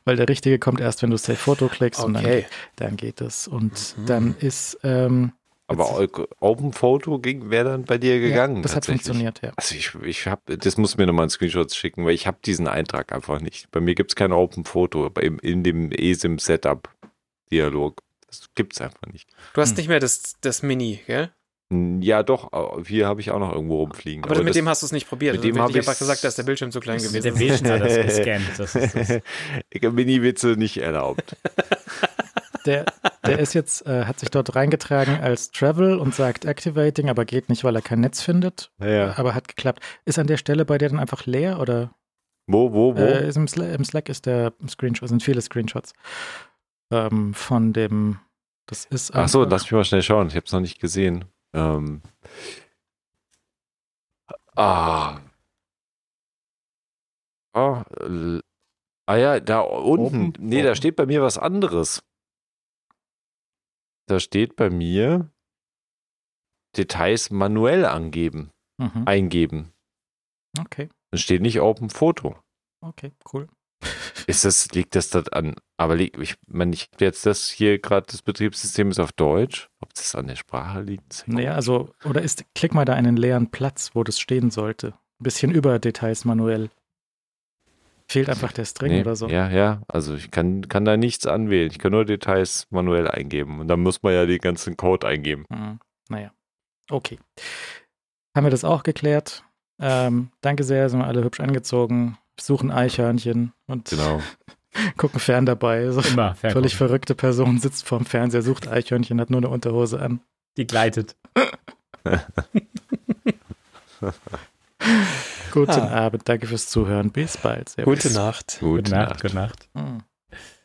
Weil der richtige kommt erst, wenn du Save Foto klickst okay. und dann, dann geht es. Und mhm. dann ist. Ähm, aber Open Photo wäre dann bei dir gegangen. Ja, das hat funktioniert, ja. Also ich, ich habe, das muss mir nochmal ein Screenshot schicken, weil ich habe diesen Eintrag einfach nicht. Bei mir gibt es kein Open Photo in, in dem ESIM Setup Dialog. Das gibt es einfach nicht. Du hast hm. nicht mehr das, das Mini, gell? Ja, doch, hier habe ich auch noch irgendwo rumfliegen. Aber, aber mit das, dem hast du es nicht probiert. Mit also dem habe ich einfach gesagt, dass der Bildschirm zu klein gewesen ist. Der Bildschirm hat das *laughs* gescannt. Das ist das. Ich habe Mini-Witze nicht erlaubt. *laughs* Der, der ist jetzt, äh, hat sich dort reingetragen als Travel und sagt Activating, aber geht nicht, weil er kein Netz findet. Ja. Aber hat geklappt. Ist an der Stelle bei dir dann einfach leer oder? Wo, wo, wo? Äh, im, Slack, Im, Slack, ist der Screenshot, sind viele Screenshots ähm, von dem. Das ist. Ach so, lass mich mal schnell schauen. Ich habe es noch nicht gesehen. Ähm, ah. Oh, ah ja, da unten. Oben, nee, da steht bei mir was anderes. Da steht bei mir Details manuell angeben, mhm. eingeben. Okay. Da steht nicht Open Foto. Okay, cool. Ist das, liegt das da an, aber liegt, ich meine, ich habe jetzt das hier gerade, das Betriebssystem ist auf Deutsch. Ob das an der Sprache liegt? Naja, also, oder ist, klick mal da einen leeren Platz, wo das stehen sollte. Ein bisschen über Details manuell. Fehlt einfach der String nee, oder so. Ja, ja, also ich kann, kann da nichts anwählen. Ich kann nur Details manuell eingeben. Und dann muss man ja den ganzen Code eingeben. Mhm. Naja, okay. Haben wir das auch geklärt? Ähm, danke sehr, sind wir alle hübsch angezogen suchen Eichhörnchen und genau. *laughs* gucken fern dabei. So Immer fern völlig gucken. verrückte Person sitzt vorm Fernseher, sucht Eichhörnchen, hat nur eine Unterhose an. Die gleitet. *laughs* Guten ah. Abend, danke fürs Zuhören. Bis bald. Servus. Gute Nacht. Gute, Gute Nacht. Nacht. Gute Nacht. Hm.